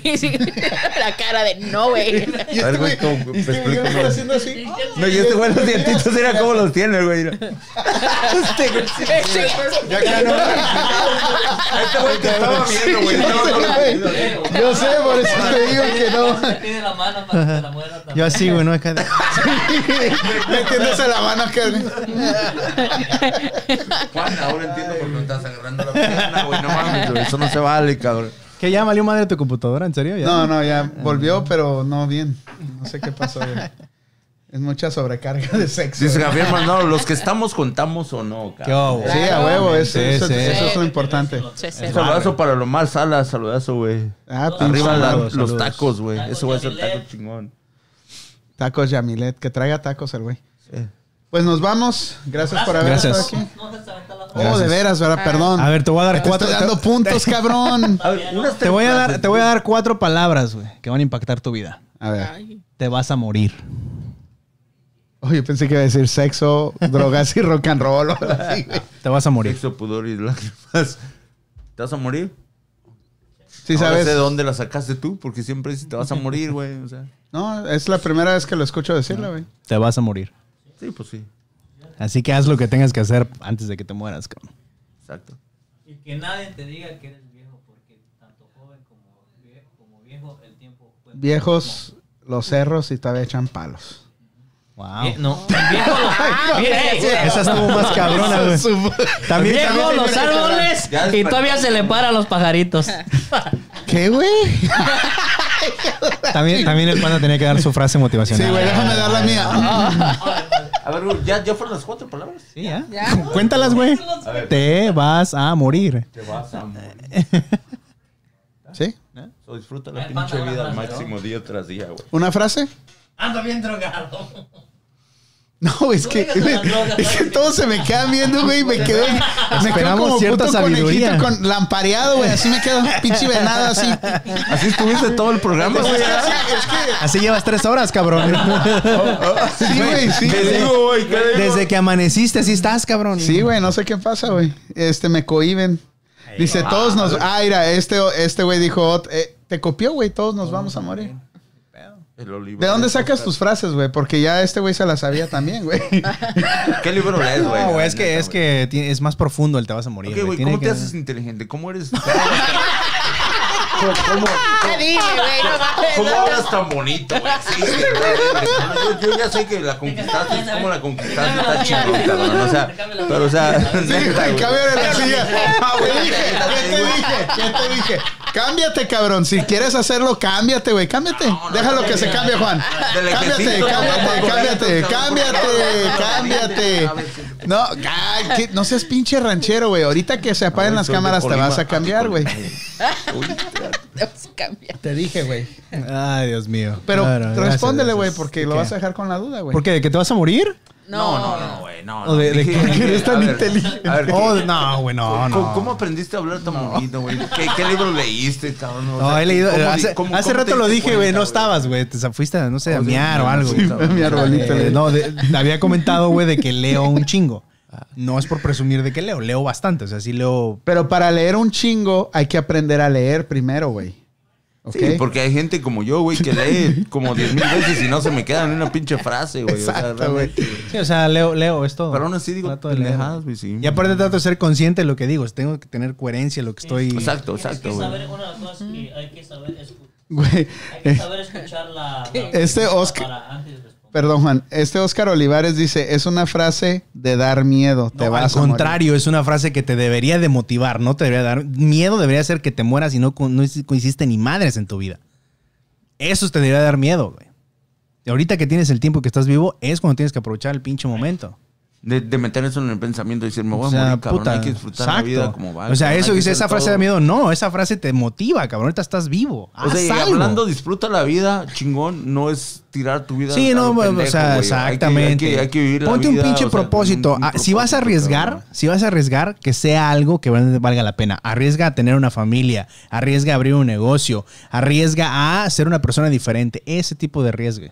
Sí, la cara de no, güey. Y A ver, güey, güey, ¿cómo- y este güey explícame? está haciendo así. No, y este güey los dientitos, mira cómo los tiene, güey. Este güey. Ya que no. Este güey te estaba viendo, güey. Yo No, sé, no, no. güey. Yo sé, por eso te digo que no. Tiene la mano para que te la también. Yo así, güey, ¿no? Acá- Me entiendes a la mano acá. Juan, ahora entiendo por qué me estás agarrando la pierna, güey. No mames, güey. Eso no se vale, cabrón. ¿Qué ya valió madre tu computadora? ¿En serio? ¿Ya? No, no, ya volvió, pero no bien. No sé qué pasó, güey. Es mucha sobrecarga de sexo. Dice. Javier Mandado, los que estamos contamos o no, ¿Qué cabrón. Sí, a huevo, eso, Sí, eso, sí. eso es lo importante. Sí, saludazo para lo más Sala, saludazo, güey. Ah, Arriba la- saludos, los tacos, güey. Ese va a ser taco chingón. tacos Yamilet, que traiga tacos el güey. Sí. Pues nos vamos. Gracias por haber Gracias. estado aquí. Oh, de veras, ¿verdad? Perdón. A ver, te voy a dar te cuatro. estoy dando te- puntos, cabrón. A ver, unas Te voy a dar, te voy a dar cuatro palabras, güey, que van a impactar tu vida. A ver. Ay. Te vas a morir. Oye, pensé que iba a decir sexo, drogas y rock and roll. o algo así. Te vas a morir. Sexo, pudor y lágrimas. ¿Te vas a morir? Sí, Ahora sabes. sé de dónde la sacaste tú, porque siempre dices te vas a morir, güey. O sea, No, es la primera vez que lo escucho decirlo, güey. Te vas a morir. sí, pues sí. Así que haz lo que tengas que hacer antes de que te mueras, cabrón. Exacto. Y que nadie te diga que eres viejo, porque tanto joven como vie- como viejo, el tiempo. Viejos los cerros y todavía echan palos. Wow. Vie- no, viejo los, Esa estuvo más cabrona, güey. También, viejo también- los árboles y todavía se le paran los pajaritos. ¿Qué, güey? también, también el panda tenía que dar su frase motivacional. Sí, güey, déjame dar la mía. A ver, güey, ¿ya, ¿ya fueron las cuatro palabras? Sí, ya. Ya. Cuéntalas, güey. Te vas a morir. Te vas a morir. ¿Sí? So, disfruta la pinche vida al máximo día tras día, güey. ¿Una frase? Ando bien drogado. No, es que, es que todos se me quedan viendo, güey. Me quedo, me quedo como cierta puto sabiduría. conejito con lampareado, güey. Así me quedo, pinche venado, así. Así estuviste todo el programa, Es güey. que, así- es que, Así llevas tres horas, cabrón. sí, güey, sí. ¿Qué sí. digo, güey? Desde que amaneciste, así estás, cabrón. Sí, güey, no sé qué pasa, güey. Este, me cohiben. Dice, todos nos... Ah, mira, este este güey dijo, eh, te copió, güey, todos nos vamos a morir. El olivo ¿De dónde sacas tus frases, güey? Porque ya este güey se las sabía también, güey. ¿Qué libro lees, güey? No, güey, es que, neta, es que es más profundo el te vas a morir. Güey, ¿cómo te haces inteligente? ¿Cómo eres? Ah, Dime, güey, no mames. ¿Cómo hablas tan bonito, güey? Sí, yo, yo ya sé que la conquistaste, ¿cómo la conquistaste? Está chingón, cabrón. O sea, pero o sea, Sí, neta, güey, güey. cámbiale la silla. ¿Qué? ¿Qué te dije? ¿Qué te dije? Cámbiate, cabrón. Si quieres hacerlo, cámbiate, güey. Cámbiate. Déjalo que se cambie, Juan. Cámbiate, cámbiate, no, cámbiate, no, cámbiate, no, cámbiate. No, ay, que- no seas pinche ranchero, güey. Ahorita que se apaguen las cámaras te vas a cambiar, güey. Uy, Dios, cambia. Te dije, güey. Ay, Dios mío. Pero respóndele, güey, porque ¿De lo vas a dejar con la duda, güey. ¿Por qué? ¿De que te vas a morir? No, no, no, güey, no. O no. de- de dije, eres tan a ver, inteligente. a ver, ¿qué- Oh, no, güey, no, ¿Cómo, no. cómo aprendiste a hablar tan bonito, güey? ¿Qué, qué libro leíste, cabrón? O No, sea, he leído. ¿cómo di- hace cómo- hace cómo rato lo dije, güey. No estabas, güey. Te fuiste, no sé, a miar o algo. sí, a mi arbolito. Eh, no, de- había comentado, güey, de que leo un chingo. No es por presumir de que leo, leo bastante. O sea, sí leo. Pero para leer un chingo hay que aprender a leer primero, güey. Sí, porque hay gente como yo, güey, que lee como 10 mil veces y no se me queda ni una pinche frase, güey. O sea, Exacto, güey. güey. Sí, o sea, leo, leo, es todo. Pero aún así digo Trato de leer. pendejadas, güey, sí. Y aparte trato de ser consciente de lo que digo. Tengo que tener coherencia en lo que estoy. Exacto, exacto, que güey. saber, una de las cosas que hay que saber, escu- Güey, hay que saber escuchar la, la Este Oscar- para antes de. Perdón, Juan. Este Oscar Olivares dice, es una frase de dar miedo. Te No, vas al a morir". contrario, es una frase que te debería de motivar, no te debería dar miedo, debería ser que te mueras y no, no hiciste ni madres en tu vida. Eso te debería dar miedo, güey. Y ahorita que tienes el tiempo que estás vivo, es cuando tienes que aprovechar el pinche momento. De, de meter eso en el pensamiento y decir, me voy O a morir, cabrón. puta, hay que disfrutar exacto. la vida como va. O sea, eso dice, esa frase de miedo, no, esa frase te motiva, cabrón. Ahorita estás vivo. O sea, Haz y algo. hablando, disfruta la vida, chingón, no es tirar tu vida. Sí, no, o sea, exactamente. Hay que, hay que- hay que vivir la Ponte un vida, pinche o sea, propósito. un- un Ah, si vas a propósito, arriesgar, cabrón. si vas a arriesgar, que sea algo que valga la pena. Arriesga a tener una familia, arriesga a abrir un negocio, arriesga a ser una persona diferente. Ese tipo de riesgo.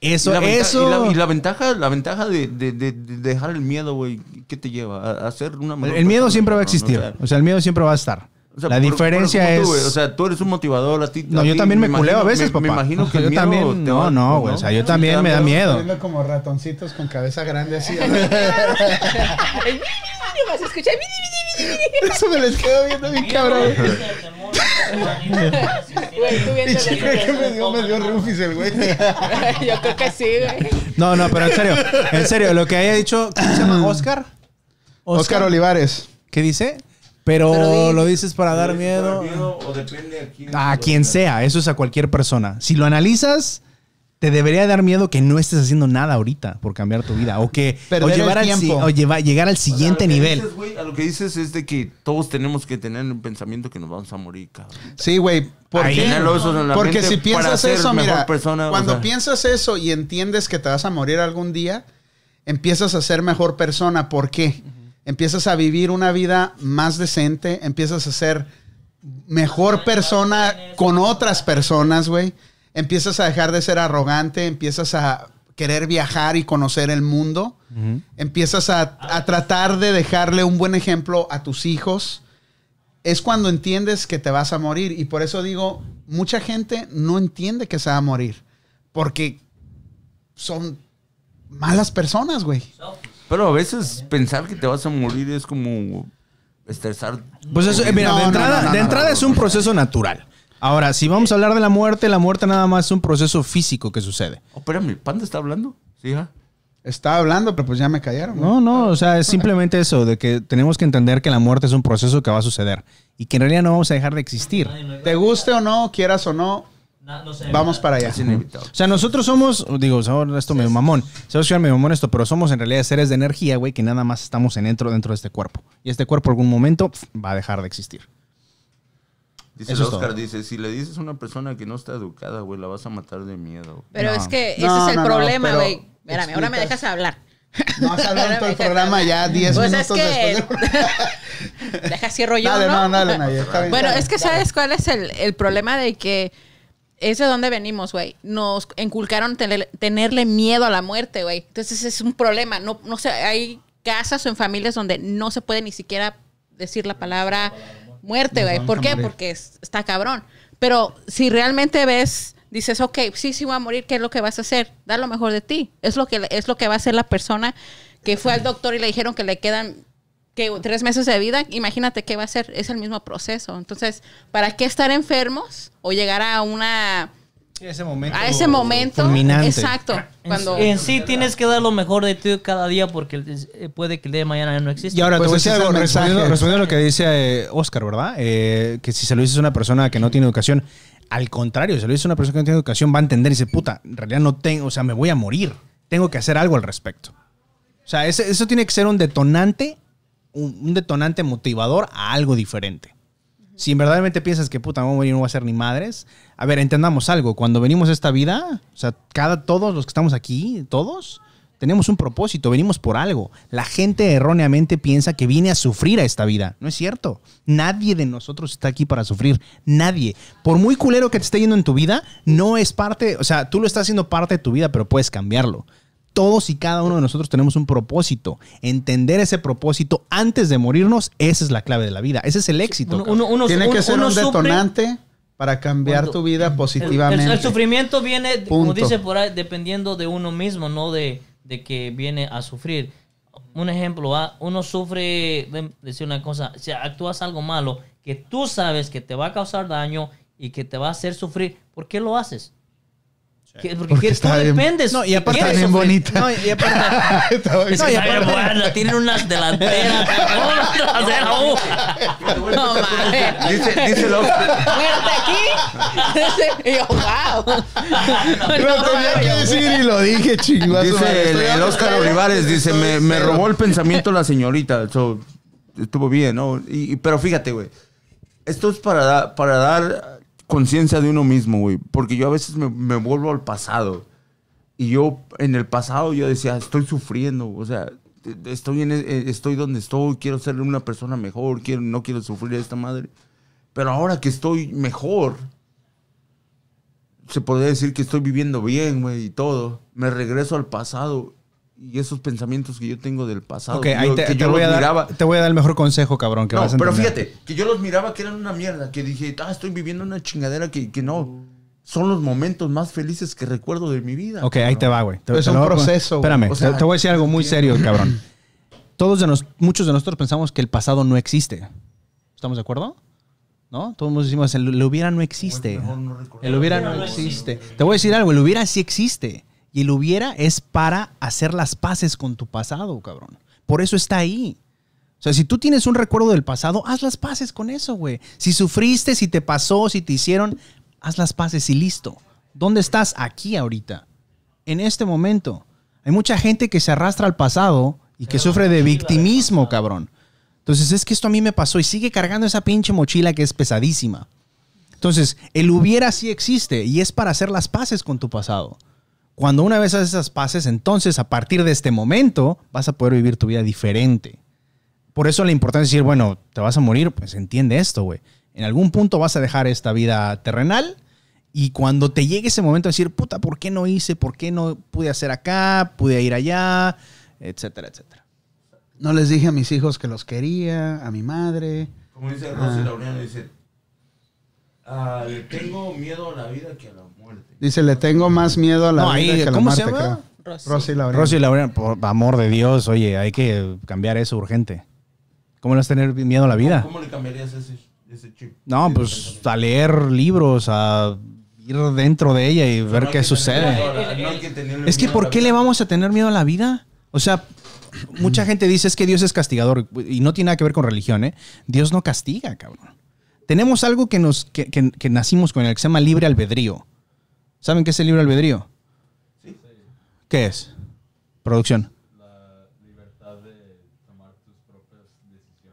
Eso, y la venta- eso. Y la, y la ventaja, la ventaja de, de- de- de dejar el miedo, güey, ¿qué te lleva? A, a ser una mejor el miedo siempre va a existir. o sea, O sea, el miedo siempre va a estar. o sea, la por- diferencia por- es. o sea, tú eres un motivador a ti. no, a yo también me, culeo a veces, me, papá. Me imagino que yo el miedo también. te No, va- no, pues, güey. O sea, yo también me da miedo. Viendo como ratoncitos con cabeza grande así. Vas a escuchar. Eso me les quedo viendo bien cabrón. Güey, tú viendo Pinche, creo que me dio, me dio Rufus el güey. Yo creo que sí, güey. No, no, pero en serio. En serio, lo que haya dicho. ¿Cómo se llama? ¿Oscar? Oscar Olivares. ¿Qué dice? Pero, Pero di- lo dices para dar miedo. o depende a quién. A quien sea, eso es a cualquier persona. Si lo analizas, te debería dar miedo que no estés haciendo nada ahorita por cambiar tu vida. O que o el llevar al o lleva- llegar al siguiente nivel. dices, a lo que dices es de que todos tenemos que tener el pensamiento que nos vamos a morir, cabrón. Sí, güey. Porque si piensas eso, mira, persona, o cuando sea. piensas eso y entiendes que te vas a morir algún día, empiezas a ser mejor persona. ¿Por qué? Empiezas a vivir una vida más decente, empiezas a ser mejor persona con otras personas, güey. Empiezas a dejar de ser arrogante, empiezas a querer viajar y conocer el mundo. Empiezas a, a tratar de dejarle un buen ejemplo a tus hijos es cuando entiendes que te vas a morir. Y por eso digo, mucha gente no entiende que se va a morir. Porque son malas personas, güey. Pero a veces pensar que te vas a morir es como estresar. Pues eso, mira, No, de entrada, no, no, de no, entrada no, es un proceso natural. Ahora, si vamos a hablar de la muerte, la muerte nada más es un proceso físico que sucede. Oh, espérame, ¿Panda está hablando? Sí, hija. Estaba hablando, pero pues ya me callaron. No, no, o sea, es simplemente eso, de que tenemos que entender que la muerte es un proceso que va a suceder y que en realidad no vamos a dejar de existir. Te guste o no, quieras o no, No, no sé. vamos para allá. O sea, nosotros somos, digo, ahora esto me mamón, se va a escuchar medio mamón esto, pero somos en realidad seres de energía, güey, que nada más estamos en dentro, dentro de este cuerpo. Y este cuerpo algún momento va a dejar de existir. Dice Eso el es Oscar, dice, si le dices a una persona que no está educada, güey, la vas a matar de miedo. Pero No. es que ese No, es el no, problema, güey. Espérame, ahora me dejas hablar. No has hablado en todo el programa ya 10 Pues minutos es que... después. Deja cierro yo, Dale, ¿no? no, dale, bien, Bueno, es que dale. ¿sabes cuál es el, el problema de que es de donde venimos, güey? Nos inculcaron tener- tenerle miedo a la muerte, güey. Entonces es un problema. No, no sé, hay casas o en familias donde no se puede ni siquiera decir la palabra muerte, güey. ¿Por qué? Porque es- está cabrón. Pero si realmente ves, dices, ok, sí, sí voy a morir, ¿qué es lo que vas a hacer? Dar lo mejor de ti. Es lo que, es lo que va a hacer la persona que fue al doctor y le dijeron que le quedan que tres meses de vida, imagínate qué va a ser, es el mismo proceso. Entonces, ¿para qué estar enfermos o llegar a una ese momento. a ese momento? fulminante. Exacto. En, Cuando en sí tienes que dar lo mejor de ti cada día porque eh, puede que el día de mañana ya no exista. Y ahora Pues te voy a decir algo, respondiendo, respondiendo a lo que dice eh, Oscar, ¿verdad? Eh, que si se lo dices a una persona que no tiene educación, al contrario, si se lo dices a una persona que no tiene educación, va a entender y dice, puta, en realidad no tengo, o sea, me voy a morir. Tengo que hacer algo al respecto. O sea, ese- eso tiene que ser un detonante, un, un detonante motivador a algo diferente. Si en verdaderamente piensas que puta, voy a morir no voy a hacer ni madres, a ver, entendamos algo. Cuando venimos a esta vida, o sea, cada, todos los que estamos aquí, todos, Tenemos un propósito, venimos por algo. La gente erróneamente piensa que viene a sufrir a esta vida. No es cierto. Nadie de nosotros está aquí para sufrir. Nadie. Por muy culero que te esté yendo en tu vida, no es parte, o sea, tú lo estás haciendo parte de tu vida, pero puedes cambiarlo. Todos y cada uno de nosotros tenemos un propósito. Entender ese propósito antes de morirnos, esa es la clave de la vida. Ese es el éxito. Uno- uno- uno- Tiene que uno- ser uno un sufre- detonante para cambiar Cuando- tu vida positivamente. El, el sufrimiento viene, como dice por ahí, dependiendo de uno mismo, no de, de que viene a sufrir. Un ejemplo, ¿va? uno sufre, de- decir una cosa, si actúas algo malo, que tú sabes que te va a causar daño y que te va a hacer sufrir, ¿por qué lo haces? Que- Porque, Porque está tú bien- dependes. No, y aparte Está quieres bien sufrir. bonita. No, y aparte- Es que No, y está bien aparte- buena, tienen unas delanteras. uh. No mames. Dice, dice el Oscar. Muerte aquí. y yo, wow. Lo tenía que decir y lo dije, chingazo. Dice el, el Oscar Olivares, dice, me, me robó el pensamiento la señorita. So, estuvo bien, ¿no? Y, y- pero fíjate, güey. Esto es para, da- para dar conciencia de uno mismo, güey. Porque yo a veces me, vuelvo al pasado. Y yo, en el pasado, yo decía, estoy sufriendo. O sea, estoy, en, eh, estoy donde estoy, quiero ser una persona mejor, quiero, no quiero sufrir esta madre. Pero ahora que estoy mejor, se podría decir que estoy viviendo bien, güey, y todo. Me regreso al pasado y esos pensamientos que yo tengo del pasado. Ok, que ahí yo- te, que te yo voy a los dar, miraba. te voy a dar el mejor consejo, cabrón, que No, vas a pero entender. fíjate, que yo los miraba que eran una mierda, que dije, ah, estoy viviendo una chingadera que, que no. Son los momentos más felices que recuerdo de mi vida. Ok, ahí te va, güey. Es te un lo proceso. Espérame, O sea, te, te voy a decir algo muy serio, cabrón. Todos de nos, muchos de nosotros pensamos que el pasado no existe. ¿Estamos de acuerdo? ¿No? Todos decimos, el, el hubiera no existe. no. El hubiera no existe. Te voy a decir algo, el hubiera sí existe. Y el hubiera es para hacer las paces con tu pasado, cabrón. Por eso está ahí. O sea, si tú tienes un recuerdo del pasado, haz las paces con eso, güey. Si sufriste, si te pasó, si te hicieron, haz las paces y listo. ¿Dónde estás? Aquí ahorita. En este momento. Hay mucha gente que se arrastra al pasado y que sufre de victimismo, cabrón. Entonces, es que esto a mí me pasó y sigue cargando esa pinche mochila que es pesadísima. Entonces, el hubiera sí existe y es para hacer las paces con tu pasado. Cuando una vez haces esas paces, entonces a partir de este momento vas a poder vivir tu vida diferente. Por eso la importancia es decir, bueno, te vas a morir, pues entiende esto, güey. En algún punto vas a dejar esta vida terrenal y cuando te llegue ese momento de decir, puta, ¿por qué no hice? ¿Por qué no pude hacer acá? ¿Pude ir allá? Etcétera, etcétera. No les dije a mis hijos que los quería, a mi madre. Como dice Rosy Laureano, dice, ah, le tengo miedo a la vida que a la. Dice, le tengo más miedo a la No, vida ahí, que a la ¿cómo se muerte, llama? creo. Rosy. Rosy Laureano. Rosy Laureano, por amor de Dios, oye, hay que cambiar eso urgente. ¿Cómo no es tener miedo a la vida? ¿Cómo, cómo le cambiarías ese, ese chip? No, Ese pues pensamiento. a leer libros, a ir dentro de ella y ver No qué que sucede. tenerle- no hay que tenerle Es que ¿por qué le vamos a tener miedo a la vida? O sea, mucha gente dice es que Dios es castigador y no tiene nada que ver con religión, ¿eh? Dios no castiga, cabrón. Tenemos algo que nos que, que- que nacimos con el que se llama libre albedrío. ¿Saben qué es el libre albedrío? ¿Qué es? Producción.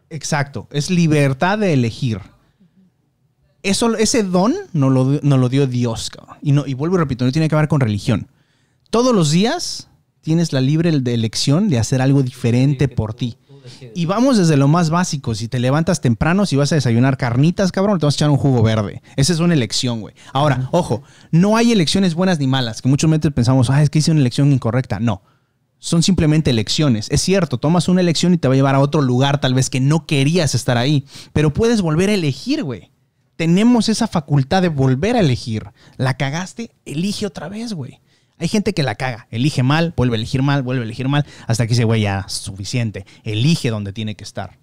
Exacto, es libertad de elegir. Eso, ese don nos lo, nos lo dio Dios, cabrón. Y, no, y vuelvo y repito, no tiene que ver con religión. Todos los días tienes la libre de elección de hacer algo diferente por ti. Y vamos desde lo más básico. Si te levantas temprano, si vas a desayunar carnitas, cabrón, te vas a echar un jugo verde. Esa es una elección, güey. Ahora, ojo, no hay elecciones buenas ni malas, que muchos veces pensamos, ah, es que hice una elección incorrecta. No. Son simplemente elecciones. Es cierto, tomas una elección y te va a llevar a otro lugar, tal vez que no querías estar ahí. Pero puedes volver a elegir, güey. Tenemos esa facultad de volver a elegir. La cagaste, elige otra vez, güey. Hay gente que la caga, elige mal, vuelve a elegir mal, vuelve a elegir mal, hasta que dice, güey, ya, suficiente. Elige donde tiene que estar.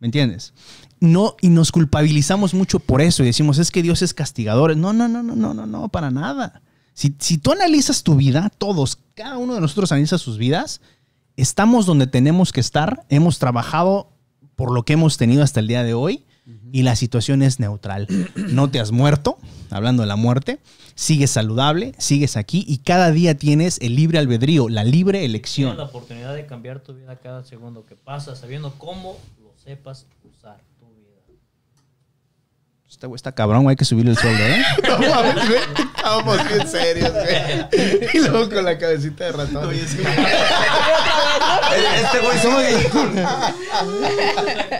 ¿Me entiendes? No, y nos culpabilizamos mucho por eso y decimos, es que Dios es castigador. No, no, no, no, no, no, no, para nada. Si, si tú analizas tu vida, todos, cada uno de nosotros analiza sus vidas, estamos donde tenemos que estar, hemos trabajado por lo que hemos tenido hasta el día de hoy y la situación es neutral. No te has muerto, hablando de la muerte, sigues saludable, sigues aquí y cada día tienes el libre albedrío, la libre Tienes elección. la oportunidad de cambiar tu vida cada segundo que pasa, sabiendo cómo lo sepas usar Este güey está cabrón, güey, hay que subirle el sueldo, ¿eh? No mames, güey. Estábamos bien serios, güey. Y luego con la cabecita de ratón. Este güey somos...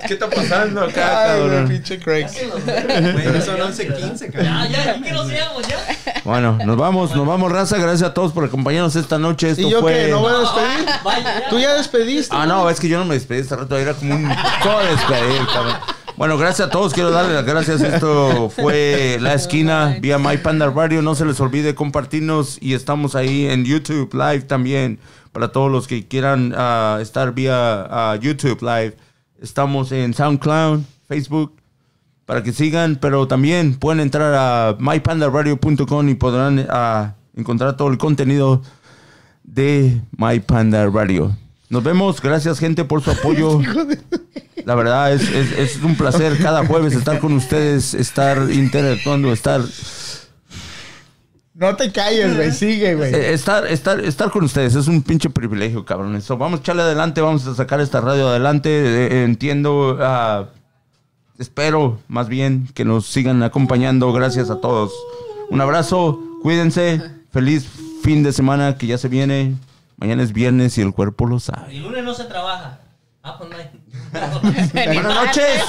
¿Qué está pasando acá, Ay, cabrón? pinche Craig. Güey, son 11, 15, cabrón. Ah, ya, ¿qué nos íbamos ya? Bueno, nos vamos, nos vamos, raza. Gracias a todos por acompañarnos esta noche. Esto ¿Y yo fue... qué? ¿No voy a despedir? Vaya, ya. Tú ya despediste. Ah, no, es que yo no me despedí este rato, era como un todo despedir, cabrón. Bueno, gracias a todos, quiero darle las gracias. Esto fue La Esquina vía My Panda Radio. No se les olvide compartirnos y estamos ahí en YouTube Live también. Para todos los que quieran ah, estar vía ah, YouTube Live. Estamos en SoundCloud, Facebook, para que sigan, pero también pueden entrar a mypandaradio.com y podrán ah, encontrar todo el contenido de My Panda Radio. Nos vemos, gracias gente por su apoyo. La verdad es, es, es un placer cada jueves estar con ustedes, estar interactuando, estar, No te calles, güey. Sigue, güey. eh, estar, estar, estar con ustedes. Es un pinche privilegio, cabrón. Eso, vamos a echarle adelante, vamos a sacar esta radio adelante. Eh, entiendo, ah, espero más bien que nos sigan acompañando. Gracias a todos. Un abrazo, cuídense, feliz fin de semana que ya se viene. Mañana es viernes y el cuerpo lo sabe. El lunes no se trabaja. Ah, pues no hay. Buenas noches.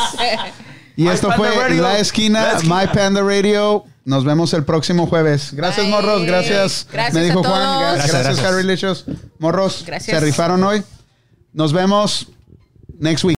Y esto fue Radio. La Esquina, La Esquina. My Panda Radio. Nos vemos el próximo jueves. Gracias, Bye. morros. Gracias. Gracias Me dijo a Juan. todos. Gracias, Gracias, gracias, gracias. Harry Licious. Morros, Gracias. se rifaron hoy. Nos vemos next week.